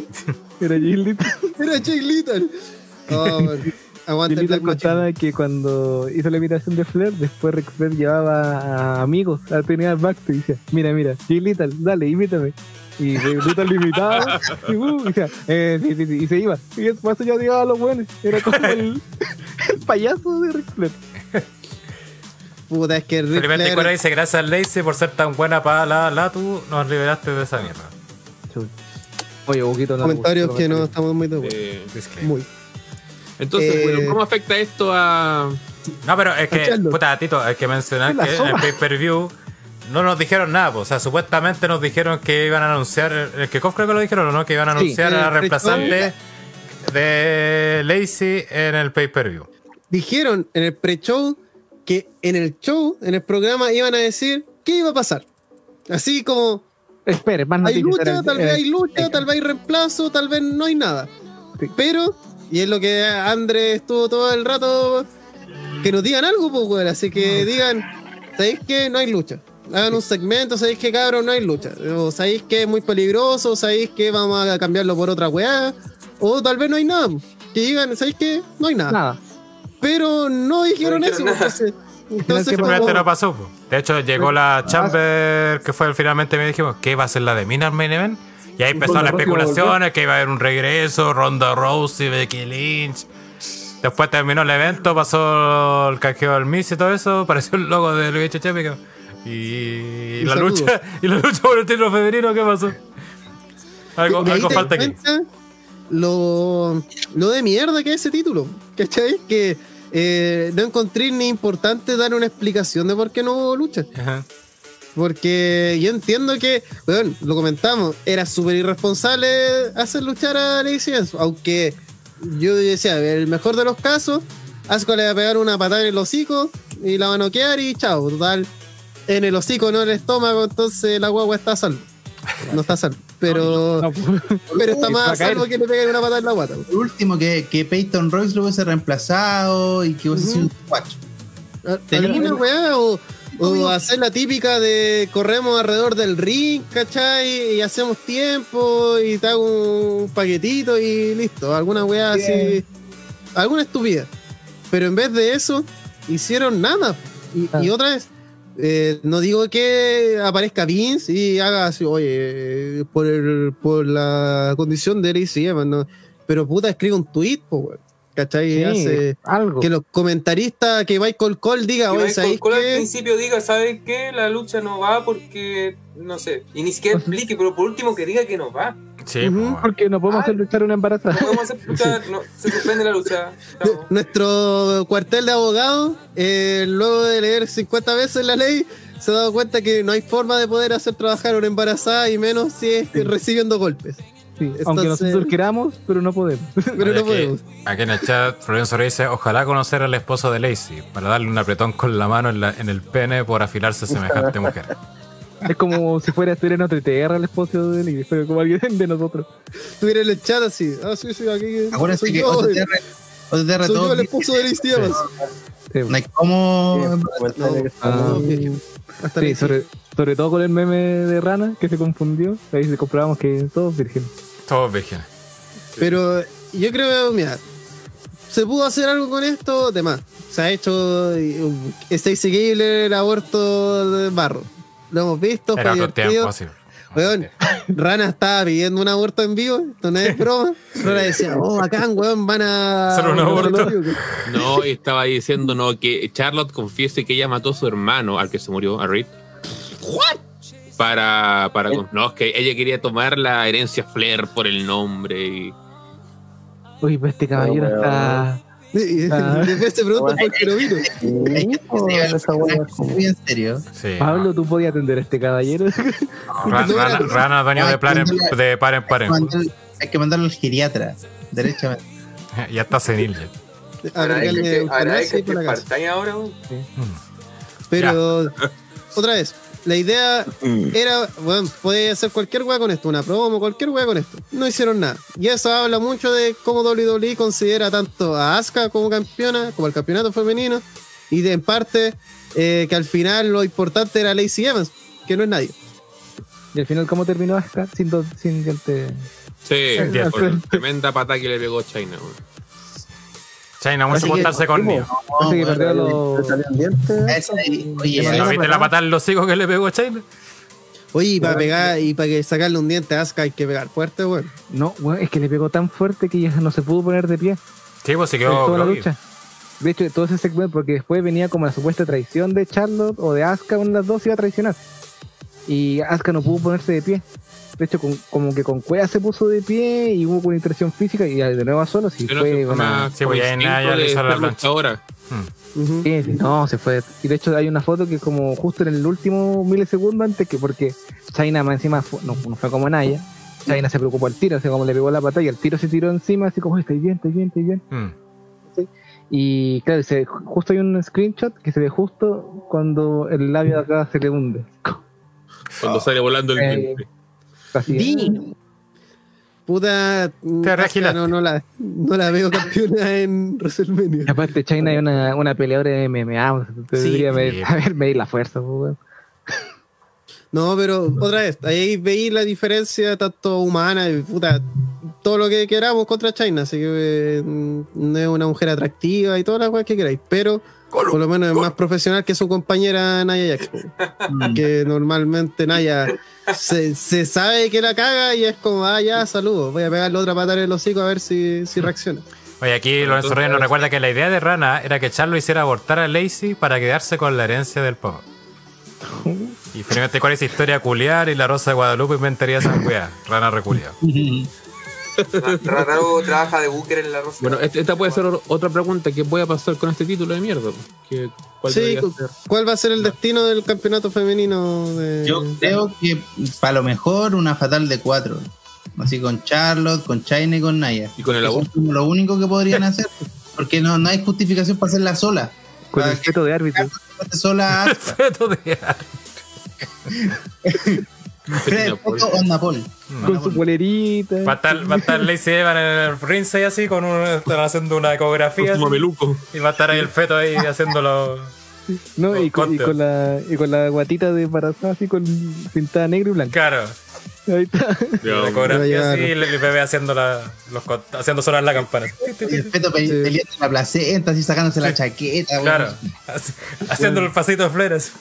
Era Gillit. Era Jay Little. Oh. Aguanta el contaba que cuando hizo la imitación de Flair, después Ric Flair llevaba a amigos al backstage y decía, mira, mira, Jay Little, dale, imítame. Y lo imitaba y, uh, eh, sí, sí, sí, y se iba. Y después ya llegaba a los buenos. Era como el, (laughs) el payaso de Ric Flair. Puta, es que Ric Felipe Flair- Anticuera dice, gracias Lazy por ser tan buena para la, la tú, nos liberaste de esa mierda. Oye, Boquito, no. comentarios que no, estamos muy de acuerdo. Eh. Muy. entonces, Eh, bueno, ¿cómo afecta esto a. No, pero es que, puta, Tito, hay que mencionar (laughs) que en el pay-per-view no nos dijeron nada, po. o sea, supuestamente nos dijeron que iban a anunciar, el que creo que lo dijeron, ¿o ¿no? Que iban a anunciar a la el reemplazante de Lacey en el pay-per-view. Dijeron en el pre-show que en el show, en el programa, iban a decir qué iba a pasar. Así como Espere, más hay lucha, tal vez era- hay lucha, tal vez hay reemplazo, tal vez no hay nada. Sí. Pero, y es lo que Andrés estuvo todo el rato, que nos digan algo, pues. Así que digan, ¿sabéis que no hay lucha? Hagan un segmento, ¿sabéis que cabrón no hay lucha? O sabéis que es muy peligroso, sabéis que vamos a cambiarlo por otra weá. O tal vez no hay nada. Que digan, ¿sabéis que no hay nada? Nada. Pero no dijeron No eso. nada. Entonces, (laughs) entonces ¿qué Simplemente como- no pasó. po. De hecho, llegó la Chamber, que fue finalmente me dijimos que iba a ser la de Mina Main Event. Y ahí empezaron las especulaciones, que iba a haber un regreso, Ronda Rousey, Becky Lynch. Después terminó el evento, pasó el canjeo del Miss y todo eso, apareció el logo de Luis Chechepica. Y, la lucha, (laughs) y la lucha por el título femenino, ¿qué pasó? Algo, de falta aquí. Lo, lo de mierda que es ese título. ¿Cachai? Que eh, no encontré ni importante dar una explicación de por qué no hubo lucha. Ajá. Porque yo entiendo que, bueno, lo comentamos, era súper irresponsable hacer luchar a Lacey Aunque yo decía, el mejor de los casos, Asuka le va a pegar una patada en el hocico y la va a noquear y chao. Total, en el hocico, no en el estómago, entonces la guagua está a salvo. No está a salvo. Pero, No, pero está más a salvo que le peguen una patada en la guata. Por último, que, que Peyton Royce lo hubiese reemplazado y que hubiese sido un guacho. ¿Alguna weá? O, o hacer la típica de corremos alrededor del ring, ¿cachai? Y hacemos tiempo y te hago un paquetito y listo. Alguna weá así. Alguna estupidez. Pero en vez de eso, hicieron nada. Y, Ah. y otra vez, eh, no digo que aparezca Vince y haga así, oye, por, el, por la condición de Lacey Evans, ¿no? Pero puta, escribe un tweet, po. ¿Cachai? sí, Hace- algo. que los comentaristas, que Michael Cole diga, Que oye, Michael ¿sabéis Cole al qué? principio diga, ¿sabes qué? La lucha no va porque, no sé, y ni siquiera explique, pero por último que diga que no va. Sí. Porque no podemos Ah. hacer luchar una No embarazada. podemos hacer (laughs) lucha, no, se suspende la lucha. Chao. (laughs) Nuestro cuartel de abogados, eh, luego de leer 50 veces la ley, se ha dado cuenta que no hay forma de poder hacer trabajar a una embarazada y menos si es recibiendo golpes. Sí, Entonces- Aunque nosotros queramos, pero no podemos. (laughs) Pero no aquí- podemos. Aquí en el chat, Florian Soria dice: Ojalá conocer al esposo de Lacey para darle un apretón con la mano en, la- en el pene por afilarse a semejante mujer. Es como si fuera a estuviera en otra tierra el esposo de él, pero como alguien (laughs) de nosotros. Estuviera en el chat así, ah, sí, sí, aquí Acuérdense soy que yo, OTTR, eh, OTTR soy yo todos el esposo de Liz No hay que Ah. Hasta sí, Lacey. sobre, sobre todo con el meme de Rana que se confundió. Ahí se comprobamos que todos vírgenes. Todos vírgenes. Pero yo creo, mira, se pudo hacer algo con esto, de más. Se ha hecho eh, está seguible el aborto de barro. Lo hemos visto, Era otro tiempo. Weón, Rana estaba pidiendo un aborto en vivo, esto no es broma. Rana decía, oh, bacán, weón, van a. Hacer un aborto. No, y estaba diciendo no, que Charlotte confiese que ella mató a su hermano, al que se murió, a Reed. Para, para. No, es que ella quería tomar la herencia Flair por el nombre. Y, Uy, pues este caballero está. Ah. después (laughs) se pregunta por qué no vino. Muy en serio. Sí, Pablo, ¿tú podías atender a este caballero? Rana, Rana, dueño de, plan, de par en par. Hay que mandarlo- Hay que mandarlo al geriatra, derechamente. (laughs) Ya está senil. ya. Ahora hay Agregarle eutanasia que y por la casa. ahora, weón. Pero, otra vez, la idea era, bueno, podía hacer cualquier weá con esto, una promo, cualquier weá con esto. No hicieron nada. Y eso habla mucho de cómo WWE considera tanto a Asuka como campeona, como el campeonato femenino, y de en parte eh, que al final lo importante era Lacey Evans, que no es nadie. Y al final, ¿cómo terminó Asuka? Sin, do- sin diente. Sí, Al por tremenda pata que le pegó China. weón. China, mucho Así que- portarse conmigo. Que perdió los. Sí, ¿No ahí- viste la patada en los hijos que le pegó China? Oye, y para pegar y para que sacarle un diente a Asuka hay que pegar fuerte, weón. No, weón, es que le pegó tan fuerte que ya no se pudo poner de pie. Sí, pues se quedó. toda la groggy. lucha. De hecho, todo ese segmento, porque después venía como la supuesta traición de Charlotte o de Asuka, una de las dos iba a traicionar. Y Asuka no pudo ponerse de pie. De hecho, con- como que con Cueva se puso de pie y hubo una interacción física y de nuevo a solo. Sí, Pero fue se fue una- como pues ya instinto Naya le de hizo la plancha. luchadora. Ujú. Sí, no, se fue. Y de hecho hay una foto que como justo en el último milisegundo antes que porque China más encima no, no fue como Naya. China se preocupó al tiro, así como le pegó la pata y el tiro se tiró encima, así como estoy bien, estoy bien, estoy bien. Mm. Y claro, se, justo hay un screenshot que se ve justo cuando el labio de acá se le hunde. Cuando sale volando el Eh, Di. Puta, regilaste. no, no, la, no la veo (laughs) campeona en Y WrestleMania. aparte, China es una, una peleadora de MMA, te Sí. debería medir (laughs) la fuerza, pues, weón. No, pero otra vez, ahí veis la diferencia tanto humana y puta, todo lo que queramos contra China, así que eh, no es una mujer atractiva y todas las cosas que queráis, pero por lo menos es más profesional que su compañera Naya po. (laughs) que normalmente Naya se, se sabe que la caga y es como, ah, ya, saludos, voy a pegarle otra patada en el hocico a ver si, si reacciona. Oye, aquí Lorenzo Reyes nos recuerda que la idea de Rana era que Charlo hiciera abortar a Lacey para quedarse con la herencia del papá. (laughs) Y finalmente con esa historia culiar y la Rosa de Guadalupe inventaría esa weá. Rana reculiado. (laughs) Raro (laughs) trabaja de búnker en la rosa. Bueno, este- esta puede ser otra pregunta. ¿Qué puede pasar con este título de mierda? ¿Qué, ¿Cuál Sí? ¿cuál va a ser el destino del campeonato femenino? De... Yo creo que para lo mejor una fatal de cuatro. Así con Charlotte, con China y con Naya. Y con el como lo único que podrían (laughs) hacer. Porque no, no hay justificación para hacerla sola. Con el (laughs) feto de árbitro. sola a Asuka. Feto de Fred, Otto o Napol. Con su polerita. Va a estar, va a estar Lacey Evan en el ringside así, con un, están haciendo una ecografía. Con su y va a estar ahí el feto ahí haciéndolo. No, y con, y Conte. con la, y con la guatita de embarazada así con pintada negro y blanca. Claro. Ahí está. Ya, La ecografía Ya, así ya. y el bebé haciendo, la, los, haciendo sonar la campana. Y el feto pe- peleando la placenta, así sacándose la chaqueta. Claro. Así- Haciendo el pasito de flores.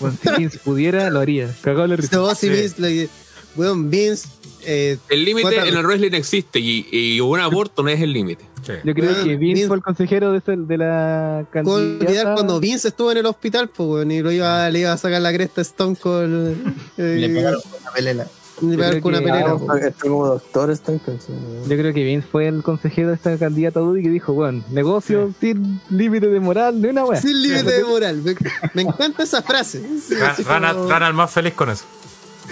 Bueno, si Vince pudiera, lo haría. Cagado la risa. No, si Sí. Vince, le- weón, Vince, eh, El límite en el wrestling existe y, y un aborto no es el límite. Yo creo Weón, que Vince Vince- fue el consejero de, ese- de la ¿cómo olvidar candidata. cuando Vince estuvo en el hospital, pues, weón, y lo iba, le iba a sacar la cresta a Stone Cold. (laughs) eh, Le pegaron con la pelela. le pegaron con una. Ah, po. Está como doctor, en canción. Yo creo que Vince fue el consejero de esta candidata Dudy que dijo, bueno, negocio sin límite de moral, ni una wea. Sin límite de (laughs) moral. Me, me encanta esa frase. Sí, así Rana, como- Rana el más feliz con eso.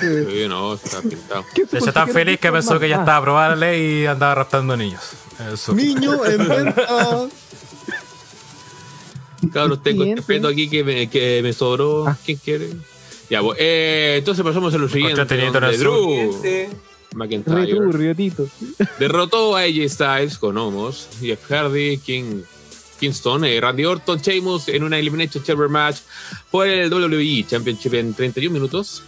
Sí, no, está pintado. De hecho, tan feliz que pensó que ya estaba aprobada la ley y andaba raptando niños. Eso. Niño (laughs) en venta. Cabros, tengo este feto aquí que me, que me sobró. Ah. ¿Quién quiere? Ya, pues, eh, entonces pasamos a lo siguiente. El Drew. McIntyre riotito. derrotó a AJ Styles con Homos, Jeff Hardy, King, Kingston, eh, Randy Orton, Sheamus en una Elimination Chamber Match por el WWE Championship en 31 minutos.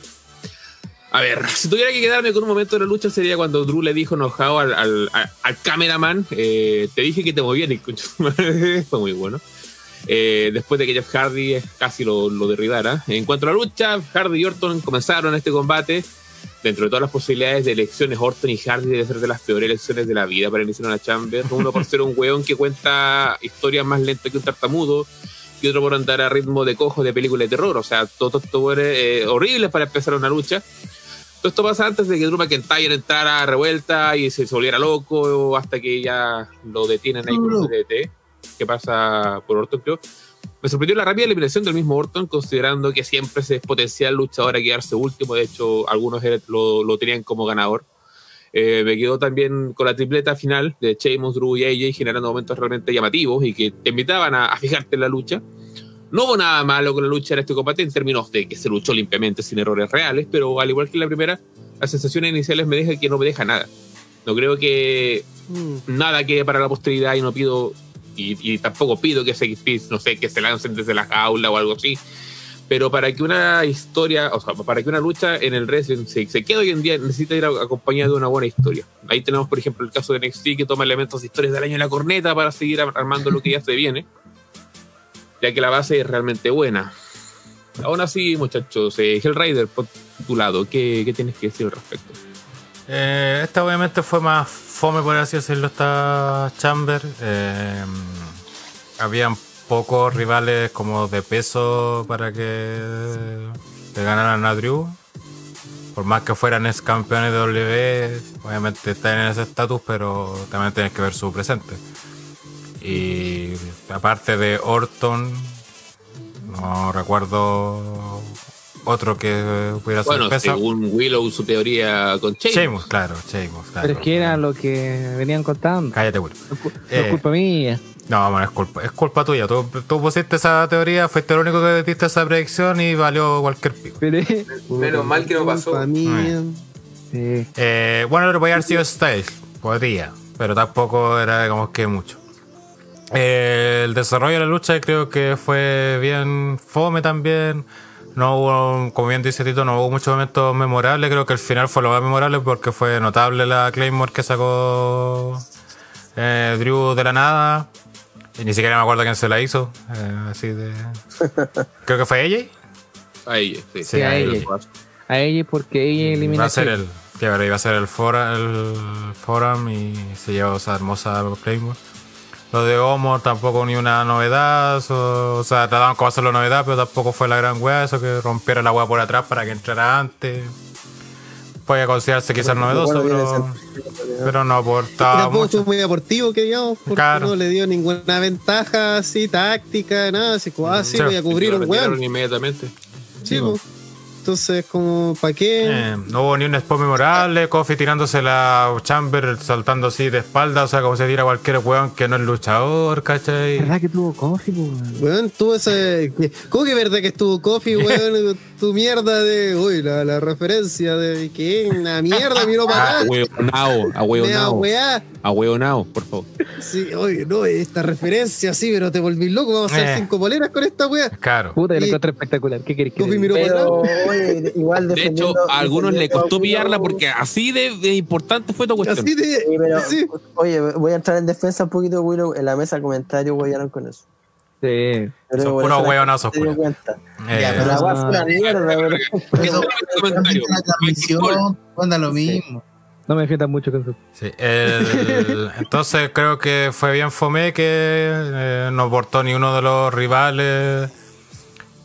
A ver, (laughs) si tuviera que quedarme con un momento de la lucha sería cuando Drew le dijo enojado al, al, cameraman, eh, te dije que te tu madre. (laughs) fue muy bueno. Eh, después de que Jeff Hardy casi lo, lo derribara. En cuanto a la lucha, Hardy y Orton comenzaron este combate. Dentro de todas las posibilidades de elecciones, Orton y Hardy deben ser de las peores elecciones de la vida para iniciar una chamber. Uno por ser un weón que cuenta historias más lentas que un tartamudo y otro por andar a ritmo de cojo de película de terror. O sea, todo esto es horrible para empezar una lucha. Todo esto pasa antes de que Drew McIntyre entrara a revuelta y se, se volviera loco hasta que ya lo detienen ahí con un DDT que pasa por Orton, creo. Me sorprendió la rápida eliminación del mismo Orton, considerando que siempre es potencial luchador a quedarse último. De hecho, algunos era- lo, lo tenían como ganador. Eh, me quedó también con la tripleta final de Sheamus, Drew y AJ, generando momentos realmente llamativos y que te invitaban a, a fijarte en la lucha. No hubo nada malo con la lucha en este combate en términos de que se luchó limpiamente sin errores reales, pero al igual que en la primera, las sensaciones iniciales me dejan que no me deja nada. No creo que nada quede para la posteridad y no pido, y, y tampoco pido que se, no sé, que se lancen desde la jaula o algo así. Pero para que una historia, o sea, para que una lucha en el wrestling se, se quede hoy en día, necesita ir acompañada de una buena historia. Ahí tenemos, por ejemplo, el caso de NXT que toma elementos de historias del año de la corneta para seguir armando lo que ya se viene, ya que la base es realmente buena. Aún así, muchachos, eh, Hellrider, por tu lado, ¿qué, ¿qué tienes que decir al respecto? Eh, esta obviamente fue más fome, por así decirlo, esta Chamber. Eh, habían pocos rivales como de peso para que le ganaran a Drew. Por más que fueran ex campeones de W, obviamente están en ese estatus, pero también tienes que ver su presente. Y aparte de Orton, no recuerdo otro que pudiera ser Bueno, según Willow, su teoría con Sheamus. Sheamus, claro, Sheamus, claro. Pero es que era lo que venían contando. Cállate, Will. No es no Eh, es culpa mía. No, bueno, es culpa, es culpa tuya. Tú, tú pusiste esa teoría, fuiste el único que diste esa predicción y valió cualquier pico. Pero, Menos mal que no pasó. Culpa mía. sí. Eh, bueno, pero podría haber sido Styles, podría, pero tampoco era como que mucho. Eh, el desarrollo de la lucha creo que fue bien fome también. No hubo, como bien dice Tito, no hubo muchos momentos memorables. Creo que el final fue lo más memorable porque fue notable la Claymore que sacó eh, Drew de la nada. Y ni siquiera me acuerdo quién se la hizo. eh, así de. (laughs) Creo que fue ella. Ahí, sí. Sí, a ella. A ella porque ella eliminó. Va a ser a el. Iba a ser el, fora, el forum y se llevó esa hermosa Claymore. Lo de Homo tampoco ni una novedad. o sea, trataban como hacerlo novedad, pero tampoco fue la gran wea. Eso que rompiera la wea por atrás para que entrara antes. Puede considerarse quizás novedoso, pero, pero no aportaba tampoco mucho. muy aportivo, que digamos, porque Claro. no le dio ninguna ventaja así, táctica, nada, así como, ah, sí, Sí. voy a cubrir un weón. inmediatamente. Sí, pues. Entonces, como, ¿para qué? Eh, no hubo ni un spot memorable, Kofi tirándose la Chamber saltando así de espalda, o sea, como se tira cualquier weón que no es luchador, ¿cachai? ¿Verdad que tuvo coffee, po, weón? Weón, tuvo ese. ¿Cómo que verdad que estuvo Coffee, (laughs) weón? tu mierda de. Uy, la, la referencia de que una mierda, (laughs) miró para Ah, acá. hueonao, a Me da hueonao, weá. a hueonao, por favor. Sí, oye, no, esta referencia, sí, pero te volví loco. Vamos a hacer Eh. cinco poleras con esta weá. Claro. Puta, Y- encontré espectacular. ¿Qué querés que Coffee te miró para oye, (laughs) igual De hecho, a algunos le costó pillarla porque así de, de importante fue tu cuestión. Así de. Sí, pero, sí. Oye, voy a entrar en defensa un poquito de Willow. En la mesa de comentarios huellaron con eso. Sí. Son puros hueonazos, cuenta. Eh, Ya, Pero la fue mierda, (laughs) la transmisión, lo mismo. No me defiendan mucho con eso. Sí, el- entonces creo que fue bien fome que eh, no aportó ni uno de los rivales.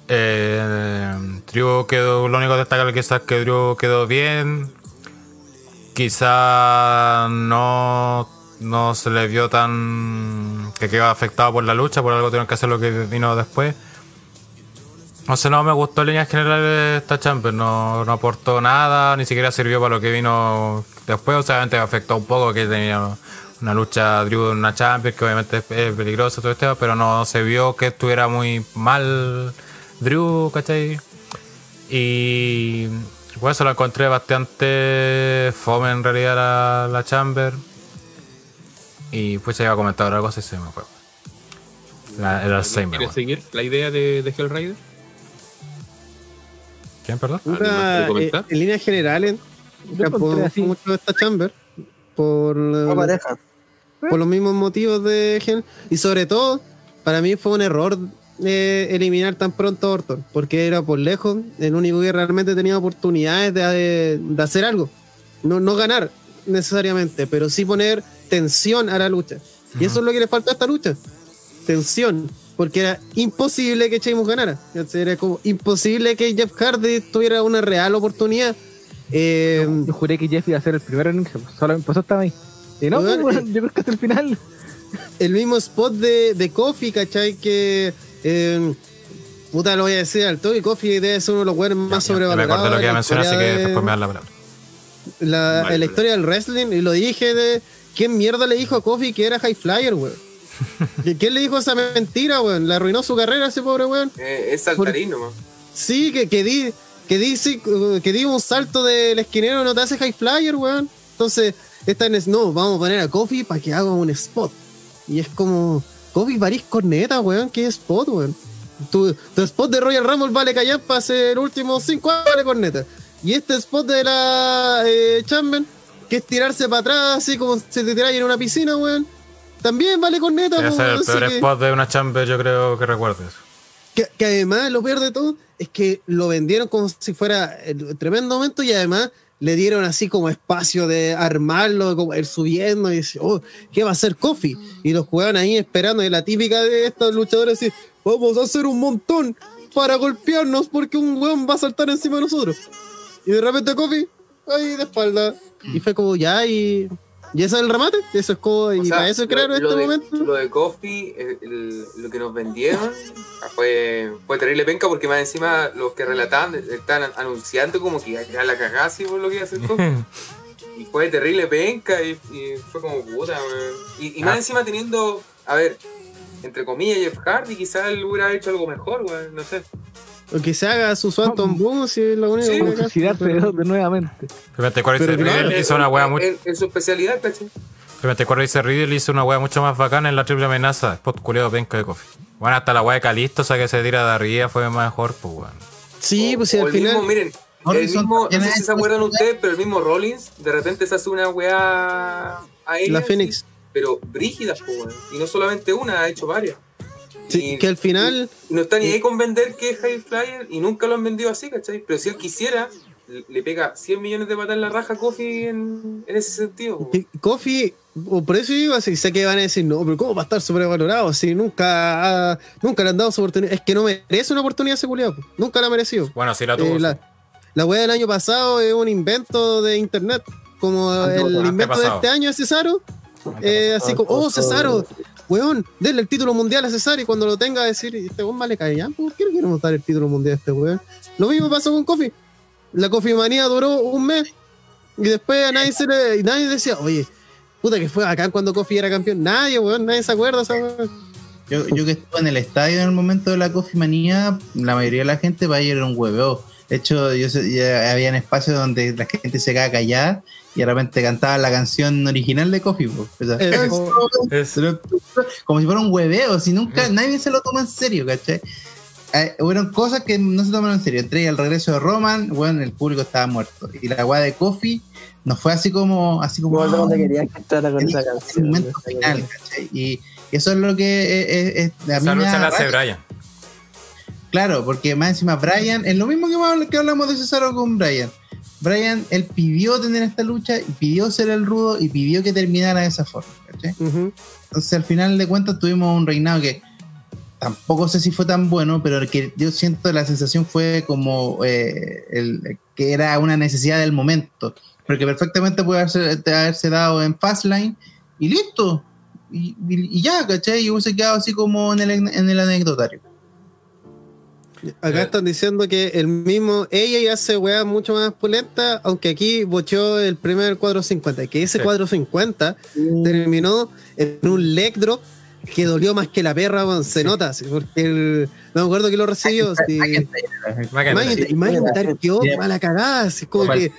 Eh, Drew quedó, lo único destacable quizás que Drew quedó bien. Quizá no, no se le vio tan que quedó afectado por la lucha, por algo tuvieron que hacer lo que vino después. No sé, no me gustó en líneas generales esta Champions, no, no aportó nada, ni siquiera sirvió para lo que vino después, o sea, obviamente afectó un poco que tenía una lucha Drew en una Champions, que obviamente es, peligrosa todo este, pero no se vio que estuviera muy mal Drew, ¿cachai? Y por eso lo encontré bastante fome en realidad la, la Chamber. Y pues ya iba a comentar otra cosa y se me fue. La, el Alzheimer. ¿Quieres seguir la idea de, de Hellrider? ¿Quién, perdón? Eh, en líneas generales, así. mucho esta chamber por, No pareja. por los mismos motivos de Gen y sobre todo para mí fue un error eh, eliminar tan pronto a Orton porque era por lejos el único que realmente tenía oportunidades de, de- de hacer algo no, no ganar necesariamente pero sí poner tensión a la lucha y eso es lo que le faltó a esta lucha tensión porque era imposible que Sheamus ganara era como imposible que Jeff Hardy tuviera una real oportunidad eh, Yo juré que Jeff iba a ser el primero en pues, Solo empezó estaba ahí. Y no, pues, (laughs) yo creo que hasta el final. el mismo spot de, de Kofi, ¿cachai? Que. Eh, puta, lo voy a decir al toque. Kofi debe ser uno de los buenos más Ya, ya, ya me sobrevalorados. acuerdo lo que iba a mencionar, así que después me das la palabra. la, Vale, vale. historia del wrestling. Y lo dije de. ¿Quién mierda le dijo a Kofi que era High Flyer, weón? (laughs) ¿Qui- ¿Quién le dijo esa mentira, weón? Le arruinó su carrera ese pobre weón. Eh, es saltarín nomás. Sí, que, que di, que di, sí, que di un salto del esquinero no te hace high flyer, weón. Entonces, esta es, no, vamos a poner a Kofi para que haga un spot. Y es como, Kofi París Corneta, weón, ¿qué spot, weón? Tu, tu spot de Royal Rumble vale callar para hacer el último 5 años vale corneta. Y este spot de la eh, Chamber, que es tirarse para atrás, así como si te tiráis en una piscina, weón. También vale corneta, Debe po, ser el weón, peor que- spot de una chamber, yo creo que recuerdo eso. que, que además lo peor de todo es que lo vendieron como si fuera el tremendo momento y además le dieron así como espacio de armarlo, como ir subiendo y decir, oh, ¿qué va a hacer Kofi? Y los juegan ahí esperando, y la típica de estos luchadores así, vamos a hacer un montón para golpearnos porque un weón va a saltar encima de nosotros. Y de repente Kofi, ahí de espalda. Y fue como ya y... Y ese es el remate, eso es como, y sea, para eso lo- crearon este de, momento. Lo de Coffee, el- el- lo que nos vendieron, fue, fue terrible penca porque más encima los que relataban estaban anunciando como que iba a quedar la cagada así por lo que iba a hacer. Y fue terrible penca y, y fue como puta, weón. Y, y más Ah. encima teniendo, a ver, entre comillas, Jeff Hardy, quizás él hubiera hecho algo mejor, weón, no sé. O que se haga su Swanton Boom, si es lo único Sí, que Como hace, suicidarse pero- de, nuevamente. Dice claro, Riddle hizo una wea mucho. En, en su especialidad. Primero cuando dice Riddle hizo una wea mucho más bacana en la triple amenaza. Spot culiado penca de Kofi. Bueno, hasta la wea de Calisto, o sea que se tira de arriba fue mejor, pues weón. Sí, pues si al el final. mismo, miren, el mismo, no sé si se acuerdan ustedes, pero el mismo Rollins de repente se hace una weá a ella. La Phoenix. Pero brígidas, po, weón. Y no solamente una, ha hecho varias. Sí, Y- que al final. y no está ni ahí con vender que es High Flyer y nunca lo han vendido así, ¿cachai? Pero si él quisiera, le- le pega 100 millones de patas en la raja a Kofi en, en ese sentido. Kofi, por eso digo así, sé que van a decir, no, pero ¿cómo va a estar sobrevalorado? Si nunca, ha- nunca le han dado su oportunidad. Es que no merece una oportunidad po. Nunca la ha merecido. Bueno, sí la tuvo. Eh, la, la wea del año pasado es un invento de internet. Como el invento de este año es Cesaro. Eh, así como, oh, Cesaro, weón, denle el título mundial a Cesaro y cuando lo tenga decir, este weón vale cae ya, ¿por qué no queremos dar el título mundial a este weón? Lo mismo pasó con Kofi. La Kofi manía duró un mes y después a nadie se le, nadie decía, oye, puta que fue acá cuando Kofi era campeón. Nadie, weón, nadie se acuerda, weón. Yo, yo que estuve en el estadio en el momento de la Coffee Manía, la mayoría de la gente para ir era un hueveo. De hecho, yo ya había espacios donde la gente se quedaba callada y de repente cantaba la canción original de Coffee. po. O sea, Eso. Es- (laughs) como si fuera un hueveo, si nunca nadie se lo toma en serio, ¿cachai? Eh, hubieron cosas que no se tomaron en serio. Entre el regreso de Roman, bueno, el público estaba muerto. Y la guada de Coffee no fue así como, así como, Como donde quería que entrara con el esa canción. momento final, ¿cachai? Y eso es lo que eh, eh, eh, a mí me la hace rabia. Brian. Claro, porque más encima Brian, es lo mismo que, que hablamos de Cesaro con Brian. Brian, él pidió tener esta lucha y pidió ser el rudo y pidió que terminara de esa forma. Ujú. Entonces al final de cuentas tuvimos un reinado que tampoco sé si fue tan bueno, pero que yo siento la sensación fue como eh, el, que era una necesidad del momento, porque perfectamente puede haberse, haberse dado en Fastlane y listo. Y, y- y ya, ¿cachai? Y hubiese quedado así como en el, en el anecdotario. Acá Eh. están diciendo que el mismo ella hace weas mucho más pulenta, aunque aquí bocheó el primer 450, que ese Sí. 450 terminó en un leg drop que dolió más que la perra, weón, se nota, sí, porque el- no me acuerdo que lo recibió. Y McIntyre quedó mala cagada, así como que,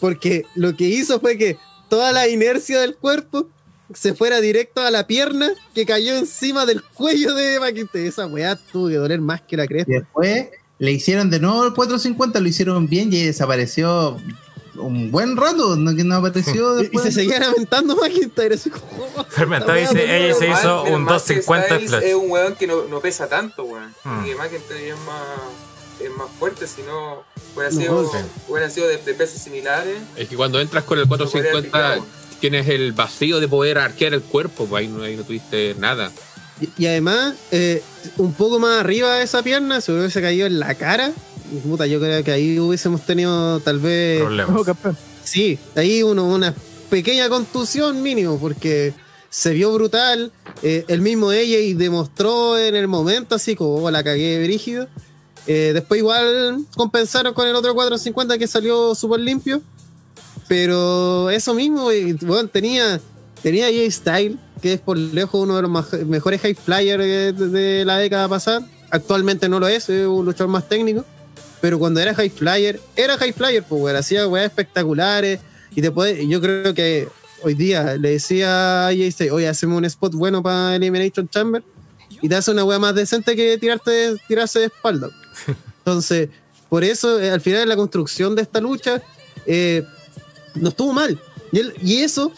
porque lo que hizo fue que toda la inercia del cuerpo se fuera directo a la pierna que cayó encima del cuello de McIntyre. Esa weá tuvo que doler más que la cresta. Después le hicieron de nuevo el 450, lo hicieron bien y desapareció un buen rato, no, que no apareció Y- Y después. se seguía lamentando McIntyre. Así como, "Oh, Fermentado dice, ella no se duele". hizo un mal que 250 Styles splash. Es un weón que no, no pesa tanto, weón. Hmm. Y McIntyre es más, es más fuerte, si no hubiera No, sido, sí. hubiera sido de, de pesos similares. Es que cuando entras con el 450 tienes el vacío de poder arquear el cuerpo, pues ahí no, ahí no tuviste nada. Y, y además, eh, un poco más arriba de esa pierna, se hubiese caído en la cara. Y, puta, yo creo que ahí hubiésemos tenido tal vez. Problemas. Sí, ahí uno, una pequeña contusión mínimo, porque se vio brutal. eh, el mismo ella y demostró en el momento, así como "Oh, la cagué brígido. Eh, después, igual compensaron con el otro 450 que salió súper limpio. Pero eso mismo, bueno, tenía, tenía Jay Style, que es por lejos uno de los mejores high flyers de, de la década pasada. Actualmente no lo es, es un luchador más técnico. Pero cuando era high flyer, era high flyer, pues, weón. Hacía weas espectaculares. Y después, yo creo que hoy día le decía a AJ, oye, hacemos un spot bueno para Elimination Chamber. Y te hace una wea más decente que tirarte, tirarse de espalda. (laughs) Entonces, por eso, eh, al final, la construcción de esta lucha eh, no estuvo mal. Y, él- eso,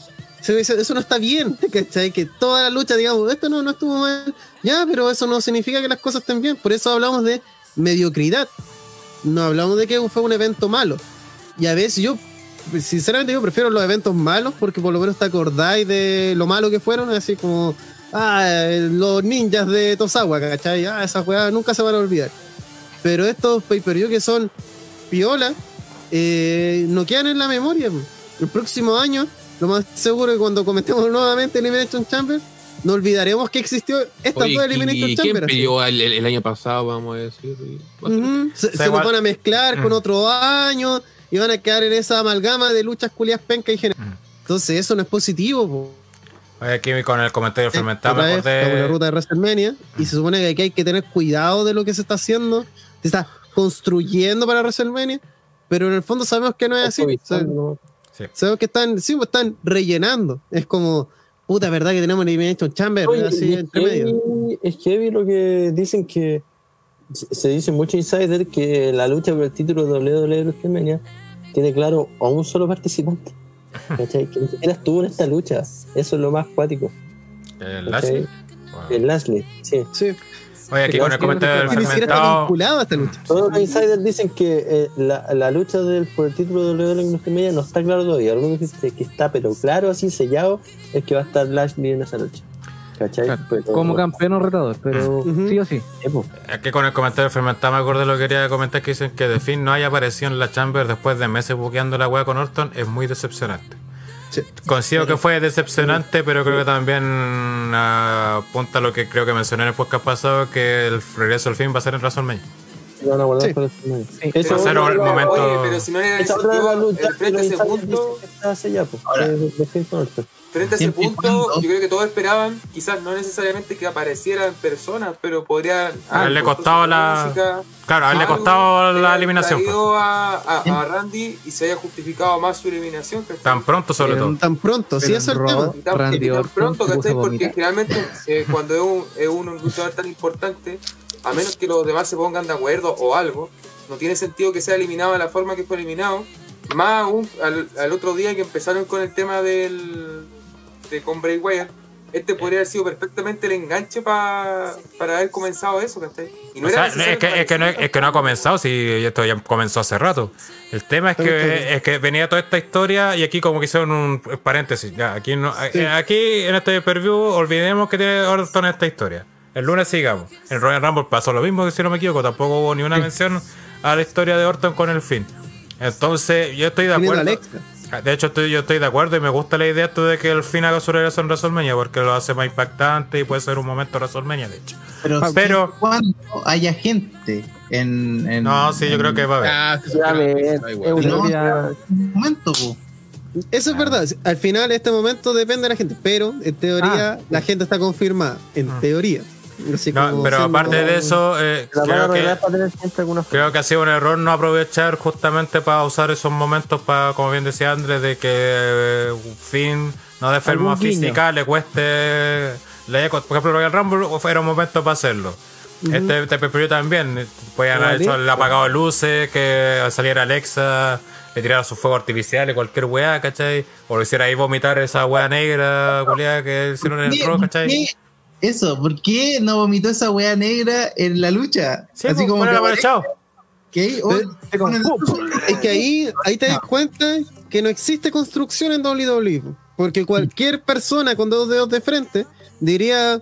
eso no está bien. (laughs) Que toda la lucha, digamos, esto no, no estuvo mal, ya, pero eso no significa que las cosas estén bien. Por eso hablamos de mediocridad. No hablamos de que fue un evento malo. Y a veces yo, sinceramente, yo prefiero los eventos malos porque por lo menos te acordáis de lo malo que fueron, así como, ah, los ninjas de Tosawa, ¿cachai? Ah, esas weas nunca se van a olvidar. Pero estos pay-per-view que son piola, eh, no quedan en la memoria. po. El próximo año, lo más seguro es que cuando cometemos nuevamente Elimination Chamber, no olvidaremos que existió estas Oye, dos ¿y- Elimination ¿y Chamber. pidió el, el- el año pasado, vamos a decir? Se, se nos van a mezclar con Mm. otro año y van a quedar en esa amalgama de luchas culias penca y general. Mm. Entonces, eso no es positivo. po. Oye, aquí con el comentario fermentado me en la acordé. ruta de WrestleMania y se supone que aquí hay que tener cuidado de lo que se está haciendo, se está construyendo para WrestleMania, pero en el fondo sabemos que no es así. Sabemos que están, sí, pues están rellenando. Es como, puta, ¿verdad que tenemos Elimination Chamber? Oye, así y es, entre medio. heavy, es heavy lo que dicen que se dice mucho insider que la lucha por el título de WWE WrestleMania tiene claro a un solo participante. (laughs) ¿Cachai? Que ni siquiera estuvo en esta lucha. Eso es lo más cuático. ¿El. Lashley? El Lashley, sí. Sí, Oye, aquí con el comentario está fermentado. lucha. Todos los insiders dicen que eh, la, la lucha del, por el título de WWE WrestleMania no está claro todavía. Algunos dicen que está, pero claro, así sellado, es que va a estar Lashley en esa lucha. ¿Cachai? Claro, Pero- como campeón o retador, pero sí o sí. Aquí con el comentario fermentado me acordé lo que quería comentar que dicen que The Finn no haya aparecido en la Chamber después de meses buqueando la wea con Orton es muy decepcionante. Consigo que fue decepcionante, pero creo que también ah, apunta a lo que creo que mencioné en el podcast pasado, que el regreso al fin va a ser en WrestleMania. Se van a guardar Sí. para WrestleMania. Sí. Eso Va a momento- Oye, pero si no era Esa ese otra de la punto, lucha el. Ahora. De- de. Frente a ese punto, cuando- yo creo que todos esperaban, quizás no necesariamente que apareciera en persona, pero podría Haberle haber costado la- música, Claro, a él le algo costado la eliminación. pues. a, a- a Randy y se haya justificado más su eliminación. ¿cachai? Tan pronto sobre Pero- todo. Tan pronto, sí, eso es tan, Randy tan pronto, ¿cachai? Porque generalmente eh, cuando es un, es un luchador tan importante, a menos que los demás se pongan de acuerdo o algo, no tiene sentido que sea eliminado de la forma que fue eliminado. Más aún al, al otro día que empezaron con el tema del de con Bray Wyatt, este podría haber sido perfectamente el enganche pa- para haber comenzado eso, ¿cachai? Y no O era sea, necesario es, que, es, que no, es que no ha comenzado, si esto ya comenzó hace rato. El tema es que, es que venía toda esta historia y aquí como que hicieron un paréntesis. Ya, aquí, no, eh, aquí en este preview olvidemos que tiene Orton esta historia. El lunes sigamos. En Royal Rumble pasó lo mismo que si no me equivoco, tampoco hubo ni una mención a la historia de Orton con el fin. Entonces, yo estoy de acuerdo. De hecho, estoy, yo estoy de acuerdo y me gusta la idea esto de que el fin haga su regreso en WrestleMania porque lo hace más impactante y puede ser un momento WrestleMania, de hecho. Pero, cuando haya gente en, en- No, sí, yo creo que va a haber. Ah, A No, momento, po. Eso es verdad. Al final, este momento depende de la gente, pero en teoría, la gente está confirmada. En Ah. teoría. Así No, como pero aparte de eso, eh, creo, que, creo que ha sido un error no aprovechar justamente para usar esos momentos para, como bien decía Andrés, de que eh, Finn no de forma física le cueste. Le por ejemplo, Royal Rumble era un momento para hacerlo. Este, este también. Podían haber hecho el apagado de luces, que saliera Alexa, le tirara su fuego artificial y cualquier weá, ¿cachai? O lo hiciera ahí vomitar esa weá negra, que hicieron en el ¿Qué- rock, ¿cachai? Eso, ¿por qué no vomitó esa wea negra en la lucha? Sí, pues, bueno, que bueno, chao. ¿qué? Oh, Pero- Es que ahí, ahí te das cuenta que no existe construcción en WWE. Porque cualquier persona con dos dedos de frente diría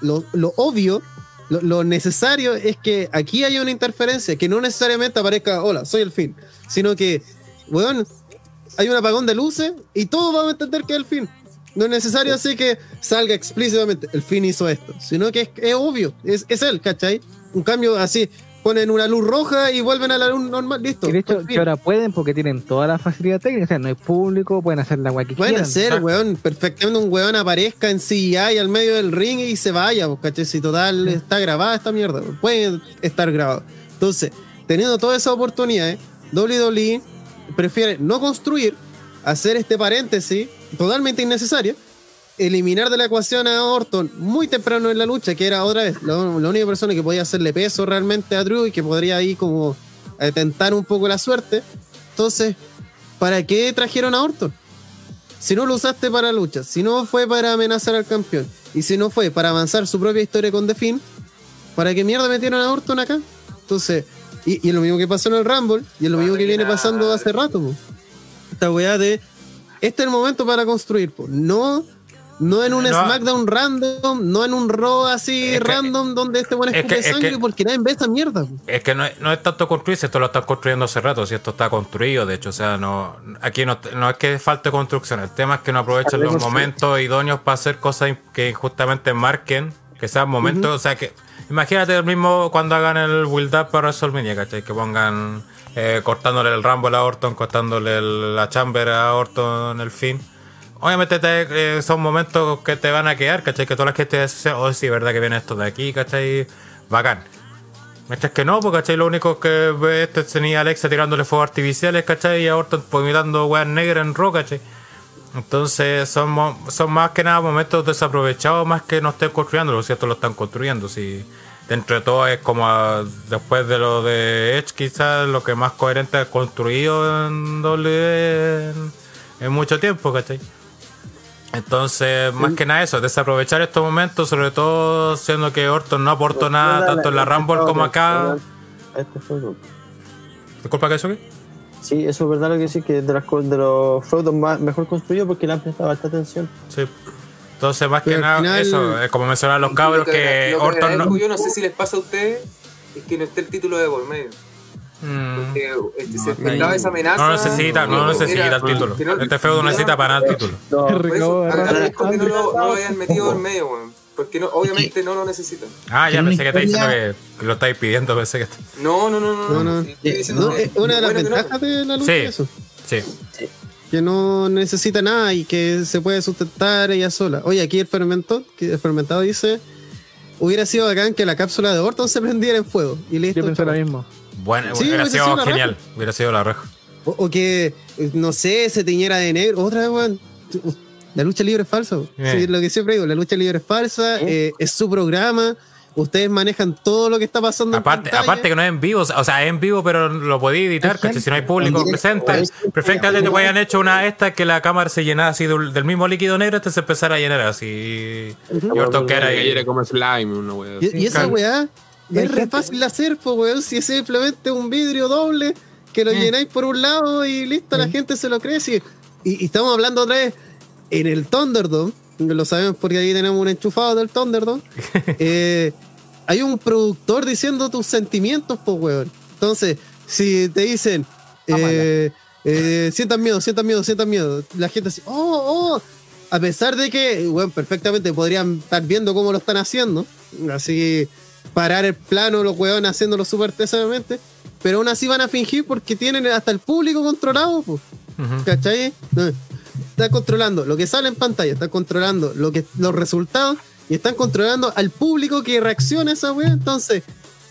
lo, lo obvio, lo, lo necesario es que aquí haya una interferencia, que no necesariamente aparezca, hola, soy el fin, sino que, weón, hay un apagón de luces y todos vamos a entender que es el fin. No es necesario así que salga explícitamente, el fin hizo esto, sino que es, es obvio, es, es él, ¿cachai? Un cambio así, ponen una luz roja y vuelven a la luz normal, listo. Y de hecho, que ahora pueden porque tienen toda la facilidad técnica. O sea, no hay público, pueden hacer la que Pueden hacer, weón, perfectamente un weón aparezca en CGI al medio del ring y se vaya, pues, ¿cachai? Si total está grabada esta mierda, pues, puede estar grabado. Entonces, teniendo todas esas oportunidades, WWE prefiere no construir, hacer este paréntesis totalmente innecesario, eliminar de la ecuación a Orton muy temprano en la lucha, que era otra vez la, única persona que podía hacerle peso realmente a Drew y que podría ahí como tentar un poco la suerte. Entonces, ¿para qué trajeron a Orton? Si no lo usaste para luchas, si no fue para amenazar al campeón, y si no fue para avanzar su propia historia con The ¿para qué mierda metieron a Orton acá? Entonces, y, y es lo mismo que pasó en el Rumble, y es lo mismo que viene pasando hace rato. Esta weá de. Este es el momento para construir, po. No, no en un No. SmackDown random, no en un Raw así Es que- random donde este es que- escupe es sangre, que- porque nadie ve esa mierda. Es que no es, no es tanto construirse, esto lo están construyendo hace rato, si esto está construido, de hecho, o sea, no aquí no, no es que falte construcción, el tema es que no aprovechan los momentos idóneos para hacer cosas que justamente marquen, que sean momentos, o sea, que imagínate el mismo cuando hagan el build up para WrestleMania, ¿cachai? Que pongan eh, cortándole el Rumble a Orton, cortándole la Chamber a Orton, el fin. Obviamente te- eh, son momentos que te van a quedar, ¿cachai? Que toda la gente dice, oh sí, verdad que viene esto de aquí, ¿cachai? Bacán. Mientras que no, porque ¿cachai? Lo único que ve este tenía Alexa tirándole fuegos artificiales, ¿cachai? Y a Orton vomitando weas negras en rock, ¿cachai? Entonces son, son más que nada momentos desaprovechados más que no estén construyendo, lo cierto lo están construyendo. Si dentro de todo es como a- después de lo de Edge quizás lo que más coherente ha construido en WWE en, en mucho tiempo, ¿cachai? Entonces, más que nada eso, desaprovechar estos momentos, sobre todo siendo que Orton no aportó nada tanto en la Rumble como acá. Este fue el- Disculpa que eso? Sí, eso es verdad lo que sí, que de, las, de los feudos más, mejor construidos porque le han prestado alta atención. Sí. Entonces, más que Pero nada, final- eso, es como mencionaban los cabros Lo que, que lo que Orton no. yo no sé si les pasa a ustedes, es que no esté el título de por medio. Mm, Porque este, se no, enfrentaba no. esa amenaza. No necesita, no Era- necesita el título. no- Este feudo no necesita para nada el título. No, Por eso, que no lo, no lo hayan metido en medio, weón. Porque no, obviamente no lo necesitan. Ah, ya pensé que estáis diciendo que, lo estáis pidiendo, pensé que. No, no, no, no. No, no. Sí, Eh, no, es una de las bueno no. ventajas de la lucha Sí. eso. Sí. Que no necesita nada y que se puede sustentar ella sola. Oye, aquí el fermento, que el fermentado dice, hubiera sido bacán que la cápsula de Orton se prendiera en fuego. Y listo. Yo pensé lo mismo. Bueno, Sí, hubiera sido genial. Hubiera sido la reja. O, o que, eh, no sé, se tiñera de negro. Otra vez, weón. La lucha libre es falsa. Eh. Sí, lo que siempre digo, la lucha libre es falsa, eh, es su programa. Ustedes manejan todo lo que está pasando Aparte, en pantalla. aparte que no es en vivo, o sea, es en vivo, pero lo podía editar, ¿cachai? Si no hay público presente. es- Perfectamente te hayan hecho una esta que la cámara se llenara así del, del mismo líquido negro, este se empezara a llenar así. Y que era Que ahí. ayer era como slime, una wea. Y, y esa weá es re fácil de hacer, pues weón, si es simplemente un vidrio doble que lo llenáis por un lado y listo, la gente se lo cree. si- y, y estamos hablando otra vez en el Thunderdome, lo sabemos porque ahí tenemos un enchufado del Thunderdome. (laughs) eh, hay un productor diciendo tus sentimientos, pues weón. Entonces, si te dicen, eh, eh, sientan miedo, sientan miedo, sientan miedo, la gente así, oh, oh, a pesar de que, bueno, perfectamente podrían estar viendo cómo lo están haciendo, así parar el plano, los huevones haciéndolo súper tesadamente, pero aún así van a fingir porque tienen hasta el público controlado, pues, Ujú. ¿cachai? Está controlando lo que sale en pantalla, está controlando lo que, los resultados y están controlando al público que reacciona a esa wea, entonces,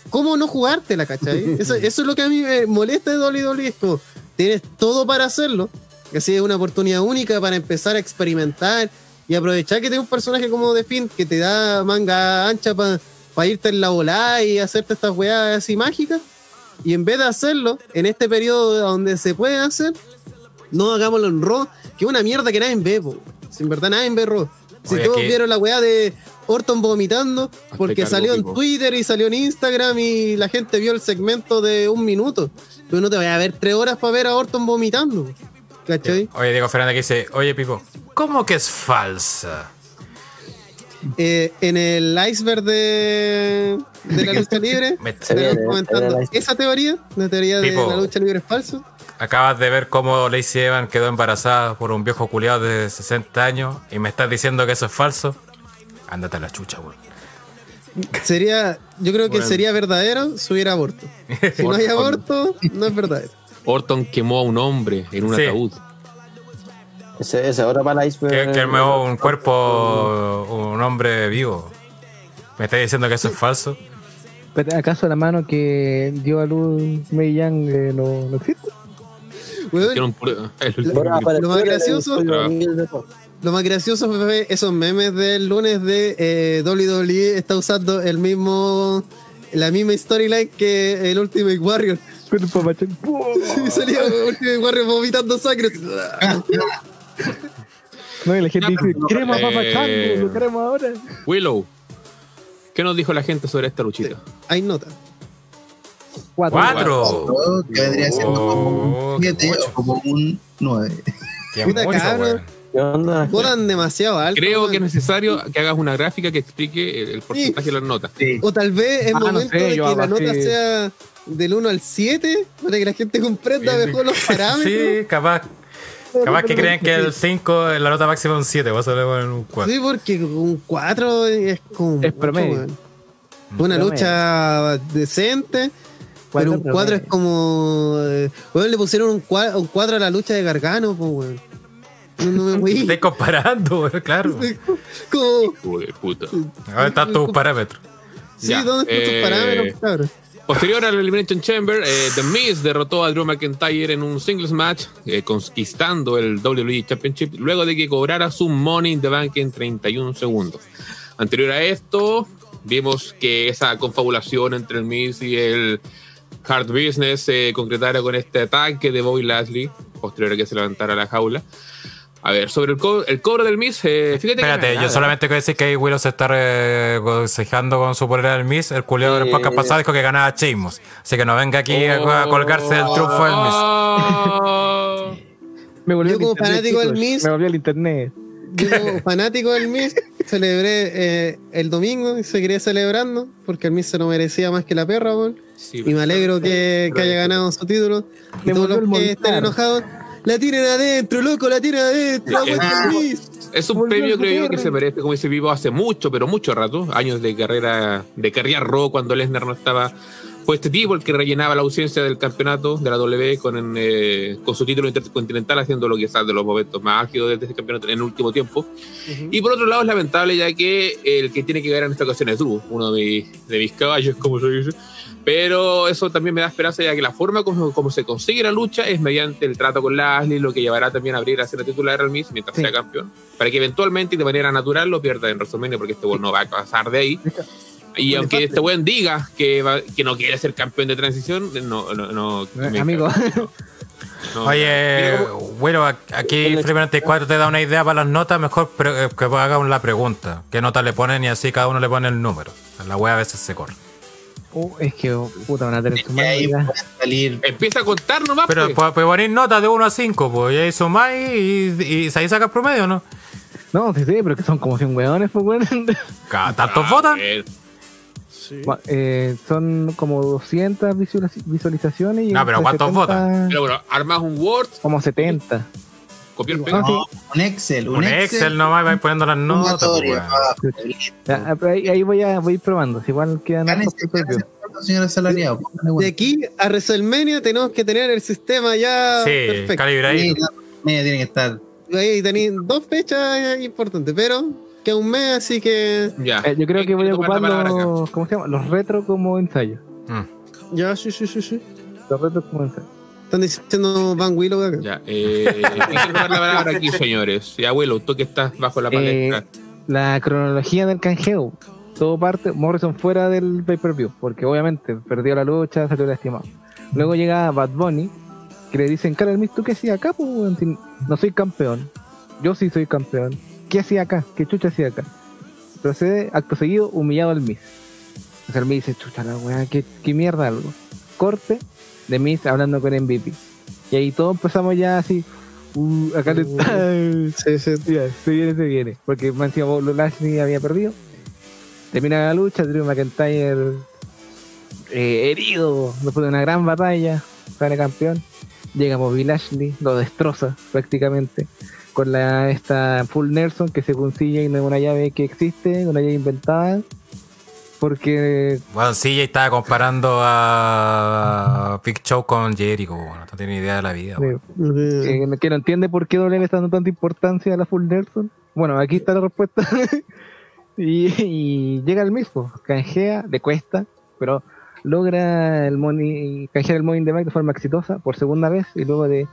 ¿cómo no jugártela, cachai? (laughs) Eso, eso es lo que a mí me molesta de WWE, es como, tienes todo para hacerlo, así es una oportunidad única para empezar a experimentar y aprovechar que tienes un personaje como The Finn que te da manga ancha para irte en la volada y hacerte estas weas así mágicas. Y en vez de hacerlo en este periodo donde se puede hacer, no hagámoslo en Raw, que es una mierda que nadie ve, po. Si en verdad nadie ve Raw. Si Oye, todos vieron la weá de Orton vomitando, porque cargo, salió en. Twitter y salió en Instagram y la gente vio el segmento de un minuto. Pero no te vayas a ver tres horas para ver a Orton vomitando. ¿Cachai? Oye, Diego Fernández que dice, oye Pipo, ¿cómo que es falsa? Eh, en el iceberg de, de la (laughs) lucha libre, (laughs) Me- viene, comentando esa teoría, la teoría de la lucha libre es falso. Acabas de ver cómo Lacey Evans quedó embarazada por un viejo culiado de 60 años y me estás diciendo que eso es falso. Ándate a la chucha, weón. Sería, yo creo que Bueno. sería verdadero si hubiera aborto. (laughs) Si no hay aborto, no es verdadero. Orton quemó a un hombre en un Sí. ataúd. Ese, ese ahora para el iceberg. Que, que me un cuerpo, un hombre vivo. ¿Me estás diciendo que eso es falso? Pero, ¿Acaso la mano que dio a luz Mei Yang eh, no, no existe? Lo más gracioso- episodio 1000 de Fox. Lo más gracioso fue esos memes del lunes de eh, WWE está usando el mismo la misma storyline que el Ultimate Warrior. (laughs) Y salía Ultimate Warrior vomitando sangre. (laughs) No, y la gente dice, queremos a eh, papachón, lo queremos ahora. Willow, ¿qué nos dijo la gente sobre esta luchita? Hay nota. Cuatro. ¡Cuatro! Oh, que vendría siendo como Oh, un qué 7 mucho. o como un 9. Qué Puta mucho, cabro. weón. ¿Qué onda? Votan demasiado alto. Creo weón. que es necesario que hagas una gráfica que explique el, el porcentaje de las notas. Sí. O tal vez es Ah, no momento sé, de que la nota sea del 1 al 7 para que la gente comprenda Bien, mejor los parámetros. Sí, capaz. Capaz que creen que el 5 es la nota máxima un 7, vos a poner un 4. Sí, porque un 4 es como. Es mucho, promedio. weón. Una Promedio. lucha decente. Pero un Cuatro 4 es como. eh, Weón, le pusieron un 4 a la lucha de Gargano, pues, weón. No, no me voy. Estoy comparando, weón, claro. como. Hijo de puta. Ver, están tus parámetros. Sí, Ya, ¿dónde están tus eh, parámetros, cabrón? Posterior al Elimination Chamber, eh, The Miz derrotó a Drew McIntyre en un singles match, eh, conquistando el WWE Championship luego de que cobrara su Money in the Bank en 31 segundos. Anterior a esto, vimos que esa confabulación entre el Miz y el Hard Business se concretara con este ataque de Bobby Lashley, posterior a que se levantara la jaula. A ver, sobre el, co- el cobro del Miz, eh, fíjate que Espérate, nada. yo solamente quiero decir que ahí Willow se está regocijando con su polera del Miss. El culiado del Eh. podcast pasado dijo que ganaba Sheamus. Así que no venga aquí a, a colgarse del triunfo del Miss. Oh. (laughs) Me volvió Yo el como internet, fanático del. Miss- Me volvió el internet. Yo como fanático del Miss celebré eh, el domingo y seguiré celebrando porque el Miss se lo merecía más que la perra. Sí, Y me alegro que, que haya ganado su título. Y todos los que estén enojados, la tiren adentro, loco, la tiren adentro. Es un Volvió premio, creo yo, que se merece, como dice Vivo, hace mucho, pero mucho rato. Años de carrera, de carrera Raw, cuando Lesnar no estaba. Fue este tipo el que rellenaba la ausencia del campeonato de la W con, eh, con su título intercontinental, haciendo lo que es de los momentos más álgidos de este campeonato en el último tiempo. Y por otro lado, es lamentable, ya que el que tiene que ganar en esta ocasión es Drew, uno de mis, de mis caballos, como se dice. Pero eso también me da esperanza, ya que la forma como, como se consigue la lucha es mediante el trato con Lashley, lo que llevará también a abrir a ser titular al Miz mientras Sí. sea campeón, para que eventualmente y de manera natural lo pierda en WrestleMania, porque este weón no va a pasar de ahí. Y aunque este weón diga que, va- que no quiere ser campeón de transición, no. no, no Amigo, (laughs) no. Oye, bueno, aquí Free 94 te da una idea para las notas. Mejor eh, que haga la pregunta. ¿Qué nota le ponen? Y así cada uno le pone el número. La wea a veces se corre. Uh, es que oh, puta, van a tener Y ahí salir. Empieza a contar nomás. Pero pues. puede poner notas de 1 a 5, pues. Y ahí sumáis y, y, ahí sacas promedio, ¿no? No, sí, sí, pero que son como 100 weones, pues, weón. ¿Tantos votan? Gua- eh, son como 200 visualiz- visualizaciones. Y No, pero ¿cuántos 70 votan? Pero bueno, armas un Word, Como 70. Copiar pegar. No, un Excel, un, Un Excel nomás, vais poniendo las notas. pues, ah, ahí, ahí voy a voy probando. Si igual quedan Gánese, hartos propios. gánese puntos, señor asalariado. póngale De aquí a WrestleMania tenemos que tener el sistema ya Sí, perfecto. calibra ahí. Sí, la media tiene que estar. Ahí tenéis dos fechas importantes, pero que un mes, así que Ya. Eh, yo creo que voy a ocupar los, ¿cómo se llama? los retro como ensayo. Mm. ya, sí, sí, sí, sí. Los retro como ensayo. Están diciendo Van Willow acá. Ya, eh, hay que tomar la palabra aquí, señores. Y abuelo, tú que estás bajo la palestra. Eh, la cronología del canjeo. Todo parte, Morrison fuera del pay-per-view, porque obviamente perdió la lucha, salió lastimado. Luego llega Bad Bunny, que le dicen, cara, Miss, ¿tú qué hacías acá? Si no soy campeón. Yo sí soy campeón. ¿Qué hacía acá? ¿Qué chucha hacía acá? Procede, acto seguido, humillado al Miss. O sea, el Miss dice, chucha la weá, ¿qué, qué mierda algo. Corte de Miss hablando con MVP. Y ahí todos empezamos ya así, uh, acá le Sí, sí. (laughs) ya, se viene, se viene. Porque más encima Bobby Lashley había perdido. Termina la lucha, Drew McIntyre eh, herido después de una gran batalla, sale campeón. Llega Bobby Lashley, lo destroza prácticamente. Con la esta Full Nelson que se consigue y no es una llave que existe, una llave inventada. Porque Bueno, sí, ya estaba comparando a Big Show con Jericho, bueno, no tiene ni idea de la vida. bueno. Eh, que, no entiende por qué W está dando tanta importancia a la Full Nelson. Bueno, aquí está la respuesta. (laughs) y, y llega el mismo, canjea, le cuesta, pero logra el money, canjear el money in the Bank de forma exitosa por segunda vez y luego de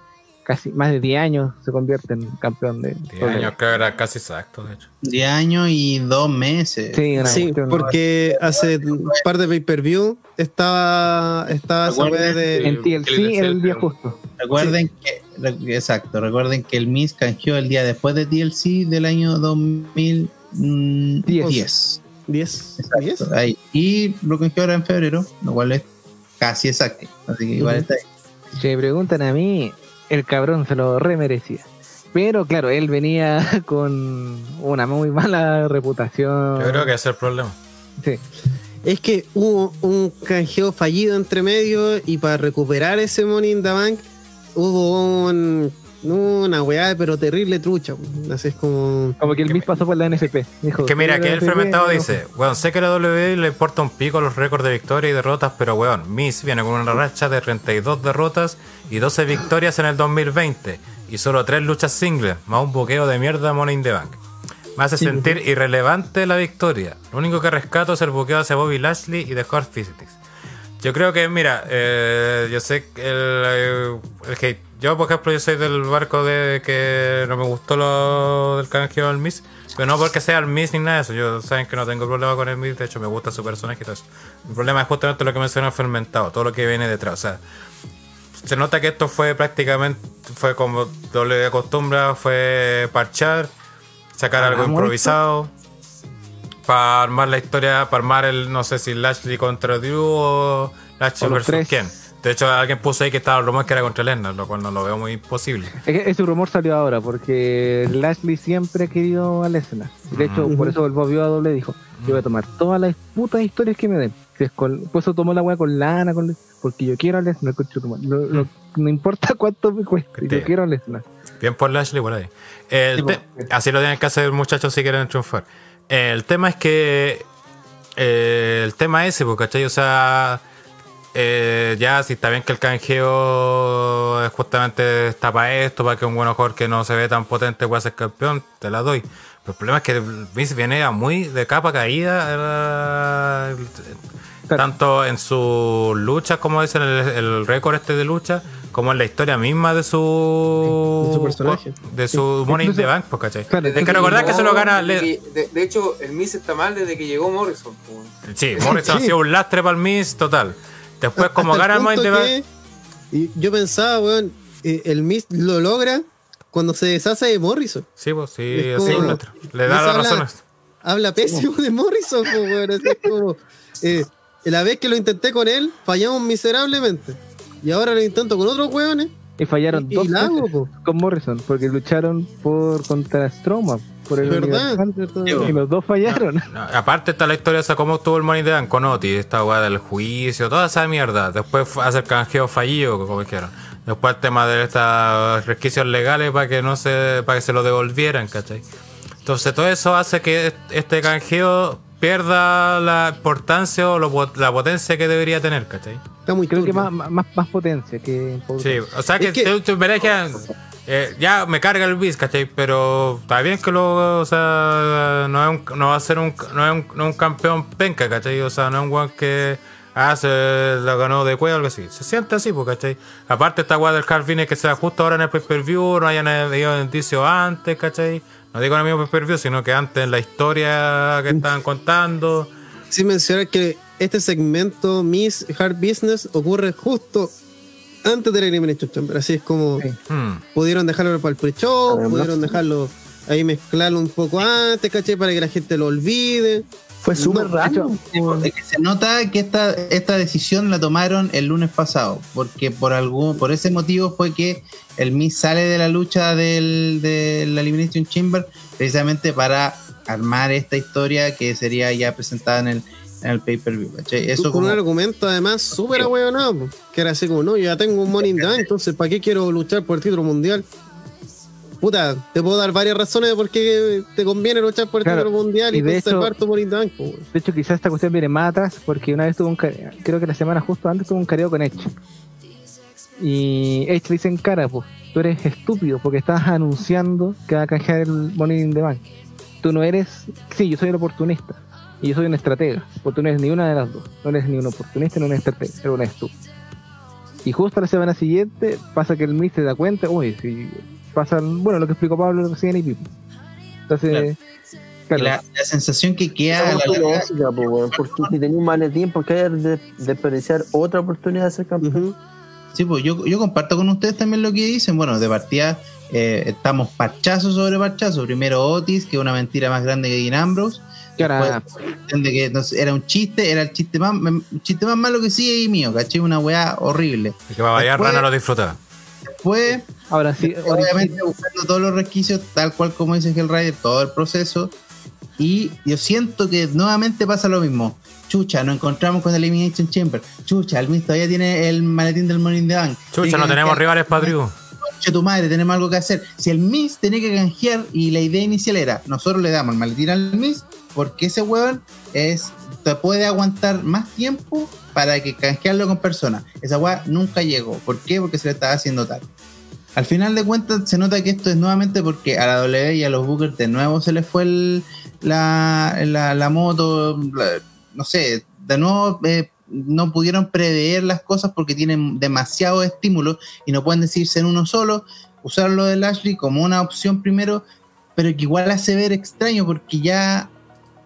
casi más de 10 años se convierte en campeón de 10 años creo que era casi exacto, de hecho. 10 años y 2 meses. Sí, una Sí, porque hace un par de pay-per-view estaba, estaba esa de... en TLC era el día justo. Recuerden que, re- exacto, recuerden que el Miss canjeó el día después de DLC del año 2010. 10. Exacto, 10. ahí. Y lo canjeó ahora en febrero, lo cual es casi exacto. Así que igual Ujú. está ahí. Si me preguntan a mí, el cabrón se lo remerecía. Pero claro, él venía (laughs) con una muy mala reputación. Yo creo que ese es el problema. Sí. Es que hubo un canjeo fallido entre medio y para recuperar ese Money in the Bank hubo un, una weá pero terrible trucha. Así es como... Como que el Miss pasó por la NFP. Dijo, Que mira, "Soy que el fermentado no". dice, weón, sé que la WWE le importa un pico los récords de victorias y derrotas, pero weón, Miss viene con una racha de 32 derrotas y 12 victorias en el 2020 y solo 3 luchas singles, más un buqueo de mierda Money in the Bank. Me hace sentir irrelevante la victoria. Lo único que rescato es el buqueo hacia Bobby Lashley y The Hard Physics. Yo creo que, mira, eh, yo sé que el, eh, el hate. Yo, por ejemplo, yo soy del barco de que no me gustó lo del canjeo del Miss, pero no porque sea el Miss ni nada de eso. Yo saben que no tengo problema con el Miss, de hecho me gusta su personaje y todo eso. El problema es justamente lo que mencionó el fermentado, todo lo que viene detrás. O sea, se nota que esto fue prácticamente, fue como doble de acostumbra, fue parchar, sacar algo ¿Hablamos improvisado. Para armar la historia, para armar el, no sé si Lashley contra Drew o Lashley versus quién. De hecho, alguien puso ahí que estaba el rumor que era contra Lesnar, lo cual no lo veo muy posible. Es que ese rumor salió ahora porque Lashley siempre ha querido a Lesnar. De hecho, por eso el volvió a doble dijo: Yo voy a tomar todas las putas historias que me den. Es con- por eso tomó la weá con Lana, con, porque yo quiero a Lesnar. No, no- no importa cuánto me cueste, Sí. yo quiero a Lesnar. Bien por Lashley, por ahí. El Sí, te- así lo tienen que hacer muchachos si quieren triunfar. El tema es que. eh, el tema ese, pues, ¿cachai? O sea. Eh, ya, si está bien que el canjeo es justamente está para esto, para que un buen jugador que no se ve tan potente pueda ser campeón, te la doy. Pero el problema es que Vince viene muy de capa caída. eh, Claro. tanto en sus luchas, como dicen el, el récord este de lucha, como en la historia misma de su De su personaje. de su Money in the Incluso- Bank, pues, ¿cachai? Claro, que recordar que se lo gana. Que- de, de hecho, el Miss está mal desde que llegó Morrison. Sí, Morrison ha sido un lastre para el Miss total. Después, como punto Bank. que- y yo pensaba, weón, eh, el Mist lo logra cuando se deshace de Morrison. Sí, pues sí, como- un lastre. Le da las habla- razones. Habla pésimo de Morrison, po, weón. así es como, eh, la vez que lo intenté con él, fallamos miserablemente. Y ahora lo intento con otros weones. Y fallaron Y- dos veces con Morrison, porque lucharon por contra Strowman, por el ¿Verdad? Y los dos fallaron. No, aparte está la historia de cómo estuvo el Money the Bank con Otis, esta weá del juicio, toda esa mierda. Después fue hacer canjeo fallido, como dijeron. Después el tema de estas resquicios legales para que no se, para que se lo devolvieran, ¿cachai? Entonces todo eso hace que este canjeo pierda la importancia o lo la potencia que debería tener, ¿cachai? Está muy Creo que más, más, más potencia que Sí, o sea que, Es que- tú- tú verás que, eh, ya me carga el bis, ¿cachai? Pero está bien que lo, o sea, no, es un- no va a ser un, no es un, no es un campeón penca, ¿cachai? O sea, no es un weón que hace, lo ganó de cuello o algo así. Se siente así, pues, ¿cachai? Aparte está weá del Finish que sea justo ahora en el pay-per-view, no hayan habido indicios antes, ¿cachai? No digo en el mismo pay-per-view, sino que antes en la historia que estaban contando. Sin mencionar que este segmento, Miss Hard Business, ocurre justo antes de la Elimination Chamber. Así es como Sí. Hmm. pudieron dejarlo para el pre-show, pudieron dejarlo ahí mezclarlo un poco antes, ¿cachai? Para que la gente lo olvide. Fue súper No, que se nota que esta, esta decisión la tomaron el lunes pasado, porque por algún, por ese motivo fue que el Miz sale de la lucha del, de la Elimination Chamber precisamente para armar esta historia que sería ya presentada en el, en el pay-per-view. ¿cachai? Eso con como, un argumento además súper ahueonado, que era así como, no, yo ya tengo un Money in the Bank, entonces ¿para qué quiero luchar por el título mundial? puta, te puedo dar varias razones de por qué te conviene luchar por el Claro, título mundial y, y de conservar hecho- tu Money in the Bank. De hecho, quizás esta cuestión viene más atrás, porque una vez tuvo un careo, creo que la semana justo antes tuvo un careo con Edge. Y Edge le dice en cara, pues, tú eres estúpido porque estás anunciando que va a canjear el Money in the Bank. Tú no eres, sí, yo soy el oportunista. Y yo soy un estratega, porque tú no eres ni una de las dos. No eres ni un oportunista ni un estratega, eres una estúpida. Y justo la semana siguiente pasa que el Miz se da cuenta, uy, si pasa, bueno, lo que explicó Pablo recién y Pipo. Entonces, claro, Y la, la sensación que queda la lógica, po, porque si tenía un maletín, ¿por qué hay de desperdiciar otra oportunidad de ser campeón? Ujú. Sí, pues yo, yo comparto con ustedes también lo que dicen. Bueno, de partida eh, estamos parchazo sobre parchazo. Primero Otis, que es una mentira más grande que Dean Ambrose. Que de que no sé, era un chiste, era el chiste más, un chiste más malo que sí y mío, ¿cachai? Una weá horrible. Y que para variar, Después- Rana lo disfrutaba. Después, ahora sí, obviamente buscando todos los requisitos, tal cual como dice Hellrider, todo el proceso. Y yo siento que nuevamente pasa lo mismo. Chucha, nos encontramos con Elimination Chamber. Chucha, el Miz todavía tiene el maletín del Morning the Bank. Chucha, Tiene no tenemos canjear- rivales para tribu. Concha tu madre, tenemos algo que hacer. Si el Miz tenía que canjear y la idea inicial era, nosotros le damos el maletín al Miz, porque ese weón es, te puede aguantar más tiempo para que canjearlo con personas. Esa weá nunca llegó. ¿Por qué? Porque se le estaba haciendo tal. Al final de cuentas se nota que esto es nuevamente porque a la W y a los Bookers de nuevo se les fue la, la, moto, no sé, de nuevo eh, no pudieron prever las cosas porque tienen demasiado estímulo y no pueden decirse en uno solo, usar lo de Lashley como una opción primero, pero que igual hace ver extraño porque ya,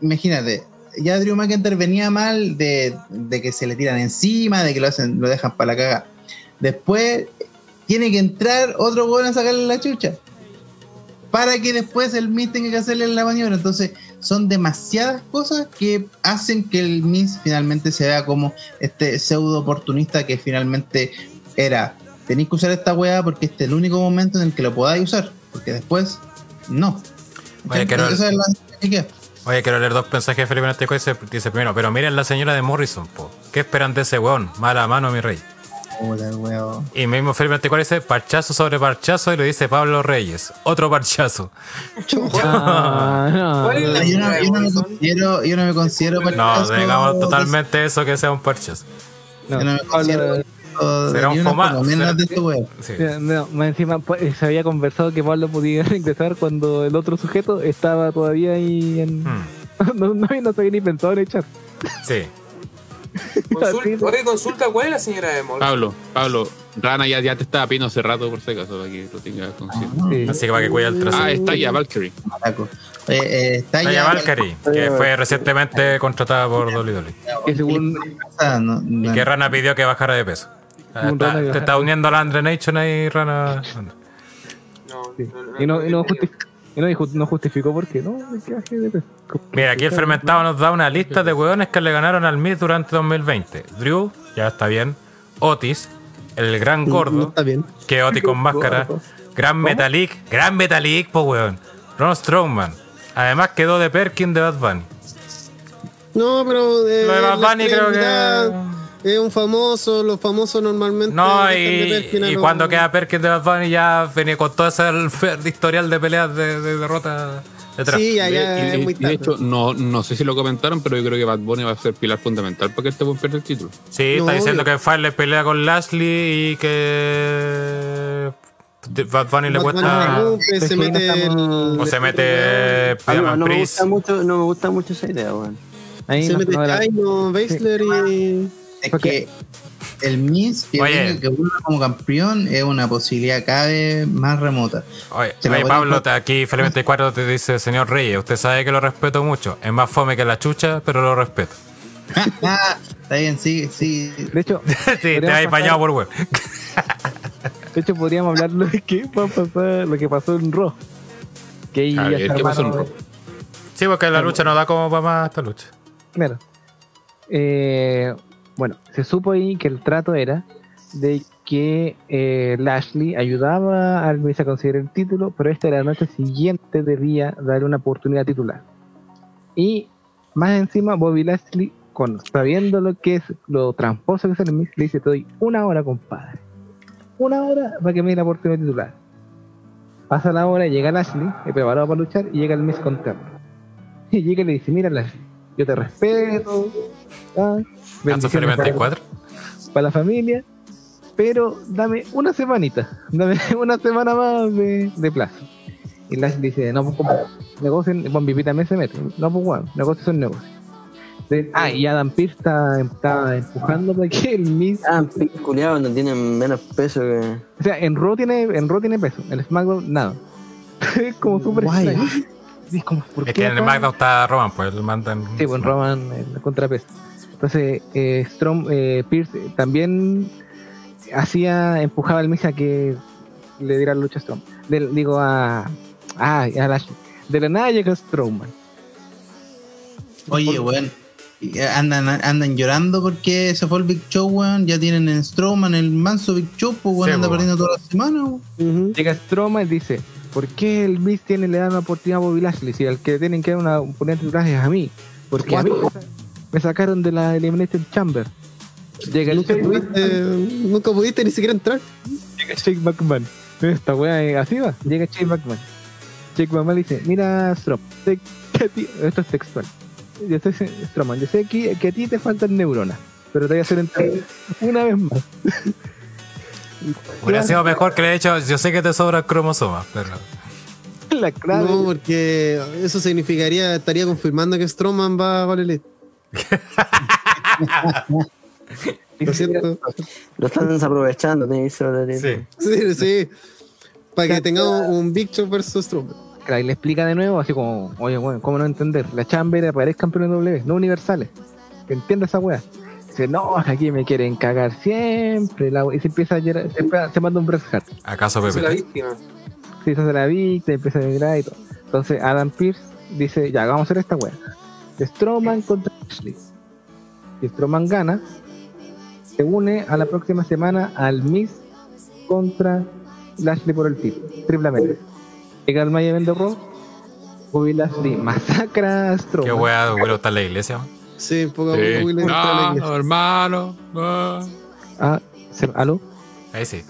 imagínate, ya Drew McIntyre venía mal de, de que se le tiran encima, de que lo hacen, lo dejan para la caga. Después tiene que entrar otro weón a sacarle la chucha. Para que después el Miz tenga que hacerle la maniobra. Entonces, son demasiadas cosas que hacen que el Miz finalmente se vea como este pseudo oportunista que finalmente era. Tenéis que usar esta weá porque este es el único momento en el que lo podáis usar. Porque después, no. Oye, que queda. Oye, quiero leer dos mensajes de Felipe Nastico. Dice, dice primero, pero miren la señora de Morrison, po. ¿Qué esperan de ese weón? Mala mano, mi rey. Puta, weón. Y mismo Felipe Nastico dice, parchazo sobre parchazo, y lo dice Pablo Reyes. Otro parchazo. Ah, no, ¿Cuál es la Yo no, yo no me considero, yo no me considero No, parchazo digamos de- totalmente eso que sea un parchazo. no, Yo no me Pablo- considero Será un ni una foma- forma, menos será- de weón. Sí. No, más encima pues, se había conversado que Pablo podía (laughs) ingresar cuando el otro sujeto estaba todavía ahí en... Hmm, (laughs) No, no, no se había ni pensado en echar. sí. (laughs) Consulta, oye, consulta, ¿cuál es la señora de Morrison? Pablo, Pablo, Rana ya, ya te estaba pidiendo hace rato por si acaso, para que lo tengas consciente. Sí. Así que para que cuide el trasero. Ah, está ya Valkyrie. Eh, eh, está ya Valkyrie, que fue recientemente contratada por Dolly Dolly. Según Ah, Y no. que Rana pidió que bajara de peso. Ah, está- te uniendo a la Andre Nation ahí, Rana. No, Sí. Y no, y no, no, justi- y no, dijo- no justificó por qué, ¿no? De. Mira, aquí el fermentado nos da una lista de hueones que le ganaron al Miz durante 2020. Drew, ya está bien. Otis, el gran gordo, está bien. que Otis con (laughs) máscara. Gran Metalik, gran Metalik, po weón. Ron Strowman. Además quedó de Perkin de Bad Bunny. No, pero. eh, Lo de Bad Bunny creo que. Es un famoso, los famosos normalmente. No, y, y cuando queda Perkin de Bad Bunny ya venía con todo ese (laughs) historial de peleas de, de derrota detrás. Sí, ya, ya, y, es y- muy y de hecho, no, no sé si lo comentaron, pero yo creo que Bad Bunny va a ser pilar fundamental para que este buen pierda el título. Sí, No, está diciendo obvio. que Fire pelea con Lashley y que Bad Bunny le Bad Bunny cuesta se mete el- o se mete no, me gusta mucho, no me gusta mucho esa idea, weón. Se no- mete Jaino, Baszler y. Es que el Miz que, que vuelva como campeón es una posibilidad cada vez más remota. Oye, oye, Pablo, te- aquí Felipe 24 te dice, señor Reyes, usted sabe que lo respeto mucho. Es más fome que la chucha, pero lo respeto. Ah, está bien, sí, sí. De hecho, (laughs) sí, te pasar- bañado por weón. de hecho podríamos hablar de qué va a pasar, lo que pasó en Raw. Que A ver, ¿qué pasó en Raw? Sí, porque la lucha no da como para más esta lucha. Claro. Eh, bueno, se supo ahí que el trato era de que eh, Lashley ayudaba al Miz a conseguir el título, pero esta la noche siguiente debía darle una oportunidad titular. Y más encima, Bobby Lashley, con, sabiendo lo que es lo tramposo que es el Miz, le dice: Te doy una hora, compadre. Una hora para que me dé la oportunidad titular. pasa la hora, llega Lashley, preparado para luchar, y llega el Miss contra Y llega y le dice, mira Lashley, yo te respeto, ah, Para- 24. para la familia, pero dame una semanita, dame (laughs) una semana más de, de plazo. Y Lash dice, no, pues como negocien, Bon Bibi también se mete, no, pues bueno, negocios son negocios. Ah, y Adam Pearce está, está empujando para que el Miz, Ah, culiado, no tienen menos peso que. o sea, en Raw tiene, en Raw tiene peso, en SmackDown nada. (laughs) es como súper Guay. extraño. Es como, ¿por Es qué que en el? SmackDown está Roman, pues él manda en. Sí, pues Roman el contrapeso. Entonces, eh, Strom, eh, Pierce eh, también hacía, empujaba al Miz a que le diera la lucha a Strom. Digo a, a, a Lashley. De la nada llega Strowman. Oye, weón. y Andan, andan llorando porque se fue el Big Show, weón. Ya tienen en Strowman el manso Big Show, pues, weón. Sí, anda weón. perdiendo toda la semana, weón. Llega Strowman y dice, ¿por qué el Miz tiene, le da una oportunidad a Bobby Lashley? Si al que tienen que dar una oportunidad es a mí. Porque a mí me, sa- me sacaron de la Elimination Chamber. Llega el Nunca Shane, pudiste, nunca pudiste ni siquiera entrar. llega Shane McMahon. Esta wea es así va. Llega Shane McMahon. Shane McMahon le dice, mira Strom, sé que a ti- esto es textual. Yo sé, Strowman, yo sé que, que a ti te faltan neuronas, pero te voy a hacer entrar una vez más. Hubiera sido mejor que le he dicho, yo sé que te sobran cromosomas, pero. La clave. No, porque eso significaría, estaría confirmando que Strowman va a All Elite. Lo siento. Lo están desaprovechando, ser Sí. Sí, sí. Para que tengamos un Big Show versus. Claro, y le explica de nuevo, así como, oye, bueno, ¿cómo no entender? La Chamber aparece campeón de W, no universales. Que entienda esa wea. Dice, no, aquí me quieren cagar siempre. La y se empieza a llorar, se, se manda un Bret Hart. ¿Acaso Es la Pepe? víctima. se hace la víctima, empieza a llorar y todo. Entonces Adam Pierce dice, ya, vamos a hacer esta wea. Strowman contra Ashley. Si Strowman gana, se une a la próxima semana al Miz contra Lashley por el título, triplemente. Llega el Main Event de Raw, Bobby Lashley masacra a Qué Strowman. wea, hubiera estar en la iglesia. Sí, un poco Sí. muy lento la No, iglesia. hermano. no. Ah, se- ¿aló? Ahí sí.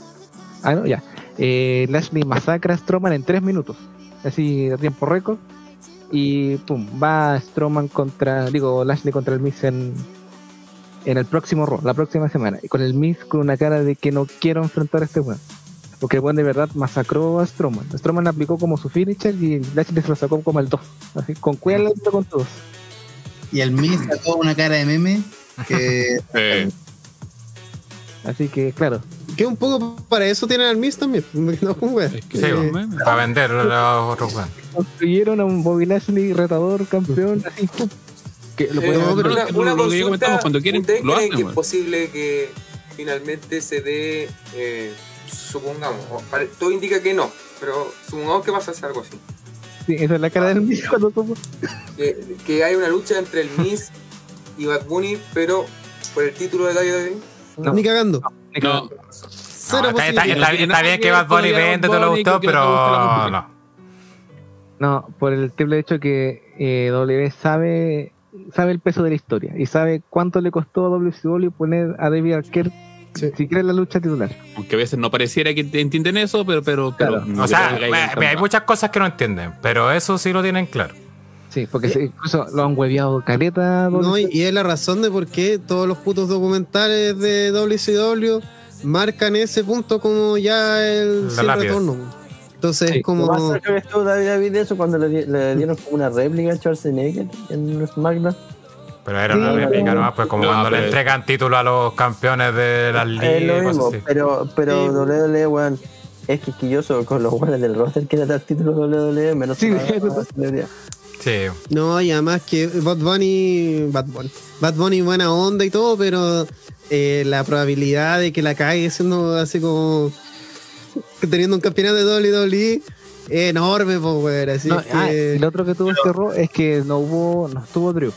Ah, no, ya. Eh, Lashley masacra a Strowman en tres minutos. Así de tiempo récord. Y pum, va Strowman contra, digo, Lashley contra el Miz en, en el próximo Raw, la próxima semana. Y con el Miz con una cara de que no quiero enfrentar a este weón. Porque el weón de verdad masacró a Strowman. Strowman aplicó como su finisher y Lashley se lo sacó como el 2. Así, con cuidado con todos. Y el Miz sacó una cara de meme que (laughs) Eh, Así que, claro, Que un poco para eso tienen al Miz también. (laughs) No, que Sí, Eh, para vender a los otros weones. construyeron a un Bobby Lashley retador, campeón, (laughs) así. Que lo Eh, pueden- no, pero- una, lo- una lo que consulta, comentamos, cuando quieren, ¿ustedes lo creen hacen, que es posible que finalmente se dé, eh, supongamos, todo indica que no, pero supongamos que pasa algo así, Sí, esa es la cara del Miz cuando supo. que, que hay una lucha entre el Miz y Bad Bunny, pero por el título de WWE. No. Ni cagando. no, Cero No, está, está- posibilidad. está- está bien que Bad Bunny vende, te lo gustó, pero no. No, por el simple hecho que eh, W sabe sabe el peso de la historia y sabe cuánto le costó a WCW poner a David Arquette Sí. siquiera en la lucha titular. aunque a veces no pareciera que entienden eso, pero, pero, pero Claro. no O sea, hay cambiado. muchas cosas que no entienden, pero eso sí lo tienen claro. Sí, porque incluso lo han hueveado caleta. No, y, es la razón de por qué todos los putos documentales de WCW marcan ese punto como ya el retorno. Entonces Sí. es como. Cerca que estuvo David David de eso cuando le, di- le dieron como una réplica a Schwarzenegger en SmackDown. Pero era una Sí, réplica nomás, pues como No, cuando le entregan título a los campeones de las Es lo ligas y mismo, cosas así. pero, pero Sí. WWE, weón, es quisquilloso con los weones del roster que le da el título WWE, menos Sí, (laughs) Sí, No, y además que Bad Bunny. Bad Bunny. Bad Bunny buena onda y todo, pero eh, la probabilidad de que la cague siendo así como. teniendo un campeonato de WWE es enorme, pues, weón. Así No, es que- ah, lo otro que tuvo este Raw es que no hubo, no estuvo Drew.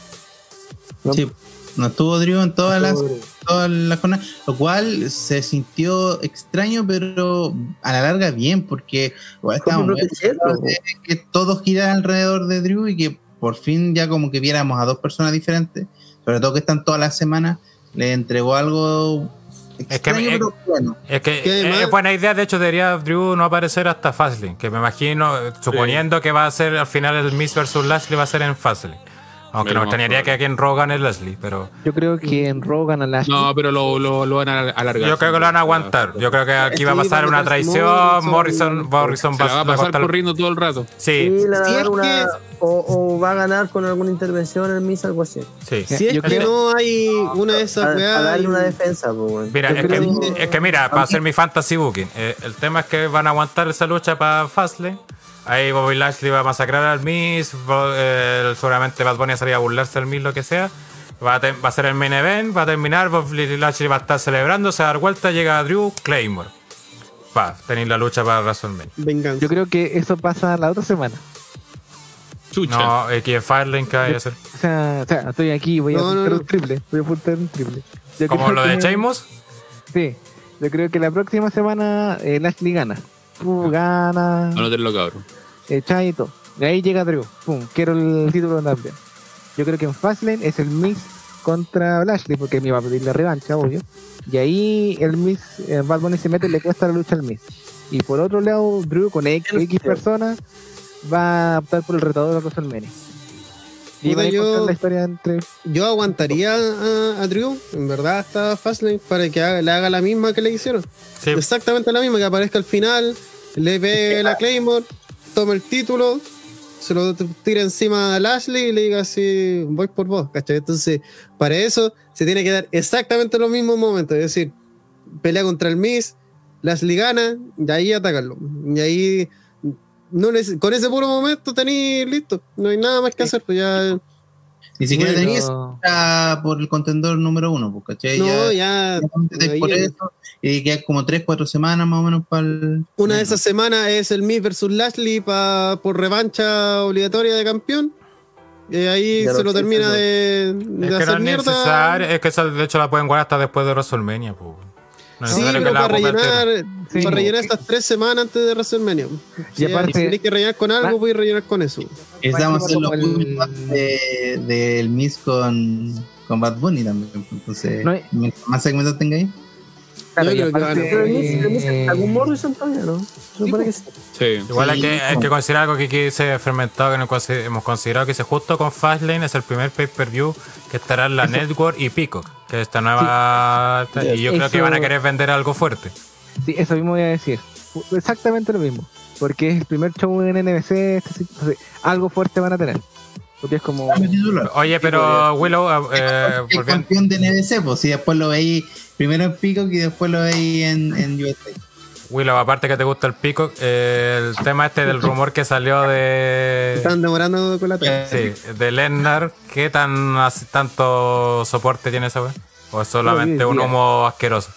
Sí, no estuvo Drew en todas las, todas las jornadas, lo cual se sintió extraño, pero a la larga bien, porque bueno, estábamos de que todo gira alrededor de Drew y que por fin ya como que viéramos a dos personas diferentes, sobre todo que están todas las semanas, le entregó algo Extraño, es- pero bueno. Es que Que es buena idea, de hecho debería Drew no aparecer hasta Fastlane, que me imagino, suponiendo que va a ser al final el Miss versus Lashley va a ser en Fastlane. Aunque no me extrañaría que probable. aquí en Rogan es Lashley, pero Yo creo que en Rogan a Lashley. No, pero lo, lo, lo van a alargar. yo creo que lo van a aguantar. Yo creo que aquí va a pasar va a una traición, Morrison. Morrison, Morrison Se la va a pasar corriendo todo el rato. Sí, Sí, le va a Si dar es una. que- O, o va a ganar con alguna intervención el Miss, algo así. sí. Si es Yo que creo- no hay una de A, esas a weas. darle una defensa, pues. Mira, es que, es que mira, para hacer mi fantasy booking, eh, el tema es que van a aguantar esa lucha para Fastlane. Ahí Bobby Lashley va a masacrar al eh, seguramente Bad Bunny va a burlarse del Miz, lo que sea. Va a, va ser el main event, va a terminar, Bobby Lashley va a estar celebrando, se va a dar vuelta, llega Drew, Claymore. Pa, tenéis la lucha para WrestleMania. Venganza. Yo creo que eso pasa la otra semana. Chucha. No, aquí en Firelink, ¿qué hay a hacer? O sea, o sea, estoy aquí, voy a No, no, apuntar no. un triple. Voy a apuntar un triple. Yo Como lo de que- Sheamus. Sí. Yo creo que la próxima semana eh, Lashley gana. Pum, gana. Anótenlo, cabrón. Echa y todo. Y ahí llega Drew. Pum, quiero el título también. Yo creo que en Fastlane es el Miz contra Lashley, porque me va a pedir la revancha, obvio. Y ahí el Miz, eh, Bad Bunny se mete y le cuesta la lucha al Miz. Y por otro lado, Drew con X, X personas va a optar por el retador de WrestleMania. Puta, a yo- contar la historia entre. Yo aguantaría a, a Drew, en verdad, hasta Fastlane, para que haga- le haga la misma que le hicieron. Sí, Exactamente la misma, que aparezca al final, le ve la Claymore, toma el título, se lo tira encima a Lashley y le diga así, voy por vos, ¿cachai? Entonces, para eso se tiene que dar exactamente los mismos momentos, es decir, pelea contra el Miz, Lashley gana, y ahí atacarlo. Y ahí, no con ese puro momento tenéis listo, no hay nada más que hacer, pues ya... Ni siquiera Bueno, tenéis por el contendor número uno, pues, ¿cachai? No, ya, ya... por eso, y queda como 3, 4 semanas más o menos para el. Una de esas semanas es el Miz versus Lashley pa- por revancha obligatoria de campeón. Y ahí Ya se lo termina de, de Es que no es mierda. necesario, es que esa de hecho la pueden guardar hasta después de WrestleMania. pues. Sí, pero para rellenar, Sí. para rellenar estas tres semanas antes de WrestleMania. Si, aparte- si tenéis que rellenar con algo, voy a rellenar con eso. Estamos hacer los puntos de, del Miss con, con Bad Bunny también. pues, Entonces, No hay- más segmentos tengáis. Claro, Yo creo que el el eh, algún Morrison todavía, ¿no? Se supone que sí. Sí. Igual hay Sí, que, hay no. que considerar algo que aquí se ha fermentado, que no hemos considerado que ese justo con Fastlane es el primer pay-per-view que estará en la (laughs) Network y Peacock, que es esta nueva... y yo creo que van a querer vender algo fuerte. Sí, eso mismo voy a decir. Exactamente lo mismo. Porque es el primer show en NBC. entonces, algo fuerte van a tener. Porque es como. Oye, pero Willow, eh, el volviendo- campeón de NBC, pues si después lo veis primero en Peacock y después lo veis en, en USA. Willow, aparte que te gusta el Peacock, eh, el tema este del rumor que salió de... Están demorando con la tarea. Sí, de Lennar, ¿qué tan así- tanto soporte tiene esa wea? ¿O es solamente un humo asqueroso?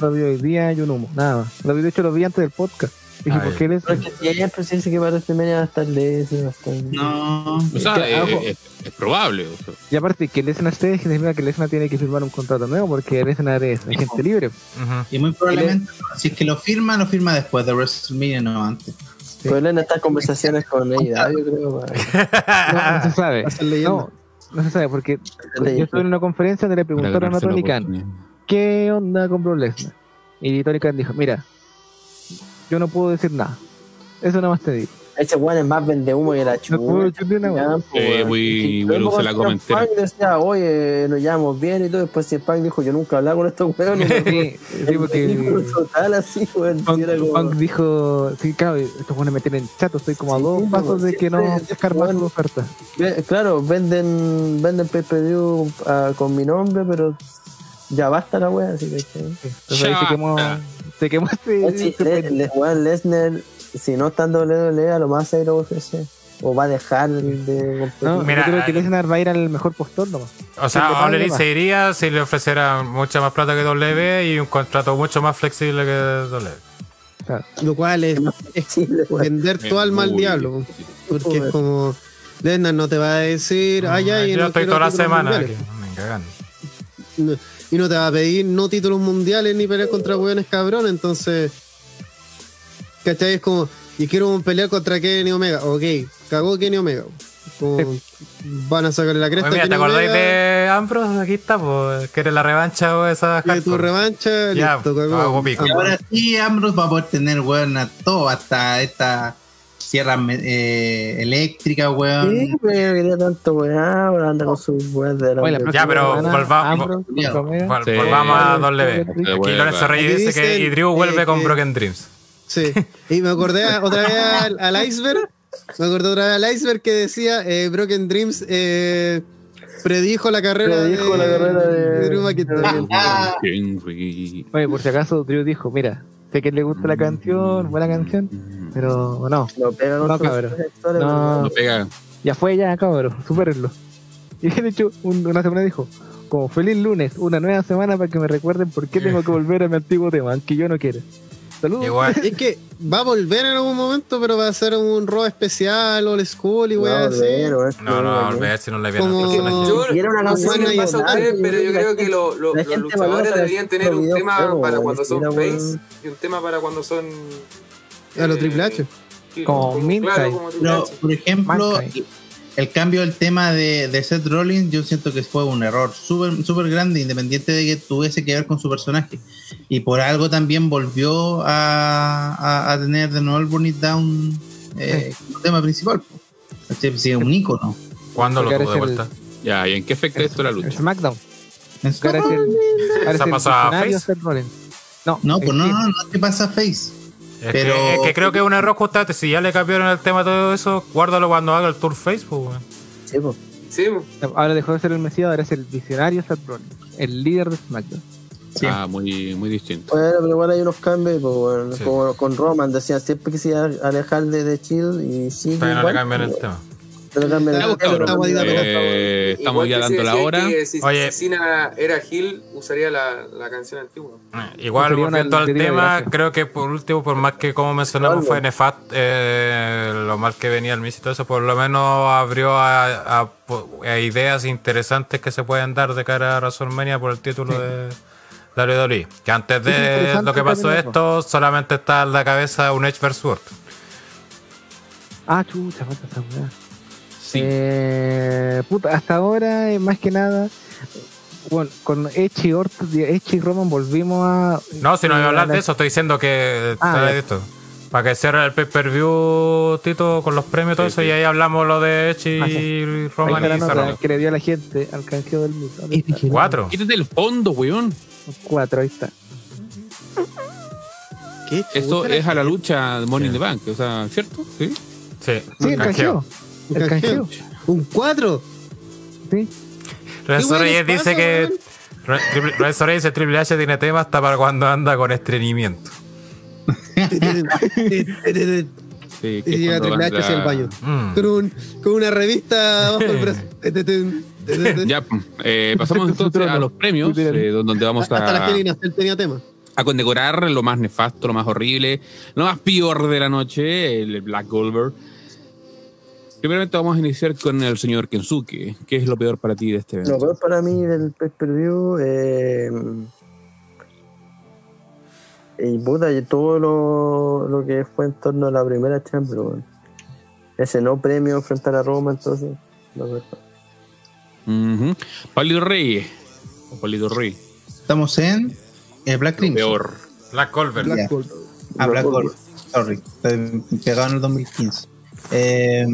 Lo vi hoy día y un humo. Nada más. Lo vi, de hecho, lo vi antes del podcast. Dije, ¿por qué les.? Pero es que siempre se dice que para WrestleMania va a estar Leslie, va a estar... No, O sea, que, es, ojo. es- es probable. o sea. Y aparte, que Lesnar esté significa que Lesnar tiene que firmar un contrato nuevo porque Lesnar es agente libre. Ujú. y muy probablemente, si es que lo firma, lo firma después de WrestleMania, no antes. Pero él en estas conversaciones con ella, yo creo. para- No, no se (laughs) sabe. No, no se sabe porque yo estuve en una conferencia donde le preguntaron a Tony Khan. ¿qué onda con Brock Lesnar? Y Tony Khan dijo, mira, yo no puedo decir nada. Eso nada más te digo. Ese weón es más vende humo que la No weá. pues, Eh, muy luego se la comenté. Decía, oye, nos llevamos bien y todo. Después si Punk dijo, yo nunca hablaba con estos weones. (laughs) Sí, sí, porque Total, así, weón. Punk, Sí, era como- Punk dijo, sí, claro, estos buenos me tienen chato, estoy como a Sí, dos pues, pasos de que no dejar más su oferta. Claro, venden, venden pay-per-view ah, con mi nombre, pero ya basta la wea, así que. Sí, Entonces ahí se quemó, se quemó este, Sí, Le-. Le- weón, Lesnar, si no está en WWE, a lo más se irá UFC. O va a dejar de competir. No, Mira, yo creo que Lesnar va a ir al mejor postor nomás. O sea, más. se iría si le ofreciera mucha más plata que W y un contrato mucho más flexible que W. O sea, Lo cual es, vender tu alma al diablo. Porque es como. Lesnar no te va a decir, ay, ay, Yo no estoy toda la semana aquí, mundiales". me cagando. No, y no te va a pedir no títulos mundiales ni pelear contra hueones cabrón, entonces. ¿Cachai? Es como, y quiero pelear contra Kenny Omega. Ok, cagó Kenny Omega. Como, van a sacarle la cresta Oye, mira, ¿te acordáis Omega. de pues Ambros, aquí está, pues. ¿Quieres la revancha o esa Que tu revancha, Ya, listo. Y ahora sí, Ambrose va a poder tener, weón, a todo, hasta esta sierra eh, eléctrica, weón. Sí, pero quería tanto weá, ahora anda con sus weas de la Ya, pero volvamos-. Volvamos a W. Aquí Lorenzo. Reyes dice que y Drew vuelve con Broken Dreams. Sí, y me acordé otra vez al, al iceberg. Me acordé otra vez al iceberg que decía eh, Broken Dreams eh, predijo la carrera Predijo de, la carrera de- Drew McIntyre. (laughs) Oye, por si acaso, Drew dijo, mira, sé que le gusta la canción, buena canción, pero no, No pega No, cabrón. sectores, No. No pega. ya fue ya, cabrón, supérenlo. (laughs) Y de hecho, un- una semana dijo, como feliz lunes, una nueva semana para que me recuerden por qué tengo que (laughs) volver a mi antiguo tema, aunque yo no quiera. Saludos. Igual. Es que va a volver en algún momento, pero va a ser un Raw especial, old school y No, weá así. volver, No, no, volver. volver si no le viene Como-. Yo, era una no sé canción qué les pasa a nacional, ustedes, yo pero yo creo que creo la que lo- lo- la los gente luchadores valora deberían tener un los tema videojuegos, para weón, cuando son era face weón. y un tema para cuando son. A lo Triple H. sí, Como Minkai. Claro, como Triple Pero, H. por ejemplo, Mankind. El cambio del tema de, de Seth Rollins, yo siento que fue un error súper súper grande, independiente de que tuviese que ver con su personaje. Y por algo también volvió a, a- a tener de nuevo el Burn It Down eh, como tema principal. Este, sí, un ícono. ¿Cuándo lo tuvo de vuelta? Ya, ¿y en qué afecta esto la El lucha? SmackDown. En el, es ¿Se el Face? Seth Rollins. No, No, es pues no, no, no te pasa Face. Es, Pero- que, es que creo que es un error justamente. Si ya le cambiaron el tema a todo eso, guárdalo cuando haga el tour Facebook, weón. Sí, po. Sí. Ahora dejó de ser el Mesías, ahora es el visionario Seth Rollins, el líder de SmackDown. Sí. Ah, muy, muy distinto. Bueno, pero igual hay unos cambios, pues, bueno, Sí. como con Roman, decían siempre que se iba a alejar de, de Chill y sí. Todavía no le cambian el tema. Eh, estamos Igual ya si dando la hora. que si Oye. Cena era Gil, usaría la, la canción antigua. Igual, Sería una volviendo al tema, creo que por último, por más que como mencionamos fue nefasto, eh, lo mal que venía el Miss y todo eso, por lo menos abrió a, a- a ideas interesantes que se pueden dar de cara a WrestleMania por el título de WWE. Que antes Es de lo que pasó esto, solamente está en la cabeza un Edge vs. Ah, chucha, falta esa weá. Sí. Eh, puta, hasta ahora, eh, más que nada, bueno, con Edge y Orton, Edge y Roman volvimos a. No, si no voy a hablar la- de eso, estoy diciendo que Ah, esto. Para que cierre el pay-per-view, Tito, con los premios y todo Sí, eso, sí. y ahí hablamos lo de Edge Ah, y Ahí Roman y nota que le dio a la gente al canjeo del mito. ¿Dónde está? Cuatro. Quítate el fondo, weón. Cuatro, ahí está. ¿Qué Esto es a la lucha de Money in the Bank, o sea, ¿cierto? Sí. Sí, Sí, el canjeo. canjeo. El canjeo. Un 4. Sí. Renzo ¿Qué Reyes dice que. Renzo Reyes dice Triple H tiene tema hasta para cuando anda con estreñimiento. Sí, (laughs) Y llega Triple H hacia el baño. Mm. Con, un- con una revista bajo el brazo. (laughs) Ya, eh, pasamos entonces a los premios, eh, donde vamos Hasta la a, Kelly tenía tema. a condecorar lo más nefasto, lo más horrible, lo más peor de la noche, el Black Goldberg. Primeramente vamos a iniciar con el señor Kensuke. ¿Qué es lo peor para ti de este evento? Lo peor para mí del pay per view eh, y puta, y todo lo, lo que fue en torno a la primera Champions, weón. Ese no premio enfrentar a Roma, entonces. lo peor. Ujú. Pablito Reyes. O Pablito Rey. Estamos en eh, Black Crimson. peor. Black Goldberg. Ya. Black Gold. Ah, Black Lo- Gold. Sorry, estoy pegado en el 2015. Eh,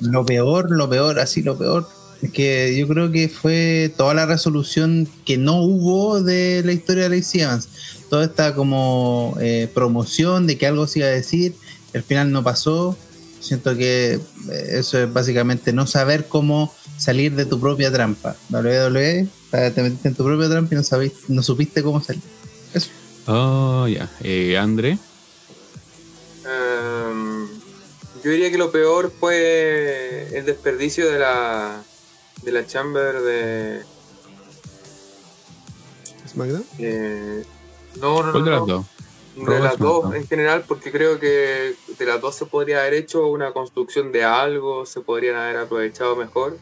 lo peor, lo peor, así lo peor, es que yo creo que fue toda la resolución que no hubo de la historia de Lacey Evans. Toda esta como eh, promoción de que algo se iba a decir, al final no pasó. Siento que eh, eso es básicamente no saber cómo salir de tu propia trampa. WWE, te metiste en tu propia trampa y no, sabéis, no supiste cómo salir. Eso. Oh, ya. Eh, André. Em, yo diría que lo peor fue el desperdicio de la de la chamber de SmackDown. eh, no no ¿Cuál de no, las no. dos? de las dos en general porque creo que de las dos se podría haber hecho una construcción de algo se podrían haber aprovechado mejor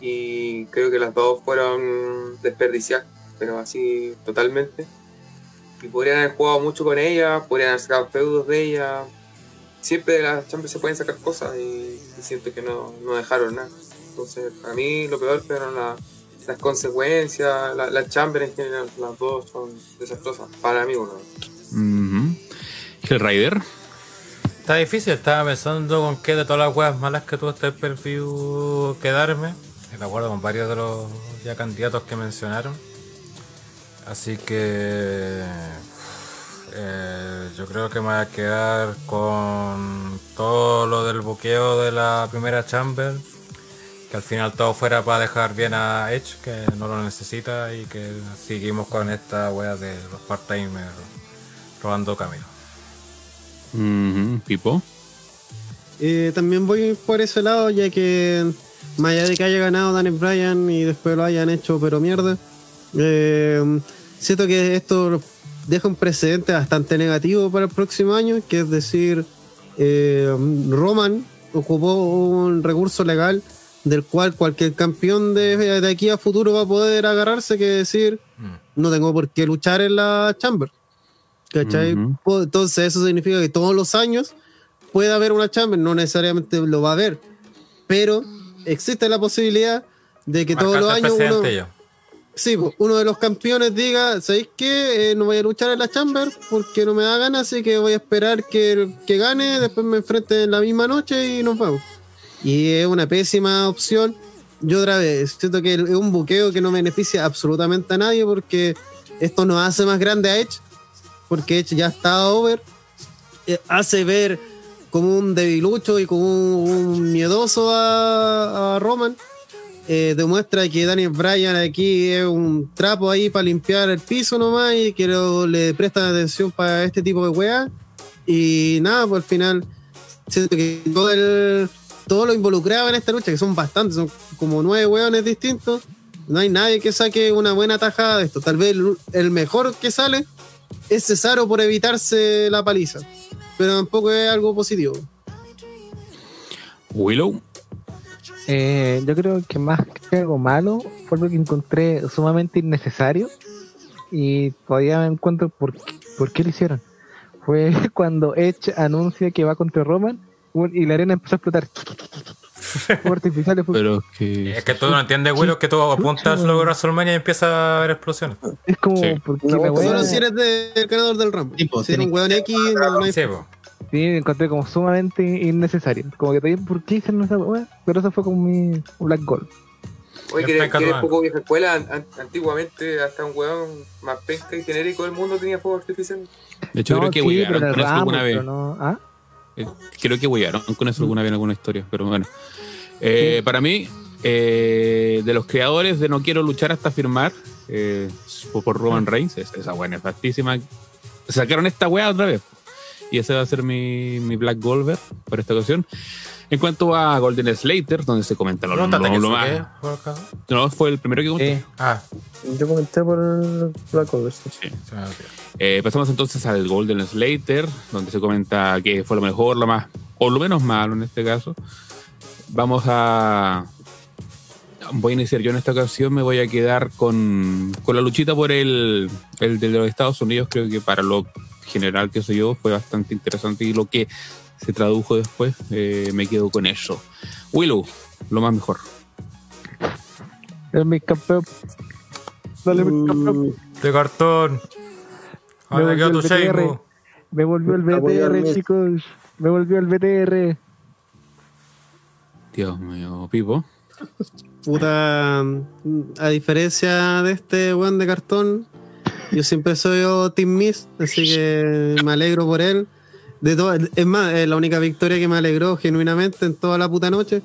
y creo que las dos fueron desperdiciadas pero así totalmente y podrían haber jugado mucho con ella podrían haber sacado feudos de ella siempre de las champions se pueden sacar cosas y, y siento que no, no dejaron nada Entonces, para mí lo peor fueron la- las consecuencias, la, la chamber en general, las dos son desastrosas. Para mí, uno. Hellrider. Está difícil, estaba pensando con qué de todas las weas malas que tuvo este perfil quedarme. De acuerdo con varios de los ya candidatos que mencionaron. Así que eh, yo creo que me voy a quedar con todo lo del buqueo de la primera chamber. Que al final todo fuera para dejar bien a Edge, que no lo necesita, y que seguimos con esta wea de los part-timers robando camino. Ujú. Pipo. Eh, también voy por ese lado, ya que más allá de que haya ganado Daniel Bryan y después lo hayan hecho, pero mierda, eh, siento que esto deja un precedente bastante negativo para el próximo año, que es decir, eh, Roman ocupó un recurso legal del cual cualquier campeón de, de aquí a futuro va a poder agarrarse, que decir, Mm. no tengo por qué luchar en la Chamber. ¿Cachai? Entonces eso significa que todos los años puede haber una Chamber, no necesariamente lo va a haber, pero existe la posibilidad de que todos los años uno. Sí, uno de los campeones diga, ¿sabéis qué? Eh, no voy a luchar en la Chamber porque no me da ganas, así que voy a esperar que, que gane, después me enfrente en la misma noche y nos vamos. Y es una pésima opción. Yo otra vez, siento que es un buqueo que no beneficia absolutamente a nadie porque esto nos hace más grande a Edge, porque Edge ya está over, eh, hace ver como un debilucho y como un, miedoso a Roman. Eh, demuestra que Daniel Bryan aquí es un trapo ahí para limpiar el piso nomás y que lo- le prestan atención para este tipo de weas. Y nada, pues al final siento que todo, el, todo lo involucrado en esta lucha, que son bastantes, son como nueve weones distintos, no hay nadie que saque una buena tajada de esto. Tal vez el, el mejor que sale es Cesaro por evitarse la paliza, pero tampoco es algo positivo. Willow. Eh, yo creo que más que algo malo fue lo que encontré sumamente innecesario y todavía me encuentro por, qué- por qué lo hicieron. Fue (laughs) cuando Edge anuncia que va contra Roman y la arena empezó a explotar. Artificiales, fue- Pero es que. Es que tú no entiendes, Willow, que tú apuntas luego a WrestleMania y empieza a haber explosiones. es como Sí. porque la solo si eres del ganador del pues, si eres un weón X, no, no hay Sí, me encontré como sumamente innecesario. Como que todavía, ¿por qué hicieron esa weá? Pero eso fue como mi Black Gold. Oye, que que eres poco vieja escuela, an- an- antiguamente hasta un weón más pesca y genérico del mundo tenía fuego artificial. De hecho, creo que sí, huearon con eso alguna vez. no- ¿Ah? Eh, Creo que huearon con eso alguna vez en alguna historia, pero bueno. Eh, Para mí, eh, de los creadores de No Quiero Luchar hasta firmar, eh, por- Roman Reigns, es- esa buena nefastísima. Sacaron esta wea otra vez. Y ese va a ser mi, mi Black Golver por esta ocasión. En cuanto a Golden Slater, donde se comenta lo, lo, lo- lo más. acá. No, fue el primero que conté. Eh, Ah, Yo comenté por el Black Ops. Sí. Eh, pasamos entonces al Golden Slater, donde se comenta que fue lo mejor, lo más, o lo menos malo en este caso. Vamos a. Voy a iniciar yo en esta ocasión, me voy a quedar con, con la luchita por el, el de los Estados Unidos. Creo que para lo general que soy yo fue bastante interesante y lo que se tradujo después, eh, me quedo con eso. Willow, lo más mejor. es mi campeón. Dale, mi campeón. De cartón. Me Ahora volvió el tu BTR. Me volvió el BTR, chicos. Me volvió el BTR. Dios mío, Pipo. Puta, a diferencia de este weón de cartón, yo siempre soy yo Team Miss, así que me alegro por él. De todo, es más, es la única victoria que me alegró genuinamente en toda la puta noche.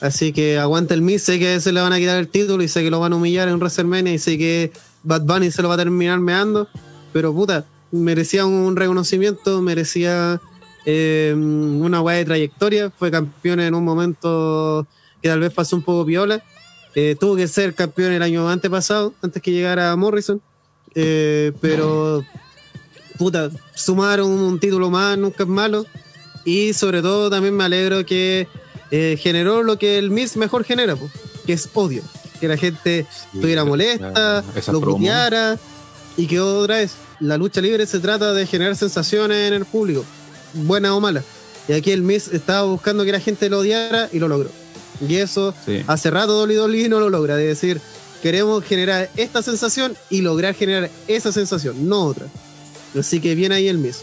Así que aguanta el Miss, sé que se le van a quitar el título y sé que lo van a humillar en WrestleMania y sé que Bad Bunny se lo va a terminar meando. Pero puta, merecía un reconocimiento, merecía eh, una weá de trayectoria. Fue campeón en un momento que tal vez pasó un poco piola. Eh, tuvo que ser campeón el año antepasado, antes que llegara Morrison. Eh, pero, puta, sumaron un título más, nunca es malo. Y sobre todo también me alegro que eh, generó lo que el Miss mejor genera, po, que es odio. Que la gente estuviera molesta, Esa lo puteara. Y que otra vez, la lucha libre se trata de generar sensaciones en el público, buena o mala. Y aquí el Miss estaba buscando que la gente lo odiara y lo logró. Y eso Sí. hace rato WWE no lo logra, de decir, queremos generar esta sensación y lograr generar esa sensación, no otra. Así que viene ahí el mismo.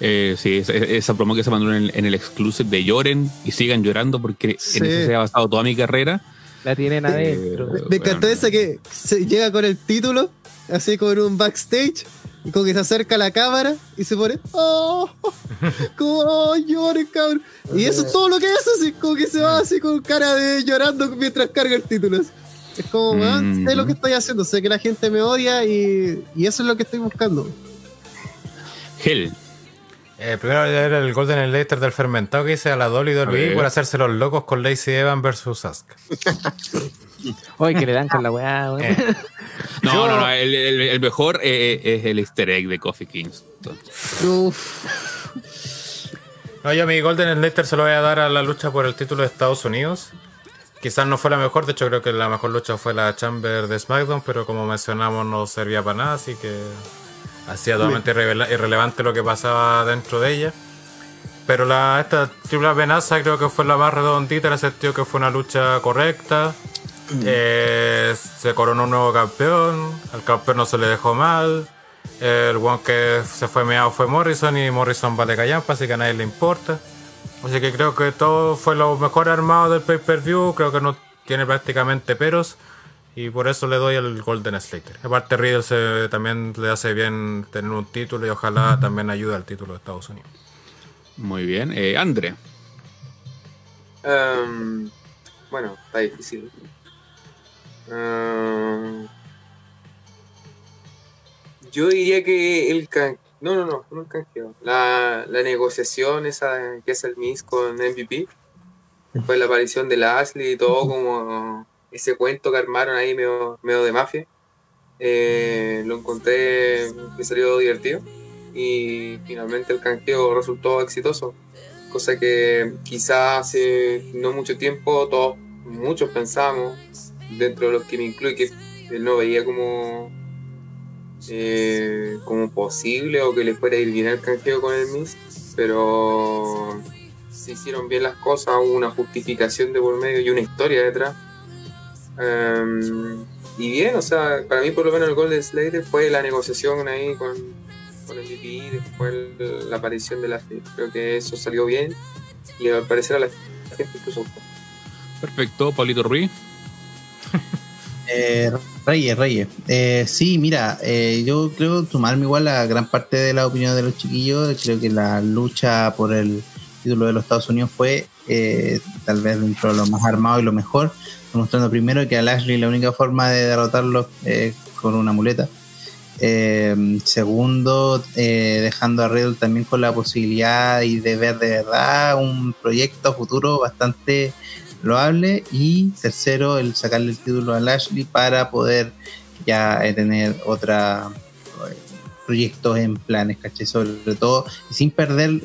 Eh, sí, esa, esa promo que se mandó en el, en el exclusive de lloren y sigan llorando porque Sí. en eso se ha basado toda mi carrera. La tienen adentro. Eh, Me encantó bueno, esa que se llega con el título, así con un backstage, y como que se acerca a la cámara y se pone, oh, (laughs) como oh, llore, cabrón. Y eso es todo lo que hace, así como que se va así con cara de llorando mientras carga el título. así. Es como, weón, sé lo que estoy haciendo, sé que la gente me odia y, y eso es lo que estoy buscando. Hell. Eh, primero era el Golden Later del fermentado que hice a la WWE ver. por hacerse los locos con Lacey Evans versus Asuka. (laughs) Oye, que le dan con la weá, weón. Eh. (laughs) No, Yo- no, no, el, el- el mejor eh, es el easter egg de Coffee Kings. Uf, No, yo mi Golden Later se lo voy a dar a la lucha por el título de Estados Unidos. Quizás no fue la mejor, de hecho creo que la mejor lucha fue la Chamber de SmackDown, pero como mencionamos no servía para nada, así que hacía totalmente irrelevante lo que pasaba dentro de ella. Pero la, esta triple amenaza creo que fue la más redondita en el sentido que fue una lucha correcta. Eh, se coronó un nuevo campeón, al campeón no se le dejó mal. El one que se fue meado fue Morrison y Morrison vale callampa, así que a nadie le importa. Así que creo que todo fue lo mejor armado del pay-per-view, creo que no tiene prácticamente peros. Y por eso le doy el Golden Slater. Aparte Riddle se- también le hace bien tener un título y ojalá también ayude al título de Estados Unidos. Muy bien. Eh, Andre. Em, bueno, está difícil. Em, yo diría que el can... No, no, no, no el canjeo. La, la negociación esa que es el Miss con MVP. Después la aparición de Lashley y todo como ese cuento que armaron ahí medio, medio de mafia. Eh, lo encontré que salió divertido. Y finalmente el canjeo resultó exitoso cosa que quizás hace no mucho tiempo todos, muchos pensamos, dentro de los que me incluye, que él no veía como, eh, como posible o que le fuera a ir bien el canjeo con el Miss, pero se hicieron bien las cosas, hubo una justificación de por medio y una historia detrás. Em, y bien, o sea, para mí por lo menos el Golden Slater fue la negociación ahí con, con MVP y después el- la aparición de la Creo que eso salió bien y al parecer a la gente incluso. Perfecto. Paulito Ruiz. (laughs) Eh, Reyes, Reyes. Eh, sí, mira, eh, yo creo sumarme igual a gran parte de la opinión de los chiquillos. Creo que la lucha por el título de los Estados Unidos fue eh, tal vez dentro de lo más armado y lo mejor, demostrando primero que a Lashley la única forma de derrotarlo es con una muleta. Eh, segundo, eh, dejando a Riddle también con la posibilidad y de ver de verdad un proyecto futuro bastante loable. Y tercero, el sacarle el título a Lashley para poder ya tener otra eh, proyectos en planes, ¿cachai? Sobre todo, sin perder el,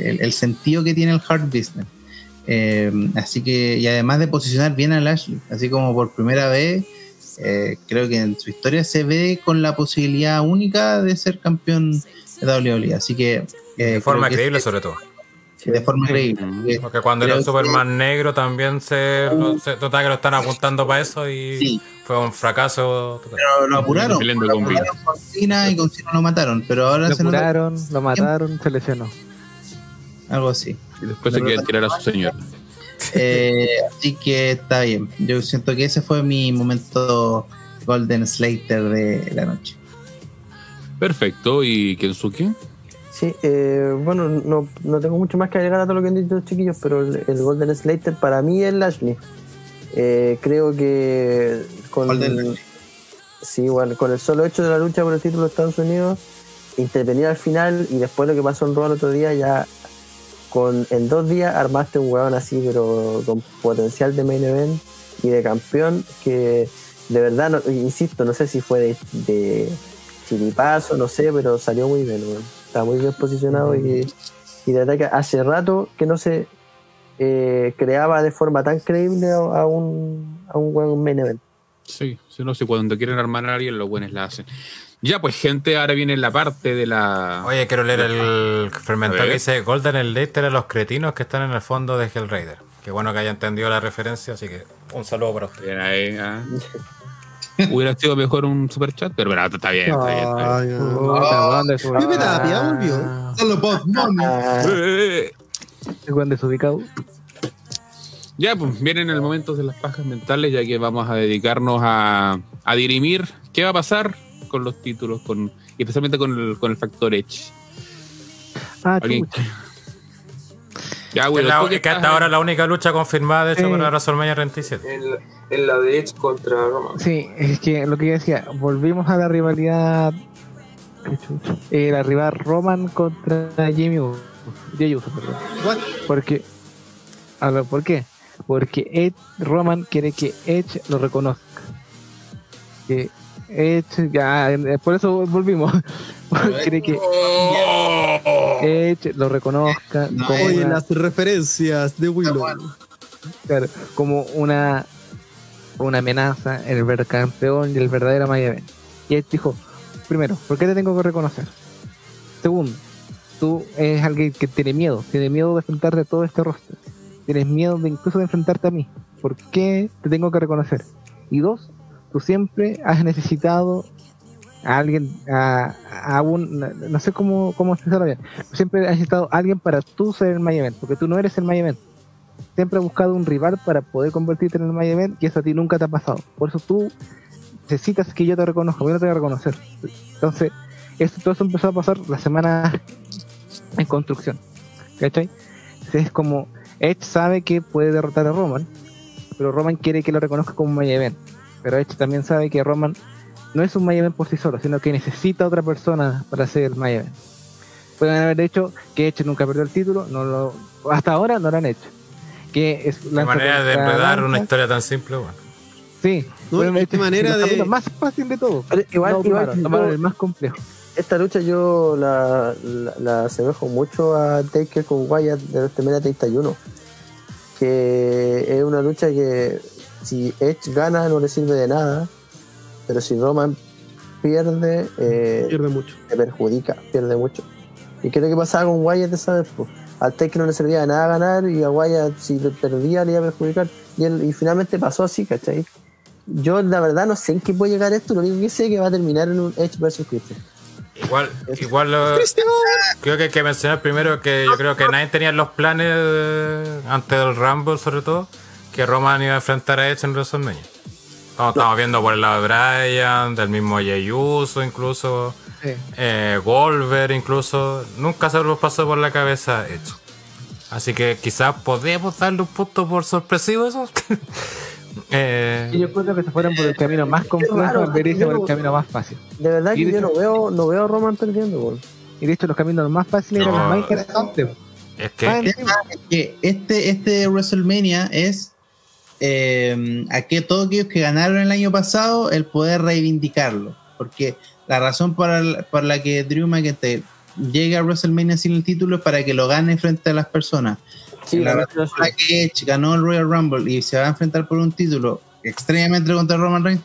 el- el sentido que tiene el hard business. Eh, así que, y además de posicionar bien a Lashley, así como por primera vez, eh, creo que en su historia se ve con la posibilidad única de ser campeón de WWE. Así que. eh, De forma creíble sobre todo. De forma creíble. Eh, Porque cuando era Creo el Superman que- negro también se, lo- se notaba que lo están apuntando para eso y Sí. fue un fracaso total. Pero lo apuraron. Lo con apuraron y con Cena lo mataron. Pero ahora Lo se curaron, lo mataron, se lesionó. algo así. Y después se quiere tirar a su señor. (laughs) Eh, así que está bien. Yo siento que ese fue mi momento Golden Slater de la noche. Perfecto. ¿Y Kensuke? Sí, eh, bueno, no, no tengo mucho más que agregar a todo lo que han dicho los chiquillos, pero el, el Golden Slater para mí es Lashley. Eh, creo que con, Golden sí, igual, con el solo hecho de la lucha por el título de Estados Unidos, intervenir al final y después lo que pasó en Raw el otro día, ya con en dos días armaste un huevón así, pero con potencial de main event y de campeón, que de verdad, no- insisto, no sé si fue de, de chiripazo, no sé, pero salió muy bien, weón. Está muy bien posicionado y, y de verdad que hace rato que no se eh, creaba de forma tan creíble a, a un, a un buen main event. Sí, sí, no sé, cuando quieren armar a alguien, los buenos la hacen. Ya, pues, gente, ahora viene la parte de la. Oye, quiero leer el fermentado que dice Golden Slater a los cretinos que están en el fondo de Hellraider. Qué bueno que haya entendido la referencia, así que un saludo para usted. Bien ahí, ah. Hubiera sido mejor un super chat, pero bueno, está bien, está bien. Está bien. Weón desubicado. Tapia volvió. Ya, pues vienen el momento de las pajas mentales, ya que vamos a dedicarnos a, a dirimir qué va a pasar con los títulos, con, y especialmente con el, con el factor Edge. Ah, Alguien- chucha. Ya, Que güey, la- hasta ahora la única lucha confirmada, de hecho, Sí. para WrestleMania 37. En la, en la de Edge contra Roma. Sí, es que lo que yo decía, volvimos a la rivalidad. eh, la rival Roman contra Jimmy Uso. Jey Uso, perdón. What? Porque. A ver, ¿por qué? Porque Ed, Roman quiere que Edge lo reconozca. Que Edge, ya, eh, por eso volvimos. Quiere (laughs) que Edge (laughs) lo reconozca No, como, Oye, una, las referencias de Willow. claro, como una, una amenaza, el ver campeón y el verdadero main event. Y Edge dijo: Primero, ¿por qué te tengo que reconocer? Segundo, tú eres alguien que tiene miedo, tiene miedo de enfrentarte a todo este roster. Tienes miedo de incluso de enfrentarte a mí. ¿Por qué te tengo que reconocer? Y dos, tú siempre has necesitado alguien, a, a un, no sé cómo, cómo expresarlo bien, siempre has necesitado a alguien para tú ser el main porque tú no eres el main. Siempre has buscado un rival para poder convertirte en el main y eso a ti nunca te ha pasado. Por eso tú necesitas que yo te reconozca, yo no te voy a reconocer. Entonces, esto, todo eso empezó a pasar la semana en construcción. ¿Cachai? Entonces es como, Edge sabe que puede derrotar a Roman, pero Roman quiere que lo reconozca como un. Pero Edge también sabe que Roman no es un main event por sí solo, sino que necesita otra persona para ser event. Pueden haber hecho que Edge nunca perdió el título, no lo, hasta ahora no lo han hecho. Que es Qué Lanza manera de enredar una historia tan simple, bueno. Sí, No, qué manera de- más fácil de todo. Pero igual- No, igual tomaron, yo- tomaron el más complejo. Esta lucha yo la, la, la asemejo mucho a Taker con Wyatt de WrestleMania 31. Que es una lucha que si Edge gana no le sirve de nada, pero si Roman pierde, eh, Pierde mucho. te perjudica, pierde mucho. Y creo que pasaba con Wyatt esa vez, pues. Al Taker no le servía de nada ganar y a Wyatt si le perdía le iba a perjudicar. Y, él- y finalmente pasó así, ¿cachai? Yo la verdad no sé en qué puede llegar esto, lo único que sé es que va a terminar en un Edge vs Christian. Igual, igual lo- creo que hay que mencionar primero que yo creo que nadie tenía en los planes eh, antes del Rumble sobre todo que Roman iba a enfrentar a Edge en WrestleMania. Estamos viendo por el lado de Bryan, del mismo Jey Uso incluso, Sí. eh, Goldberg incluso, nunca se nos pasó por la cabeza Edge. Así que quizás podemos darle un punto por sorpresivo eso. (laughs) Eh, Y yo creo que se fueron por el camino más complejo en vez de por el no- camino más fácil. De verdad que yo no veo, no veo a Roman perdiendo, weón. Y de hecho los caminos más fáciles eran No. los más interesantes. es que encima. que este, este WrestleMania es eh, a que todos aquellos que ganaron el año pasado el poder reivindicarlo. Porque la razón por la, por la que Drew McIntyre llega a WrestleMania sin el título es para que lo gane frente a las personas. Sí, la razón por la que Edge ganó el Royal Rumble y se va a enfrentar por un título extrañamente contra Roman Reigns.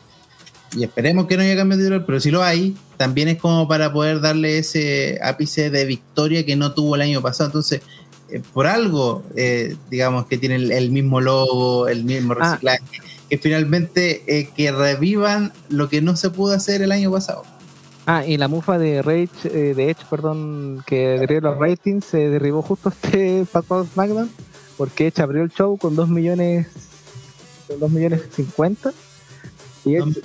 Y esperemos que no haya cambio de título, pero si lo hay, también es como para poder darle ese ápice de victoria que no tuvo el año pasado. Entonces, eh, por algo, eh, digamos que tiene el, mismo logo, el mismo Ah. reciclaje, que finalmente eh, que revivan lo que no se pudo hacer el año pasado. Ah, y la mufa de Rage, eh, de Edge, perdón, que derribó los ratings, se derribó justo este (laughs) pasado SmackDown, porque Edge abrió el show con 2 millones, con 2 millones 50, y Edge,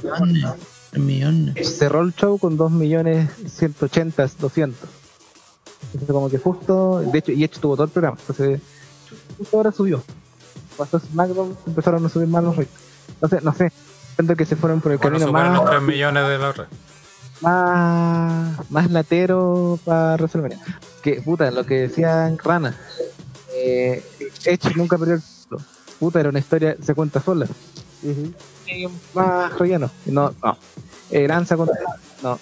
millones, cerró el show con 2 millones 180, 200. Entonces como que justo, de hecho, y Edge tuvo todo el programa, entonces justo ahora subió. Pasó SmackDown, empezaron a subir más los ratings. Entonces, no sé, siento que se fueron por el bueno, camino más los 3 millones de la red. más, más latero para WrestleMania. Que, puta, lo que decían Rana, eh, Edge nunca perdió el título. Puta, era una historia, se cuenta sola. Y más relleno. No, no. Eh, Lanza contra. No.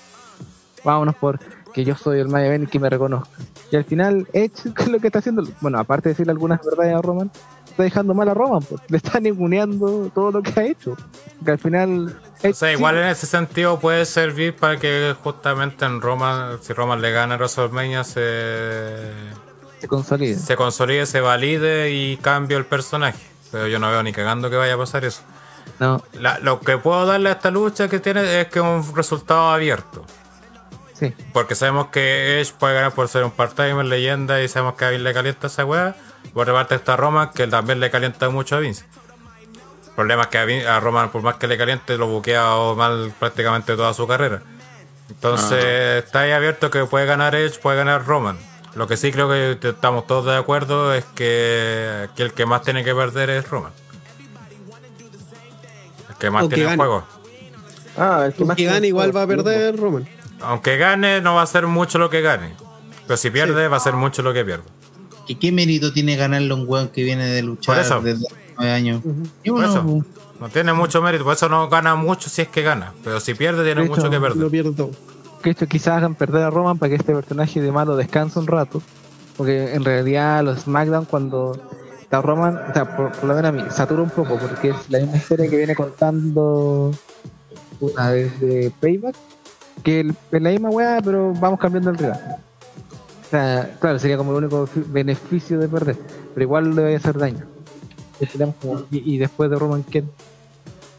Vámonos por que yo soy el main event y que me reconozca. Y al final, Edge, ¿qué (laughs) es lo que está haciendo? Bueno, aparte de decirle algunas verdades a Roman, está dejando mal a Roman, pues. Le está ninguneando todo lo que ha hecho. Que al final. O sea, Edge igual sí- en ese sentido puede servir para que justamente en Roma, si Roma le gana a WrestleMania, se, se consolide. se consolide, se valide y cambie el personaje. Pero yo no veo ni cagando que vaya a pasar eso. No, La- lo que puedo darle a esta lucha que tiene es que es un resultado abierto. Sí. Porque sabemos que Edge puede ganar por ser un part-timer, leyenda, y sabemos que a Vince le calienta esa weá. Por otra parte está Roman, que también le calienta mucho a Vince. El problema es que a, Vin- a Roman, por más que le caliente, lo buquea mal prácticamente toda su carrera. Entonces está ahí abierto que puede ganar Edge, puede ganar Roman. Lo que sí creo que estamos todos de acuerdo es que, que el que más tiene que perder es Roman. El que más O que tiene el juego. Ah, el que más Que gane igual va a perder Roman. Aunque gane, no va a ser mucho lo que gane. Pero si pierde, va a ser mucho lo que pierde. ¿Qué, qué mérito tiene ganarle a un weón que viene de luchar Por eso. desde hace nueve años? Y Por eso. No tiene mucho mérito, por eso no gana mucho si es que gana. Pero si pierde, tiene mucho que Lo perder. pierde todo. Que esto quizás hagan perder a Roman para que este personaje de malo descanse un rato. Porque en realidad los SmackDown cuando está Roman, o sea, por, por lo menos a mí, satura un poco porque es la misma historia que viene contando una vez de Payback, que el- es la misma weá, pero vamos cambiando el rival. O sea, claro, sería como el único fi- beneficio de perder, pero igual le va a hacer daño. Y después de Roman, ¿quién?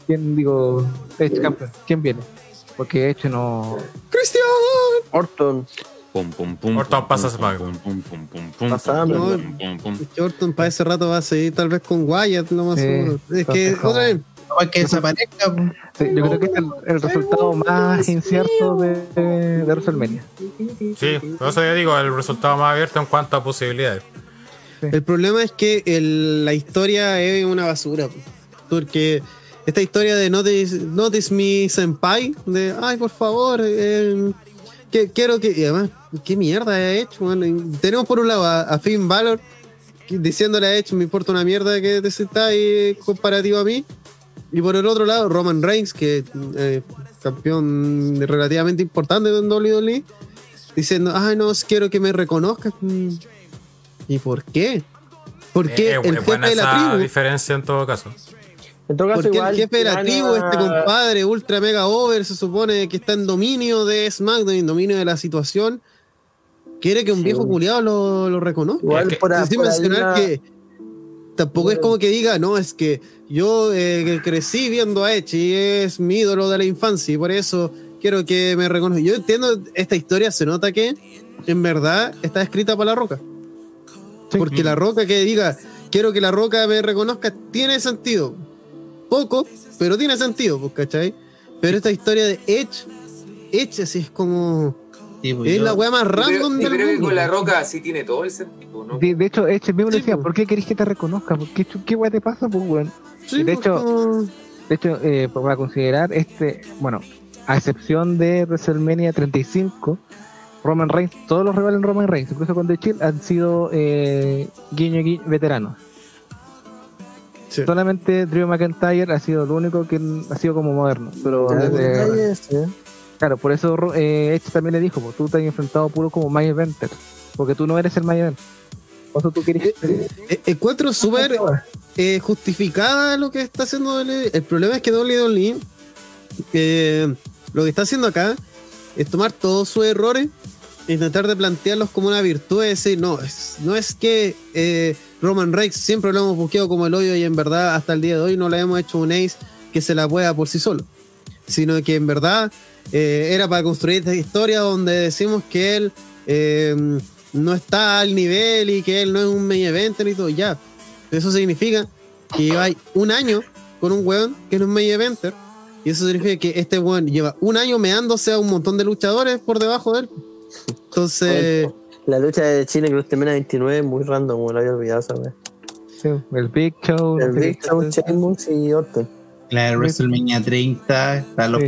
¿Quién digo? Edge campeón, ¿quién viene? Porque Edge no, ¡Cristian! Orton. Pum, pum, pum, Orton pasa Orton para ese rato va a seguir tal vez con Wyatt, lo más Sí, seguro. Es que, otra vez, para que desaparezca. Sí, yo creo que es el, el resultado más incierto de, de WrestleMania. Sí, por eso yo digo, el resultado más abierto en cuanto a posibilidades. el problema es que el- la historia es una basura. po. Porque esta historia de Notice, Notice Me Senpai, de ay, por favor, eh, que, quiero que. Y además, ¿qué mierda ha hecho? Bueno, tenemos por un lado a, a Finn Balor diciéndole a hecho, me importa una mierda que te sentáis comparativo a mí. Y por el otro lado, Roman Reigns, que eh, campeón relativamente importante en WWE, diciendo, ay, no, quiero que me reconozcas. Mm. ¿Y por qué? ¿Por qué Eh, el jefe buena de la esa tribu? diferencia en todo caso. En todo caso, Porque igual. el jefe de la tribu, este compadre ultra mega over, se supone que está en dominio de SmackDown, en dominio de la situación, quiere que un Sí. viejo culiado lo, lo reconozca. Igual por, Sin por mencionar una- que tampoco es como que diga, no, es que yo eh, crecí viendo a Edge y es mi ídolo de la infancia y por eso quiero que me reconozca. Yo entiendo esta historia, se nota que en verdad está escrita para la roca. Porque la roca que diga, quiero que la roca me reconozca, tiene sentido. Poco, pero tiene sentido, pues, ¿cachai? Pero esta historia de Edge, Edge así es como... Sí, pues, Es yo- la weá más random yo del creo que con la roca sí tiene todo el sentido, ¿no? De, de hecho, Edge mismo le Sí, decía. ¿por qué querés que te reconozca? ¿Por qué, ¿Qué weá te pasa, pues, weón? Sí, de hecho- De hecho, eh, para considerar este, bueno, a excepción de WrestleMania 35, Roman Reigns, todos los rivales en Roman Reigns, incluso con The Chill, han sido eh, guiño guiño veteranos. Sí. Solamente Drew McIntyre ha sido el único que ha sido como moderno. Pero desde-. Claro, por eso eh, Edge también le dijo, pues tú te has enfrentado puro como My Eventer, porque tú no eres el My Event. Por eso tú quieres Eh, Encuentro súper eh, justificada lo que está haciendo WWE. El problema es que WWE eh, lo que está haciendo acá es tomar todos sus errores e intentar de plantearlos como una virtud y decir, no, es, no es que eh, Roman Reigns siempre lo hemos buscado como el hoyo y en verdad hasta el día de hoy no le hemos hecho un ace que se la pueda por sí solo, sino que en verdad eh, era para construir esta historia donde decimos que él eh, no está al nivel y que él no es un main eventer y todo, ya. Eso significa que lleva un año con un weón que no es main eventer y eso significa que este weón lleva un año meándose a un montón de luchadores por debajo de él. Entonces, La lucha de Chile Cruz Temena 29 es muy random, como lo había olvidado, ¿sabes? Sí, el Big Show. El Big. Show, Sheamus y Orton. La de WrestleMania 30, está los Sí.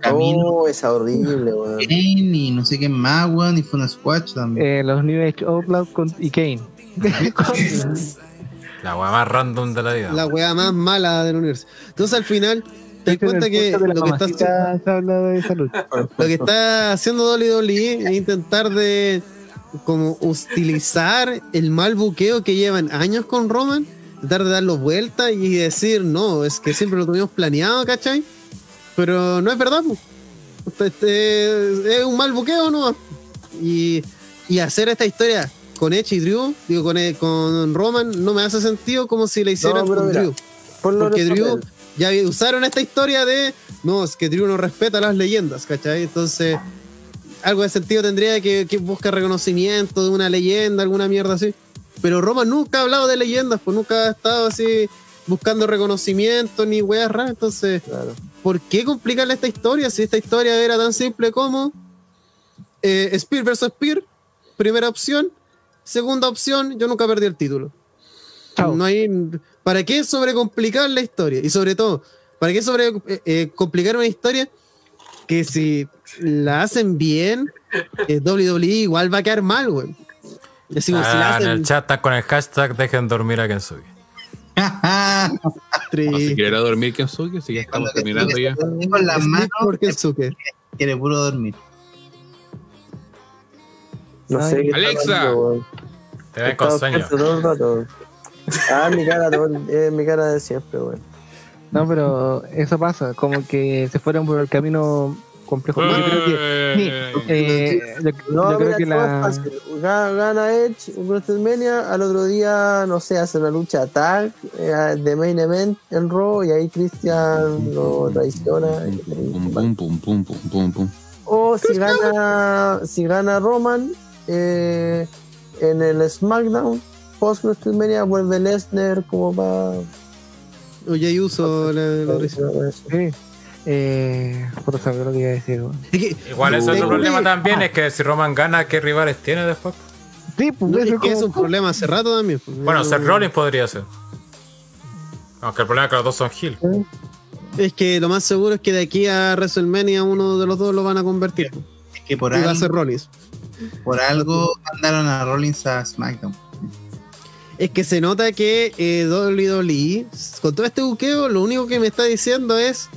Caminos. Oh, esa horrible, weón. Kane y no sé qué más, weón, y fue una squash también. Eh, los New Age Outlaws con, y (laughs) Kane. La weá más random de la vida. la weá más mala del universo. Entonces al final, te das cuenta que lo que está se habla de esa lucha. lo que está haciendo WWE es intentar de como utilizar el mal buqueo que llevan años con Roman, tratar de darlo vuelta y decir, no, es que siempre lo tuvimos planeado, ¿cachai? Pero no es verdad, pues. Este, es un mal buqueo, ¿no? Y, y hacer esta historia con Edge y Drew, digo, con, eh, con Roman, no me hace sentido como si le hicieran pero con mira, Drew. Porque Drew ya usaron esta historia de no, es que Drew no respeta las leyendas, ¿cachai? Entonces, algo de sentido tendría que, que busca reconocimiento de una leyenda, alguna mierda así. Pero Roman nunca ha hablado de leyendas, pues nunca ha estado así buscando reconocimiento ni weas raras. Entonces, Claro. ¿por qué complicarle esta historia si esta historia era tan simple como eh, Spear versus Spear? Primera opción. Segunda opción, yo nunca perdí el título. Chao. No hay, ¿Para qué sobrecomplicar la historia? Y sobre todo, ¿para qué sobre eh, eh, complicar una historia que si la hacen bien, eh, WWE igual va a quedar mal, güey? Si Ah, en el chat está con el hashtag dejen dormir a Kensugi. No se quiere ir a dormir Kensuke, si ya estamos terminando ya. Con las manos for Kensuke. quiere puro dormir. No sé qué está Alexa. pasando, weón. Te Estaba con sueño. todo el rato. Ah, mi cara, todo eh, mi cara de siempre, weón. No, pero eso pasa, como que se fueron por el camino complejo. Yo creo que, sí, eh, yo, No, yo creo que la. Gana, Edge WrestleMania, al otro día, no sé, hace una lucha tag eh, de main event en Raw y ahí Christian lo traiciona. Pum, pum, pum, pum, pum, pum, pum. O si gana, si gana Roman eh, en el SmackDown post WrestleMania vuelve Lesnar como para O ya uso la, la. Sí. Eh, por saber lo que iba a decir. weón. Es que- Igual ese otro Eh, problema eh, también es que si Roman gana, ¿qué rivales tiene después? Sí, pues no, es que es como- un problema hace rato también. pues. Bueno, No- Seth Rollins podría ser. Aunque el problema es que los dos son Hill. Es que lo más seguro es que de aquí a WrestleMania uno de los dos lo van a convertir. Es que por Y va a algo, ser Rollins. por algo mandaron a Rollins a SmackDown. Es que se nota que eh, WWE, con todo este buqueo, lo único que me está diciendo es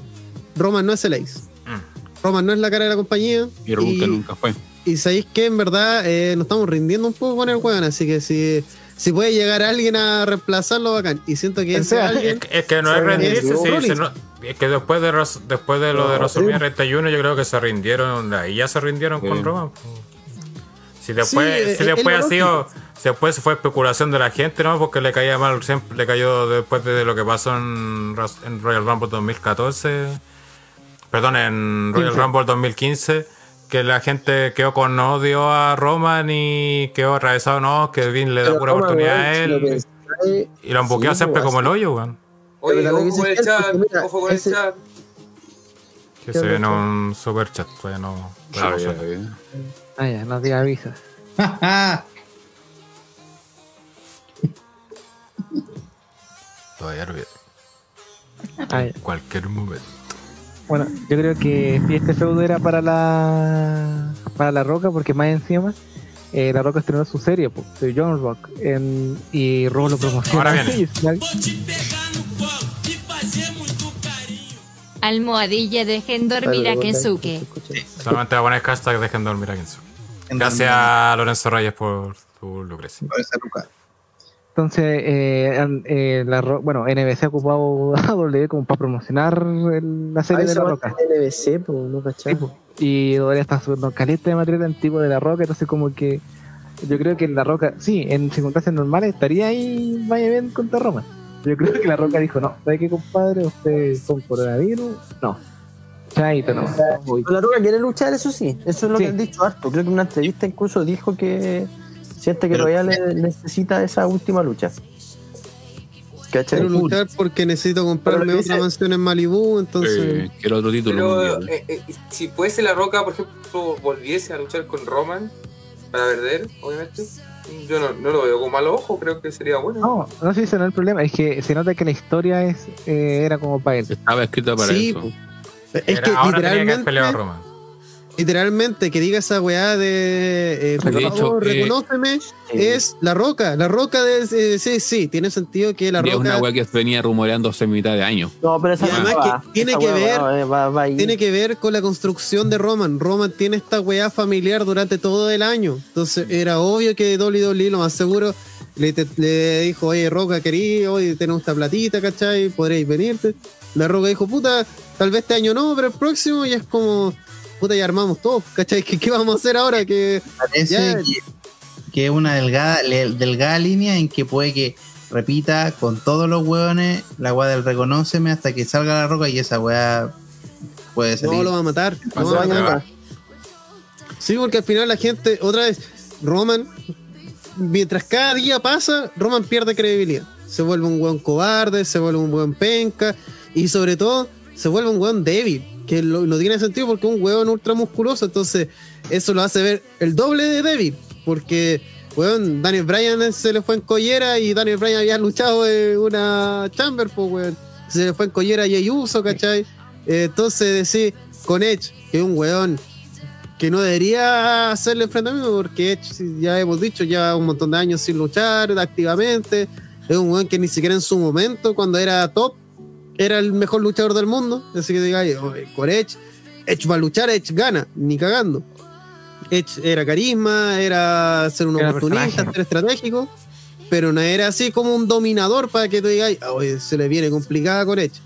Roman no es el ace. Mm. Roman no es la cara de la compañía. Y nunca, nunca fue. y sabéis que en verdad eh, nos estamos rindiendo un poco con el weón, así que si, si puede llegar alguien a reemplazarlo, bacán. Y siento que O ese alguien... Es que, es que no es rendirse, es sí, Rollins. se no- es que después de, Ros- después de lo de sí. 31 yo creo que se rindieron, ahí ya se rindieron Sí. con Roman. Si después, Sí, si es- después es ha sido, si después fue especulación de la gente, ¿no? Porque le caía mal, siempre le cayó después de lo que pasó en, en Royal Rumble 2014, perdón, en Royal 15. Rumble 2015, que la gente quedó con odio a Roman y quedó atravesado, no, que Vin le da pura Roman, oportunidad a si lo él y lo han buqueado sí, siempre pues, como el hoyo, weón. Oye, ojo con el chat, mira, ojo con el chat. Que ¿Qué se viene un super chat, todavía no. todavía Ah, no ya, ya. Ah, ya, no diga avisas. (laughs) Todavía no viene. Ah. En cualquier momento. Bueno, yo creo que si este feudo era para la para la Roca, porque más encima eh, la Roca estrenó su serie, pues, de John Rock, en, y Raw lo promociona. Ahora viene. Almohadilla dejen dormir a Kensuke. Solamente voy a poner hashtag dejen dormir a. En Gracias a Lorenzo Reyes por su lucrecia. Por esa luca. Entonces, eh, eh, la bueno, NBC ha ocupado (laughs) a W como para promocionar el- la serie de la Roca. NBC, no. Sí, po. Y todavía está subiendo caleta de material antiguo de la Roca, entonces como que yo creo que la Roca, sí, en circunstancias normales estaría ahí vaya bien contra Roma. Yo creo que la Roca dijo, no, ¿sabe qué compadre? Ustedes son coronavirus, no. Chaito, no. Voy. La Roca quiere luchar, eso sí. Eso es lo Sí. que han dicho harto. Creo que en una entrevista incluso dijo que siente que Pero- todavía le necesita esa última lucha. ¿Cachai? Quiero luchar porque necesito comprarme otra mansión en Malibú, entonces... Eh, quiero otro título. Pero eh, eh, si fuese La Roca, por ejemplo, volviese a luchar con Roman para perder, obviamente, yo no, no lo veo con malo ojo, creo que sería bueno. No, no sé si ese no es el problema, es que se nota que la historia es eh, era como para él. Estaba escrita para Sí, eso. Es Era- que ahora tenía que haber peleado a literalmente, Roman. Literalmente que diga esa weá de eh, por De hecho, favor, eh, reconóceme, es la roca. La roca de eh, sí, sí, tiene sentido que la Y es una roca weá que venía rumoreándose en mitad de año. No, pero esa Y además weá va, que tiene esa que ver- va, va, tiene que ver con la construcción de Roman. Roman tiene esta weá familiar durante todo el año. Entonces era obvio que WWE lo más seguro le, te- le dijo, oye, Roca, querido, hoy tenemos esta platita, ¿cachai? Podréis venirte. La Roca dijo, puta, tal vez este año no, pero el próximo ya es como, puta, ya armamos todo, ¿cachai? ¿Qué, qué vamos a hacer ahora? Que Parece Ya. que es una delgada, le- delgada línea en que puede que repita con todos los hueones la weá del reconóceme hasta que salga la roca y esa weá puede salir. No lo va a matar. Lo ser va a matar. va. Sí, porque al final la gente, otra vez, Roman, mientras cada día pasa, Roman pierde credibilidad. Se vuelve un buen cobarde, se vuelve un buen penca y sobre todo se vuelve un buen débil, que no tiene sentido porque es un hueón ultra musculoso, entonces eso lo hace ver el doble de débil, porque weón, Daniel Bryan se le fue en collera y Daniel Bryan había luchado en una chamber, pues weón. Se le fue en collera Jey Uso, ¿cachai? Eh, entonces decir, con Edge, que es un weón que no debería hacerle enfrentamiento porque Edge, ya hemos dicho, lleva un montón de años sin luchar activamente. Es un weón que ni siquiera en su momento, cuando era top, era el mejor luchador del mundo. Así que diga, "Oye, con Edge, Edge va a luchar, Edge gana, ni cagando. Edge era carisma, era ser un Era oportunista, ser estratégico, pero no era así como un dominador para que tú digas, "Ah, oye, se le viene complicada con Edge.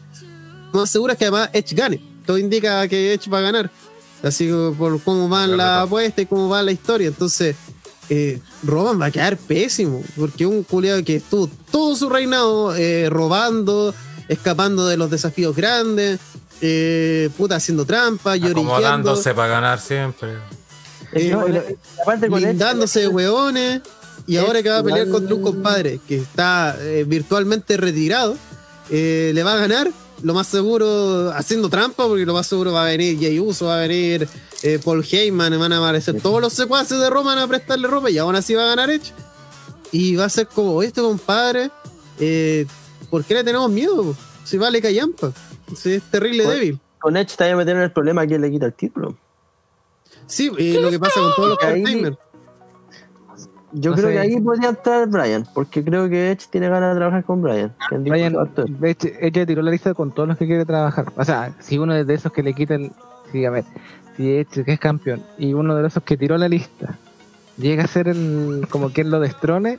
Más seguro es que además Edge gane. Todo indica que Edge va a ganar. Así que por cómo va la apuesta y cómo va la historia. Entonces, eh, Roman va a quedar pésimo. Porque un culiado que estuvo todo su reinado eh, robando, escapando de los desafíos grandes, eh, puta, haciendo trampa, Acomodándose para ganar siempre. eh, No, blindándose de hueones. Y ahora que va a pelear contra un compadre que está eh, virtualmente retirado, eh, le va a ganar. Lo más seguro haciendo trampa, porque lo más seguro va a venir Jay Uso, va a venir eh, Paul Heyman, van a aparecer todos los secuaces de Roman a prestarle ropa y aún así va a ganar Edge. Y va a ser como, "Oye, este compadre, eh, ¿por qué le tenemos miedo? Si vale callampa, si es terrible Bueno. débil. con Edge te vaya a meter en el problema que le quita el título. Sí, y lo que pasa con todos los part-timers. Yo No creo sé. que ahí podría entrar Brian, porque creo que Edge tiene ganas de trabajar con Brian. que Brian, hecho, ella tiró la lista con todos los que quiere trabajar. O sea, si uno es de esos que le quita el. Sí, a ver, si Edge, que es campeón, y uno de esos que tiró la lista llega a ser el. como quien lo destrone,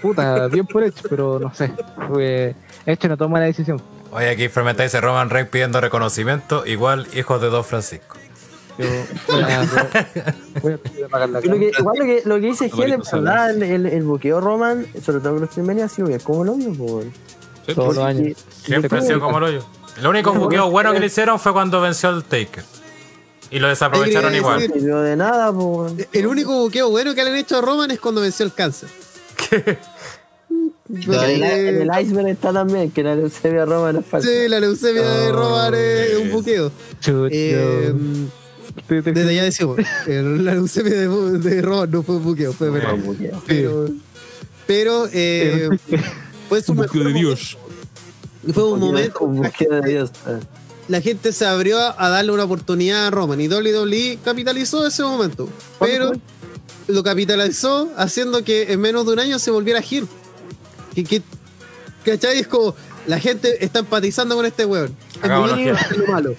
puta, bien por Edge, pero no sé. Fue, Edge no toma la decisión. Oye, aquí Fermentáis dice Roman Reigns pidiendo reconocimiento, igual hijos de Don Francisco. Yo a, (laughs) voy a la que, cámara. igual lo que, lo que dice. ¿verdad? El, el, el buqueo Roman, sobre todo con los Filmenia, ha sido bien como lo po, weón. Sí, Todos los años. Siempre ha sido como lo yo. El único buqueo bueno que le hicieron fue cuando venció al Taker. Y lo desaprovecharon igual. No de nada, weón. El único buqueo bueno que le han hecho a Roman es cuando venció el cáncer. (laughs) En el, en el iceberg está también, que la leucemia Roman es falsa. Sí, la leucemia de Roman es un buqueo. Eh, desde ya decimos, eh, la leucemia de, de Roman no fue un buqueo, fue verdad. Un buqueo. Pero, pero eh, fue su mejor momento. Fue un momento. Un buqueo de Dios. eh. La gente se abrió a darle una oportunidad a Roman y WWE capitalizó ese momento. Pero lo capitalizó haciendo que en menos de un año se volviera heel. Que, que, ¿Cachai? Es como la gente está empatizando con este weón. Es lo malo.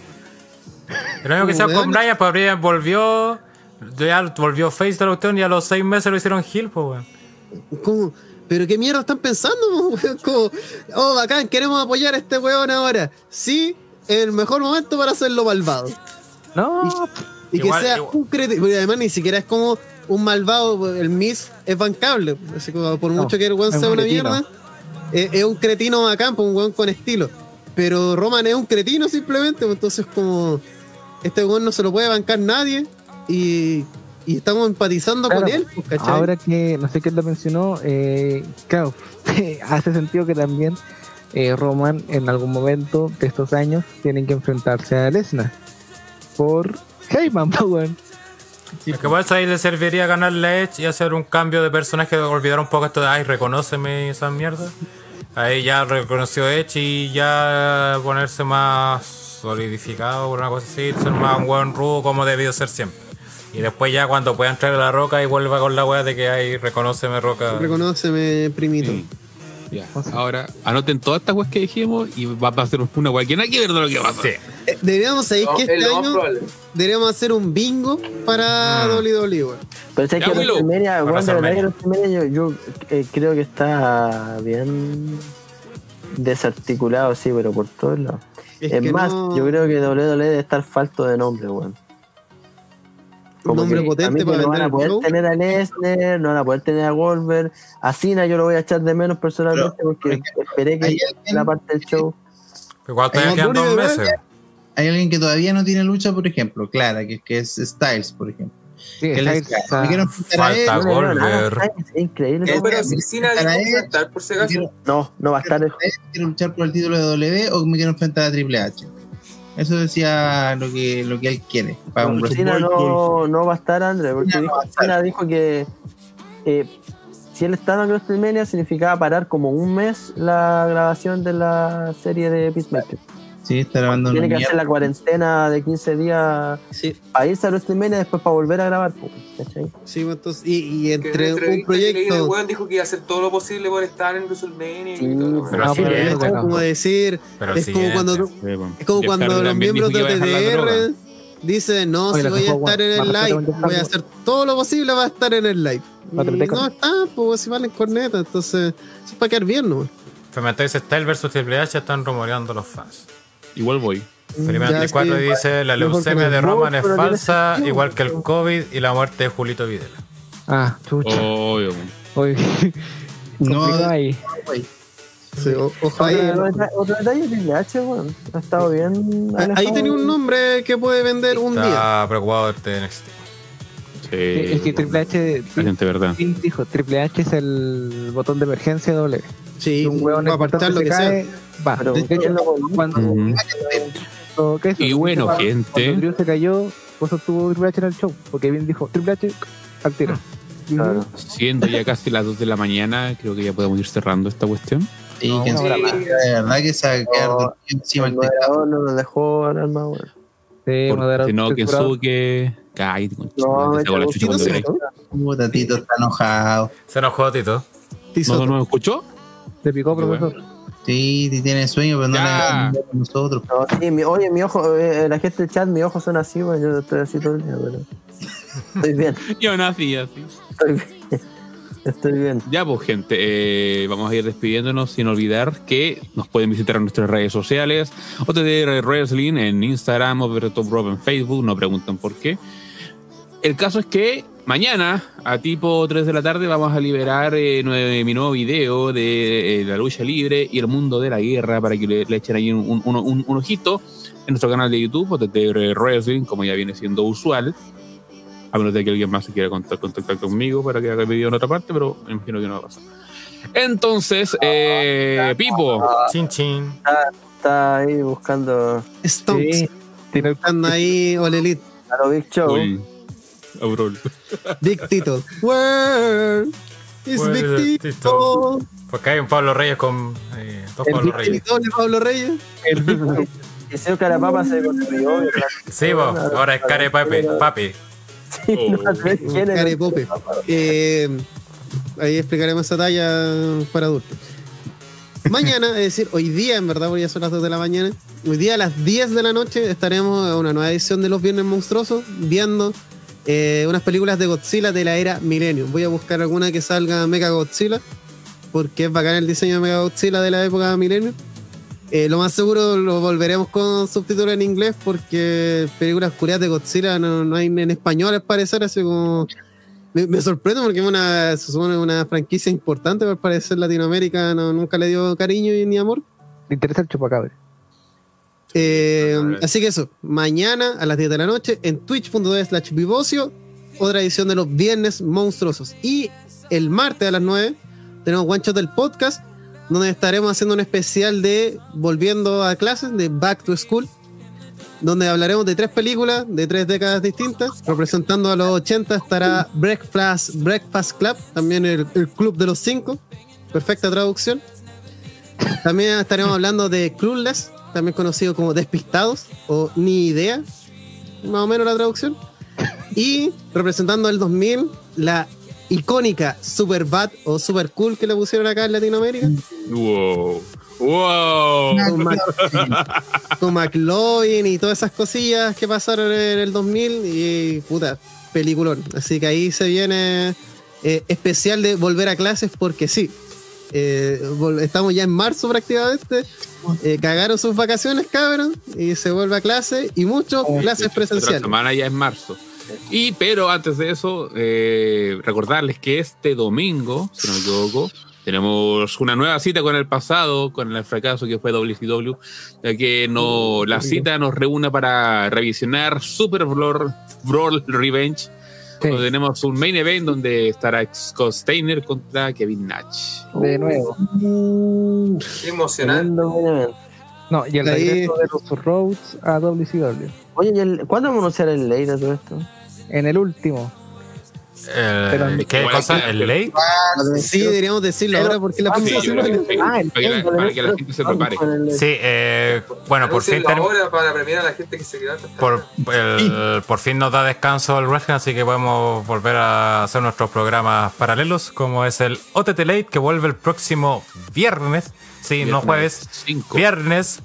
Lo único que hicieron con Brian, pues Brian volvió. Ya volvió face de la cuestión y a los seis meses lo hicieron heel, pues weón. ¿Cómo? ¿Pero qué mierda están pensando? (laughs) weón? Como, oh, bacán, queremos apoyar a este weón ahora. Sí, el mejor momento para hacerlo malvado. No, Y Igual- que sea igual- un cretino. Porque además ni siquiera es como un malvado. El Miss es bancable. Así como por No, mucho que el weón es sea un una cretino. mierda, eh, es un cretino bacán, pues, un weón con estilo. Pero Roman es un cretino simplemente. pues, Entonces, como este weón no se lo puede bancar nadie. Y, y estamos empatizando Claro, con él. pues, ¿cachai? Ahora que no sé quién lo mencionó, eh, claro, (laughs) hace sentido que también eh, Roman en algún momento de estos años tienen que enfrentarse a Lesnar por Heyman, (laughs) pues, weón. Es que por eso ahí le serviría ganarle a Edge y hacer un cambio de personaje, olvidar un poco esto de ay, reconóceme y esas mierdas. Ahí ya reconoció Edge y ya ponerse más solidificado, una cosa así, ser más un buen rudo como debió ser siempre. Y después ya cuando pueda entrar a la roca y vuelva con la wea de que ahí reconóceme roca. Reconóceme, primito. Sí. Ya. Ahora, anoten todas estas weas que dijimos y va a pasar una wea que nada que ver de lo que pasa. Sí. Eh, Deberíamos saber No, que es este año probable. deberíamos hacer un bingo para Mm. WWE. weón. Pero Ya, que. WrestleMania, yo, yo eh, creo que está bien desarticulado, sí, pero por todos lados. Es Es, que más, no- yo creo que WWE debe estar falto de nombre, weón. Un nombre potente para no van a poder show. tener a Lesnar, no van a poder tener a Goldberg. A Cena yo lo voy a echar de menos personalmente porque esperé que ¿hay alguien- la parte del show. Igual todavía quedan dos meses. Hay alguien que todavía no tiene lucha, por ejemplo, clara, que, que es Styles, por ejemplo. Sí, Que les- Styles está- me quiero enfrentar a él, No, no. Es increíble. Pero si Para él. enfrentar, por si me acaso. quiero, No, no va a estar. quiero luchar por el título de W o me quiero enfrentar a Triple H. Eso decía lo que, lo que él quiere. Para un no, no va a estar, André, porque dijo, va a que eh, si él estaba en WrestleMania significaba parar como un mes la grabación de la serie de Peacemaker. Sí, está grabando Tiene que hacer la cuarentena de 15 días Sí, para irse a WrestleMania y después para volver a grabar. ¿cachai? sí, pues, entonces, y, entre en un proyecto, weón dijo que iba a hacer todo lo posible por estar en WrestleMania Sí, y todo. pero. No, es. no. como decir, Pero el es como cuando, es como cuando los miembros de droga. dicen, no, Oye, si voy a estar en el live, voy a hacer todo lo posible para estar en el live. No está, pues si valen corneta, entonces, eso es para quedar bien, ¿no? Fermented dice Style versus Triple H están rumoreando los fans. Igual voy. Felipe Ya, 94 sí. dice la leucemia de Roman es falsa, igual que el COVID y la muerte de Julito Videla. Ah, chucha. Obvio. Oye, (laughs) No, ahí. Sí, o- ahí. Otro, deta- otro detalle, Triple H, weón. Ha estado bien. Ahí alejado. tenía un nombre que puede vender un día. Está preocupado de NXT. Sí, Es que Triple H la gente, ¿verdad? Dijo, Triple H es el botón de emergencia W. Sí, un hueón va a apartar lo que sea. Va. Pero de hecho, por- cuando, Ujú. cuando- ¿qué es eso? Y bueno, Cuando- gente. Cuando Drew se cayó, pues estuvo Triple H en el show. Porque Vince dijo, Triple H al tiro. Claro. Siendo ya casi las 2 de la mañana, creo que ya podemos ir cerrando esta cuestión. Sí, No, que sí, de verdad que se va a quedar No, encima El del teclado. moderador no nos dejó hablar más, weón. Sí, los si no. Kensuke. Cállate, concha, No, te saco la me chucha cuando queráis. Puta, Tito está enojado. Se enojó Tito. ¿No, ¿No me escuchó? Se picó, bueno. profesor. Sí, sí tiene sueño, pero no Ya. le a nosotros. No, sí, mi, oye, mi ojo, eh, la gente del chat, mi ojos son así. Yo estoy así todo el día, pero. Estoy bien, (laughs) Yo nací así. estoy bien. Estoy bien. Ya, pues, gente, eh, vamos a ir despidiéndonos sin olvidar que nos pueden visitar en nuestras redes sociales, OTDR Wrestling en Instagram, Overtop Rob en Facebook, no pregunten por qué. El caso es que mañana, a tipo 3 de la tarde, vamos a liberar eh, nue- mi nuevo video de eh, la lucha libre y el mundo de la guerra para que le, le echen ahí un, un- un- un ojito en nuestro canal de YouTube, OTDR Wrestling, como ya viene siendo usual. A menos de que alguien más se quiera contactar, contactar conmigo para que haga el video en otra parte, pero me imagino que no va a pasar. Entonces, eh, Pipo, Chin chin. Está ahí buscando Stonks. Sí, Buscando ahí Olelit. a lo Big Show. uy, Aurol. Big Tito. Where is Where Big Tito? Tito? Porque hay un Pablo Reyes con eh, dos El Pablo Big Reyes. Tito de Pablo Reyes. Y ese Carapapa se construyó. Sí, po, ahora es care papi. papi. Sí, no sé quién es. Carepope. Eh, ahí explicaremos esa talla para adultos. Mañana, es decir, hoy día, en verdad, porque ya son las 2 de la mañana. Hoy día a las 10 de la noche estaremos en una nueva edición de Los Viernes Monstruosos viendo eh, unas películas de Godzilla de la era Millennium. Voy a buscar alguna que salga Mega Godzilla, porque es bacán el diseño de Mega Godzilla de la época Millennium. Eh, lo más seguro lo volveremos con subtítulos en inglés porque películas curiosas de Godzilla no, no hay en español al parecer, así como... Me, me sorprende porque es una, se supone una franquicia importante, al parecer Latinoamérica no, nunca le dio cariño ni amor. Le interesa el chupacabre. Eh, así que eso, mañana a las 10 de la noche en twitch.tv slash vivocio, otra edición de los viernes monstruosos. Y el martes a las 9 tenemos One Shot del podcast, donde estaremos haciendo un especial de Volviendo a clases, de Back to School, donde hablaremos de tres películas de tres décadas distintas. Representando a los 80 estará Breakfast, Breakfast Club, también el, el Club de los Cinco, perfecta traducción. También estaremos hablando de Clueless, también conocido como Despistados o Ni Idea, más o menos la traducción. Y representando el 2000, la icónica Super Bad o Super Cool que le pusieron acá en Latinoamérica, Wow. Wow. con, Mac- con McLovin y todas esas cosillas que pasaron en el 2000 y puta, peliculón. Así que ahí se viene eh, especial de volver a clases porque sí. Eh, estamos ya en marzo prácticamente. Eh, cagaron sus vacaciones, cabrón, y se vuelve a clase y mucho clases Otra presenciales. semana ya es marzo. Y, pero antes de eso, eh, recordarles que este domingo, si no me equivoco, tenemos una nueva cita con el pasado, con el fracaso que fue WCW, ya que no, la cita nos reúne para revisionar Super Brawl, Brawl Revenge. Sí. donde tenemos un main event donde estará Scott Steiner contra Kevin Nash. De nuevo. Qué emocionante. No, y el Ahí- regreso de los Rhodes a WCW. Oye, ¿y el- ¿cuándo vamos a anunciar el ley de todo esto? En el último. Eh, Pero- ¿Qué cosa? ¿El late? Sí, deberíamos decirlo ahora porque la Sí, próxima semana. Ah, para que la- ley, gente se prepare. Sí, eh, bueno, por fin, ahora para premiar a la gente que se quedó por, el- por fin nos da descanso el wrestling, así que podemos volver a hacer nuestros programas paralelos, como es el OTT Late, que vuelve el próximo viernes. Sí, no jueves. cinco. Viernes.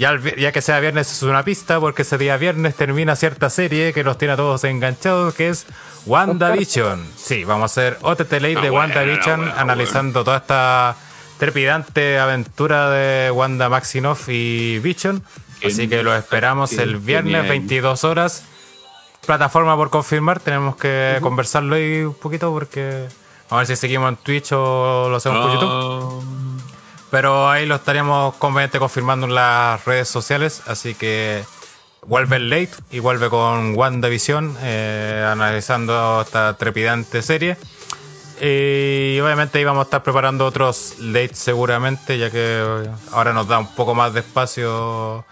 Ya, el vi- ya que sea viernes es una pista, porque ese día viernes termina cierta serie que nos tiene a todos enganchados, que es WandaVision. Sí, vamos a hacer OTT Late Ah, de bueno, WandaVision, bueno, analizando toda esta trepidante aventura de Wanda Maximoff y Vision. Así que lo esperamos el viernes, Genial. 22 horas. Plataforma por confirmar, tenemos que conversarlo ahí un poquito porque a ver si seguimos en Twitch o lo hacemos por YouTube. Pero ahí lo estaríamos conveniente confirmando en las redes sociales. Así que vuelve el late y vuelve con WandaVision eh, analizando esta trepidante serie. Y obviamente ahí vamos a estar preparando otros lates seguramente, ya que ahora nos da un poco más de espacio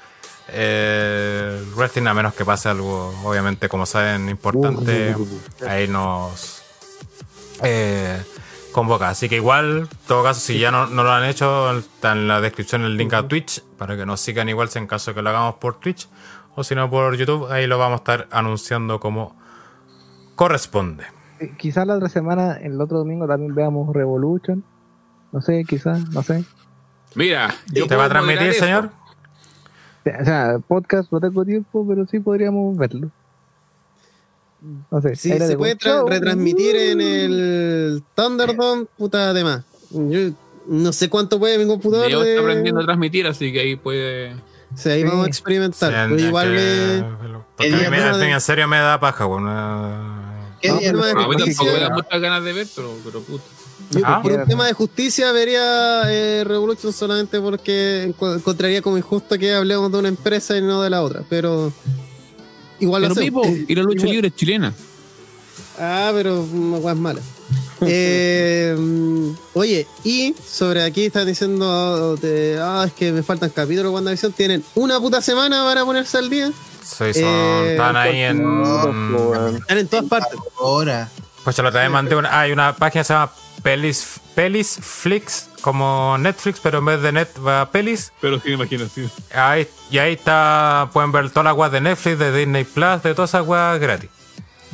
eh, el wrestling, a menos que pase algo, obviamente, como saben, importante. Ahí nos eh, convoca. Así que igual, en todo caso, si ya no, no lo han hecho, está en la descripción el link a Twitch, para que nos sigan igual si en caso de que lo hagamos por Twitch, o si no por YouTube, ahí lo vamos a estar anunciando como corresponde. Eh, Quizás la otra semana, el otro domingo, también veamos Revolution. No sé, quizás, no sé. Mira, yo ¿Te va a transmitir, señor? O sea, podcast no tengo tiempo, pero sí podríamos verlo. No sé. Sí, era se de puede retransmitir en el Thunderdome, puta además. Yo no sé cuánto puede mi computador. Leo de- está aprendiendo a transmitir, así que ahí puede. Sí, ahí Sí. vamos a experimentar. Sí, pero es igual que- me- porque a mí, El me- mí en serio me da paja, weón. eh, ¿Qué No, día pero nos es- A mí toca? tampoco me da muchas ganas de ver, pero, pero puta. yo Ah. por un tema de justicia vería eh, Revolution solamente porque encontraría como injusto que hablemos de una empresa y no de la otra. Pero igual lo Pero hacemos. Pipo, y la lucha Igual- libre es chilena. Ah, pero una es mala. (laughs) Eh, mm, oye, y sobre aquí están diciendo de, ah, es que me faltan capítulos de WandaVision. Tienen una puta semana para ponerse al día. Sí, son, Eh, están ahí en. Están en todas partes. Ahora. Pues yo la otra vez mandé una. Hay una página que se llama Pelis, Pelis Flix, como Netflix, pero en vez de net va a Pelis. Pero sin imaginación. Ahí, y ahí está, pueden ver todas las weas de Netflix, de Disney Plus, de todas esas weas gratis.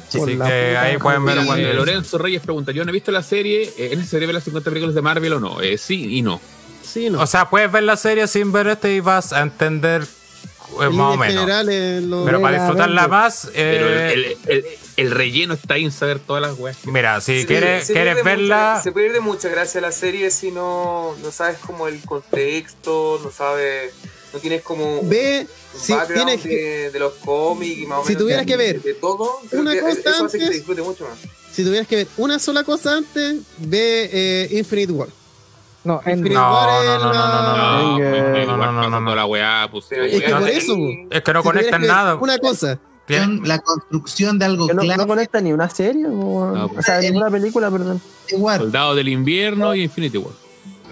Así Por la que ahí pueden ver cuando- eh, Lorenzo Reyes pregunta: Yo no he visto la serie. eh, ¿Es necesario ver las 50 películas de Marvel o no? Eh, sí y no. Sí, no. O sea, puedes ver la serie sin ver este y vas a entender En más o menos. Pero para disfrutarla más, Pero eh, el, el- el- el relleno está ahí en saber todas las weas. mira, si quieres, quieres verla, mucha- se pierde mucha gracia la serie si no, no sabes como el contexto, no sabes, no tienes como Ve, un si background tienes que, de, de los cómics y más o Si menos tuvieras de- que ver de todo, una que cosa eso hace que antes- se disfrute mucho más. si tuvieras que ver una sola cosa antes, ve eh, Infinite War. No, en Infinite No, War no, no, no, no, no, pues, no, no, no, no. la weá, pues. Es que por eso, es que no conectan nada. Una cosa. La construcción de algo Que no, claro. no conecta ni una serie, o, No, o pues. sea, ninguna película, perdón. Soldado del invierno y Infinity War.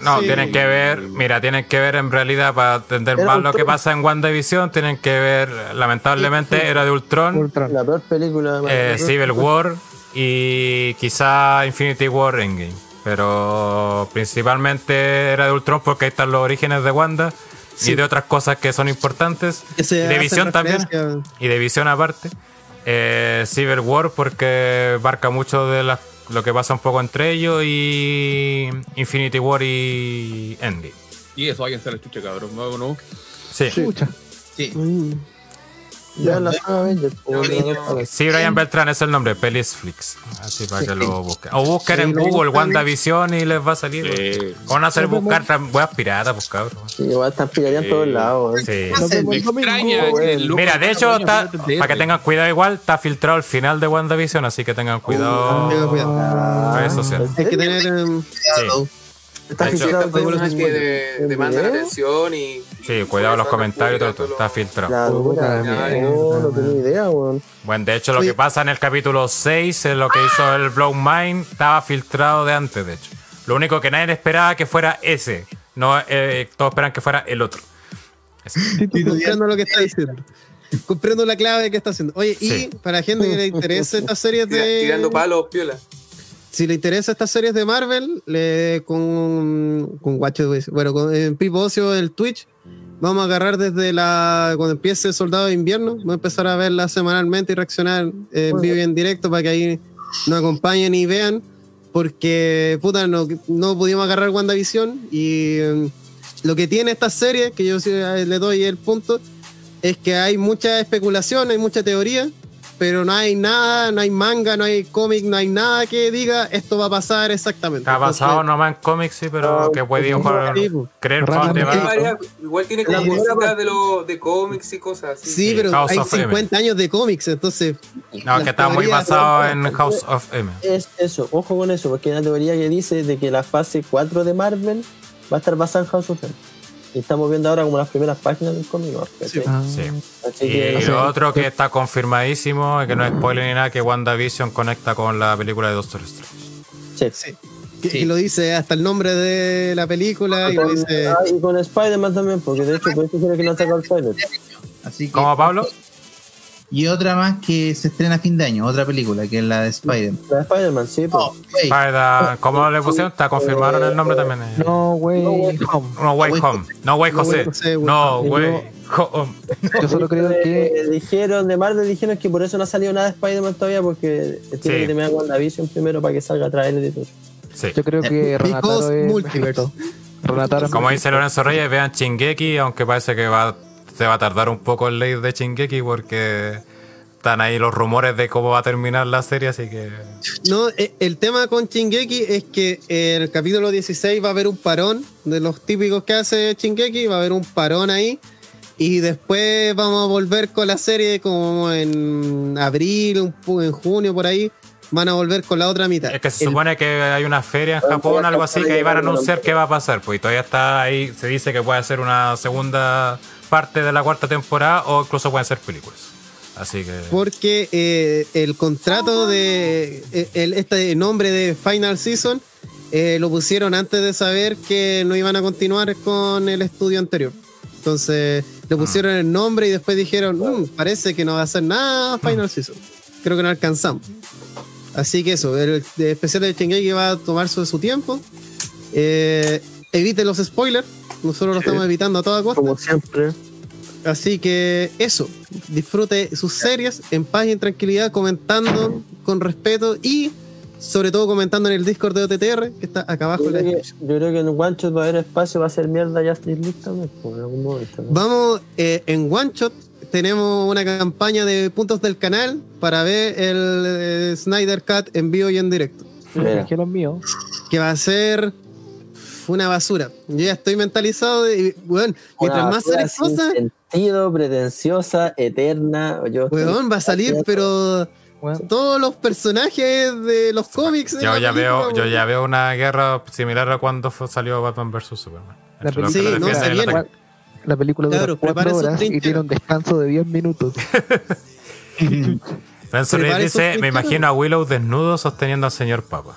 No, Sí. tienen que ver, mira, tienen que ver en realidad para entender Era más lo que Ultron. pasa en WandaVision, tienen que ver, lamentablemente, era de Ultron, Ultron. La peor película. eh, Civil War y quizá Infinity War Endgame. Pero principalmente era de Ultron porque ahí están los orígenes de Wanda Sí. y de otras cosas que son importantes. Que se Y de visión también. Y de visión aparte. Eh, Civil War porque marca mucho de las- lo que pasa un poco entre ellos y Infinity War y Endgame. Y eso, váyanse a la chucha, cabrón. No, no. Sí. Chucha. Sí. Mm. Vean la saga Avengers. Sí, Brian Beltrán es el nombre, Pelis Flix. Así para que lo busquen. O busquen en Sí, Google. WandaVision y les va a salir. Sí. Van a hacer buscar weas piratas, pues cabrón. Sí, igual están pillarían en todos lados. ¿eh? Sí. Vemos Me extraña Mira, de hecho, está, para que tengan cuidado igual, está filtrado el final de WandaVision, así que tengan cuidado. Tengan cuidado. redes sociales. Hay que tener. em, Sí. Está De hecho, filtrado que de- el demanda la video. atención y. Sí, cuidado los comentarios, todo, todo, está filtrado. La dura, Puta no, no tenía idea, weón. Bueno, de hecho, lo Oye. que pasa en el capítulo 6, en lo que hizo el Blow Mind, estaba filtrado de antes, de hecho. Lo único que nadie esperaba que fuera ese. No, eh, todos esperan que fuera el otro. (laughs) comprendo lo que está diciendo. Comprendo la clave que está haciendo. Oye, Sí. y para la gente que le interese (laughs) estas series de. tirando palos, piola. Si le interesa estas series de Marvel, le, con, con Guacho, pues, bueno, con en Pipo Ocio, el Twitch, vamos a agarrar desde la cuando empiece Soldado de Invierno. Vamos a empezar a verla semanalmente y reaccionar eh, en vivo y en directo para que ahí nos acompañen y vean. Porque, puta, no, no pudimos agarrar WandaVision y eh, lo que tiene esta serie, que yo sí, eh, le doy el punto, es que hay mucha especulación, hay mucha teoría, pero no hay nada, no hay manga, no hay cómic, no hay nada que diga esto va a pasar exactamente. Está basado Entonces, nomás en cómics, sí, pero que puede jugar, creer varias- igual tiene como parte. de, lo, de cómics y cosas así. Sí, Sí, pero House hay of M. 50 años de cómics, entonces. No, que está muy basado en House of M. Es eso, ojo con eso, porque hay una teoría que dice de que la fase 4 de Marvel va a estar basada en House of M. Y estamos viendo ahora como las primeras páginas del cómic. Ah, Sí. Así Y que lo otro que está confirmadísimo, y que no es spoiler ni nada, que WandaVision conecta con la película de Doctor Strange. sí. Que, que lo dice hasta el nombre de la película y lo dice. Ah, y con Spider-Man también, porque de hecho por eso creo que no han sacado el trailer. Así que, ¿Cómo, Pablo? Y otra más que se estrena a fin de año, otra película, que es la de Spider-Man. La de Spider-Man, sí, pues. Oh. Spider- ¿Cómo le pusieron? ¿Te confirmaron el nombre también? eh? No, güey. home. No Way Home. No Way No José. Way. No Way Home. Yo solo creo que Eh, dijeron de Marvel dijeron que por eso no ha salido nada de Spider-Man todavía porque tiene Sí. que terminar con la Vision primero para que salga a trailer y todo. Sí. yo creo que Renataro es mejor. (laughs) Renataro es Como mejor. dice Lorenzo Reyes, vean Chingeki, aunque parece que va, se va a tardar un poco el ley de Chingeki porque están ahí los rumores de cómo va a terminar la serie, así que... No, eh, el tema con Chingeki es que en el capítulo 16 va a haber un parón de los típicos que hace Chingeki, va a haber un parón ahí. Y después vamos a volver con la serie como en abril, en junio, por ahí. Van a volver con la otra mitad. Es que se El- supone que hay una feria en Japón, algo así, que ahí van a anunciar qué va a pasar, pues y todavía está ahí, se dice que puede ser una segunda parte de la cuarta temporada o incluso pueden ser películas. Así que... Porque eh, el contrato de eh, el, este nombre de Final Season eh, lo pusieron antes de saber que no iban a continuar con el estudio anterior. Entonces le pusieron el nombre y después dijeron, "Mm, parece que no va a hacer nada Final Season. Creo que no alcanzamos. Así que eso, el, el especial de Shingeki va a tomar su, su tiempo. Eh, evite los spoilers. Nosotros lo estamos evitando a toda costa. Como siempre. Así que eso, disfrute sus series en paz y en tranquilidad, comentando con respeto y sobre todo comentando en el Discord de OTTR, que está acá abajo. Yo en la creo, que, yo creo que en One Shot va a haber espacio, va a ser mierda Justice League también, por algún momento. ¿no? Vamos, eh, en One Shot tenemos una campaña de puntos del canal para ver el eh, Snyder Cut en vivo y en directo. Que los míos. que va a ser una basura. Yo ya estoy mentalizado de, y, weón, mientras más salen cosas, sentido, pretenciosa, eterna. Yo weón, va a salir, pero Bueno, todos los personajes de los cómics. Yo ya película, veo, yo ya veo una guerra similar a cuando fue- salió Batman vs Superman. La película- sí, no, se viene. La película dura Claro, cuatro prepara esos horas y 30. tiene un descanso de 10 minutos. (laughs) Reyes dice, me imagino a Willow desnudo sosteniendo al señor Papa.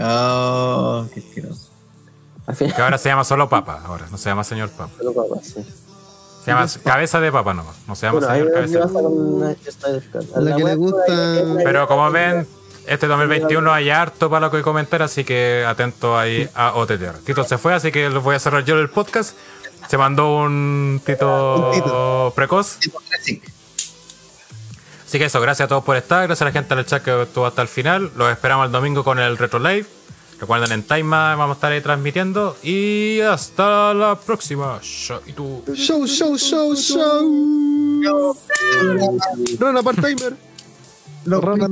Oh, qué asqueroso. Que ahora se llama solo Papa, ahora, no se llama señor Papa. no pasa, sí. Se llama cabeza de papa nomás, no se llama Bueno, señor cabeza de papa. La que le gusta- Pero como ven, este 2021 hay harto para lo que comentar, así que atento ahí a OTTR. Tito se fue, así que lo voy a cerrar yo el podcast. Se mandó un Tito, Un Tito. precoz. Así que eso, gracias a todos por estar, gracias a la gente del chat que estuvo hasta el final. Los esperamos el domingo con el Retro Live. Recuerden, en Time vamos a estar ahí transmitiendo. Y hasta la próxima. Chao. Y tú. Show, show, show, show. Rana part-timer. Los Rana.